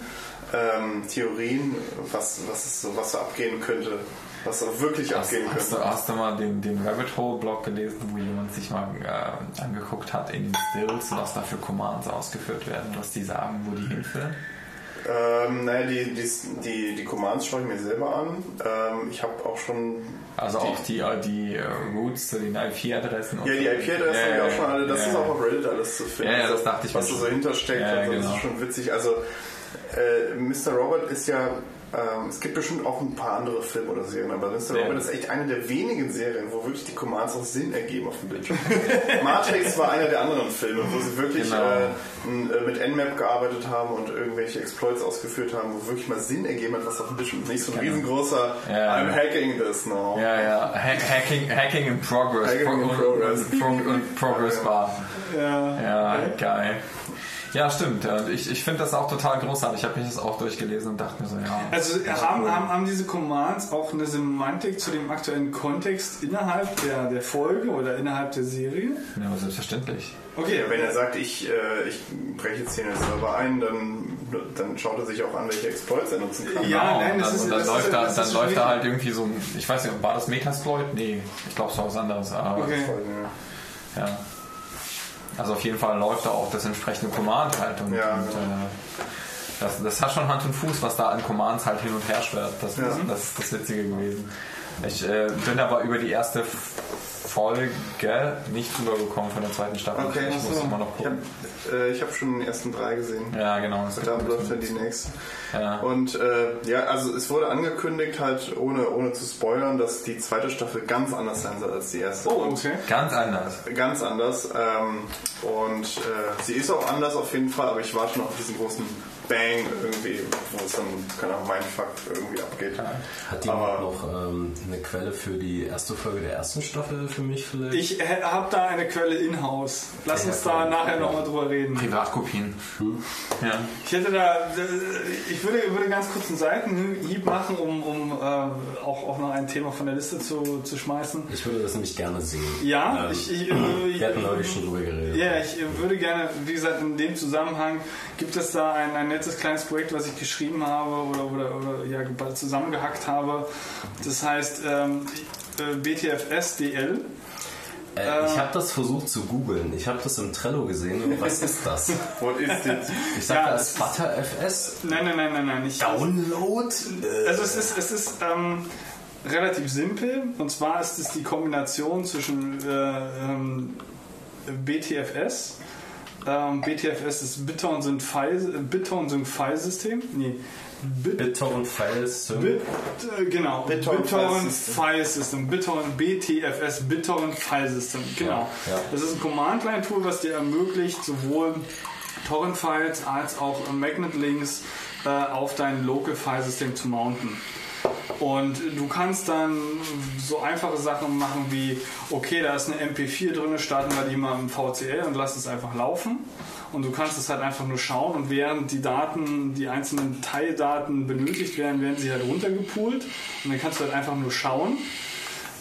S5: ähm, Theorien, was, was, es so, was so abgehen könnte. Was so wirklich
S4: Hast,
S5: abgehen
S4: hast,
S5: könnte.
S4: du, hast du mal den, den Rabbit Hole Blog gelesen, wo jemand sich mal äh, angeguckt hat in den Stills, was da für Commands ausgeführt werden, was die sagen, wo die hinführen?
S5: Ähm, naja, die, die, die, die Commands schaue ich mir selber an. Ähm, ich habe auch schon.
S4: Also auch die, äh, die äh, Routes zu den IP-Adressen.
S5: Ja, die. IP-Adressen
S4: Ja,
S5: habe ich
S4: ja,
S5: auch schon alle. Das
S4: ja,
S5: ist auch auf Reddit alles zu finden.
S4: Ja, ja, das
S5: Also,
S4: dachte ich
S5: Was da so hintersteckt,
S4: Ja,
S5: also, das
S4: genau.
S5: ist schon witzig. Also, äh, Mr. Robert ist ja. Ähm, es gibt bestimmt auch ein paar andere Filme oder Serien, aber Mr.
S4: Ja.
S5: Robert ist echt eine der wenigen Serien, wo wirklich die Commands auch Sinn ergeben auf dem Bildschirm. Matrix war einer der anderen Filme, wo sie wirklich
S4: Genau.
S5: äh, äh, mit Nmap gearbeitet haben und irgendwelche Exploits ausgeführt haben, wo wirklich mal Sinn ergeben hat, was auf dem Bildschirm ist. Nicht so ein riesengroßer
S4: Genau. Ja.
S5: I'm hacking this now.
S4: Ja, ja, Hack, Hacking, Hacking in Progress.
S5: Hacking in
S4: Pro-
S5: Progress.
S4: Und, Pro- und Progress Bar.
S2: Ja.
S4: Ja, geil. Ja, stimmt. ja, und Ich, ich finde das auch total großartig. Ich habe mich das auch durchgelesen und dachte mir so, ja.
S2: Also haben, haben, haben diese Commands auch eine Semantik zu dem aktuellen Kontext innerhalb der, der Folge oder innerhalb der Serie?
S4: Ja, selbstverständlich.
S2: Okay,
S5: Wenn er sagt, ich, äh, ich breche jetzt hier den Server ein, dann, dann schaut er sich auch an, welche Exploits er nutzen kann.
S2: Ja,
S4: Genau,
S2: nein,
S4: und
S2: das
S4: dann,
S2: ist-
S4: und dann
S2: das
S4: läuft,
S2: ist-
S4: da,
S2: das
S4: dann
S2: ist
S4: läuft da halt irgendwie so ein, ich weiß nicht, war das Metasploit? Nee, ich glaube, es war was anderes. Aber,
S2: Okay.
S4: ja. Also auf jeden Fall läuft da auch das entsprechende Command halt. Und,
S5: Ja,
S4: und
S5: genau.
S4: äh, das, das hat schon Hand und Fuß, was da an Commands halt hin und her schwirrt. Das,
S5: Ja.
S4: das, das ist das Witzige gewesen. Ich äh, bin aber über die erste Folge nicht rübergekommen von der zweiten Staffel.
S5: Okay,
S4: ich muss immer noch
S5: ich
S4: gucken.
S5: habe äh, ich hab schon die ersten drei gesehen.
S4: Ja, genau.
S5: Und dann läuft dann die nächste.
S4: Ja.
S5: Und äh, ja, also es wurde angekündigt, halt ohne, ohne zu spoilern, dass die zweite Staffel ganz anders sein soll als die erste.
S2: Oh,
S5: Und
S2: okay.
S4: Ganz anders.
S5: Ganz anders. Ähm, und äh, sie ist auch anders auf jeden Fall, aber ich warte noch auf diesen großen Bang irgendwie, wo es dann, keine Ahnung, mein Fakt irgendwie abgeht.
S6: Hat die
S5: Aber-
S6: noch ähm, eine Quelle für die erste Folge der ersten Staffel für mich vielleicht?
S2: Ich habe da eine Quelle in-house. Lass uns da nachher nochmal drüber reden.
S4: Privatkopien. Ja.
S2: Ich hätte da, ich würde, würde ganz kurz einen Seitenhieb machen, um, um äh, auch, auch noch ein Thema von der Liste zu, zu schmeißen.
S6: Ich würde das nämlich gerne sehen.
S2: Ja,
S6: Ähm,
S2: ich, ich, äh,
S6: Wir hatten neulich schon drüber geredet.
S2: Ja, ich äh, würde gerne, wie gesagt, in dem Zusammenhang gibt es da ein, ein nettes kleines Projekt, was ich geschrieben habe oder, oder, oder ja, zusammengehackt habe. Das heißt ähm, äh, BTFS DL.
S6: Äh, ich habe das versucht zu googeln. Ich habe das im Trello gesehen. Und was ist das?
S5: What is this?
S6: Ich sage
S2: Ja,
S6: das
S2: ist-
S6: ButterFS.
S2: Nein, nein, nein, nein, nein. Ich,
S6: Download?
S2: Also es ist, es ist ähm, relativ simpel. Und zwar ist es die Kombination zwischen äh, ähm, BTFS. Ähm, BTFS ist BitTorrent File, BitTorrent Sync File System. Nee, Bit,
S6: BitTorrent Files.
S2: Bit, äh, genau,
S5: BitTorrent
S2: BitTorrent
S5: File
S2: File System, BitTorrent BTFS, BitTorrent File System, genau.
S6: Ja, ja.
S2: Das ist ein Command-Line-Tool, was dir ermöglicht, sowohl Torrent-Files als auch Magnet-Links äh, auf dein Local-File-System zu mounten. Und du kannst dann so einfache Sachen machen wie, okay, da ist eine MP4 drin, starten wir die mal im VCL und lass es einfach laufen. Und du kannst es halt einfach nur schauen und während die Daten, die einzelnen Teildaten benötigt werden, werden sie halt runtergepoolt. Und dann kannst du halt einfach nur schauen.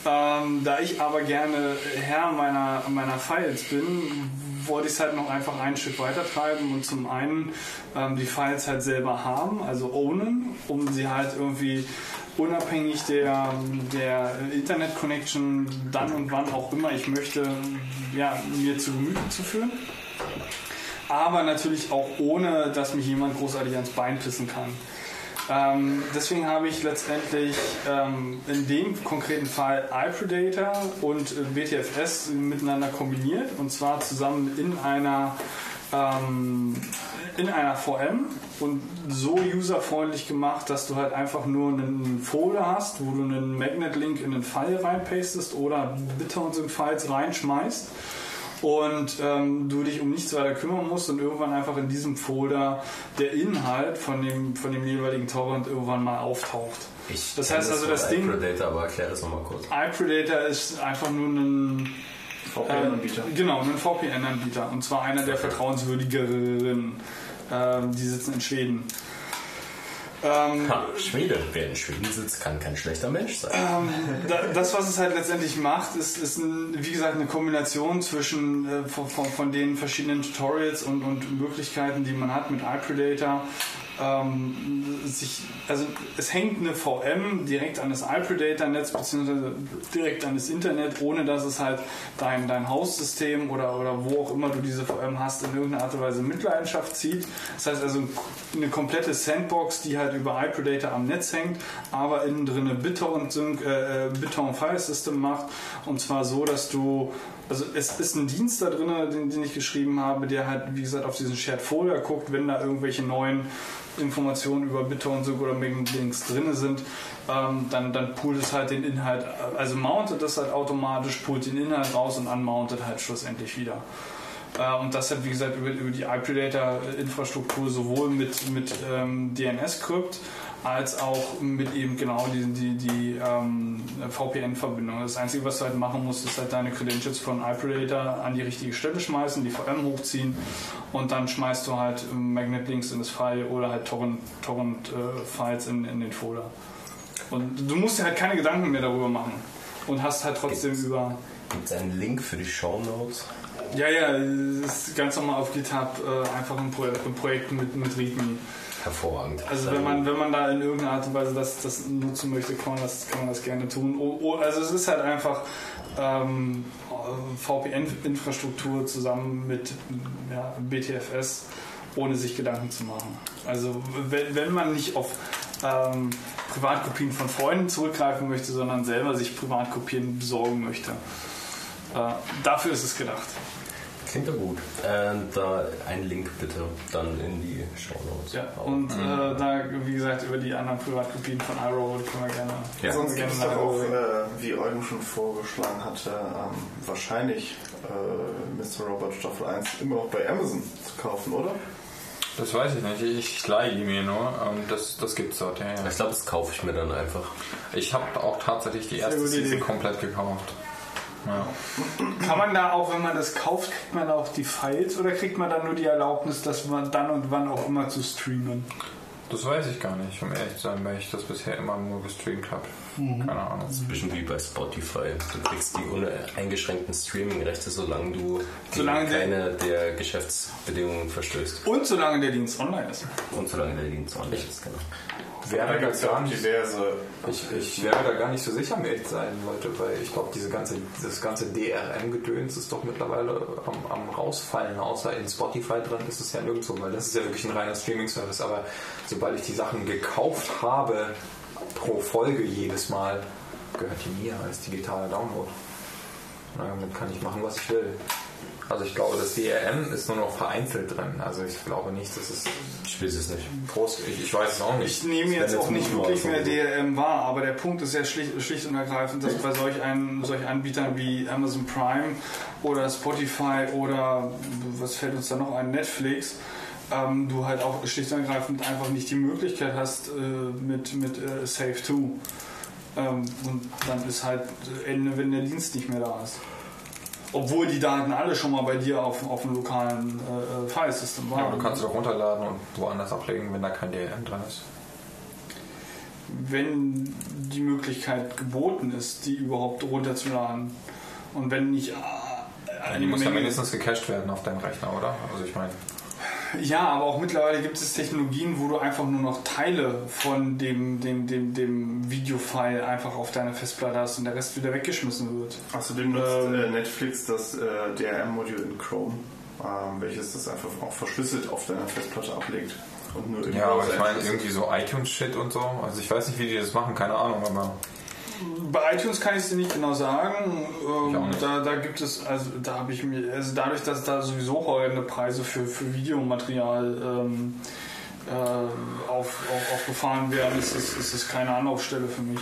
S2: Ähm, da ich aber gerne Herr meiner, meiner Files bin, wollte ich es halt noch einfach ein Stück weiter treiben und zum einen ähm, die Files halt selber haben, also ownen, um sie halt irgendwie unabhängig der, der Internet-Connection dann und wann auch immer ich möchte, ja, mir zu Gemüte zu führen. Aber natürlich auch ohne, dass mich jemand großartig ans Bein pissen kann. Ähm, deswegen habe ich letztendlich ähm, in dem konkreten Fall iPredator und äh, BTFS miteinander kombiniert. Und zwar zusammen in einer ähm, in einer VM und so userfreundlich gemacht, dass du halt einfach nur einen Folder hast, wo du einen Magnet-Link in einen File reinpastest oder BitTorrent in Files reinschmeißt und ähm, du dich um nichts weiter kümmern musst und irgendwann einfach in diesem Folder der Inhalt von dem, von dem jeweiligen Torrent irgendwann mal auftaucht.
S6: Ich
S2: Das heißt also, das Ding-
S6: iPredator, aber erklär das nochmal kurz.
S2: iPredator ist einfach nur ein
S5: VPN-Anbieter.
S2: Äh, genau, ein VPN-Anbieter. Und zwar einer der vertrauenswürdigeren. Ähm, die sitzen in Schweden. Ähm,
S6: Ha, Schwede. Wer in Schweden sitzt, kann kein schlechter Mensch sein.
S2: da- das, was es halt letztendlich macht, ist, ist ein, wie gesagt eine Kombination zwischen äh, von, von, von den verschiedenen Tutorials und, und Möglichkeiten, die man hat mit iPredator. Ähm, sich, also es hängt eine VM direkt an das iPredator-Netz beziehungsweise direkt an das Internet, ohne dass es halt dein, dein Haussystem oder, oder wo auch immer du diese VM hast, in irgendeiner Art und Weise Mitleidenschaft zieht. Das heißt also eine komplette Sandbox, die halt über iPredator am Netz hängt, aber innen drin eine BitTorrent Sync, äh, äh, BitTorrent File System macht und zwar so, dass du also es ist ein Dienst da drin, den, den ich geschrieben habe, der halt, wie gesagt, auf diesen Shared Folder guckt, wenn da irgendwelche neuen Informationen über BitTorrent oder Links drin sind, ähm, dann, dann poolt es halt den Inhalt, also mountet das halt automatisch, poolt den Inhalt raus und unmountet halt schlussendlich wieder. Äh, Und das halt, wie gesagt, über, über die iPredator-Infrastruktur sowohl mit, mit ähm, DNS-Crypt als auch mit eben genau die, die, die ähm, VPN-Verbindung. Das Einzige, was du halt machen musst, ist halt deine Credentials von iPredator an die richtige Stelle schmeißen, die VM hochziehen und dann schmeißt du halt ähm, Magnet-Links in das File oder halt Torrent-Files Torrent, äh, Files in, in den Folder. Und du musst dir halt keine Gedanken mehr darüber machen und hast halt trotzdem
S6: Gibt's-
S2: über...
S6: Gibt es einen Link für die Show Notes?
S2: Ja, ja, ist ganz normal auf GitHub äh, einfach ein, Pro ein Projekt mit, mit README.
S6: Hervorragend.
S2: Also wenn man, wenn man da in irgendeiner Art und Weise das, das nutzen möchte, kann man das, kann man das gerne tun. Also es ist halt einfach ähm, VPN-Infrastruktur zusammen mit ja, BTFS, ohne sich Gedanken zu machen. Also wenn, wenn man nicht auf ähm, Privatkopien von Freunden zurückgreifen möchte, sondern selber sich Privatkopien besorgen möchte. Äh, dafür ist es gedacht.
S6: Klingt ja gut. Äh, da ein Link bitte dann in die Show Notes.
S2: Ja, und äh, da, wie gesagt, über die anderen Privatkopien von iRoll können wir gerne.
S6: Ja.
S5: Sonst
S2: gerne
S5: gibt es doch auch, äh, wie Eugen schon vorgeschlagen hatte, ähm, wahrscheinlich äh, Mr. Robot Staffel 1 immer noch bei Amazon zu kaufen, oder?
S4: Das weiß ich nicht. Ich, leihe die mir nur. Und das, das gibt's dort. Ja, ja.
S6: Ich glaube, das kaufe ich mir dann einfach.
S4: Ich habe auch tatsächlich die erste Season komplett gekauft. Ja.
S2: Kann man da auch, wenn man das kauft, kriegt man da auch die Files oder kriegt man dann nur die Erlaubnis, dass man dann und wann auch immer zu streamen?
S4: Das weiß ich gar nicht, um ehrlich zu sein, weil ich das bisher immer nur gestreamt habe. Keine Ahnung.
S6: Ein bisschen wie bei Spotify. Du kriegst die uneingeschränkten Streaming-Rechte, solange du gegen
S2: Solange der-
S6: keine der Geschäftsbedingungen verstößt.
S2: Und solange der Dienst online ist.
S6: Und solange der Dienst online ist, genau.
S4: Wäre da gar nicht,
S5: diverse.
S4: ich, ich wäre da gar nicht so sicher, um ehrlich sein, Leute, weil ich glaube, diese ganze, das ganze DRM-Gedöns ist doch mittlerweile am, am rausfallen, außer in Spotify drin ist es ja nirgendwo, weil das ist ja wirklich ein reiner Streaming-Service. Aber sobald ich die Sachen gekauft habe, pro Folge jedes Mal, gehört die mir als digitaler Download. Na, damit kann ich machen, was ich will. Also ich glaube, das DRM ist nur noch vereinzelt drin. Also ich glaube nicht, dass es
S6: Ich weiß es nicht.
S4: groß Ich, ich weiß es auch nicht.
S2: Ich nehme jetzt
S6: jetzt
S2: auch nicht wirklich mehr. DRM wahr, aber der Punkt ist ja schlicht, schlicht und ergreifend, dass bei solch, einen, solch Anbietern wie Amazon Prime oder Spotify oder was fällt uns da noch ein, Netflix, ähm, du halt auch schlicht und ergreifend einfach nicht die Möglichkeit hast äh, mit, mit äh, Save 2. Ähm, und dann ist halt Ende, wenn der Dienst nicht mehr da ist. Obwohl die Daten alle schon mal bei dir auf, auf dem lokalen äh, äh, Filesystem waren.
S4: Ja, aber du kannst sie doch runterladen und woanders ablegen, wenn da kein DRM drin ist.
S2: wenn die Möglichkeit geboten ist, die überhaupt runterzuladen. Und wenn nicht äh,
S4: Die muss ja mindestens gecached werden auf deinem Rechner, oder? Also ich meine,
S2: Ja, aber auch mittlerweile gibt es Technologien, wo du einfach nur noch Teile von dem, dem, dem, dem Videofile einfach auf deiner Festplatte hast und der Rest wieder weggeschmissen wird.
S5: Außerdem nutzt äh, Netflix das äh, DRM-Modul in Chrome, ähm, welches das einfach auch verschlüsselt auf deiner Festplatte ablegt. Und nur
S4: ja, aber ich meine irgendwie so iTunes-Shit und so. Also ich weiß nicht, wie die das machen, keine Ahnung, aber
S2: Bei iTunes kann ich es dir nicht genau sagen. Ähm,
S4: nicht.
S2: da, da gibt es, also da habe ich mir, also dadurch, dass da sowieso horrende Preise für, für Videomaterial ähm, äh, auf, auf, aufgefahren werden, ist es, ist es keine Anlaufstelle für mich.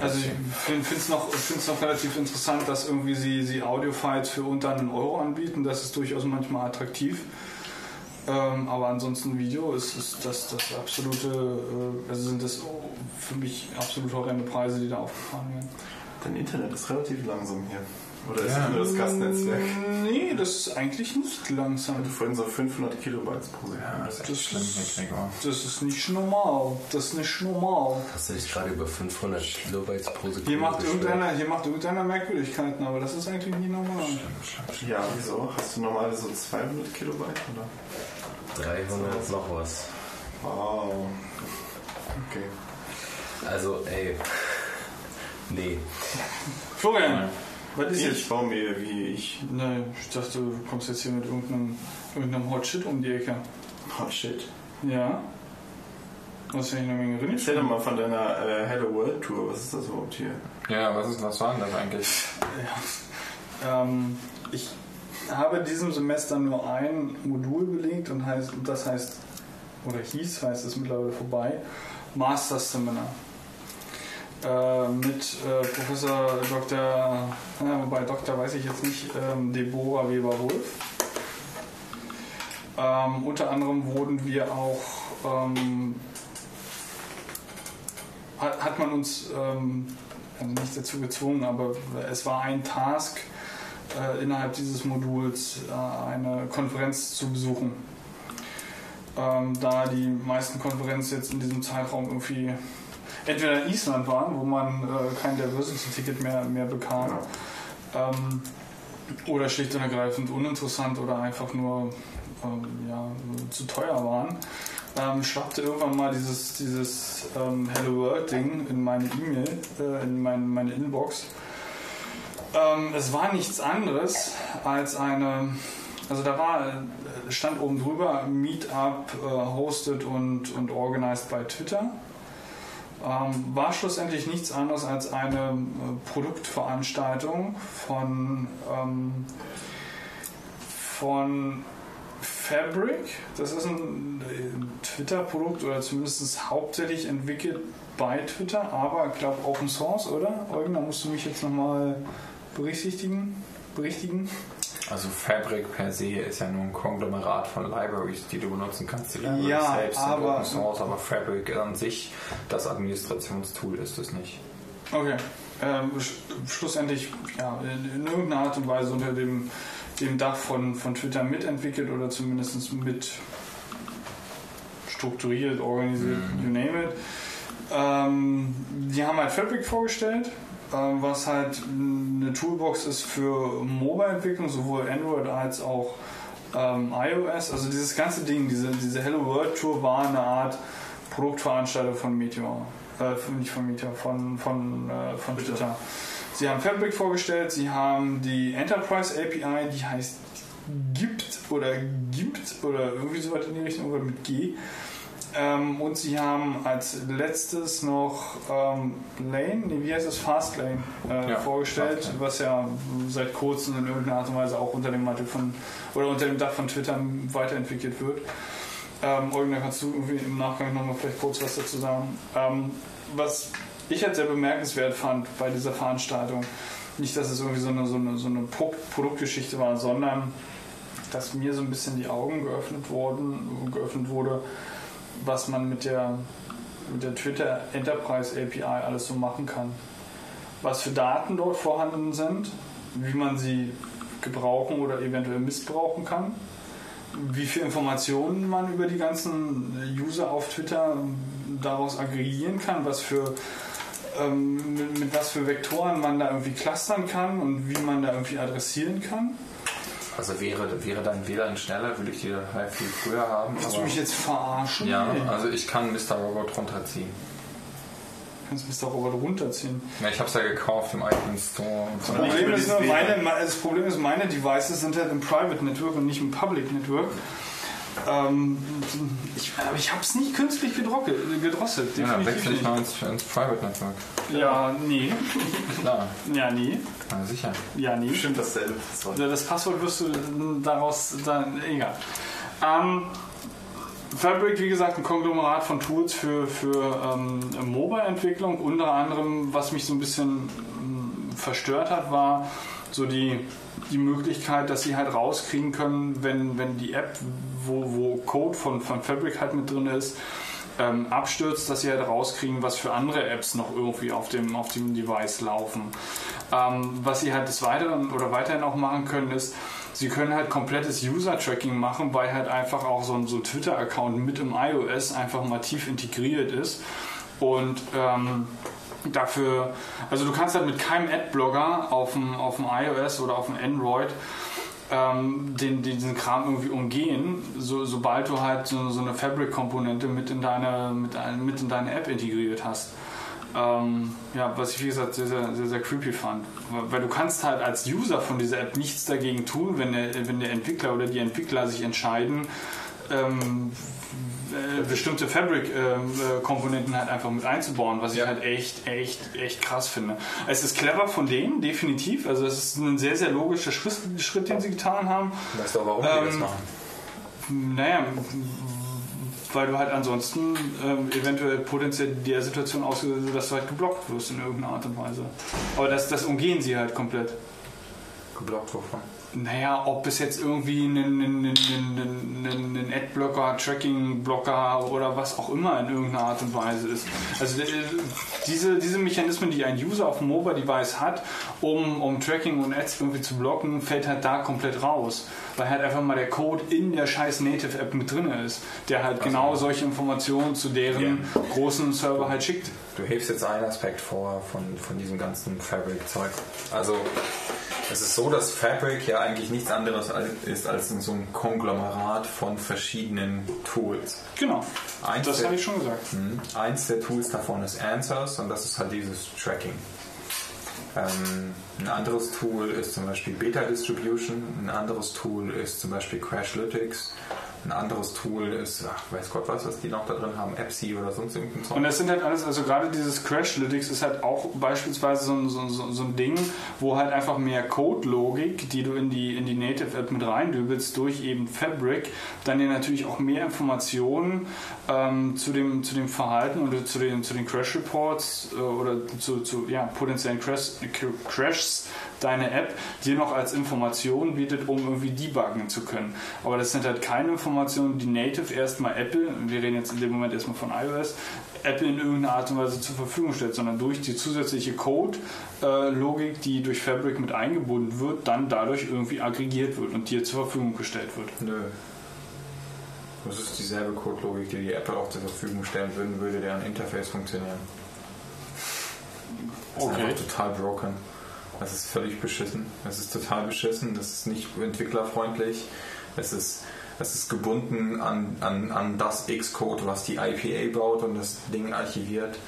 S2: Also ich finde es noch, find's noch relativ interessant, dass irgendwie sie, sie Audiofiles für unter einen Euro anbieten. Das ist durchaus manchmal attraktiv. Ähm, aber ansonsten Video ist, ist das, das absolute, äh, also sind das für mich absolut horrende Preise, die da aufgefahren werden.
S5: Dein Internet ist relativ langsam hier. Oder ist das nur das Gastnetzwerk?
S2: Nee, das ist eigentlich nicht langsam.
S5: Du vorhin so 500 Kilobytes pro Sekunde.
S4: Ja, das ist schlimm.
S2: Das ist nicht normal. Das ist nicht normal.
S6: Hast du dich gerade über 500 Kilobytes pro Sekunde
S2: Hier macht, irgendeiner, hier macht irgendeiner Merkwürdigkeiten, aber das ist eigentlich nicht normal.
S5: Ja, wieso? Hast du normal so 200 Kilobyte? Oder?
S6: 300 noch was.
S5: Wow. Okay.
S6: Also, ey. Nee.
S2: Florian, was ist jetzt?
S5: Ich baue mir wie ich.
S2: Ne, ich dachte, du kommst jetzt hier mit irgendeinem, irgendeinem Hot Shit um die Ecke.
S5: Oh shit.
S2: Ja. Hast ja hier eine Menge drin.
S5: Erzähl doch mal von deiner äh, Hello World Tour. Was ist das überhaupt hier?
S4: Ja, was, ist, was war denn das eigentlich?
S2: Ähm, ich habe in diesem Semester nur ein Modul belegt und heißt, das heißt, oder hieß, heißt es mittlerweile vorbei, Master Seminar. Äh, mit äh, Professor Dr. Ja, wobei Doktor weiß ich jetzt nicht, ähm, Deborah Weber-Wolf. Ähm, unter anderem wurden wir auch, ähm, hat, hat man uns ähm, also nicht dazu gezwungen, aber es war ein Task, äh, innerhalb dieses Moduls äh, eine Konferenz zu besuchen. Ähm, da die meisten Konferenzen jetzt in diesem Zeitraum irgendwie entweder in Island waren, wo man äh, kein Diversity-Ticket mehr, mehr bekam, ähm, oder schlicht und ergreifend uninteressant oder einfach nur ähm, ja, zu teuer waren, ähm, schwappte irgendwann mal dieses, dieses ähm, Hello World Ding in meine E-Mail, äh, in mein, meine Inbox. Ähm, es war nichts anderes als eine, also da war, äh, stand oben drüber Meetup äh, hosted und, und organized bei Twitter. Ähm, war schlussendlich nichts anderes als eine äh, Produktveranstaltung von, ähm, von Fabric. Das ist ein äh, Twitter-Produkt oder zumindest hauptsächlich entwickelt bei Twitter, aber ich glaube Open Source, oder? Eugen, da musst du mich jetzt nochmal berichtigen. berichtigen.
S4: Also Fabric per se ist ja nur ein Konglomerat von Libraries, die du benutzen kannst. Die Libraries
S2: Ja,
S4: selbst sind
S2: aber-
S4: Open Source, aber Fabric an sich, das Administrationstool ist es nicht.
S2: Okay. Ähm, sch schlussendlich ja, in, in irgendeiner Art und Weise unter dem, dem Dach von, von Twitter mitentwickelt oder zumindest mit strukturiert, organisiert, you name it. Ähm, die haben halt Fabric vorgestellt, was halt eine Toolbox ist für Mobile-Entwicklung, sowohl Android als auch ähm, iOS. Also dieses ganze Ding, diese, diese Hello World Tour war eine Art Produktveranstaltung von Meteor. Äh, nicht von Meteor, von, von, äh, von Twitter. Sie haben Fabric vorgestellt, sie haben die Enterprise API, die heißt gibt oder gibt oder irgendwie so weit in die Richtung oder mit G. Ähm, und sie haben als letztes noch ähm, Lane, nee, wie heißt es, Fastlane äh,
S4: Ja,
S2: vorgestellt,
S4: Fastlane.
S2: was ja seit kurzem in irgendeiner Art und Weise auch unter dem Mantel von oder unter dem Dach von Twitter weiterentwickelt wird. Ähm, Eugen, da kannst du irgendwie im Nachgang nochmal vielleicht kurz was dazu sagen. Ähm, was ich halt sehr bemerkenswert fand bei dieser Veranstaltung, nicht, dass es irgendwie so eine, so eine, so eine Pro Produktgeschichte war, sondern dass mir so ein bisschen die Augen geöffnet wurden, geöffnet wurde, was man mit der, mit der Twitter Enterprise API alles so machen kann. Was für Daten dort vorhanden sind, wie man sie gebrauchen oder eventuell missbrauchen kann, wie viel Informationen man über die ganzen User auf Twitter daraus aggregieren kann, was für ähm, mit, mit was für Vektoren man da irgendwie clustern kann und wie man da irgendwie adressieren kann.
S4: Also wäre, wäre dein WLAN schneller, würde ich die halt viel früher haben.
S2: Willst du mich jetzt verarschen?
S4: ja, also ich kann Mr. Robot runterziehen.
S2: kannst Mr. Robert runterziehen.
S4: Ja, ich habe es ja gekauft im iTunes Store. Und so.
S2: Das Problem, ist nur, meine, das Problem ist, meine Devices sind halt im Private Network und nicht im Public Network. Ähm, ich, aber ich habe es nicht künstlich gedrockelt, gedrosselt.
S4: Ja, wechsle ich mal ins, ins Private Network.
S2: Ja, nee.
S4: Klar,
S2: Ja, nee.
S4: na sicher.
S2: Ja, nee.
S5: Bestimmt dasselbe. Passwort.
S2: Ja, Das Passwort wirst du daraus dann egal. Ähm, Fabric, wie gesagt, ein Konglomerat von Tools für, für ähm, Mobile-Entwicklung. Unter anderem, was mich so ein bisschen ähm, verstört hat, war so die, die Möglichkeit, dass sie halt rauskriegen können, wenn, wenn die App, wo, wo Code von, von Fabric halt mit drin ist, ähm, abstürzt, dass sie halt rauskriegen, was für andere Apps noch irgendwie auf dem, auf dem Device laufen. Ähm, was sie halt des Weiteren oder weiterhin auch machen können, ist, sie können halt komplettes User-Tracking machen, weil halt einfach auch so ein, so Twitter-Account mit im iOS einfach mal tief integriert ist. Und ähm, dafür, also du kannst halt mit keinem Adblocker auf dem, auf dem iOS oder auf dem Android ähm, den, diesen Kram irgendwie umgehen, so, sobald du halt so, so eine Fabric-Komponente mit, in deine, mit, mit in deine App integriert hast. Ähm, ja, was ich wie gesagt sehr, sehr, sehr, sehr creepy fand. Weil du kannst halt als User von dieser App nichts dagegen tun, wenn der, wenn der Entwickler oder die Entwickler sich entscheiden, ähm, äh, bestimmte Fabric-Komponenten halt einfach mit einzubauen, was ich halt echt, echt, echt krass finde. Es ist clever von denen, definitiv. Also es ist ein sehr, sehr logischer Schritt, Schritt den sie getan haben.
S4: Weißt du auch, warum die das
S2: Ähm,
S4: machen?
S2: Naja, weil du halt ansonsten ähm, eventuell potenziell der Situation ausgesetzt bist, dass du halt geblockt wirst in irgendeiner Art und Weise. Aber das, das umgehen sie halt komplett.
S4: Geblockt wovon?
S2: Naja, ob es jetzt irgendwie einen Adblocker, Tracking-Blocker oder was auch immer in irgendeiner Art und Weise ist. Also äh, diese, diese Mechanismen, die ein User auf dem Mobile-Device hat, um, um Tracking und Ads irgendwie zu blocken, fällt halt da komplett raus. Weil halt einfach mal der Code in der scheiß Native-App mit drin ist, der halt genau solche Informationen zu deren großen Server halt schickt.
S4: Du hebst jetzt einen Aspekt vor von, von diesem ganzen Fabric-Zeug. Also es ist so, dass Fabric ja eigentlich nichts anderes ist als so ein Konglomerat von verschiedenen Tools.
S2: Genau.
S4: Eins
S2: Das habe ich schon gesagt.
S4: Mhm. Eins der Tools davon ist Answers und das ist halt dieses Tracking. Ähm, ein anderes Tool ist zum Beispiel Beta Distribution, ein anderes Tool ist zum Beispiel Crashlytics, ein anderes Tool ist, ach, weiß Gott was, was die noch da drin haben, Epsi oder sonst irgendein Zeug.
S2: Und das sind halt alles, also gerade dieses Crashlytics ist halt auch beispielsweise so ein, so, so, so ein Ding, wo halt einfach mehr Code-Logik, die du in die, in die Native-App mit reindübelst, durch eben Fabric, dann dir natürlich auch mehr Informationen ähm, zu, dem, zu dem Verhalten oder zu den, zu den Crash-Reports äh, oder zu, zu ja, potenziellen Crash, Crashs deine App dir noch als Information bietet, um irgendwie debuggen zu können. Aber das sind halt keine Informationen, die native erstmal Apple, wir reden jetzt in dem Moment erstmal von iOS, Apple in irgendeiner Art und Weise zur Verfügung stellt, sondern durch die zusätzliche Code-Logik, die durch Fabric mit eingebunden wird, dann dadurch irgendwie aggregiert wird und dir zur Verfügung gestellt wird.
S4: Nö. Das ist dieselbe Codelogik, die die Apple auch zur Verfügung stellen würden, würde deren Interface funktionieren. Das ist
S2: Okay.
S4: einfach total broken. Das ist völlig beschissen. Das ist total beschissen. Das ist nicht entwicklerfreundlich. Es ist, es ist gebunden an, an, an das Xcode, was die IPA baut und das Ding archiviert.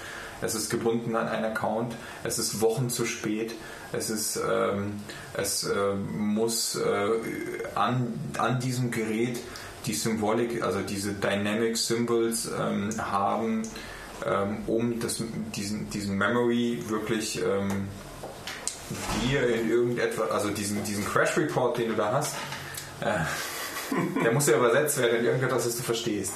S4: Es ist gebunden an einen Account. Es ist Wochen zu spät. Es ist, ähm, es äh, muss äh, an, an diesem Gerät die Symbolik, also diese Dynamic Symbols ähm, haben, ähm, um das, diesen, diesen Memory wirklich ähm, dir in irgendetwas, also diesen, diesen Crash Report, den du da hast, äh, der muss ja übersetzt werden in irgendetwas, das du verstehst.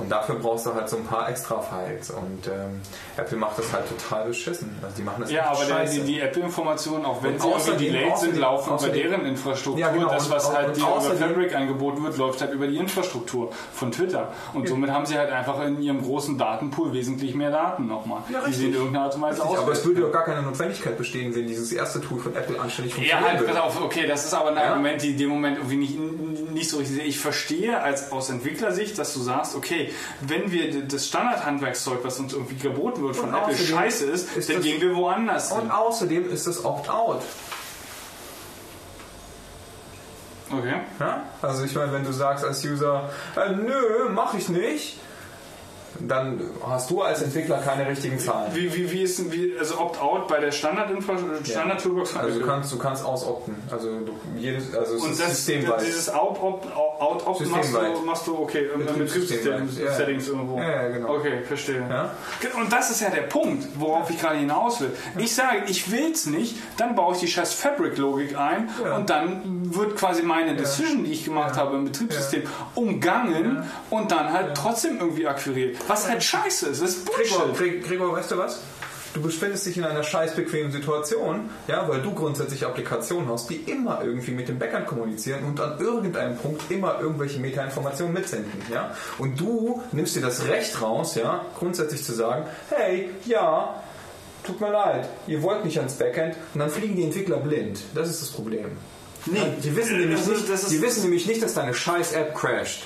S4: Und dafür brauchst du halt so ein paar extra Files. Und ähm, Apple macht das halt total beschissen. Also die machen das
S2: Ja, aber der, die, die Apple-Informationen, auch wenn
S4: Und
S2: sie irgendwie delayed sind, laufen über deren Infrastruktur.
S4: Ja, genau.
S2: Das, was
S4: Und-
S2: halt dir über Fabric angeboten wird, läuft halt über die Infrastruktur von Twitter. Und somit haben sie halt einfach in ihrem großen Datenpool wesentlich mehr Daten nochmal,
S4: Ja,
S2: die sie in irgendeiner Art und Weise
S4: aber es würde doch gar keine Notwendigkeit bestehen, wenn dieses erste Tool von Apple anständig
S2: Ja,
S4: funktionieren
S2: halt, pass auf, okay, das ist aber ein
S4: Ja?
S2: Argument, die in dem Moment irgendwie nicht, nicht so richtig sehe. Ich verstehe als aus Entwicklersicht, dass du sagst, okay, wenn wir das Standardhandwerkszeug, was uns irgendwie geboten wird von
S4: Und
S2: Apple, scheiße ist,
S4: ist
S2: dann gehen wir woanders hin.
S4: Und außerdem ist das Opt-out.
S2: Okay.
S4: Ja? Also ich meine, wenn du sagst als User, äh, nö, mach ich nicht, dann hast du als Entwickler keine richtigen Zahlen.
S2: Wie, wie, wie ist denn, wie, also Opt-out bei der Standard-Toolbox von
S4: Also du kannst, du kannst ausopten. Also du, jedes, also es
S2: und
S4: ist
S2: das,
S4: systemweit.
S2: dieses Out-Opt out, opt machst, du, machst du, okay, im. Betriebssystem-Settings
S4: Ja, ja.
S2: irgendwo.
S4: Ja, ja, genau.
S2: Okay, verstehe.
S4: Ja?
S2: Und das ist ja der Punkt, worauf ich gerade hinaus will. Ich sage, ich will es nicht, dann baue ich die scheiß Fabric-Logik ein
S4: Ja.
S2: und dann wird quasi meine Decision, die ich gemacht habe im Betriebssystem, umgangen und dann halt trotzdem irgendwie akquiriert. Was halt scheiße ist, das ist Bullshit.
S4: Gregor, Gregor, weißt du was? du befindest dich in einer scheiß bequemen Situation, ja, weil du grundsätzlich Applikationen hast, die immer irgendwie mit dem Backend kommunizieren und an irgendeinem Punkt immer irgendwelche Metainformationen mitsenden, ja. Und du nimmst dir das Recht raus, ja, grundsätzlich zu sagen, hey, ja, tut mir leid, ihr wollt nicht ans Backend und dann fliegen die Entwickler blind. Das ist das Problem.
S2: Nee,
S4: Die wissen, nämlich
S2: ist-
S4: nicht, die wissen nämlich nicht, dass deine scheiß App crasht.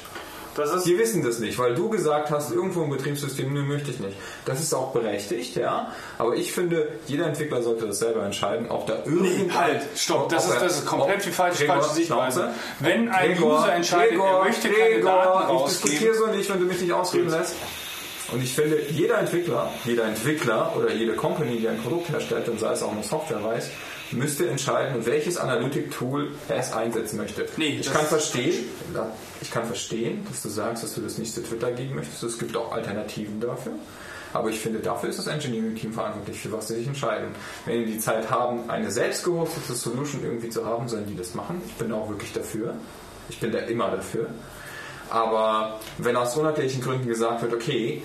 S4: Die wissen das nicht, weil du gesagt hast, irgendwo im Betriebssystem, nö, möchte ich nicht. Das ist auch berechtigt, ja. Aber ich finde, jeder Entwickler sollte das selber entscheiden, ob da irgendein...
S2: halt, stopp, das ist, das ist komplett die falsche, falsche Sichtweise. Wenn ein
S4: Gregor,
S2: User entscheidet,
S4: Gregor,
S2: er möchte keine
S4: Gregor,
S2: Daten
S4: ich
S2: rausgeben,
S4: diskutiere so nicht, wenn du mich nicht ausreden lässt. Und ich finde, jeder Entwickler, jeder Entwickler oder jede Company, die ein Produkt herstellt, und sei es auch nur Software weiß, müsste entscheiden, welches Analytic-Tool er es einsetzen möchte.
S2: Nee,
S4: ich kann verstehen, ich kann verstehen, dass du sagst, dass du das nicht zu Twitter geben möchtest. Es gibt auch Alternativen dafür. Aber ich finde, dafür ist das Engineering-Team verantwortlich, für was sie sich entscheiden. Wenn die die Zeit haben, eine selbst gehostete Solution irgendwie zu haben, sollen die das machen. Ich bin auch wirklich dafür. Ich bin da immer dafür. Aber wenn aus unabhängigen Gründen gesagt wird, okay,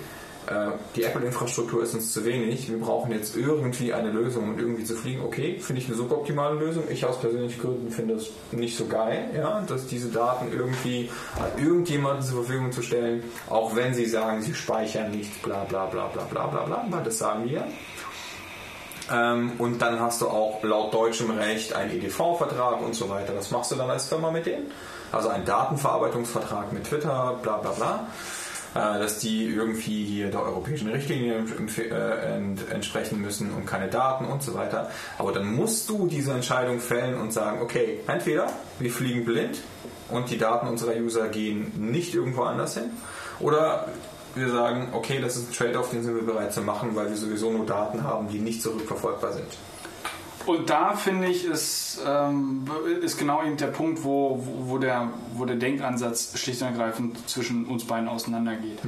S4: äh, die Apple-Infrastruktur ist uns zu wenig, wir brauchen jetzt irgendwie eine Lösung, um irgendwie zu fliegen, okay, finde ich eine suboptimale Lösung. Ich aus persönlichen Gründen finde es nicht so geil, ja, dass diese Daten irgendwie an irgendjemanden zur Verfügung zu stellen, auch wenn sie sagen, sie speichern nicht, bla bla bla bla bla bla bla, weil das sagen wir. Ähm, und dann hast du auch laut deutschem Recht einen EDV-Vertrag und so weiter. Das machst du dann als Firma mit denen. Also einen Datenverarbeitungsvertrag mit Twitter, bla bla bla. Äh, dass die irgendwie hier der europäischen Richtlinie äh, ent entsprechen müssen und keine Daten und so weiter. Aber dann musst du diese Entscheidung fällen und sagen, okay, entweder wir fliegen blind und die Daten unserer User gehen nicht irgendwo anders hin oder wir sagen, okay, das ist ein Trade-off, den sind wir bereit zu machen, weil wir sowieso nur Daten haben, die nicht zurückverfolgbar sind.
S2: Und da finde ich, ist, ähm, ist genau eben der Punkt, wo, wo, der, wo der Denkansatz schlicht und ergreifend zwischen uns beiden auseinandergeht.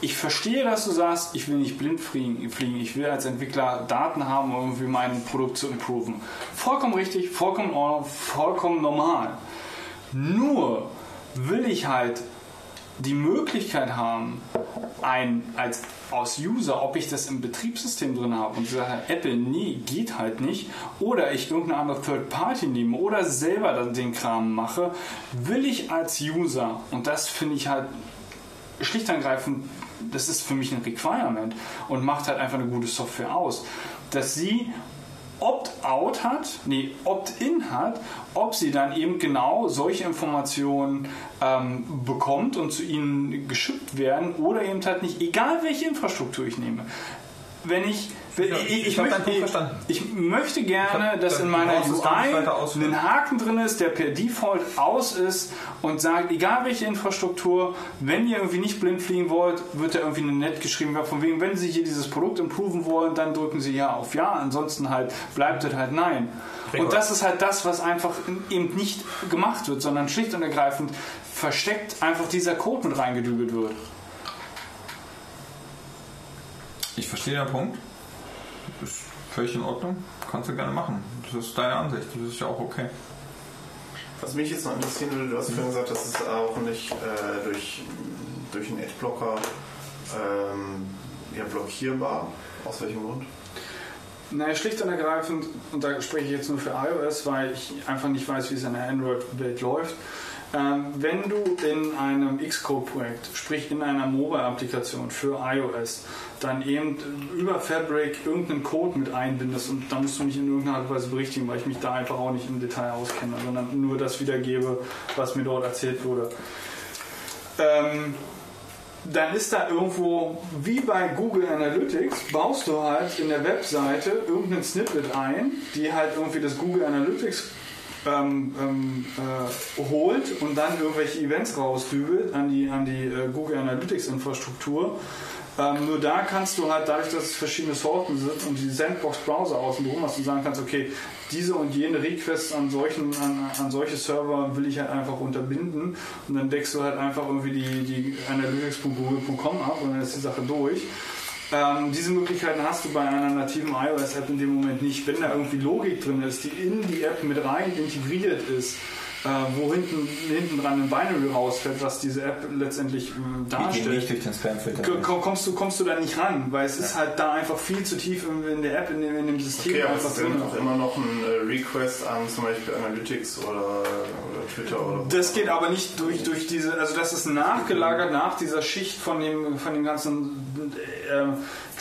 S2: Ich verstehe, dass du sagst, ich will nicht blind fliegen, fliegen, ich will als Entwickler Daten haben, um irgendwie mein Produkt zu improven. Vollkommen richtig, vollkommen, vollkommen normal. Nur will ich halt die Möglichkeit haben, ein, als, aus User, ob ich das im Betriebssystem drin habe und sage, Apple, nee, geht halt nicht, oder ich irgendeine andere Third Party nehme oder selber dann den Kram mache, will ich als User, und das finde ich halt schlicht und ergreifend, das ist für mich ein Requirement und macht halt einfach eine gute Software aus, dass sie Opt-out hat, nee, Opt-in hat, ob sie dann eben genau solche Informationen ähm, bekommt und zu ihnen geschippt werden oder eben halt nicht, egal welche Infrastruktur ich nehme. Wenn ich, ich,
S4: ich hab
S2: möchte, ich möchte gerne,
S4: hab-
S2: dass in meiner UI ein Haken drin ist, der per Default aus ist und sagt, egal welche Infrastruktur, wenn ihr irgendwie nicht blind fliegen wollt, wird da irgendwie eine nett geschrieben, von wegen, wenn Sie hier dieses Produkt improven wollen, dann drücken Sie ja auf Ja, ansonsten halt bleibt es halt Nein. Und das ist halt das, was einfach eben nicht gemacht wird, sondern schlicht und ergreifend versteckt einfach dieser Code mit reingedübelt wird.
S4: Ich verstehe den Punkt. Das ist völlig in Ordnung. Kannst du gerne machen. Das ist deine Ansicht. Das ist ja auch okay.
S5: Was mich jetzt noch interessieren würde, du hast vorhin gesagt, das ist auch nicht äh, durch, durch einen Adblocker ähm, ja, blockierbar. Aus welchem Grund?
S2: Naja, schlicht und ergreifend, und da spreche ich jetzt nur für iOS, weil ich einfach nicht weiß, wie es in der Android-Welt läuft. Ähm, wenn du in einem Xcode-Projekt, sprich in einer Mobile-Applikation für iOS, dann eben über Fabric irgendeinen Code mit einbindest und da musst du mich in irgendeiner Art und Weise berichtigen, weil ich mich da einfach auch nicht im Detail auskenne, sondern nur das wiedergebe, was mir dort erzählt wurde. Ähm, dann ist da irgendwo, wie bei Google Analytics, baust du halt in der Webseite irgendeinen Snippet ein, die halt irgendwie das Google Analytics ähm, ähm, äh, holt und dann irgendwelche Events rausdübelt an die, an die äh, Google Analytics Infrastruktur. Ähm, nur da kannst du halt, dadurch, dass es verschiedene Sorten sind und die Sandbox-Browser außen drum hast, du sagen kannst, okay, diese und jene Requests an, solchen, an, an solche Server will ich halt einfach unterbinden und dann deckst du halt einfach irgendwie die, die analytics.google.com ab und dann ist die Sache durch. Ähm, diese Möglichkeiten hast du bei einer nativen iOS-App in dem Moment nicht. Wenn da irgendwie Logik drin ist, die in die App mit rein integriert ist, wo hinten, hinten dran ein Binary rausfällt, was diese App letztendlich äh,
S4: Die gehen
S2: darstellt.
S4: nicht durch den Spamfilter.
S2: Kommst du, kommst du da nicht ran, weil es ist halt da einfach viel zu tief in, in der App, in dem, in dem System
S5: Okay, aber es sind auch immer noch ein äh, Request an zum Beispiel Analytics oder, oder Twitter oder
S2: Das geht aber nicht durch, durch diese, also das ist nachgelagert nach dieser Schicht von dem, von dem ganzen äh,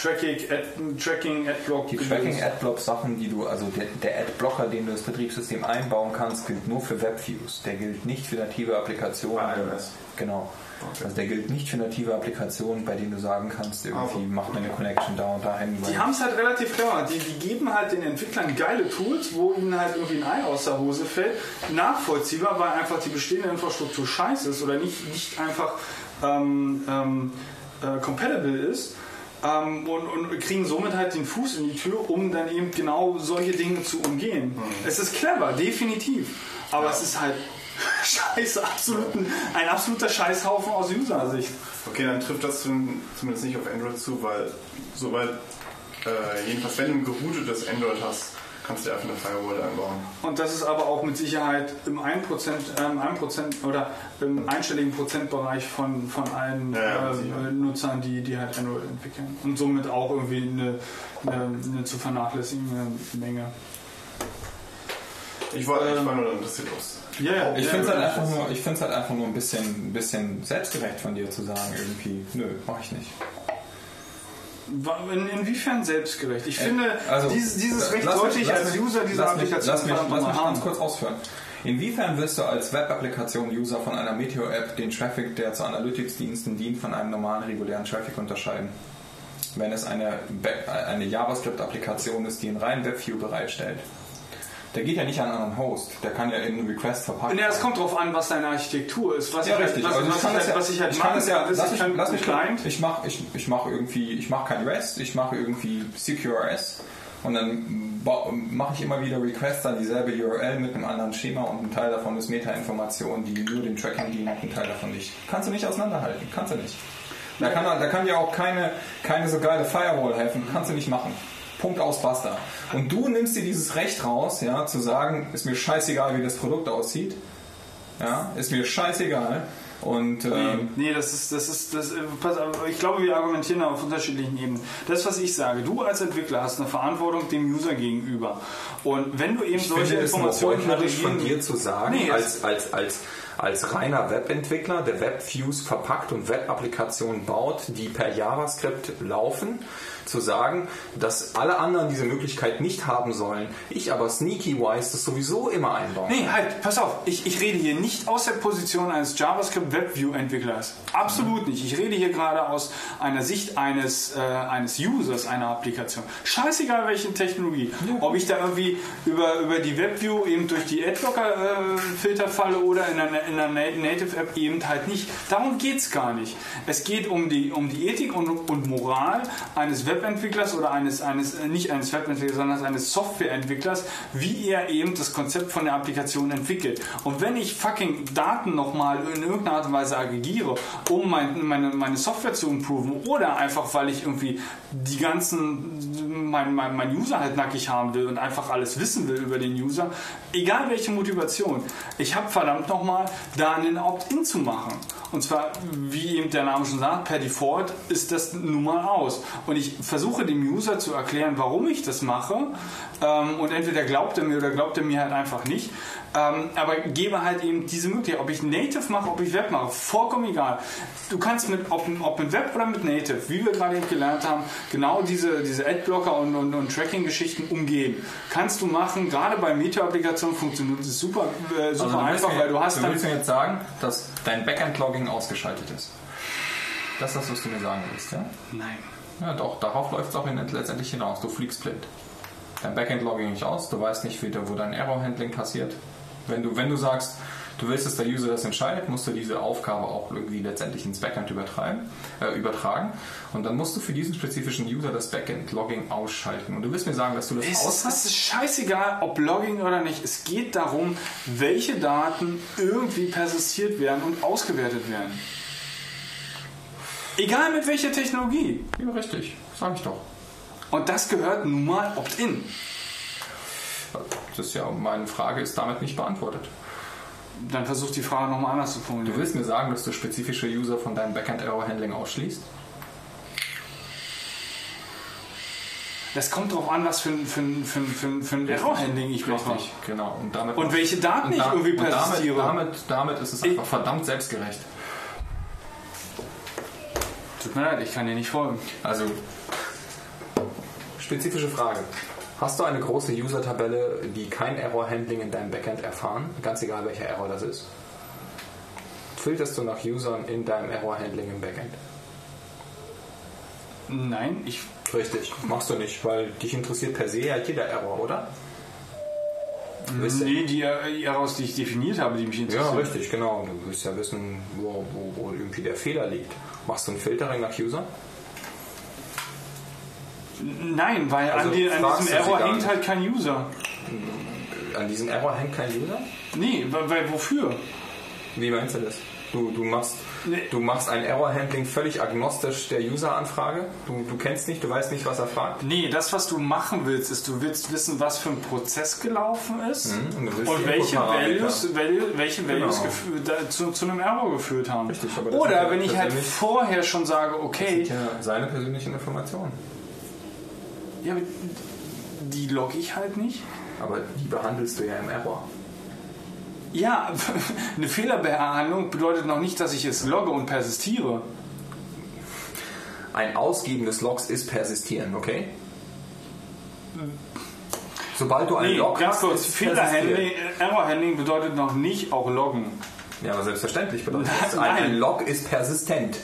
S2: Tracking, Ad, Tracking, Adblock.
S4: Die Tracking Adblock Sachen, die du, also der, der Adblocker, den du ins Betriebssystem einbauen kannst, gilt nur für Webviews. Der gilt nicht für native Applikationen.
S5: Bei iOS.
S4: Genau.
S5: Okay.
S4: Also der gilt nicht für native Applikationen, bei denen du sagen kannst, irgendwie
S5: Also.
S4: mach mir eine Connection da und dahin.
S2: Die haben es halt relativ clever. Die, die geben halt den Entwicklern geile Tools, wo ihnen halt irgendwie ein Ei aus der Hose fällt. Nachvollziehbar, weil einfach die bestehende Infrastruktur scheiße ist oder nicht, nicht einfach ähm, ähm, äh, compatible ist. Ähm, und, und kriegen somit halt den Fuß in die Tür, um dann eben genau solche Dinge zu umgehen. Es ist clever, definitiv. Aber es ist halt scheiße, absoluten, ein absoluter Scheißhaufen aus User-Sicht.
S5: Okay, dann trifft das zum- zumindest nicht auf Android zu, weil soweit, äh, jedenfalls wenn du ein geroutetes Android hast, kannst du einfach eine Firewall einbauen.
S2: Und das ist aber auch mit Sicherheit im 1%, ähm, 1% oder im einstelligen Prozentbereich von, von allen
S5: Ja,
S2: äh. Nutzern, die, die halt Android entwickeln. Und somit auch irgendwie eine, eine, eine zu vernachlässigende Menge.
S5: Ich war, ich
S2: Ähm,
S5: war nur interessiert aus.
S2: Ja, ja,
S4: Ich
S2: ja,
S4: finde es halt, einfach nur- ich halt einfach nur ein bisschen, ein bisschen selbstgerecht von dir zu sagen, irgendwie, nö, mach ich nicht.
S2: In, inwiefern selbstgerecht? Ich finde,
S4: Also,
S2: dieses, dieses Recht sollte ich als User dieser Applikation
S4: lass mich, lass mich ganz kurz ausführen. Inwiefern wirst du als Web-Applikation-User von einer Meteor-App den Traffic, der zu Analytics-Diensten dient, von einem normalen regulären Traffic unterscheiden? Wenn es eine, eine JavaScript-Applikation ist, die einen reinen Webview bereitstellt. Der geht ja nicht an einen anderen Host, der kann ja in einen Request verpacken.
S2: Ja, es kommt drauf an, was deine Architektur ist. Was
S4: Ja,
S2: ich halt-
S4: richtig.
S2: Was,
S4: Also
S2: was,
S4: ich das
S2: halt,
S4: ja,
S2: was ich halt
S4: ich das ja,
S2: ist,
S4: lass
S2: ich
S4: mich,
S2: kann
S4: lass mich
S2: Client.
S4: Ich mache ich, ich mach irgendwie, ich mache kein REST, ich mache irgendwie CQRS und dann mache ich immer wieder Requests an dieselbe URL mit einem anderen Schema und ein Teil davon ist Meta-Information, die nur dem Tracking dient und ein Teil davon nicht. Kannst du nicht auseinanderhalten, kannst du nicht. Da kann, da kann dir auch keine, keine so geile Firewall helfen, kannst du nicht machen. Punkt aus, basta. Und du nimmst dir dieses Recht raus, ja, zu sagen, ist mir scheißegal, wie das Produkt aussieht. Ja, ist mir scheißegal. Und ähm,
S2: Nee, das ist, das ist, das, äh, pass auf, ich glaube, wir argumentieren auf unterschiedlichen Ebenen. Das, was ich sage, du als Entwickler hast eine Verantwortung dem User gegenüber. Und wenn du eben
S7: Ich
S2: solche
S7: finde
S2: Informationen
S7: heuchlerisch von dir zu sagen,
S2: Nee,
S7: als, als, als, als reiner Webentwickler, der Webviews verpackt und Web-Applikationen baut, die per JavaScript laufen, zu sagen, dass alle anderen diese Möglichkeit nicht haben sollen, ich aber sneaky-wise das sowieso immer einbauen.
S2: Nee, halt, pass auf, ich, ich rede hier nicht aus der Position eines JavaScript WebView-Entwicklers. Absolut nicht. Ich rede hier gerade aus einer Sicht eines, äh, eines Users einer Applikation. Scheißegal welche Technologie. Ob ich da irgendwie über, über die WebView eben durch die Adblocker-Filter falle oder in einer, in einer Na- Native-App eben halt nicht. Darum geht es gar nicht. Es geht um die, um die Ethik und, und Moral eines Webentwicklers oder eines, eines äh, nicht eines Webentwicklers, sondern eines Softwareentwicklers, wie er eben das Konzept von der Applikation entwickelt. Und wenn ich fucking Daten nochmal in irgendeiner Art und Weise aggregiere, um mein, meine, meine Software zu improven oder einfach, weil ich irgendwie die ganzen, mein, mein, mein User halt nackig haben will und einfach alles wissen will über den User, egal welche Motivation, ich habe verdammt nochmal da einen Opt-in zu machen. Und zwar, wie eben der Name schon sagt, per Default ist das nun mal aus. Und ich versuche dem User zu erklären, warum ich das mache. Ähm, und entweder glaubt er mir oder glaubt er mir halt einfach nicht. Ähm, aber gebe halt eben diese Möglichkeit, ob ich Native mache, ob ich Web mache, vollkommen egal. Du kannst mit, ob, ob mit Web oder mit Native, wie wir gerade eben gelernt haben, genau diese, diese Adblocker und, und, und Tracking-Geschichten umgehen. Kannst du machen, gerade bei Meteor-Applikationen funktioniert es super, äh, super
S4: also du
S2: einfach,
S4: mir,
S2: weil du hast
S4: du
S2: dann
S4: willst mir jetzt sagen, dass dein Backend-Logging ausgeschaltet ist. Das ist das, was du mir sagen willst, ja?
S2: Nein.
S4: Ja, doch, darauf läuft es auch in, letztendlich hinaus. Du fliegst blind. Dein Backend-Logging nicht aus, du weißt nicht, wieder, wo dein Error-Handling passiert. Wenn du, wenn du sagst, du willst, dass der User das entscheidet, musst du diese Aufgabe auch irgendwie letztendlich ins Backend übertreiben, äh, übertragen. Und dann musst du für diesen spezifischen User das Backend-Logging ausschalten. Und du willst mir sagen, dass du das
S2: Es
S4: aus
S2: es ist scheißegal, ob Logging oder nicht. Es geht darum, welche Daten irgendwie persistiert werden und ausgewertet werden. Egal mit welcher Technologie.
S4: Ja, richtig, sag ich doch.
S2: Und das gehört nun mal Opt-in.
S4: Das ist ja, meine Frage ist damit nicht beantwortet.
S2: dann versuch die Frage nochmal anders zu
S4: Du
S2: formulieren.
S4: willst mir sagen, dass du spezifische User von deinem Backend-Error-Handling ausschließt?
S2: Das kommt darauf an, was für ein, für ein, für ein, für ein, für ein Error-Handling ich mache.
S4: Richtig, genau. Und, damit
S2: Und welche Daten
S4: und
S2: ich
S4: da-
S2: irgendwie
S4: und damit,
S2: persistiere.
S4: damit, damit ist es einfach verdammt selbstgerecht.
S2: Tut mir leid, ich kann dir nicht folgen.
S4: Also, spezifische Frage. Hast du eine große User-Tabelle, die kein Error-Handling in deinem Backend erfahren? Ganz egal, welcher Error das ist. Filterst du nach Usern in deinem Error-Handling im Backend?
S2: Nein, ich.
S4: Richtig, machst du nicht, weil dich interessiert per se ja jeder Error, oder?
S2: Nee, die, die Errors, die ich definiert habe, die mich
S4: Ja,
S2: interessieren.
S4: richtig, genau. Du willst ja wissen, wo, wo, wo irgendwie der Fehler liegt. Machst du ein Filtering nach User?
S2: Nein, weil
S4: Also
S2: an, die, an diesem Error hängt
S4: nicht.
S2: halt kein User.
S4: An diesem Error hängt kein User?
S2: Nee, weil, weil wofür?
S4: Wie meinst du das? Du, du, machst,
S2: Nee.
S4: du machst ein Error-Handling völlig agnostisch der User-Anfrage. Du, du kennst nicht, du weißt nicht, was er fragt.
S2: Nee, das, was du machen willst, ist, du willst wissen, was für ein Prozess gelaufen ist
S4: Mhm, und
S2: und welche. Values, Value, welche Values
S4: Genau.
S2: gefü- da, zu, zu einem Error geführt haben.
S4: Richtig, aber das sind
S2: Oder wenn ich halt vorher schon sage, okay,
S4: Ja, seine persönlichen Informationen.
S2: Ja, die logge ich halt nicht.
S4: Aber die behandelst du ja im Error.
S2: Ja, eine Fehlerbehandlung bedeutet noch nicht, dass ich es logge und persistiere.
S4: Ein Ausgeben des Logs ist persistieren, okay? Sobald du einen
S2: Nee,
S4: Log hast, ist
S2: Fehlerhandling, äh, Errorhandling bedeutet noch nicht auch loggen.
S4: Ja, aber selbstverständlich bedeutet das. Ein Log ist persistent.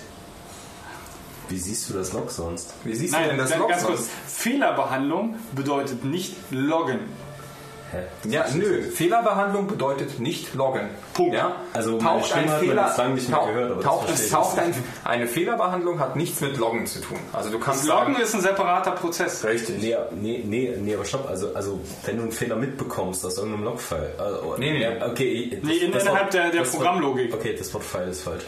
S6: Wie siehst du das Log sonst?
S4: Wie siehst du
S2: Nein,
S4: denn das
S2: ganz,
S4: Log
S2: ganz kurz.
S4: sonst?
S2: Fehlerbehandlung bedeutet nicht loggen.
S6: Hä?
S4: Ja, nö. Fehlerbehandlung bedeutet nicht loggen.
S2: Punkt.
S4: Ja?
S6: Also meine
S4: taucht
S6: Stimme
S4: ein Fehler,
S6: jetzt lange nicht mehr
S4: taucht,
S6: gehört,
S4: taucht,
S6: ich.
S4: taucht ein, eine Fehlerbehandlung hat nichts mit Loggen zu tun. Also du kannst
S2: Das Loggen
S4: sagen,
S2: ist ein separater Prozess.
S4: richtig.
S6: Nee, nee, nee, nee, aber stopp, also, also wenn du einen Fehler mitbekommst aus irgendeinem Logfile. Also,
S4: Nee, nee.
S6: Okay, das,
S2: Nee, innerhalb
S6: Wort-
S2: der- der
S6: das Wort-
S2: Programmlogik.
S6: Okay, das Wort File ist falsch.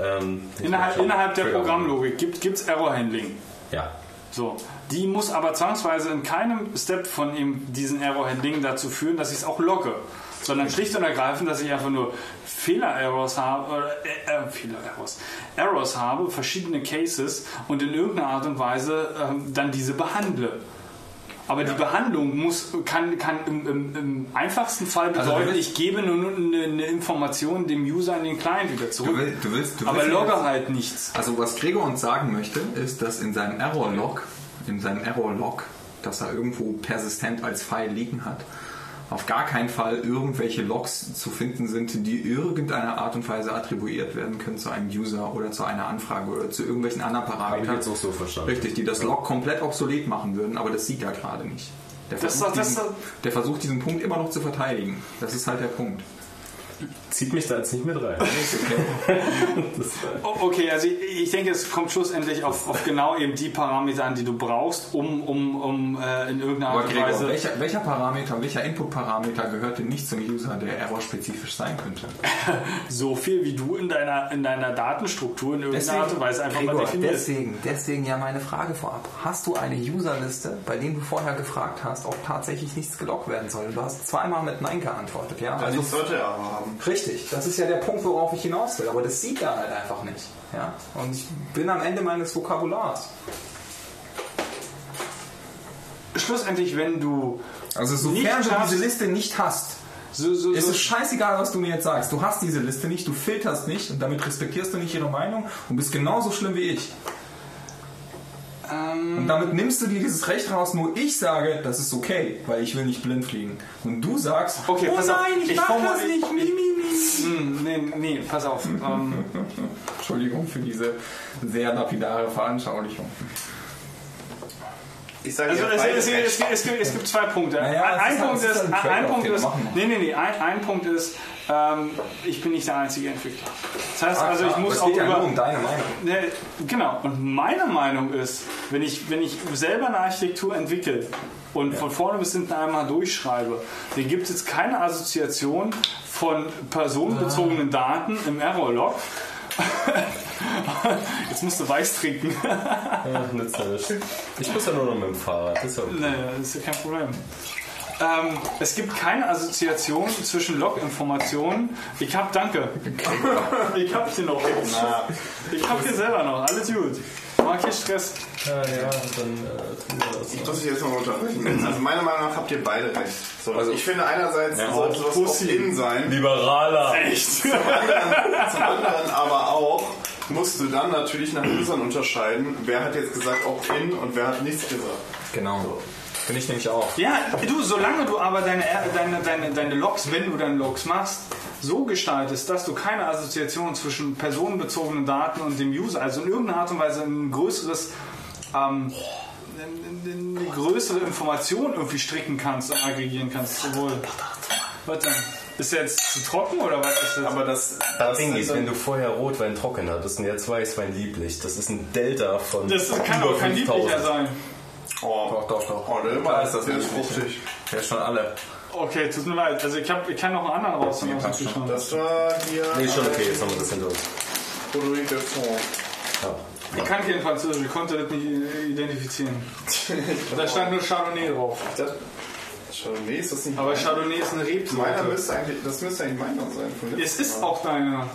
S6: Ähm,
S2: Innerhalb, innerhalb der. Programmlogik gibt es Errorhandling.
S6: Ja.
S2: So. Die muss aber zwangsweise in keinem Step von ihm diesen Errorhandling dazu führen, dass ich es auch logge. Sondern schlicht und ergreifend, dass ich einfach nur Fehler-Errors habe, oder, äh, äh, Fehler-Errors, Errors habe, verschiedene Cases und in irgendeiner Art und Weise ähm, dann diese behandle. Aber die Behandlung muss, kann, kann im, im, im einfachsten Fall
S4: Also
S2: bedeuten,
S4: willst-
S2: ich gebe nur eine, eine Information dem User in den Client wieder zurück.
S4: Du willst, du willst, du
S2: aber logge
S4: jetzt-
S2: halt nichts.
S4: Also was Gregor uns sagen möchte, ist, dass in seinem Error-Log, in seinem Error-Log, das er irgendwo persistent als File liegen hat, auf gar keinen Fall irgendwelche Logs zu finden sind, die irgendeiner Art und Weise attribuiert werden können zu einem User oder zu einer Anfrage oder zu irgendwelchen anderen
S6: Habe ich
S4: Parametern.
S6: jetzt auch so verstanden.
S4: Richtig, die das Log komplett obsolet machen würden, aber das sieht er gerade nicht. Der
S2: Das-
S4: versucht,
S2: das-
S4: diesen,
S2: das-
S4: der versucht diesen Punkt immer noch zu verteidigen. Das ist halt der Punkt.
S6: Zieht mich da jetzt nicht mit rein.
S2: O- Okay, also ich, ich denke, es kommt schlussendlich auf, auf genau eben die Parameter an, die du brauchst, um, um, um äh, in irgendeiner Art und
S4: Gregor,
S2: Weise.
S4: welcher, welcher Parameter, welcher Input-Parameter gehört denn nicht zum User, der errorspezifisch sein könnte?
S2: So viel wie du in deiner, in deiner Datenstruktur in irgendeiner Art und Weise einfach mal
S8: Gregor,
S2: definierst.
S8: deswegen, deswegen ja meine Frage vorab. Hast du eine Userliste, bei denen du vorher gefragt hast, ob tatsächlich nichts gelockt werden soll? Du hast zweimal mit Nein geantwortet, ja?
S5: Also sollte er aber haben.
S8: richtig, das ist ja der Punkt, worauf ich hinaus will. Aber das sieht er halt einfach nicht, ja? Und ich bin am Ende meines Vokabulars.
S2: Schlussendlich, wenn du
S4: Also sofern du diese Liste nicht hast,
S2: so, so,
S4: ist es scheißegal, was du mir jetzt sagst. Du hast diese Liste nicht, du filterst nicht und damit respektierst du nicht ihre Meinung und bist genauso schlimm wie ich. Und damit nimmst du dir dieses Recht raus, nur ich sage, das ist okay, weil ich will nicht blind fliegen. Und du sagst,
S2: Okay,
S4: oh
S2: pass auf,
S4: nein, ich,
S2: ich
S4: mach das nicht, mi, mi, mi.
S2: Hm, nee, nee, pass auf. Ähm,
S4: Entschuldigung für diese sehr lapidare Veranschaulichung.
S5: Ich sage
S2: also
S5: ja,
S2: es, es, es, es, gibt- es, gibt, es gibt zwei Punkte.
S4: Naja,
S2: ein, Punkt
S4: ist ein
S2: ein, Punkt nee, nee, nee, ein, ein Punkt ist, ähm, ich bin nicht der einzige Entwickler. Das heißt also, ich muss
S4: es
S2: auch
S4: geht ja
S2: über,
S4: nur um deine Meinung.
S2: Ne, genau. Und meine Meinung ist, wenn ich, wenn ich selber eine Architektur entwickle und von vorne bis hinten einmal durchschreibe, dann gibt es jetzt keine Assoziation von personenbezogenen Daten im Error-Log. Jetzt musst du Weiß trinken.
S6: Ja, nützt ja nichts. Ich muss ja nur noch mit dem Fahrrad. Das ist ja okay.
S2: naja, das ist ja kein Problem. Ähm, es gibt keine Assoziation zwischen Log-Informationen. Ich hab, danke. Ich hab hier noch. Ich hab hier selber noch. Alles gut. Mach hier Stress.
S3: Ja, ja, dann äh, tun wir das.
S5: Ich muss ich jetzt mal unterbrechen. Also meiner Meinung nach habt ihr beide recht. So,
S4: Also-
S5: ich finde einerseits sollte das
S2: Pussy.
S5: opt-in sein,
S3: Liberaler.
S2: Echt?
S5: zum anderen aber auch musst du dann natürlich nach Usern unterscheiden, wer hat jetzt gesagt opt-in und wer hat nichts gesagt.
S4: Genau. Finde ich nämlich auch.
S2: Ja, du, solange du aber deine, deine, deine, deine Logs, wenn du deine Logs machst, so gestaltest, dass du keine Assoziation zwischen personenbezogenen Daten und dem User, also in irgendeiner Art und Weise ein größeres, ähm, eine größere Information irgendwie stricken kannst und aggregieren kannst. Sowohl. Was denn? Ist der jetzt zu trocken oder was ist das?
S5: Aber das,
S3: Das Ding ist,
S5: dann-
S3: wenn du vorher Rotwein trocken hattest und jetzt Weißwein lieblich, das ist ein Delta von
S2: das kann auch kein
S3: 5000.
S2: lieblicher sein.
S5: Oh,
S4: Doch, doch, doch.
S5: oh der
S4: ist das
S5: der ist fruchtig.
S4: Der ist schon alle.
S2: Okay, tut mir leid. Also ich, hab, ich kann noch einen anderen raus.
S4: Nee, passt schon.
S5: Das war hier
S3: Nee, ist schon okay, jetzt haben wir das hinter uns.
S5: Produit de Fond.
S3: Ja.
S2: Ich kann kein Französisch, ich konnte das nicht identifizieren. Da stand nur Chardonnay drauf.
S5: Das, Chardonnay ist das nicht
S2: Aber
S5: mein-
S2: Chardonnay ist eine
S5: Meiner
S2: Rebsorte.
S5: müsste eigentlich, das müsste eigentlich meiner sein. von
S2: Es ist
S5: Mal.
S2: auch deine.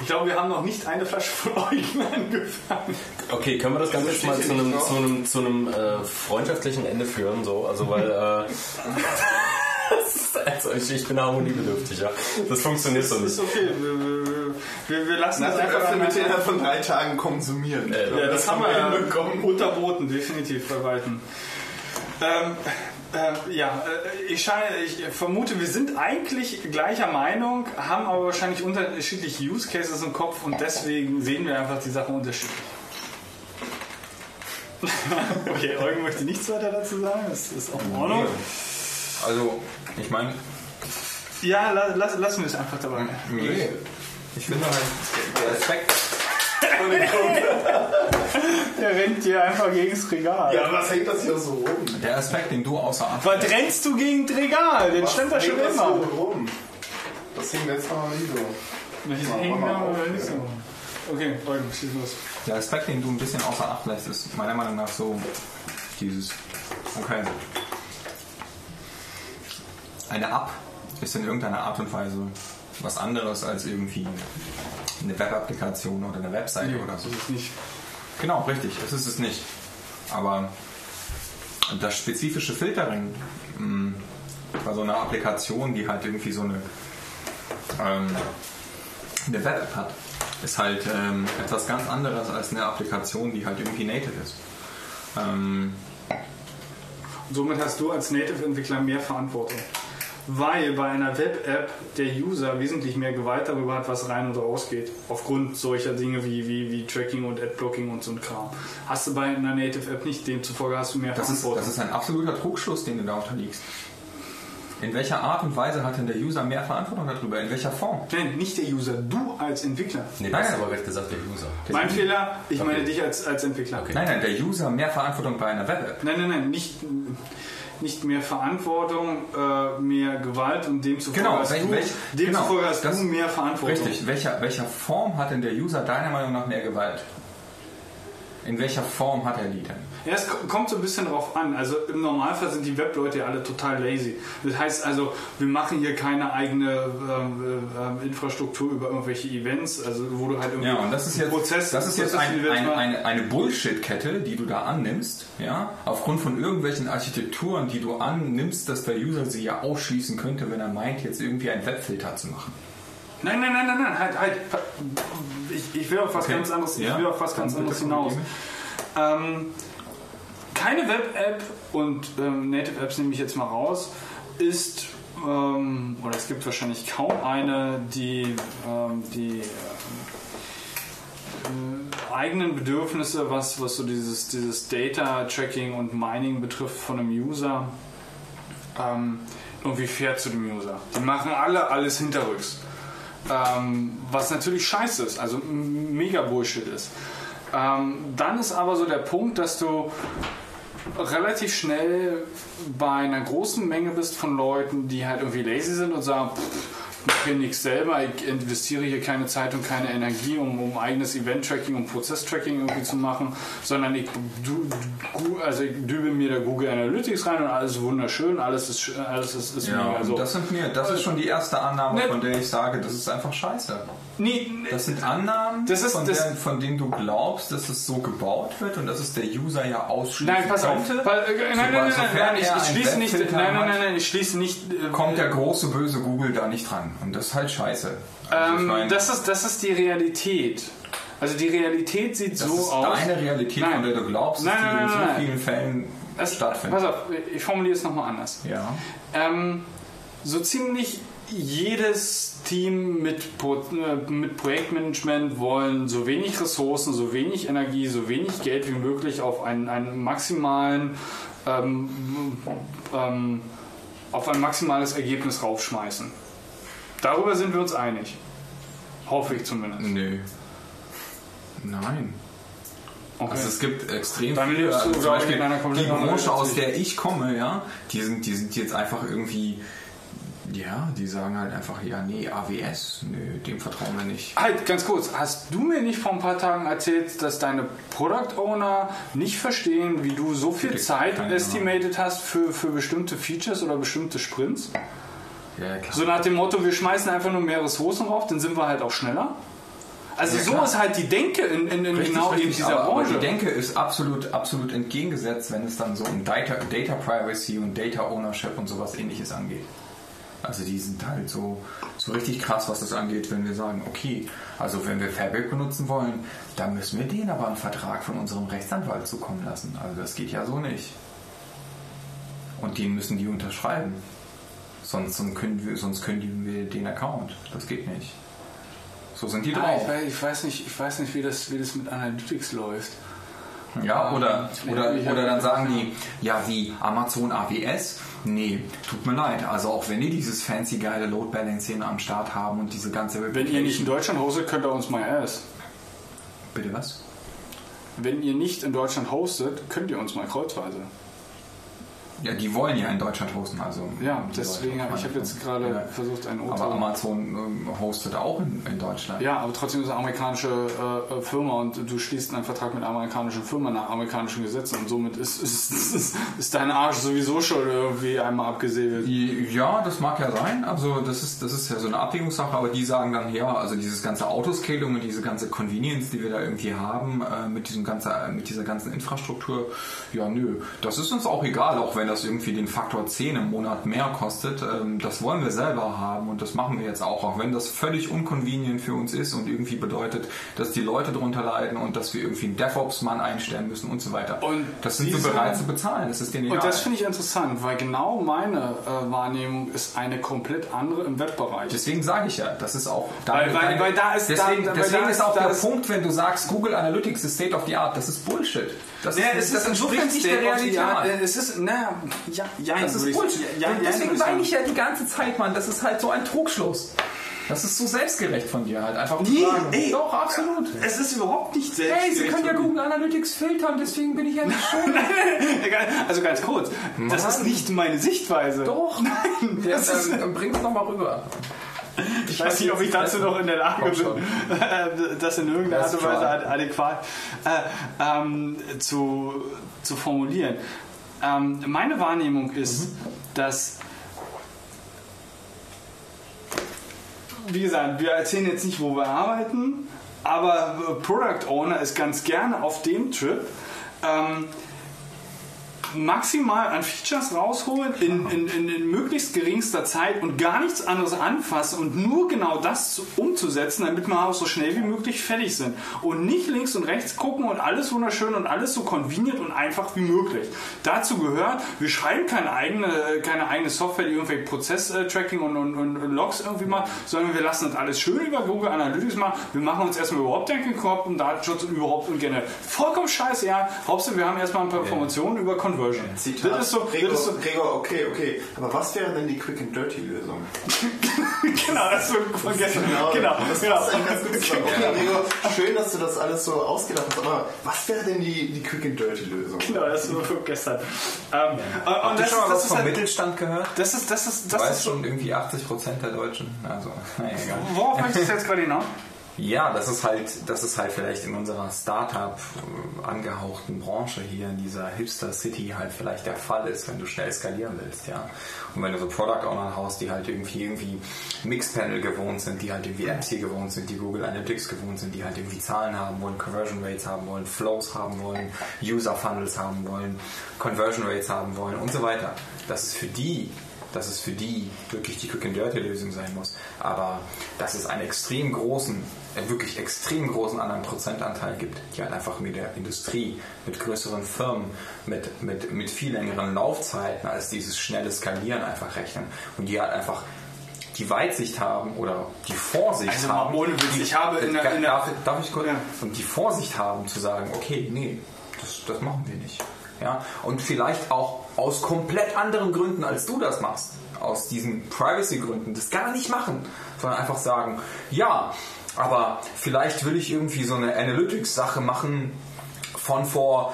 S2: Ich glaube, wir haben noch nicht eine Flasche von euch angefangen.
S3: Okay, können wir das Ganze jetzt mal zu einem, zu einem, zu einem äh, freundschaftlichen Ende führen? So? Also, weil. Äh, also ich, ich bin harmoniebedürftig, ja. Das funktioniert so
S2: Das
S3: nicht.
S2: ist okay. Wir, wir, wir, lassen
S5: Also
S2: das einfach
S5: öfter mit innerhalb von drei Tagen konsumieren.
S3: Äh,
S2: Ja, das, haben wir ja
S5: hinbekommen.
S2: unterboten, definitiv bei Weitem. Ähm, äh, ja, äh, ich, scheine, ich vermute, wir sind eigentlich gleicher Meinung, haben aber wahrscheinlich unterschiedliche Use Cases im Kopf und deswegen sehen wir einfach die Sachen unterschiedlich. okay, Eugen möchte nichts weiter dazu sagen, das ist auch in Ordnung.
S4: Also, ich meine,
S2: Ja, la, lass, lassen wir es einfach dabei.
S4: nee. Ich finde halt, der Aspekt,
S2: Der rennt dir einfach gegen das Regal.
S5: Ja, was hängt das hier so rum?
S4: der Aspekt, den du außer Acht
S2: Was rennst du gegen das Regal? Den stand da schon
S5: hängt das
S2: immer.
S5: so rum? Das hing letztes Mal nie so.
S2: Welches
S5: Mach
S2: hängen
S5: mal
S2: da
S5: auf,
S2: oder nicht so? Okay, Eugen, schieß los.
S4: Der Aspekt, den du ein bisschen außer Acht lässt, ist meiner Meinung nach so dieses, okay, eine App ist in irgendeiner Art und Weise was anderes als irgendwie eine Web-Applikation oder eine Webseite oder so.
S2: Ist nicht.
S4: Genau, richtig, das ist es nicht. Aber das spezifische Filtering mh, bei so einer Applikation, die halt irgendwie so eine, ähm, eine Web-App hat, ist halt ähm, etwas ganz anderes als eine Applikation, die halt irgendwie native ist. Ähm,
S2: somit hast du als Native-Entwickler mehr Verantwortung. Weil bei einer Web-App der User wesentlich mehr Gewalt darüber hat, was rein und raus geht. Aufgrund solcher Dinge wie, wie, wie Tracking und Adblocking und so ein Kram. Hast du bei einer Native-App nicht, demzufolge hast du mehr
S4: das, ist,
S2: Verantwortung.
S4: das ist ein absoluter Trugschluss, den du da unterliegst. In welcher Art und Weise hat denn der User mehr Verantwortung darüber? In welcher Form?
S2: Nein, nicht der User, du als Entwickler.
S3: Nee, du hast aber gerade gesagt, der User.
S2: Mein Fehler, ich
S3: Okay.
S2: meine dich als, als Entwickler.
S4: Nein, nein, der User mehr Verantwortung bei einer Web-App.
S2: Nein, nein, nein, nicht, nicht mehr Verantwortung, äh, mehr Gewalt und demzufolge
S4: Genau,
S2: hast,
S4: welch-
S2: du,
S4: welch-
S2: demzufolge
S4: genau,
S2: hast
S4: das-
S2: du mehr Verantwortung.
S4: Richtig. Welcher, welcher Form hat denn der User deiner Meinung nach mehr Gewalt? In welcher Form hat er die denn?
S2: Ja, es ko- kommt so ein bisschen drauf an. Also im Normalfall sind die Webleute ja alle total lazy. Das heißt also, wir machen hier keine eigene ähm, ähm, Infrastruktur über irgendwelche Events, also wo du halt irgendwie
S4: Ja, und das ist jetzt,
S2: Prozess,
S4: das ist jetzt ein, ein, eine, eine Bullshit-Kette, die du da annimmst, ja, aufgrund von irgendwelchen Architekturen, die du annimmst, dass der User sie ja ausschließen könnte, wenn er meint, jetzt irgendwie einen Webfilter zu machen.
S2: Nein, nein, nein, nein, nein, halt, halt. Ich, ich will auf was
S4: Okay.
S2: ganz anderes,
S4: Ja,
S2: ich will auf was ganz anderes hinaus. Ähm, keine Web-App und ähm, Native-Apps nehme ich jetzt mal raus, ist, ähm, oder es gibt wahrscheinlich kaum eine, die ähm, die ähm, äh, eigenen Bedürfnisse, was, was so dieses, dieses Data-Tracking und Mining betrifft von einem User, ähm, irgendwie fair zu dem User. Die machen alle alles hinterrücks. Ähm, was natürlich scheiße ist, also mega Bullshit ist. Ähm, dann ist aber so der Punkt, dass du relativ schnell bei einer großen Menge bist von Leuten, die halt irgendwie lazy sind und sagen, pff, mache hier nichts selber, ich investiere hier keine Zeit und keine Energie, um, um eigenes Event-Tracking und Prozess-Tracking irgendwie zu machen, sondern ich, du, du, also ich dübe mir da Google Analytics rein und alles ist wunderschön, alles ist, alles ist, ist
S4: Ja,
S2: mega so.
S4: das sind mir, das ist schon die erste Annahme,
S2: Ne-
S4: von der ich sage, das ist einfach scheiße.
S2: Nee,
S4: Das sind Annahmen,
S2: Das ist-
S4: von,
S2: das-
S4: der, von denen du glaubst, dass es so gebaut wird und dass es der User ja ausschließen
S2: Nein, pass auf.
S4: könnte.
S2: Pass, äh, nein, nein, nein, nein, nein, ich, ich schließe nicht, nein, nein, nein, nein, ich schließe nicht. äh,
S4: kommt der große böse Google da nicht dran. Und das ist halt scheiße. Also ich
S2: Ähm,
S4: meine,
S2: das, ist, das ist die Realität. Also die Realität sieht
S4: das
S2: so
S4: ist
S2: aus.
S4: deine Realität,
S2: Nein.
S4: von der du glaubst,
S2: Nein,
S4: dass die
S2: nein,
S4: in so
S2: nein, nein.
S4: vielen Fällen
S2: Es-
S4: stattfindet.
S2: Pass auf, ich formuliere es nochmal anders.
S4: Ja.
S2: Ähm, so ziemlich jedes Team mit, Pro, äh, mit Projektmanagement wollen so wenig Ressourcen, so wenig Energie, so wenig Geld wie möglich auf einen, einen maximalen ähm, ähm, auf ein maximales Ergebnis raufschmeißen. Darüber sind wir uns einig. Hoffe ich zumindest.
S4: Nö. Nein.
S2: Okay.
S4: Also es gibt extrem
S2: Dann
S4: viele, also zum Beispiel die Branche, aus der ich komme, ja, die sind, die sind jetzt einfach irgendwie, ja, die sagen halt einfach, ja, nee, AWS, nö, dem vertrauen wir nicht.
S2: Halt, ganz kurz, hast du mir nicht vor ein paar Tagen erzählt, dass deine Product Owner nicht verstehen, wie du so viel Zeit estimated hast für, für bestimmte Features oder bestimmte Sprints?
S4: Ja.
S2: So nach dem Motto, wir schmeißen einfach nur mehr Ressourcen drauf, dann sind wir halt auch schneller. Also
S4: Ja,
S2: so
S4: klar.
S2: ist halt die Denke in, in, in
S4: Richtig,
S2: genau
S4: richtig,
S2: dieser
S4: aber, aber
S2: Branche.
S4: die Denke ist absolut, absolut entgegengesetzt, wenn es dann so um Data, Data Privacy und Data Ownership und sowas ähnliches angeht. Also die sind halt so, so richtig krass, was das angeht, wenn wir sagen, okay, also wenn wir Fabric benutzen wollen, dann müssen wir denen aber einen Vertrag von unserem Rechtsanwalt zukommen lassen. Also das geht ja so nicht. Und den müssen die unterschreiben. Sonst, sonst, können wir, sonst kündigen wir den Account. Das geht nicht. So sind die
S2: Ah,
S4: drauf.
S2: ich, weiß, ich, weiß nicht, ich weiß nicht, wie das, wie das mit Analytics läuft.
S4: Ja, oder,
S2: Ja,
S4: oder,
S2: hab-
S4: oder dann sagen die, ja, wie Amazon AWS? Nee, tut mir leid. Also auch wenn die dieses fancy geile Load Balancing am Start haben und diese ganze
S2: Wenn ihr nicht in Deutschland hostet, könnt ihr uns mal erst.
S4: Bitte was?
S2: Wenn ihr nicht in Deutschland hostet, könnt ihr uns mal kreuzweise.
S4: Ja, die wollen ja in Deutschland hosten, also.
S2: Ja, deswegen,
S4: Leute,
S2: ich habe jetzt gerade
S4: Ja.
S2: versucht, ein
S4: Aber Amazon ähm, hostet auch in, in Deutschland.
S2: Ja, aber trotzdem ist es eine amerikanische äh, Firma und du schließt einen Vertrag mit einer amerikanischen Firma nach amerikanischen Gesetzen und somit ist, ist, ist, ist dein Arsch sowieso schon irgendwie einmal abgesäbelt.
S4: Ja, das mag ja sein. Also das ist, das ist ja so eine Abwägungssache, aber die sagen dann, ja, also dieses ganze Autoscaling und diese ganze Convenience, die wir da irgendwie haben, äh, mit, diesem ganzen, mit dieser ganzen Infrastruktur, ja nö, das ist uns auch egal, auch wenn das irgendwie den Faktor 10 im Monat mehr kostet. Ähm, das wollen wir selber haben und das machen wir jetzt auch, auch wenn das völlig unconvenient für uns ist und irgendwie bedeutet, dass die Leute darunter leiden und dass wir irgendwie einen DevOps-Mann einstellen müssen und so weiter.
S2: Und
S4: das sind wir bereit zu bezahlen, das ist denen egal.
S2: Und das finde ich interessant, weil genau meine äh, Wahrnehmung ist eine komplett andere im Webbereich.
S4: Deswegen sage ich ja, das ist auch.
S2: Weil- weil- weil da ist-
S4: deswegen,
S2: da- weil
S4: deswegen
S2: da
S4: ist
S2: ist-
S4: auch der
S2: ist-
S4: Punkt, wenn du sagst, Google Analytics ist State of the Art, das ist Bullshit. Das,
S2: Ja,
S4: ist, das entspricht nicht der Realität.
S2: Es ist, na, ja, ja,
S4: Das ist Bullshit.
S2: Ja, ja, ja,
S4: deswegen
S2: würde ich
S4: ja die ganze Zeit, Mann, das ist halt so ein Trugschluss. Das ist so selbstgerecht von dir halt. Einfach
S2: Nee, ey.
S4: Doch, absolut.
S2: Es ist überhaupt nicht selbst.
S4: Hey, Sie können ja Google Analytics filtern, deswegen bin ich ja nicht schuld.
S2: Also ganz kurz, das ist nicht meine Sichtweise.
S4: Doch.
S2: Nein, das ist,
S4: ähm, bring es nochmal rüber.
S2: Ich weiß nicht, ob ich dazu noch in der Lage bin, äh, das in irgendeiner Art und Weise adäquat äh, ähm, zu, zu formulieren. Ähm, meine Wahrnehmung ist, dass wie gesagt, wir erzählen jetzt nicht, wo wir arbeiten, aber Product Owner ist ganz gerne auf dem Trip. Ähm, maximal an Features rausholen in, in, in, in möglichst geringster Zeit und gar nichts anderes anfassen und nur genau das zu- umzusetzen, damit wir auch so schnell wie möglich fertig sind. Und nicht links und rechts gucken und alles wunderschön und alles so convenient und einfach wie möglich. Dazu gehört, wir schreiben keine eigene, keine eigene Software, die irgendwelche Prozess-Tracking und, und, und Logs irgendwie macht, sondern wir lassen das alles schön über Google Analytics machen. Wir machen uns erstmal überhaupt keinen Kopf um Datenschutz und überhaupt und generell. Vollkommen scheiße, ja. Hauptsache, wir haben erstmal ein paar Informationen über Convenience Conversion.
S5: Zitat.
S2: Das ist so,
S5: Gregor,
S2: das ist so
S5: Gregor, okay, okay. Aber was wäre denn die Quick and Dirty Lösung?
S2: genau, das ist so von gestern. Genau,
S5: Das
S2: genau.
S5: eigentlich ganz gut. Okay, Gregor, schön, dass du das alles so ausgedacht hast, aber was wäre denn die, die Quick and Dirty Lösung?
S2: Genau, das ist so von gestern. Ähm, und
S4: Habt ihr
S2: das
S4: schon mal
S2: ist, das
S4: was
S2: ist
S4: vom
S2: halt,
S4: Mittelstand gehört?
S2: das ist, das ist,
S4: Das weiß
S2: ist so,
S4: schon irgendwie 80% der Deutschen. Also, naja, egal.
S2: worauf möchtest du jetzt gerade hinaus?
S4: Ja, das ist halt, das ist halt vielleicht in unserer Startup äh, angehauchten Branche hier in dieser Hipster City halt vielleicht der Fall ist, wenn du schnell skalieren willst, ja. Und wenn du so Product Owner hast, die halt irgendwie irgendwie Mixpanel gewohnt sind, die halt irgendwie Apps hier gewohnt sind, die Google Analytics gewohnt sind, die halt irgendwie Zahlen haben wollen, Conversion Rates haben wollen, Flows haben wollen, User Funnels haben wollen, Conversion Rates haben wollen und so weiter. Das ist für die dass es für die wirklich die Quick and Dirty Lösung sein muss. Aber dass es einen extrem großen, äh, wirklich extrem großen anderen Prozentanteil gibt, die halt einfach mit der Industrie, mit größeren Firmen, mit, mit, mit viel längeren Laufzeiten als dieses schnelle Skalieren einfach rechnen. Und die halt einfach die Weitsicht haben oder die Vorsicht
S2: Also
S4: haben.
S2: ohne Witz, ich habe in der- in der-
S4: darf, darf ich kurz?
S2: Ja.
S4: Und die Vorsicht haben zu sagen, okay, nee, das, das machen wir nicht. Ja? Und vielleicht auch aus komplett anderen Gründen, als du das machst. Aus diesen Privacy-Gründen das gar nicht machen, sondern einfach sagen, ja, aber vielleicht will ich irgendwie so eine Analytics-Sache machen von vor,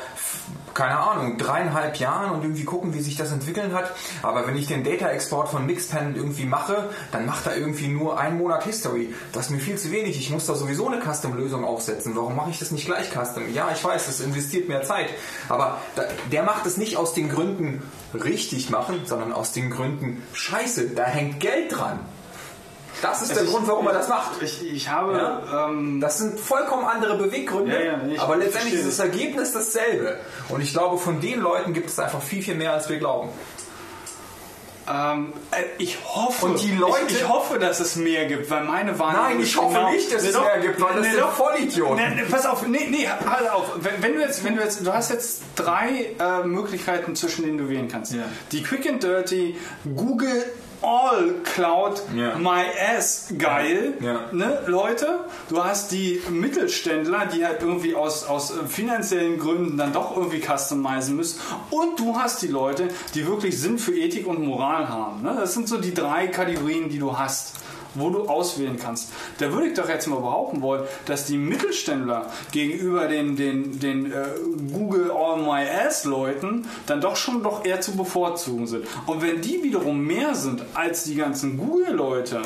S4: keine Ahnung, dreieinhalb Jahren und irgendwie gucken, wie sich das entwickeln hat. Aber wenn ich den Data-Export von Mixpanel irgendwie mache, dann macht er irgendwie nur einen Monat History. Das ist mir viel zu wenig. Ich muss da sowieso eine Custom-Lösung aufsetzen. Warum mache ich das nicht gleich Custom? Ja, ich weiß, das investiert mehr Zeit. Aber der macht es nicht aus den Gründen richtig machen, sondern aus den Gründen Scheiße, da hängt Geld dran. Das ist der
S2: ich-
S4: Grund, warum er das macht.
S2: Ich, ich habe,
S4: Ja?
S2: ähm,
S4: Das sind vollkommen andere Beweggründe,
S2: Ja, ja,
S4: aber
S2: ich
S4: letztendlich ist das Ergebnis dasselbe. Und ich glaube, von den Leuten gibt es einfach viel, viel mehr, als wir glauben.
S2: ähm, äh, ich hoffe,
S4: Und die Leute-
S2: ich, ich hoffe, dass es mehr gibt, weil meine Wahrnehmung
S4: Nein, ich hoffe
S2: genau-
S4: nicht, dass es
S2: doch.
S4: mehr gibt, weil das
S2: Nee,
S4: sind
S2: doch.
S4: Vollidioten.
S2: Nee, pass auf, nee, nee, halt auf. Wenn, wenn du jetzt, wenn du jetzt, du hast jetzt drei äh, Möglichkeiten, zwischen denen du wählen kannst.
S4: Ja.
S2: Die Quick and Dirty, Google All Cloud,
S4: Ja.
S2: My Ass, geil,
S4: Ja.
S2: ne, Leute. Du hast die Mittelständler, die halt irgendwie aus, aus äh, finanziellen Gründen dann doch irgendwie customizen müssen. Und du hast die Leute, die wirklich Sinn für Ethik und Moral haben. Ne? Das sind so die drei Kategorien, die du hast wo du auswählen kannst. Da würde ich doch jetzt mal behaupten wollen, dass die Mittelständler gegenüber den, den, den äh, Google All My Ass Leuten dann doch schon doch eher zu bevorzugen sind. Und wenn die wiederum mehr sind als die ganzen Google Leute,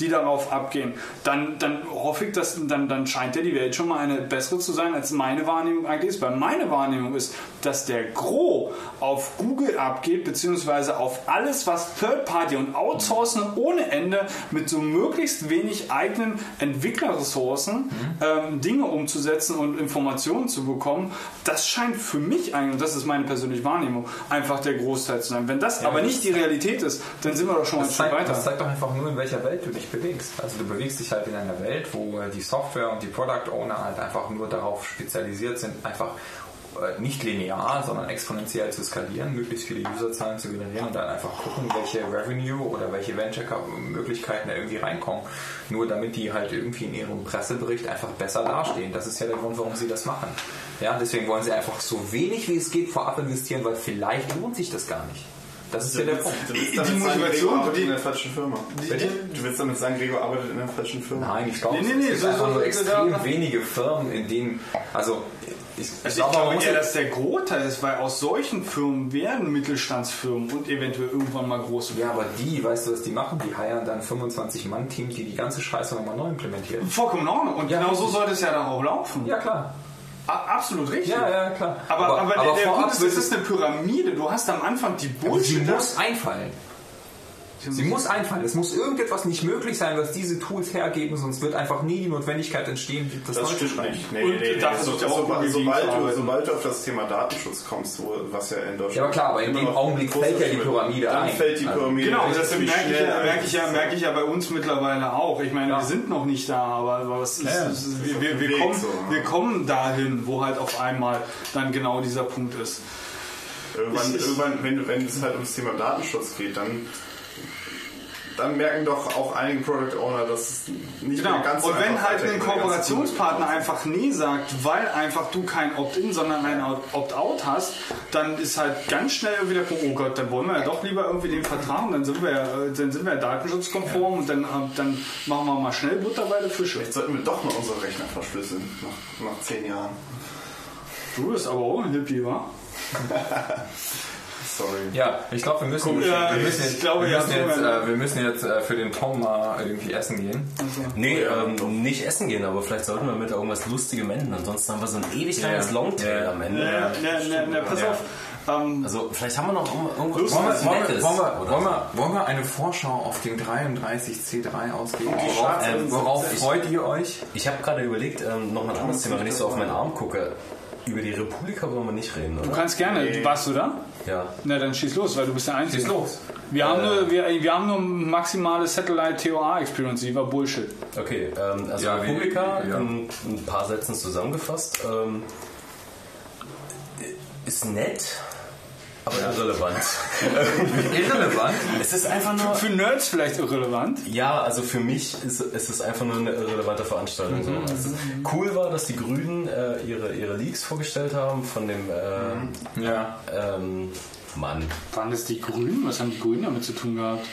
S2: die darauf abgehen, dann, dann hoffe ich, dass dann, dann scheint ja die Welt schon mal eine bessere zu sein, als meine Wahrnehmung eigentlich ist. Weil meine Wahrnehmung ist, dass der Gros auf Google abgeht, beziehungsweise auf alles, was Third Party und Outsourcen ohne Ende mit so möglichst wenig eigenen Entwicklerressourcen ähm, Dinge umzusetzen und Informationen zu bekommen. Das scheint für mich eigentlich, und das ist meine persönliche Wahrnehmung, einfach der Großteil zu sein. Wenn das aber nicht die Realität ist, dann sind wir doch schon ein
S4: Das
S2: Stück weiter.
S4: das zeigt doch einfach nur, in welcher Welt du dich bewegst. Also du bewegst dich halt in einer Welt, wo äh, die Software und die Product Owner halt einfach nur darauf spezialisiert sind, einfach nicht linear, sondern exponentiell zu skalieren, möglichst viele Userzahlen zu generieren und dann einfach gucken, welche Revenue oder welche Venture-Möglichkeiten da irgendwie reinkommen. Nur damit die halt irgendwie in ihrem Pressebericht einfach besser dastehen. Das ist ja der Grund, warum sie das machen. Ja, deswegen wollen sie einfach so wenig wie es geht vorab investieren, weil vielleicht lohnt sich das gar nicht. Das ist ja der Punkt.
S5: Du willst
S2: Die
S5: damit sagen,
S2: Motivation,
S5: Gregor arbeitet in der falschen Firma. Du willst damit sagen, Gregor arbeitet in der falschen Firma.
S4: Nein, ich glaube,
S2: Nee, nee, nee,
S4: es
S2: so-
S4: gibt einfach
S2: so-
S4: nur
S2: so-
S4: extrem
S2: da-
S4: wenige Firmen, in denen, also ich, ich,
S2: Also ich
S4: glaube,
S2: eher, dass der Großteil ist, weil aus solchen Firmen werden Mittelstandsfirmen und eventuell irgendwann mal große
S4: ja, aber die, weißt du, was die machen? Die heiern dann 25-Mann-Teams, die die ganze Scheiße nochmal neu implementieren.
S2: Vollkommen in Ordnung. Und
S4: Ja,
S2: genau so
S4: richtig.
S2: sollte es ja dann auch laufen.
S4: Ja, klar.
S2: A- Absolut richtig.
S4: Ja, ja, klar.
S2: Aber, aber,
S4: Aber-
S2: der,
S4: aber
S2: der
S4: vorab
S2: Punkt ist, es ist eine Pyramide. Du hast am Anfang die
S4: Aber sie
S2: Bullshit.
S4: muss einfallen. Sie muss einfallen. Es muss irgendetwas nicht möglich sein, was diese Tools hergeben, sonst wird einfach nie die Notwendigkeit entstehen, das,
S5: Das
S4: neu zu
S5: stimmt
S4: schreiben.
S5: nicht. Nee,
S2: Und
S5: nee, nee.
S2: da
S5: So,
S2: versucht
S5: so,
S2: auch
S5: sobald, du, sobald du auf das Thema Datenschutz kommst, wo, was ja in Deutschland.
S4: Ja, aber klar, aber in dem Augenblick fällt ja die Pyramide
S5: Dann
S4: ein.
S5: fällt die
S4: Also,
S5: Pyramide.
S2: Genau,
S5: Das
S2: das
S5: ist
S2: merke ich, ja, merke, ich ja, merke ich ja bei uns mittlerweile auch. Ich meine, wir sind noch nicht da, aber, es ist,
S4: Ja,
S2: ist, wir, wir, wir, kommen,
S5: so, ja.
S2: wir kommen dahin, wo halt auf einmal dann genau dieser Punkt ist.
S5: Irgendwann,
S2: Ich- ich-
S5: irgendwann wenn, wenn es halt ums Thema Datenschutz geht, dann dann merken doch auch einige Product Owner, dass es nicht
S2: Genau.
S5: mehr ganz so
S2: Und wenn halt ein Kooperationspartner einfach Nee sagt, weil einfach du kein Opt-in, sondern ein Opt-out hast, dann ist halt ganz schnell irgendwie der Punkt, oh Gott, dann wollen wir ja doch lieber irgendwie den vertragen, dann sind wir, ja, äh, dann sind wir ja datenschutzkonform und dann, äh, dann machen wir mal schnell Butter bei der Fische.
S5: Vielleicht sollten wir doch mal unsere Rechner verschlüsseln, nach, nach zehn Jahren.
S2: Du bist aber auch ein Hippie, wa?
S5: Sorry.
S4: Ja, ich glaube, wir müssen,
S2: Ja,
S4: wir müssen jetzt,
S2: glaube,
S4: wir
S2: ja,
S4: müssen jetzt,
S2: ja.
S4: äh, wir müssen jetzt äh, für den Tom mal irgendwie essen gehen.
S3: Nee, ähm, nicht essen gehen, aber vielleicht sollten wir mit irgendwas Lustigem enden. Ansonsten haben wir so ein ewig langes
S4: Ja.
S3: Longtail
S4: Ja.
S3: am Ende.
S2: Ne, ne, ne, ne, pass
S3: Ja.
S2: auf. Ähm,
S3: Also vielleicht haben wir noch irgendwas
S4: Wollen wir, wollen, wir,
S3: Nettes.
S4: wollen, wir, wollen, wir, wollen wir eine Vorschau auf den 33C3 ausgeben? Worauf,
S3: Schade.
S4: ähm, worauf
S3: Ich-
S4: freut ihr euch?
S3: Ich habe gerade überlegt, ähm, noch mal ein anderes Thema, wenn ich so auf meinen Arm gucke. Über die Republika wollen wir nicht reden,
S2: du
S3: oder?
S2: kannst gerne. Warst du da?
S3: Ja.
S2: Na, dann schieß los, weil du bist der Einzige.
S4: Schieß los.
S2: Wir haben, nur, wir, wir haben nur maximale Satellite TOA Experience, die war Bullshit.
S3: Okay, ähm, also
S4: Ja, wie-
S3: Republika,
S4: ja.
S3: in ein paar Sätzen zusammengefasst, ähm, ist nett, aber irrelevant.
S4: Irrelevant?
S3: es ist einfach nur...
S2: Für Nerds vielleicht irrelevant.
S3: Ja, also für mich ist, ist es einfach nur eine irrelevante Veranstaltung. So. Also cool war, dass die Grünen äh, ihre, ihre Leaks vorgestellt haben von dem äh,
S4: Ja.
S3: ähm, Mann.
S2: Waren das die Grünen? Was haben die Grünen damit zu tun gehabt?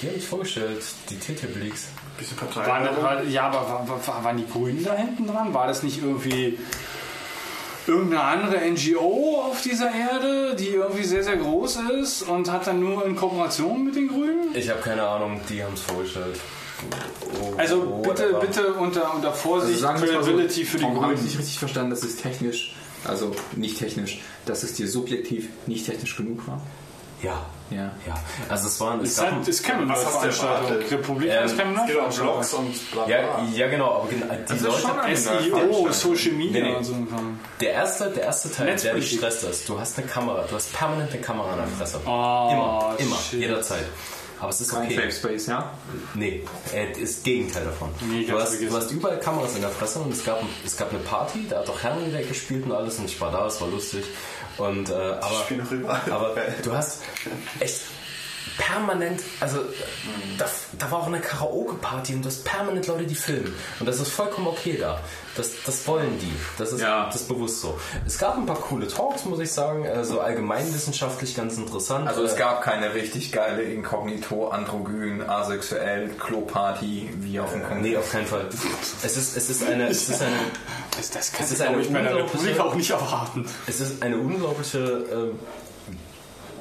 S3: Die haben sich vorgestellt, die TTIP-Leaks.
S5: Bisschen Partei.
S2: Waren, war, ja, aber war, war, waren die Grünen da hinten dran? War das nicht irgendwie irgendeine andere NGO auf dieser Erde, die irgendwie sehr, sehr groß ist und hat dann nur in Kooperation mit den Grünen?
S3: Ich habe keine Ahnung, die haben es vorgestellt. Oh,
S2: Also
S3: oh,
S2: bitte,
S3: whatever.
S2: bitte unter, unter Vorsicht,
S4: Also wir mal so,
S2: Credibility für die
S4: Tom, habe ich
S2: Grünen.
S4: nicht richtig verstanden, dass es technisch, also nicht technisch, dass es dir subjektiv nicht technisch genug war?
S3: Ja.
S4: Ja.
S3: Ja, also es waren... Es
S2: Ist,
S3: gab,
S2: halt, ist keine
S5: Was hast du
S2: Veranstaltung.
S5: erwartet?
S2: Republik
S3: Ähm,
S5: Es um
S2: Veranstaltung.
S5: Blogs und bla bla.
S3: ja, ja, genau, aber genau, die
S4: ist
S3: Leute...
S4: schon eine
S2: SEO, Social Media
S3: Nee, nee.
S2: und so.
S3: Der erste, der erste Teil, der dich stresst ist, du hast eine Kamera, du hast permanent eine Kamera an der Fresse.
S2: Oh,
S3: immer, immer,
S2: shit.
S3: jederzeit. Aber es ist
S4: Kein
S3: okay.
S4: Safe Space, ja?
S3: Nee, äh, ist das Gegenteil davon.
S2: Nee,
S3: du, hast, du hast überall Kameras in der Fresse und es gab, es gab eine Party, da hat auch Herren in der Ecke gespielt und alles und ich war da, es war lustig. Und, äh, aber,
S5: spielen noch überall.
S3: aber du hast echt permanent, also da, da war auch eine Karaoke-Party und du hast permanent Leute, die filmen. Und das ist vollkommen okay da. Das, das wollen die. Das ist,
S4: Ja.
S3: das ist bewusst so. Es gab ein paar coole Talks, muss ich sagen, also allgemeinwissenschaftlich ganz interessant.
S4: Also es
S3: Äh,
S4: gab keine richtig geile Inkognito, androgyn, asexuell, Klo-Party wie auf dem Kongress.
S3: Nee, auf keinen Fall. Es ist, es ist eine, es ist eine,
S2: Das, das
S3: ist
S2: du,
S3: eine
S2: ich, bei der
S3: unglaubliche-
S2: Republik auch nicht erwarten.
S3: es ist eine unglaubliche ähm,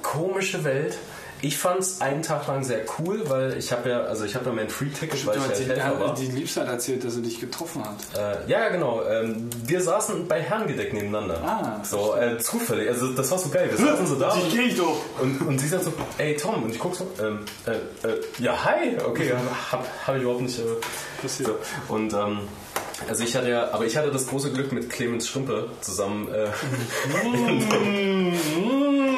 S3: komische Welt. Ich fand es einen Tag lang sehr cool, weil ich habe ja, also ich habe ja mein Free-Ticket, weil ich halt Helfer war.
S2: die Liebste hat erzählt, dass er dich getroffen hat.
S3: Äh, ja, ja, genau. Ähm, wir saßen bei Herrengedeck nebeneinander.
S2: Ah.
S3: so äh, zufällig. Also das war so geil. Wir saßen so da. und-
S2: gehe ich doch.
S3: Und, und sie sagt so, ey Tom, und ich guck so, ähm, äh, äh, ja, hi, okay, hab, hab ich überhaupt nicht äh,
S2: Passiert.
S3: So. Und ähm, also ich hatte ja, aber ich hatte das große Glück mit Clemens Schrimpe zusammen. Äh,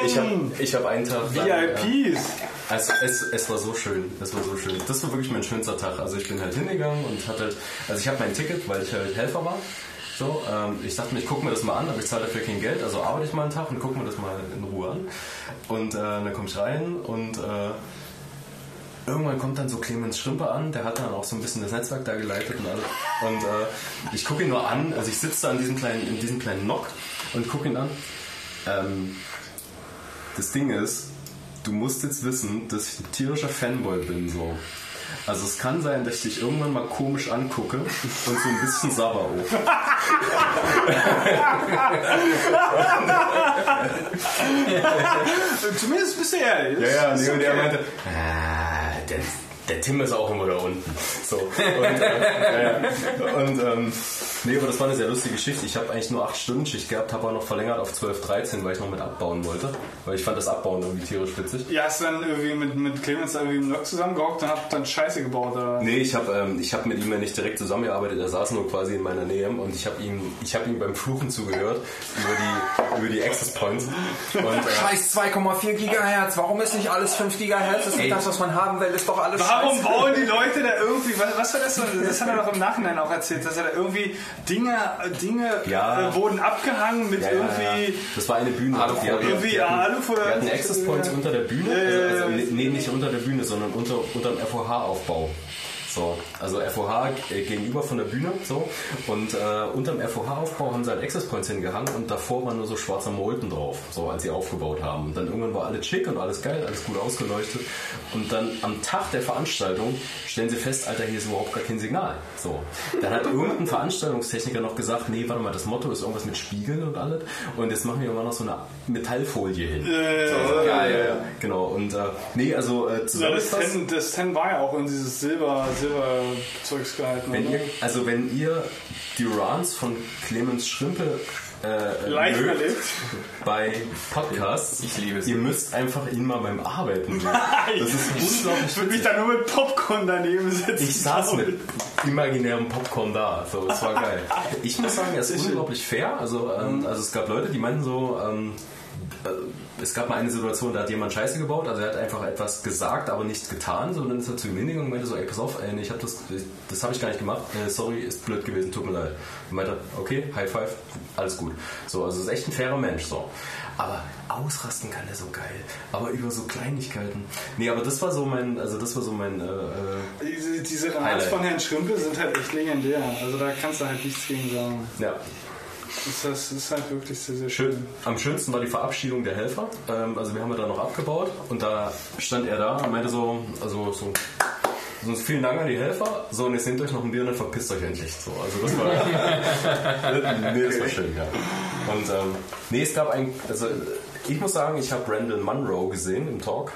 S3: ich habe ich hab einen Tag. lang, äh,
S2: VIPs.
S3: also es, es war so schön, es war so schön. Das war wirklich mein schönster Tag. Also ich bin halt hingegangen und hatte, halt- also ich habe mein Ticket, weil ich halt Helfer war. So, ähm, ich dachte mir, ich gucke mir das mal an, aber ich zahle dafür kein Geld, also arbeite ich mal einen Tag und gucke mir das mal in Ruhe an. Und äh, dann komme ich rein und äh, irgendwann kommt dann so Clemens Schrimpe an, der hat dann auch so ein bisschen das Netzwerk da geleitet und alles. Und äh, ich gucke ihn nur an, also ich sitze da in diesem kleinen, in diesem kleinen Nock und gucke ihn an. Ähm, das Ding ist, du musst jetzt wissen, dass ich ein tierischer Fanboy bin, so. Also es kann sein, dass ich dich irgendwann mal komisch angucke und so ein bisschen sabber.
S2: Zumindest ehrlich.
S3: Ja, ja, nee, und er meinte, ah, der, der Tim ist auch immer da unten. So. Und, äh, und ähm, nee, aber das war eine sehr lustige Geschichte. Ich habe eigentlich nur 8 Stunden Schicht gehabt, habe aber noch verlängert auf 12, 13, weil ich noch mit abbauen wollte. Weil ich fand das Abbauen irgendwie tierisch witzig.
S2: Ja, hast du dann irgendwie mit, mit Clemens irgendwie im Lok zusammengehockt und habt dann Scheiße gebaut? Oder?
S3: Nee, ich habe ähm, ich hab mit ihm ja nicht direkt zusammengearbeitet, er saß nur quasi in meiner Nähe und ich habe ihm, ich hab ihm beim Fluchen zugehört über die, über die Access Points. Und, äh,
S4: Scheiß 2,4 Gigahertz, warum ist nicht alles 5 Gigahertz? Das ist nicht das, was man haben will, ist doch alles
S2: War, warum bauen die Leute da irgendwie, was, was war das? so? Das hat er doch im Nachhinein auch erzählt, dass er da irgendwie Dinge, Dinge
S3: Ja.
S2: äh, wurden abgehangen mit
S3: Ja, ja,
S2: irgendwie.
S3: ja. Das war eine Bühne.
S9: Alufolie.
S3: Die hatten-
S2: Irgendwie
S3: die hatten-
S2: Alufolie.
S3: Wir hatten Access Points unter der Bühne. Also, also, nee, nicht unter der Bühne, sondern unter, unter dem FOH-Aufbau. So, also FOH äh, gegenüber von der Bühne, so. Und äh, unterm FOH-Aufbau haben sie halt Access Points hingehangen und davor waren nur so schwarzer Molten drauf, so als sie aufgebaut haben. Und dann irgendwann war alles schick und alles geil, alles gut ausgeleuchtet. Und dann am Tag der Veranstaltung stellen sie fest, Alter, hier ist überhaupt gar kein Signal. So. Dann hat irgendein Veranstaltungstechniker noch gesagt, nee, warte mal, das Motto ist irgendwas mit Spiegeln und alles. Und jetzt machen wir mal noch so eine Metallfolie hin. so, geil, ja. Genau. Und äh, nee, also äh,
S2: Ja,
S3: zusammengefasst-
S2: das, Ten, das Ten war ja auch in dieses Silber, Silber-Zeugs gehalten.
S3: Wenn ihr, also wenn ihr die Runs von Clemens Schrimpe äh,
S2: Live
S3: mögt
S2: erlebt.
S3: bei Podcasts,
S4: Ich liebe es.
S3: ihr müsst einfach ihn mal beim Arbeiten sehen. Das ist unglaublich
S2: Ich würde mich da nur mit Popcorn daneben sitzen.
S3: Ich saß mit imaginärem Popcorn da. So, es war geil. Ich muss sagen, er ist unglaublich fair. Also, ähm, also es gab Leute, die meinten so, ähm, äh, es gab mal eine Situation, da hat jemand Scheiße gebaut, also er hat einfach etwas gesagt, aber nicht getan, sondern ist er zu ihm hingegangen und meinte so, ey, pass auf, ey, nee, ich hab das, das habe ich gar nicht gemacht, äh, sorry, ist blöd gewesen, tut mir leid. Und meinte, okay, High Five, alles gut. So, also ist echt ein fairer Mensch, so. Aber ausrasten kann er so geil. Aber über so Kleinigkeiten. Nee, aber das war so mein, also das war so mein, äh, äh,
S2: Diese, diese Rats
S3: Highlight.
S2: von Herrn Schrimpe sind halt echt legendär. Also da kannst du halt nichts gegen sagen.
S3: ja,
S2: Das, das ist halt wirklich sehr, sehr
S3: Schön.
S2: schön.
S3: Am schönsten war die Verabschiedung der Helfer. Ähm, also wir haben ja da noch abgebaut und da stand er da und meinte so, also so, so vielen Dank an die Helfer. So und jetzt nehmt euch noch ein Bier und dann verpisst euch endlich. So, also das war, nee, das war schön, ja. Und ähm, nee, es gab ein, also ich muss sagen, ich habe Randall Munro gesehen im Talk.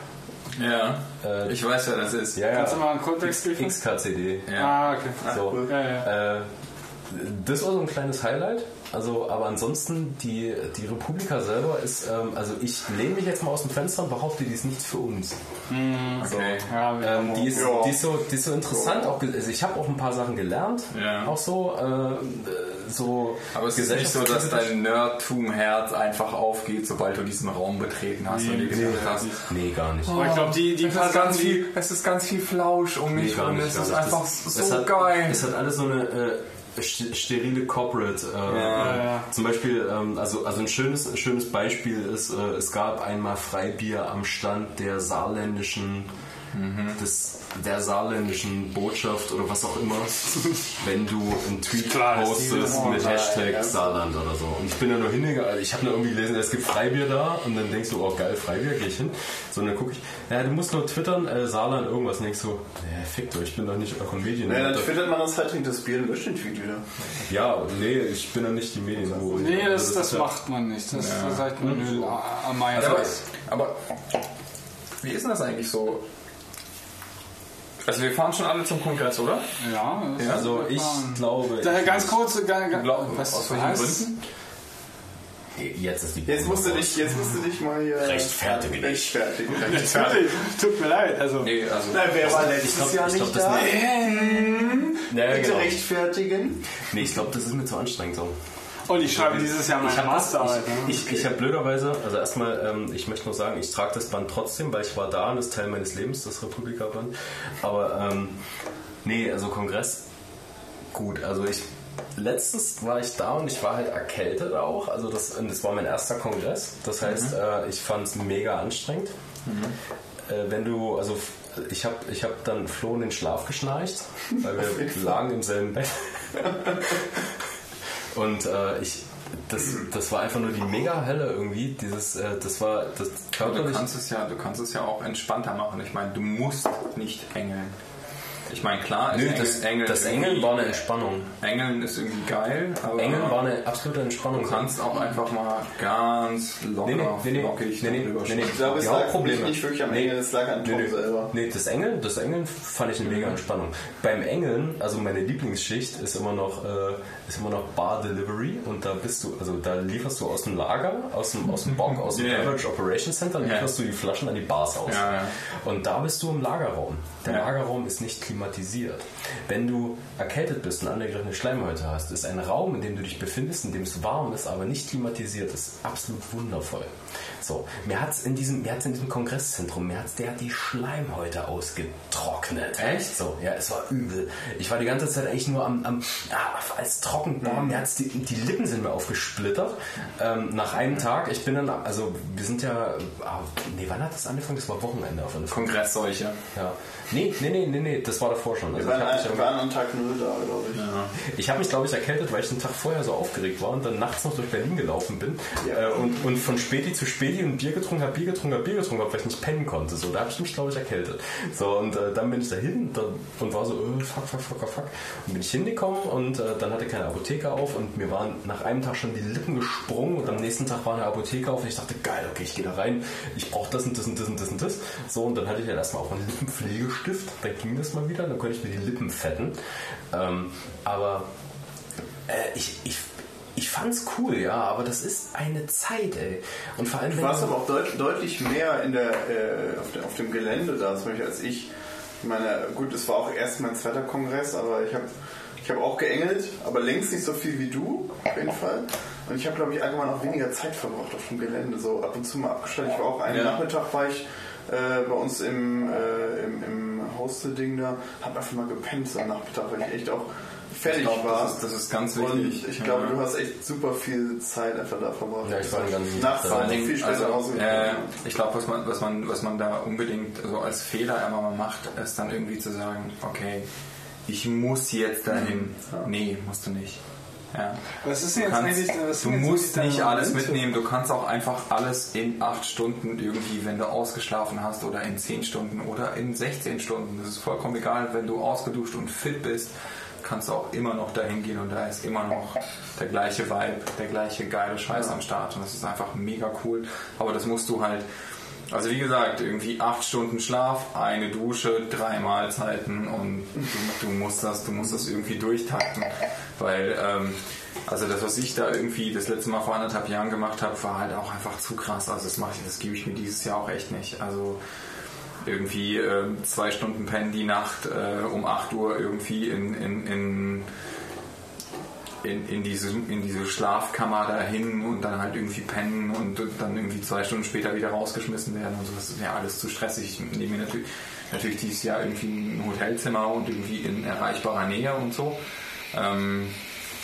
S4: Ja.
S3: Äh,
S4: Ich weiß, wer das ist.
S3: Ja,
S2: Kannst du
S3: ja.
S2: mal einen Kontext liefern?
S3: XKCD.
S2: Ah, okay.
S3: So.
S2: Ja, ja.
S3: Äh, das war so ein kleines Highlight. Also, aber ansonsten, die, die Republika selber ist, ähm, also ich lehne mich jetzt mal aus dem Fenster und behaupte, die ist nichts für uns. So,
S4: Okay.
S2: Ja, wir
S3: ähm, die, ist,
S5: Ja.
S3: die, ist so, die ist so interessant. Auch, also ich habe auch ein paar Sachen gelernt.
S4: Ja.
S3: Auch so. Äh, so
S4: Aber es ist nicht so, dass dein Nerdtum-Herz einfach aufgeht, sobald du diesen Raum betreten hast und dir gesagt hast,
S3: Nee, gar nicht.
S2: Aber ich glaube, die, die
S4: es ist, ganz viel, es ist ganz viel Flausch um
S3: Nee,
S4: mich
S3: gar
S4: und
S3: nicht.
S4: es ist einfach
S3: Das-
S4: so
S3: es hat,
S4: geil.
S3: Es hat alles so eine äh, sterile Corporate. Äh,
S4: Ja,
S2: ja.
S3: Zum Beispiel, ähm, also, also ein schönes, ein schönes Beispiel ist, äh, es gab einmal Freibier am Stand der saarländischen des, der saarländischen Botschaft oder was auch immer, wenn du einen Tweet
S2: Klar, das
S3: postest mit Hashtag
S2: ja.
S3: Saarland oder so. Und ich bin da nur hingegangen, also ich habe nur irgendwie gelesen, es gibt Freibier da und dann denkst du, oh geil, Freibier, geh ich hin. So, und dann gucke ich, ja, du musst nur twittern, äh, Saarland, irgendwas. Und denkst du, ja, fickt euch, ich bin doch nicht euer Medien.
S5: Ja, dann twittert man das halt, trinkt das Bier und löscht den Tweet wieder.
S3: ja, nee, ich bin doch nicht die Medien. Wo
S2: nee, das,
S3: ist
S2: das
S3: ja-
S2: macht man nicht. Das, das sagt man Nö, am meisten.
S4: Aber, aber wie ist denn das eigentlich so? Also wir fahren schon alle zum Kongress, oder?
S2: Ja, das
S3: Also ich glaube...
S2: Daher ganz kurz, ganz, ganz,
S4: Glaub-
S2: was,
S4: aus welchen
S2: was?
S4: Gründen?
S3: Jetzt ist die
S5: Jetzt musst du dich, jetzt musst du dich mal hier
S3: Rechtfertigen.
S5: rechtfertigen.
S2: Natürlich, tut mir leid. Also,
S4: Nee, also
S5: Na, wer war letztes
S3: glaub-
S5: Jahr
S3: ich glaub,
S5: nicht
S3: das
S5: da?
S3: Ja,
S5: Bitte
S3: genau.
S5: rechtfertigen.
S3: Nee, ich glaube, das ist mir zu anstrengend so.
S2: Und ich schreibe dieses Jahr meine
S3: Ich habe
S2: Masterarbeit. ne?
S3: ich, ich, ich hab blöderweise, also erstmal, ähm, ich möchte nur sagen, ich trage das Band trotzdem, weil ich war da und ist Teil meines Lebens, das Republika-Band. Aber ähm, nee, also Kongress, gut, also ich letztens war ich da und ich war halt erkältet auch, also das, das war mein erster Kongress, das heißt, äh, ich fand es mega anstrengend. Äh, wenn du, also ich habe ich hab dann Flo in den Schlaf geschnarcht, weil wir lagen im selben Bett. Und äh, ich, das, das war einfach nur die mega Helle irgendwie. Dieses, äh, das war das
S4: Aber du
S3: körperlich.
S4: kannst es ja, du kannst es ja auch entspannter machen. Ich meine, du musst nicht engeln. Ich meine, klar,
S3: Nö,
S4: Engel-
S3: das,
S4: Engeln
S3: das Engeln war eine Entspannung.
S4: Engeln ist irgendwie geil, aber
S3: Engeln war eine absolute Entspannung.
S4: du kannst auch einfach mal ganz locker,
S3: Nee, nee, nee, nee,
S4: flockig
S3: nee, nee,
S4: drüber
S3: nee, nee.
S5: Ich glaube, es lag nicht wirklich am Ende, es lag an Tom
S3: Nee, nee.
S5: selber.
S3: Nee, das Engeln, das Engeln fand ich eine mega Entspannung. Beim Engeln, also meine Lieblingsschicht ist immer noch, äh, ist immer noch Bar Delivery und da bist du, also da lieferst du aus dem Lager, aus dem, aus dem Bock, aus dem
S4: Ja.
S3: Beverage Operation Center, lieferst du die Flaschen an die Bars aus.
S4: Ja, ja.
S3: Und da bist du im Lagerraum. Der
S4: Ja.
S3: Lagerraum ist nicht klimatisiert. Wenn du erkältet bist und angegriffene Schleimhäute hast, ist ein Raum, in dem du dich befindest, in dem es warm ist, aber nicht klimatisiert ist, absolut wundervoll. So, mir hat's in diesem, mir hat's in diesem Kongresszentrum, mir hat's der hat die Schleimhäute ausgetrocknet.
S4: Echt?
S3: So, ja, es war übel. Ich war die ganze Zeit eigentlich nur am, am ah, als trocken, boah, mir hat's die, die Lippen sind mir aufgesplittert. Ähm, nach einem Tag, ich bin dann, also wir sind ja, ah, nee, wann hat das angefangen? Das war Wochenende auf Fälle.
S4: Kongressseuche.
S3: Ja. Nee, nee, nee, nee, nee, das war davor schon. Also
S5: Wir
S3: ich
S5: waren,
S3: habe mich,
S5: wir waren an Tag 0 da, glaube ich.
S3: ich hab mich glaube ich, erkältet, weil ich den Tag vorher so aufgeregt war und dann nachts noch durch Berlin gelaufen bin äh, und, und von Späti zu Späti und Bier getrunken habe, Bier getrunken habe, Bier getrunken weil ich nicht pennen konnte. So, da habe ich mich, glaube ich, erkältet. So, und äh, dann bin ich da, und war so, äh, fuck, fuck, fuck, fuck. Und bin ich hingekommen und äh, dann hatte keine Apotheke auf und mir waren nach einem Tag schon die Lippen gesprungen und am nächsten Tag war eine Apotheke auf und ich dachte, geil, okay, ich gehe da rein, ich brauche das und das und das und das und das. So, und dann hatte ich ja erstmal auch einen Lippenpflegestift, dann ging das mal wieder, dann konnte ich mir die Lippen fetten. Ähm, aber äh, ich, ich, ich fand's cool, ja, aber das ist eine Zeit, ey. Und vor allem,
S5: Du warst aber auch deut deutlich mehr in der, äh, auf, der, auf dem Gelände da, zum Beispiel als ich. Ich meine, gut, es war auch erst mein zweiter Kongress, aber ich habe ich hab auch geengelt, aber längst nicht so viel wie du, auf jeden Fall. Und ich habe, glaube ich, allgemein auch weniger Zeit verbracht auf dem Gelände, so ab und zu mal abgestellt. Ich war auch einen
S4: Ja.
S5: Nachmittag war ich äh, bei uns im, äh, im, im Hostel-Ding da, habe einfach mal gepennt so am Nachmittag, weil ich echt auch fertig
S4: Ich glaub,
S5: war.
S4: das ist- das ist ganz
S5: Und
S4: wichtig.
S5: ich glaube,
S4: Ja.
S5: du hast echt super viel Zeit einfach da verbracht.
S3: Ja, ich war den ganzen
S5: noch viel später
S4: Also,
S5: rausgekommen.
S4: äh, ich glaube, was man, was, man, was man da unbedingt so als Fehler immer mal macht, ist dann irgendwie zu sagen, okay, ich muss jetzt dahin. Nee, musst du nicht. Ja.
S2: Was ist
S4: Du,
S2: denn jetzt
S4: kannst,
S2: eigentlich was
S4: du musst nicht alles
S2: Momente?
S4: mitnehmen. Du kannst auch einfach alles in acht Stunden irgendwie, wenn du ausgeschlafen hast, oder in zehn Stunden oder in 16 Stunden. Das ist vollkommen egal. Wenn du ausgeduscht und fit bist, kannst du auch immer noch dahin gehen und da ist immer noch der gleiche Vibe, der gleiche geile Scheiß am Start. Und das ist einfach mega cool. Aber das musst du halt. Also wie gesagt, irgendwie acht Stunden Schlaf, eine Dusche, drei Mahlzeiten und du, du musst das, du musst das irgendwie durchtakten, weil ähm, also das, was ich da irgendwie das letzte Mal vor anderthalb Jahren gemacht habe, war halt auch einfach zu krass. Also das mache ich, das gebe ich mir dieses Jahr auch echt nicht. Also irgendwie ähm, zwei Stunden pennen die Nacht äh, um 8 Uhr irgendwie in, in, in in, in, diese, in diese Schlafkammer dahin und dann halt irgendwie pennen und dann irgendwie zwei Stunden später wieder rausgeschmissen werden und so. Das wäre alles zu stressig. Ich nehme mir natürlich, natürlich dieses Jahr irgendwie ein Hotelzimmer und irgendwie in erreichbarer Nähe und so. Ähm,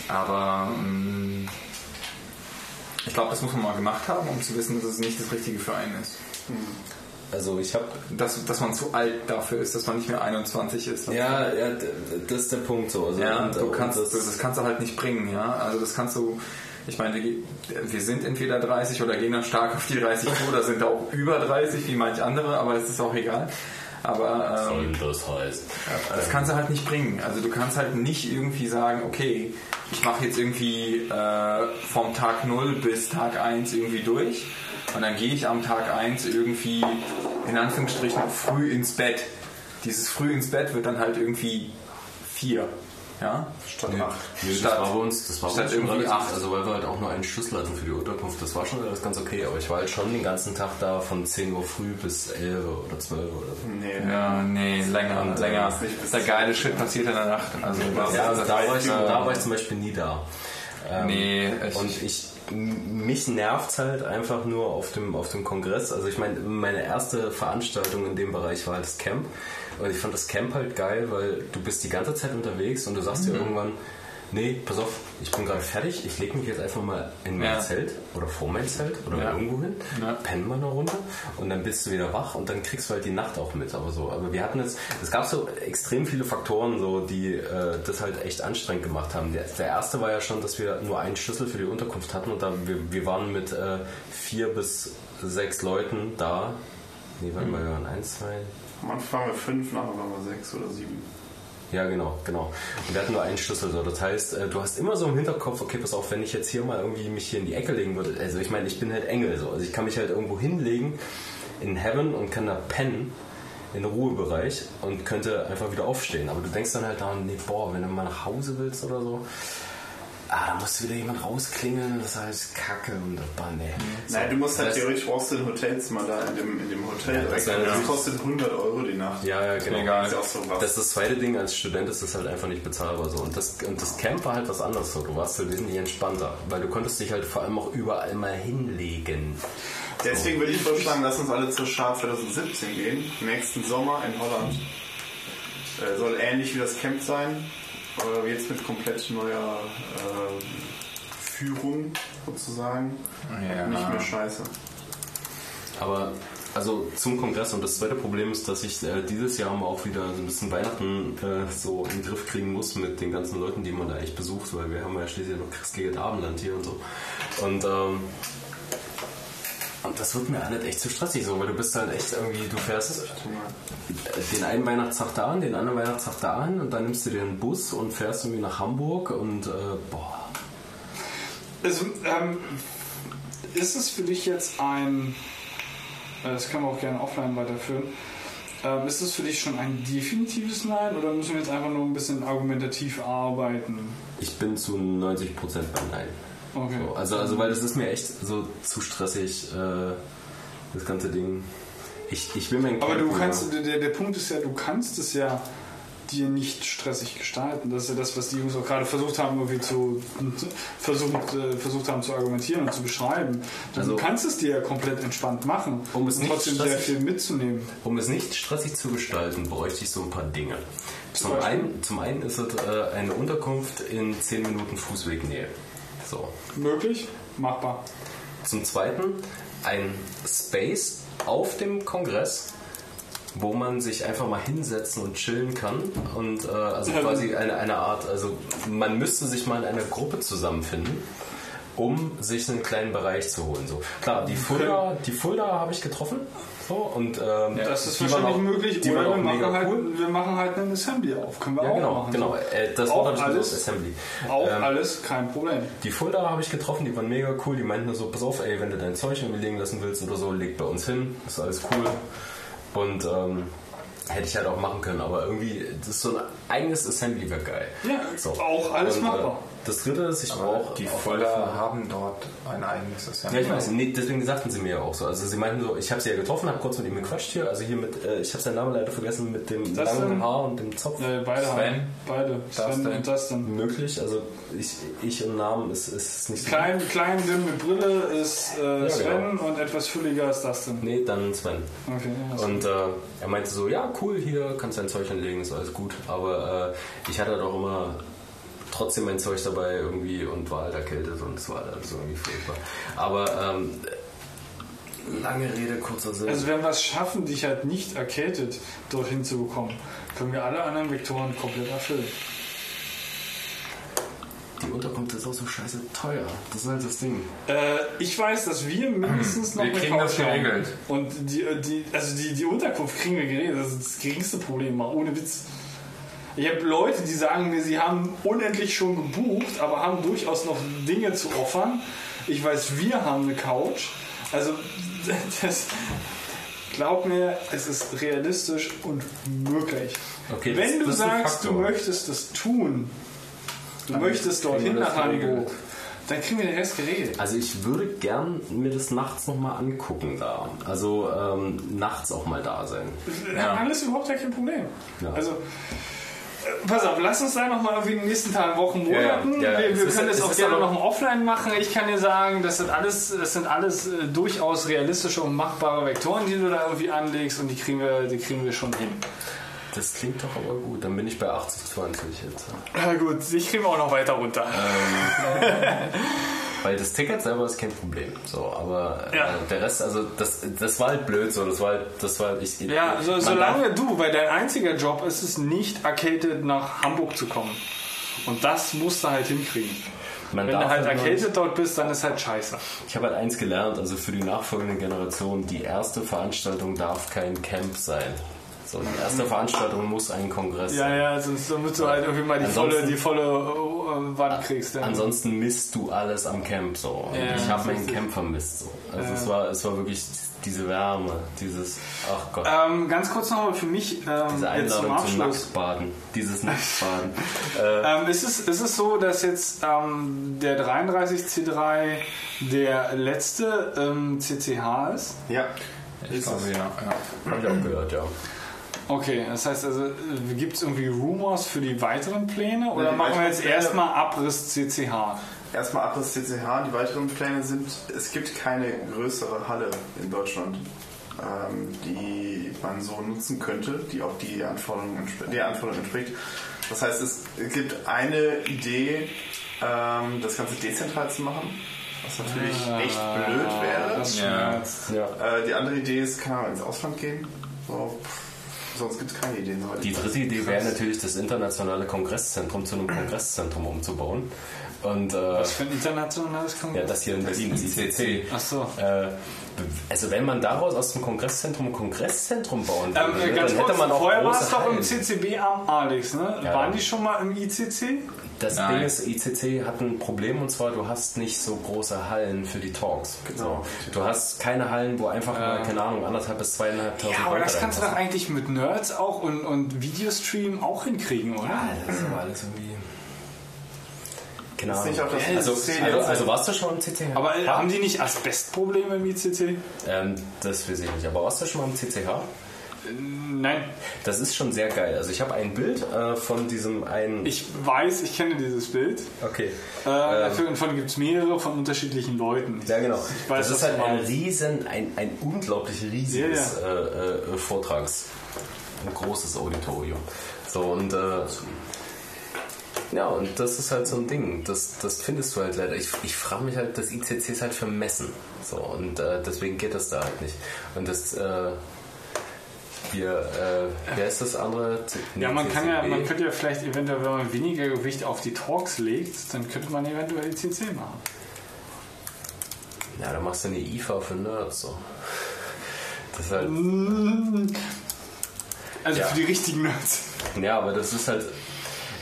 S4: aber ähm, ich glaube, das muss man mal gemacht haben, um zu wissen, dass es nicht das Richtige für einen ist.
S3: Also ich habe
S4: Dass, dass man zu alt dafür ist, dass man nicht mehr 21 ist.
S3: ja, ja, das ist der Punkt so. Also,
S4: Ja,
S3: und,
S4: du
S3: und
S4: kannst,
S3: das,
S4: das, das kannst du halt nicht bringen, ja. Also das kannst du, ich meine, wir- wir sind entweder 30 oder gehen dann stark auf die 30 zu, oder sind auch über 30 wie manch andere, aber es ist auch egal. Aber ähm,
S3: das heißt.
S4: das kannst du halt nicht bringen. Also du kannst halt nicht irgendwie sagen, okay, ich mache jetzt irgendwie äh, vom Tag 0 bis Tag 1 irgendwie durch und dann gehe ich am Tag 1 irgendwie in Anführungsstrichen früh ins Bett. Dieses früh ins Bett wird dann halt irgendwie 4. Ja?
S5: Statt
S3: Nee,
S5: acht.
S3: nee, das war bei uns, das war bei
S4: statt
S3: uns
S4: irgendwie
S3: relativ,
S4: acht.
S3: also weil wir halt auch nur einen Schlüssel hatten für die Unterkunft, das war schon alles ganz okay, aber ich war halt schon den ganzen Tag da von 10 Uhr früh bis 11 oder 12 oder so.
S5: Nee.
S4: Ja, nee, länger und länger.
S5: ist nicht bis-
S4: Der geile Shit passiert in der Nacht. Also das,
S3: Ja, also
S4: das
S3: da war, ich,
S4: äh,
S3: da war ich zum Beispiel nie da. Ähm,
S4: Nee, ich-
S3: und ich, mich nervt halt einfach nur auf dem, auf dem Kongress. Also ich meine, meine erste Veranstaltung in dem Bereich war halt das Camp. Und ich fand das Camp halt geil, weil du bist die ganze Zeit unterwegs und du sagst
S4: Mhm.
S3: dir irgendwann, nee, pass auf, ich bin gerade fertig, ich lege mich jetzt einfach mal in mein
S4: Ja.
S3: Zelt oder vor mein Zelt oder
S4: Ja.
S3: irgendwo hin,
S4: Ja.
S3: pennen mal eine Runde und dann bist du wieder wach und dann kriegst du halt die Nacht auch mit. Aber so, aber wir hatten jetzt, es gab so extrem viele Faktoren, so die äh, das halt echt anstrengend gemacht haben. Der, der erste war ja schon, dass wir nur einen Schlüssel für die Unterkunft hatten und da wir, wir waren mit äh, vier bis sechs Leuten da. Nee, warte mal, wir waren eins, zwei,
S5: Am Anfang waren wir fünf, nachher waren wir sechs oder sieben.
S3: Ja, genau, genau. Und wir hatten nur einen Schlüssel. So. Das heißt, äh, du hast immer so im Hinterkopf, okay, pass auf, wenn ich jetzt hier mal irgendwie mich hier in die Ecke legen würde, also ich meine, ich bin halt Engel, so. Also ich kann mich halt irgendwo hinlegen in Heaven und kann da pennen in Ruhebereich und könnte einfach wieder aufstehen. Aber du denkst dann halt daran, nee, boah, wenn du mal nach Hause willst oder so, ah, da muss wieder jemand rausklingeln, das heißt Kacke und das war, nee. So,
S5: Nein, du musst halt
S3: das-
S5: theoretisch brauchst du ein Hotelzimmer da in dem, in dem Hotel.
S3: Ja, das
S5: das, kostet 100 Euro die Nacht.
S3: Ja, ja, genau.
S4: Egal.
S5: Das ist auch so was.
S3: Das ist das zweite Ding, als Student ist das halt einfach nicht bezahlbar so. Und das, und das Camp war halt was anderes so. Du warst halt wesentlich entspannter, weil du konntest dich halt vor allem auch überall mal hinlegen.
S5: Deswegen würde ich vorschlagen, lass uns alle zur Schar 2017 gehen. Nächsten Sommer in Holland. Äh, soll ähnlich wie das Camp sein. Aber jetzt mit komplett neuer äh, Führung sozusagen.
S4: Ja.
S5: Nicht mehr scheiße.
S3: Aber also zum Kongress und das zweite Problem ist, dass ich äh, dieses Jahr mal auch wieder so ein bisschen Weihnachten äh, so in den Griff kriegen muss mit den ganzen Leuten, die man da echt besucht, weil wir haben ja schließlich noch christliches Abendland hier und so. Und ähm, und das wird mir halt echt zu stressig so, weil du bist halt echt irgendwie, du fährst den einen Weihnachtstag da an, den anderen Weihnachtstag da an und dann nimmst du dir einen Bus und fährst irgendwie nach Hamburg und äh, boah.
S2: Also, ähm, ist es für dich jetzt ein, äh, das können wir auch gerne offline weiterführen, ähm, ist es für dich schon ein definitives Nein oder müssen wir jetzt einfach nur ein bisschen argumentativ arbeiten?
S3: Ich bin zu 90% bei Nein.
S2: Okay.
S3: So, also, also, weil es ist mir echt so zu stressig, äh, das ganze Ding. Ich, ich will mein
S2: Aber du
S3: Campen,
S2: kannst,
S3: ja.
S2: der, der Punkt ist ja, du kannst es ja dir nicht stressig gestalten. Das ist ja das, was die Jungs auch gerade versucht haben, irgendwie zu versucht, äh, versucht haben zu argumentieren und zu beschreiben. Du
S3: Also-
S2: kannst es dir ja komplett entspannt machen,
S3: Um es
S2: trotzdem sehr
S3: stressig-
S2: viel mitzunehmen.
S3: Um es nicht stressig zu gestalten, bräuchte ich so ein paar Dinge. Zum
S2: Beispiel?
S3: einen, zum einen ist es äh, eine Unterkunft in 10 Minuten Fußwegnähe. So.
S2: Möglich? Machbar.
S3: Zum zweiten ein Space auf dem Kongress, wo man sich einfach mal hinsetzen und chillen kann. Und äh, also
S2: Ja.
S3: quasi eine, eine Art, also man müsste sich mal in einer Gruppe zusammenfinden, um sich einen kleinen Bereich zu holen. So. Klar, die Fulda, die Fulda habe ich getroffen. So, und, ähm,
S2: Das ist wahrscheinlich
S3: auch-
S2: möglich. Oder wir machen, halt,
S3: cool.
S2: wir machen halt einen Assembly auf. Können wir
S3: Ja,
S2: auch
S3: genau,
S2: machen.
S3: genau. Äh, das
S2: Auch alles-
S3: Assembly.
S2: Auch
S3: Ähm,
S2: alles kein Problem.
S3: Die Fulda habe ich getroffen, die waren mega cool. Die meinten so, pass auf, ey, wenn du dein Zeug irgendwie legen lassen willst oder so, leg bei uns hin. ist alles cool. Und ähm, hätte ich halt auch machen können, aber irgendwie, das ist so ein eigenes Assembly wäre geil.
S2: Ja, auch alles
S3: Und,
S2: machbar.
S3: Äh, das dritte ist, ich brauche
S4: Die
S3: Fälle-
S4: haben dort ein eigenes Assembly.
S3: Ja, ich weiß, nee, deswegen sagten sie mir ja auch so. Also sie meinten so, ich habe sie ja getroffen, habe kurz mit ihm gequatscht hier. Also hier mit, äh, ich habe seinen Namen leider vergessen, mit dem
S2: Das
S3: langen
S2: denn?
S3: Haar und dem Zopf.
S2: Äh, beide
S4: Sven?
S2: haben. Beide. Sven
S4: Dustin.
S2: und Dustin.
S3: Möglich, also ich, ich und Namen ist, ist nicht so.
S2: Klein, klein, dünn mit Brille ist äh, Sven
S3: genau.
S2: und etwas fülliger ist Dustin.
S3: Nee, dann Sven.
S2: Okay, ja,
S3: Und äh, er meinte so, ja cool, hier kannst dein Zeug hinlegen, ist alles gut. Aber äh, ich hatte doch immer trotzdem mein Zeug dabei irgendwie und war halt erkältet und es war halt alles irgendwie furchtbar. Aber ähm, lange Rede, kurzer Sinn.
S2: Also wenn wir es schaffen, dich halt nicht erkältet dorthin zu bekommen, können wir alle anderen Vektoren komplett erfüllen.
S3: die Unterkunft ist auch so scheiße teuer. Das ist halt das Ding.
S2: Äh, ich weiß, dass wir mindestens noch
S4: Wir
S2: eine
S4: kriegen das
S2: Couch
S4: geregelt.
S2: Und die, die, also die, die Unterkunft kriegen wir geregelt. Das ist das geringste Problem, mal ohne Witz. Ich habe Leute, die sagen mir, sie haben unendlich schon gebucht, aber haben durchaus noch Dinge zu offern. Ich weiß, wir haben eine Couch. Also, das, glaub mir, es ist realistisch und möglich.
S3: Okay,
S2: Wenn
S3: das-
S2: du
S3: das ist
S2: sagst, du möchtest das tun, du möchtest dorthin nach. Hamburg, dann kriegen wir den Rest geregelt.
S3: Also ich würde gern mir das nachts nochmal angucken da. Also ähm, nachts auch mal da sein.
S2: Ja. Alles überhaupt kein Problem.
S3: Ja.
S2: Also, pass auf, lass uns da nochmal in den nächsten Tagen, Wochen. Monaten.
S3: Ja, ja.
S2: Wir, wir
S3: ist-
S2: können das auch gerne noch im Offline machen. Ich kann dir sagen, das sind alles, das sind alles äh, durchaus realistische und machbare Vektoren, die du da irgendwie anlegst und die kriegen wir, die kriegen wir schon hin.
S3: Das klingt doch aber gut. Dann bin ich bei 80, 20 jetzt.
S2: Na gut, ich kriege auch noch weiter runter.
S3: Weil das Ticket selber ist kein Problem. So, aber äh,
S2: Ja.
S3: der Rest, also das, das war halt blöd so. Das war halt, das war ich.
S2: Ja, so, solange
S3: darf-
S2: du, weil dein einziger Job ist es nicht erkältet nach Hamburg zu kommen. Und das musst du halt hinkriegen. Wenn du halt
S3: nur-
S2: erkältet dort bist, dann ist halt scheiße.
S3: Ich habe halt eins gelernt, also für die nachfolgende Generation, die erste Veranstaltung darf kein Camp sein. So, die erste Veranstaltung muss ein Kongress
S2: Ja,
S3: sein.
S2: ja, sonst damit du halt irgendwie mal die
S3: Ansonsten-
S2: volle, die volle äh, Wand kriegst. Ja.
S3: Ansonsten misst du alles am Camp so. Und
S2: Ja,
S3: ich habe meinen. Camp vermisst so. Also es war es war wirklich diese Wärme, dieses ach Gott,
S2: Ähm, ganz kurz nochmal für mich ähm,
S3: diese
S2: jetzt zum
S3: Einladung zum. Nacktbaden, dieses Nacktbaden. äh,
S2: Ähm, ist, es, ist es so, dass jetzt ähm, der 33C3 der letzte ähm, CCH ist?
S5: Ja.
S4: Ich glaube, ja. ja.
S3: Hab ich auch gehört, ja.
S2: Okay, das heißt also, gibt es irgendwie Rumors für die weiteren Pläne oder
S5: Ja,
S2: machen wir jetzt
S5: Pläne-
S2: erstmal Abriss CCH?
S5: erstmal Abriss CCH. Die weiteren Pläne sind, es gibt keine größere Halle in Deutschland, ähm, die man so nutzen könnte, die auch die Anforderungen, der Anforderung entspricht. Das heißt, es gibt eine Idee, ähm, das Ganze dezentral zu machen, was natürlich echt blöd wäre.
S2: Das
S4: Ja.
S5: Äh, die andere Idee ist, kann man ins Ausland gehen. So, pff, sonst gibt es keine Ideen.
S3: Die dritte Idee wäre natürlich, das internationale Kongresszentrum zu einem Kongresszentrum umzubauen. Und äh,
S2: Was für ein internationales Kongress?
S3: ja, das hier in Berlin, das ICC.
S2: Ach so.
S3: Äh, also wenn man daraus aus dem Kongresszentrum ein Kongresszentrum bauen
S2: Ähm,
S3: würde,
S2: äh, ganz
S3: dann hätte
S2: kurz,
S3: man auch
S2: vorher war es doch im. CCB am Alex, ne?
S3: Ja.
S2: Waren die schon mal im ICC?
S3: Das
S4: Nein.
S3: Ding ist, ICC hat ein Problem und zwar, du hast nicht so große Hallen für die Talks. So. Du hast keine Hallen, wo einfach mal, keine Ahnung, anderthalb bis zweieinhalbtausend
S2: Ja, aber
S3: Leute
S2: das kannst du doch eigentlich mit Nerds auch und, und Videostream auch hinkriegen, oder?
S3: Ja, das ist aber alles irgendwie... Keine
S5: Ist nicht auch das
S3: Also, also, also warst du schon im CCH?
S2: Aber haben die nicht Asbestprobleme im ICC?
S3: Ähm, das weiß ich nicht. Aber warst du schon mal im CCH?
S2: Nein.
S3: Das ist schon sehr geil. Also ich habe ein Bild äh, von diesem einen...
S2: Ich weiß, ich kenne dieses Bild.
S3: okay.
S2: Äh, davon gibt es mehrere von unterschiedlichen Leuten.
S3: Ja, genau.
S2: Ich weiß,
S3: das ist halt ein riesen, ein, ein unglaublich riesiges
S2: Ja,
S3: Äh, äh, Vortrags, ein großes Auditorium. So und äh, ja, und das ist halt so ein Ding. Das, das findest du halt leider. Ich, ich frage mich halt, das ICC ist halt für Messen. So, und äh, deswegen geht das da halt nicht. Und das, äh, wir, äh, wer ist das andere?
S2: Ja, man kann ja, man könnte ja vielleicht eventuell, wenn man weniger Gewicht auf die Talks legt, dann könnte man eventuell ICC machen.
S3: Ja, dann machst du eine IFA für Nerds. So. Das ist halt.
S2: Also
S3: Ja.
S2: für die richtigen Nerds.
S3: Ja, aber das ist halt.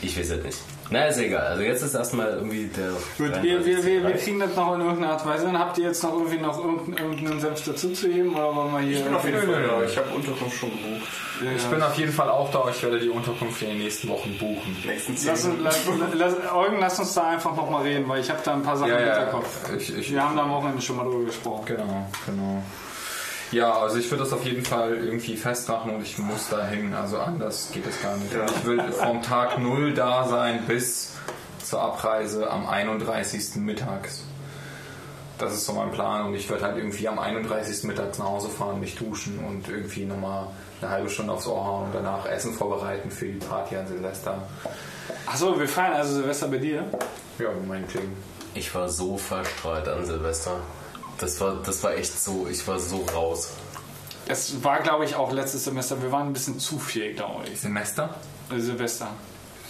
S3: Ich weiß es nicht. Na, ist egal. Also jetzt ist erstmal irgendwie der.
S2: Gut, wir, wir, wir, wir
S3: 33.
S2: kriegen das noch in irgendeiner Art und Weise. Dann habt ihr jetzt noch irgendwie noch irgendeinen, irgendeinen Senf dazu zu heben oder wollen wir hier.
S5: Ich bin auf jeden Fall da. Ich habe Unterkunft schon gebucht.
S4: Ich bin auf jeden Fall auch da. Ich werde die Unterkunft in den nächsten Wochen buchen.
S5: Nächsten
S2: Lass, lass, lass, Eugen, lass uns da einfach noch mal reden, weil ich habe da ein paar Sachen
S4: Ja,
S2: im
S4: ja,
S2: Hinterkopf.
S4: ich, ich,
S2: Wir haben da am Wochenende schon mal drüber gesprochen.
S4: Genau, genau. Ja, also ich würde das auf jeden Fall irgendwie festmachen und ich muss da hin. Also anders geht es gar nicht.
S5: Ja.
S4: Ich will vom Tag 0 da sein bis zur Abreise am 31. mittags. Das ist so mein Plan und ich werde halt irgendwie am 31. mittags nach Hause fahren, mich duschen und irgendwie nochmal eine halbe Stunde aufs Ohr hauen und danach Essen vorbereiten für die Party an Silvester.
S2: Achso, wir feiern also Silvester bei dir.
S4: Ja, meinetwegen.
S3: Ich war so verstrahlt an Silvester. Das war, das war echt so, ich war so raus.
S2: Es war, glaube ich, auch letztes Semester. Wir waren ein bisschen zu viel, glaube ich.
S4: Semester?
S2: Äh, Silvester.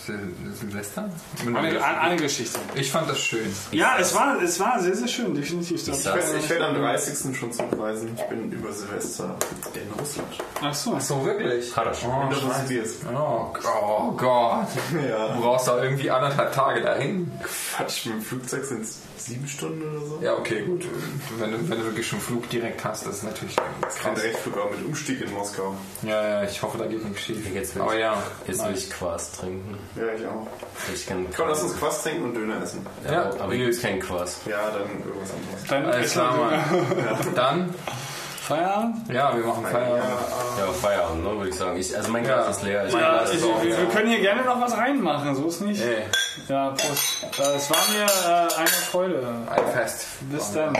S4: Sil Silvester?
S2: Eine, eine, Geschichte.
S4: Ich fand das schön.
S2: Ja, es war, es war sehr, sehr schön, definitiv.
S3: Ich
S5: Ich werde, ich werde am 30. schon zurückreisen. Ich bin über Silvester in Russland.
S2: Ach so.
S4: So, wirklich?
S3: Hat er schon.
S4: Oh. Oh, oh Gott.
S5: Ja.
S4: Du brauchst da irgendwie anderthalb Tage dahin.
S5: Quatsch, mit dem Flugzeug sind es sieben Stunden oder so.
S4: Ja, okay, gut. Wenn du, wenn du wirklich schon Flug direkt hast, das ist natürlich
S5: Kein
S4: krass.
S5: Direktflug, aber mit Umstieg in Moskau.
S4: Ja, ja, ich hoffe, da geht nichts schief.
S3: Jetzt will
S4: Aber
S3: ich,
S4: ja,
S3: jetzt will ich Quas trinken.
S5: Ja, ich auch.
S3: Ich kann
S5: Komm, lass uns Quass trinken und Döner essen.
S3: ja,
S4: Ja,
S3: aber hier ist kein Quas.
S5: Ja, dann irgendwas anderes.
S2: Dann
S4: Alles klar, Mann. Dann,
S2: Feierabend?
S4: ja, wir machen Feierabend.
S3: Ja, Feierabend, ne, würde ich sagen. Ich, also mein
S4: Ja.
S3: Glas ist leer. Ich
S2: Ja,
S4: Glas
S2: ich,
S4: ist auch,
S2: wir,
S4: ja.
S2: wir können hier gerne noch was reinmachen, so ist nicht.
S4: Ey,
S2: Ja, Prost. Äh, Es war mir äh, eine Freude.
S4: ein Fest.
S2: Bis dann.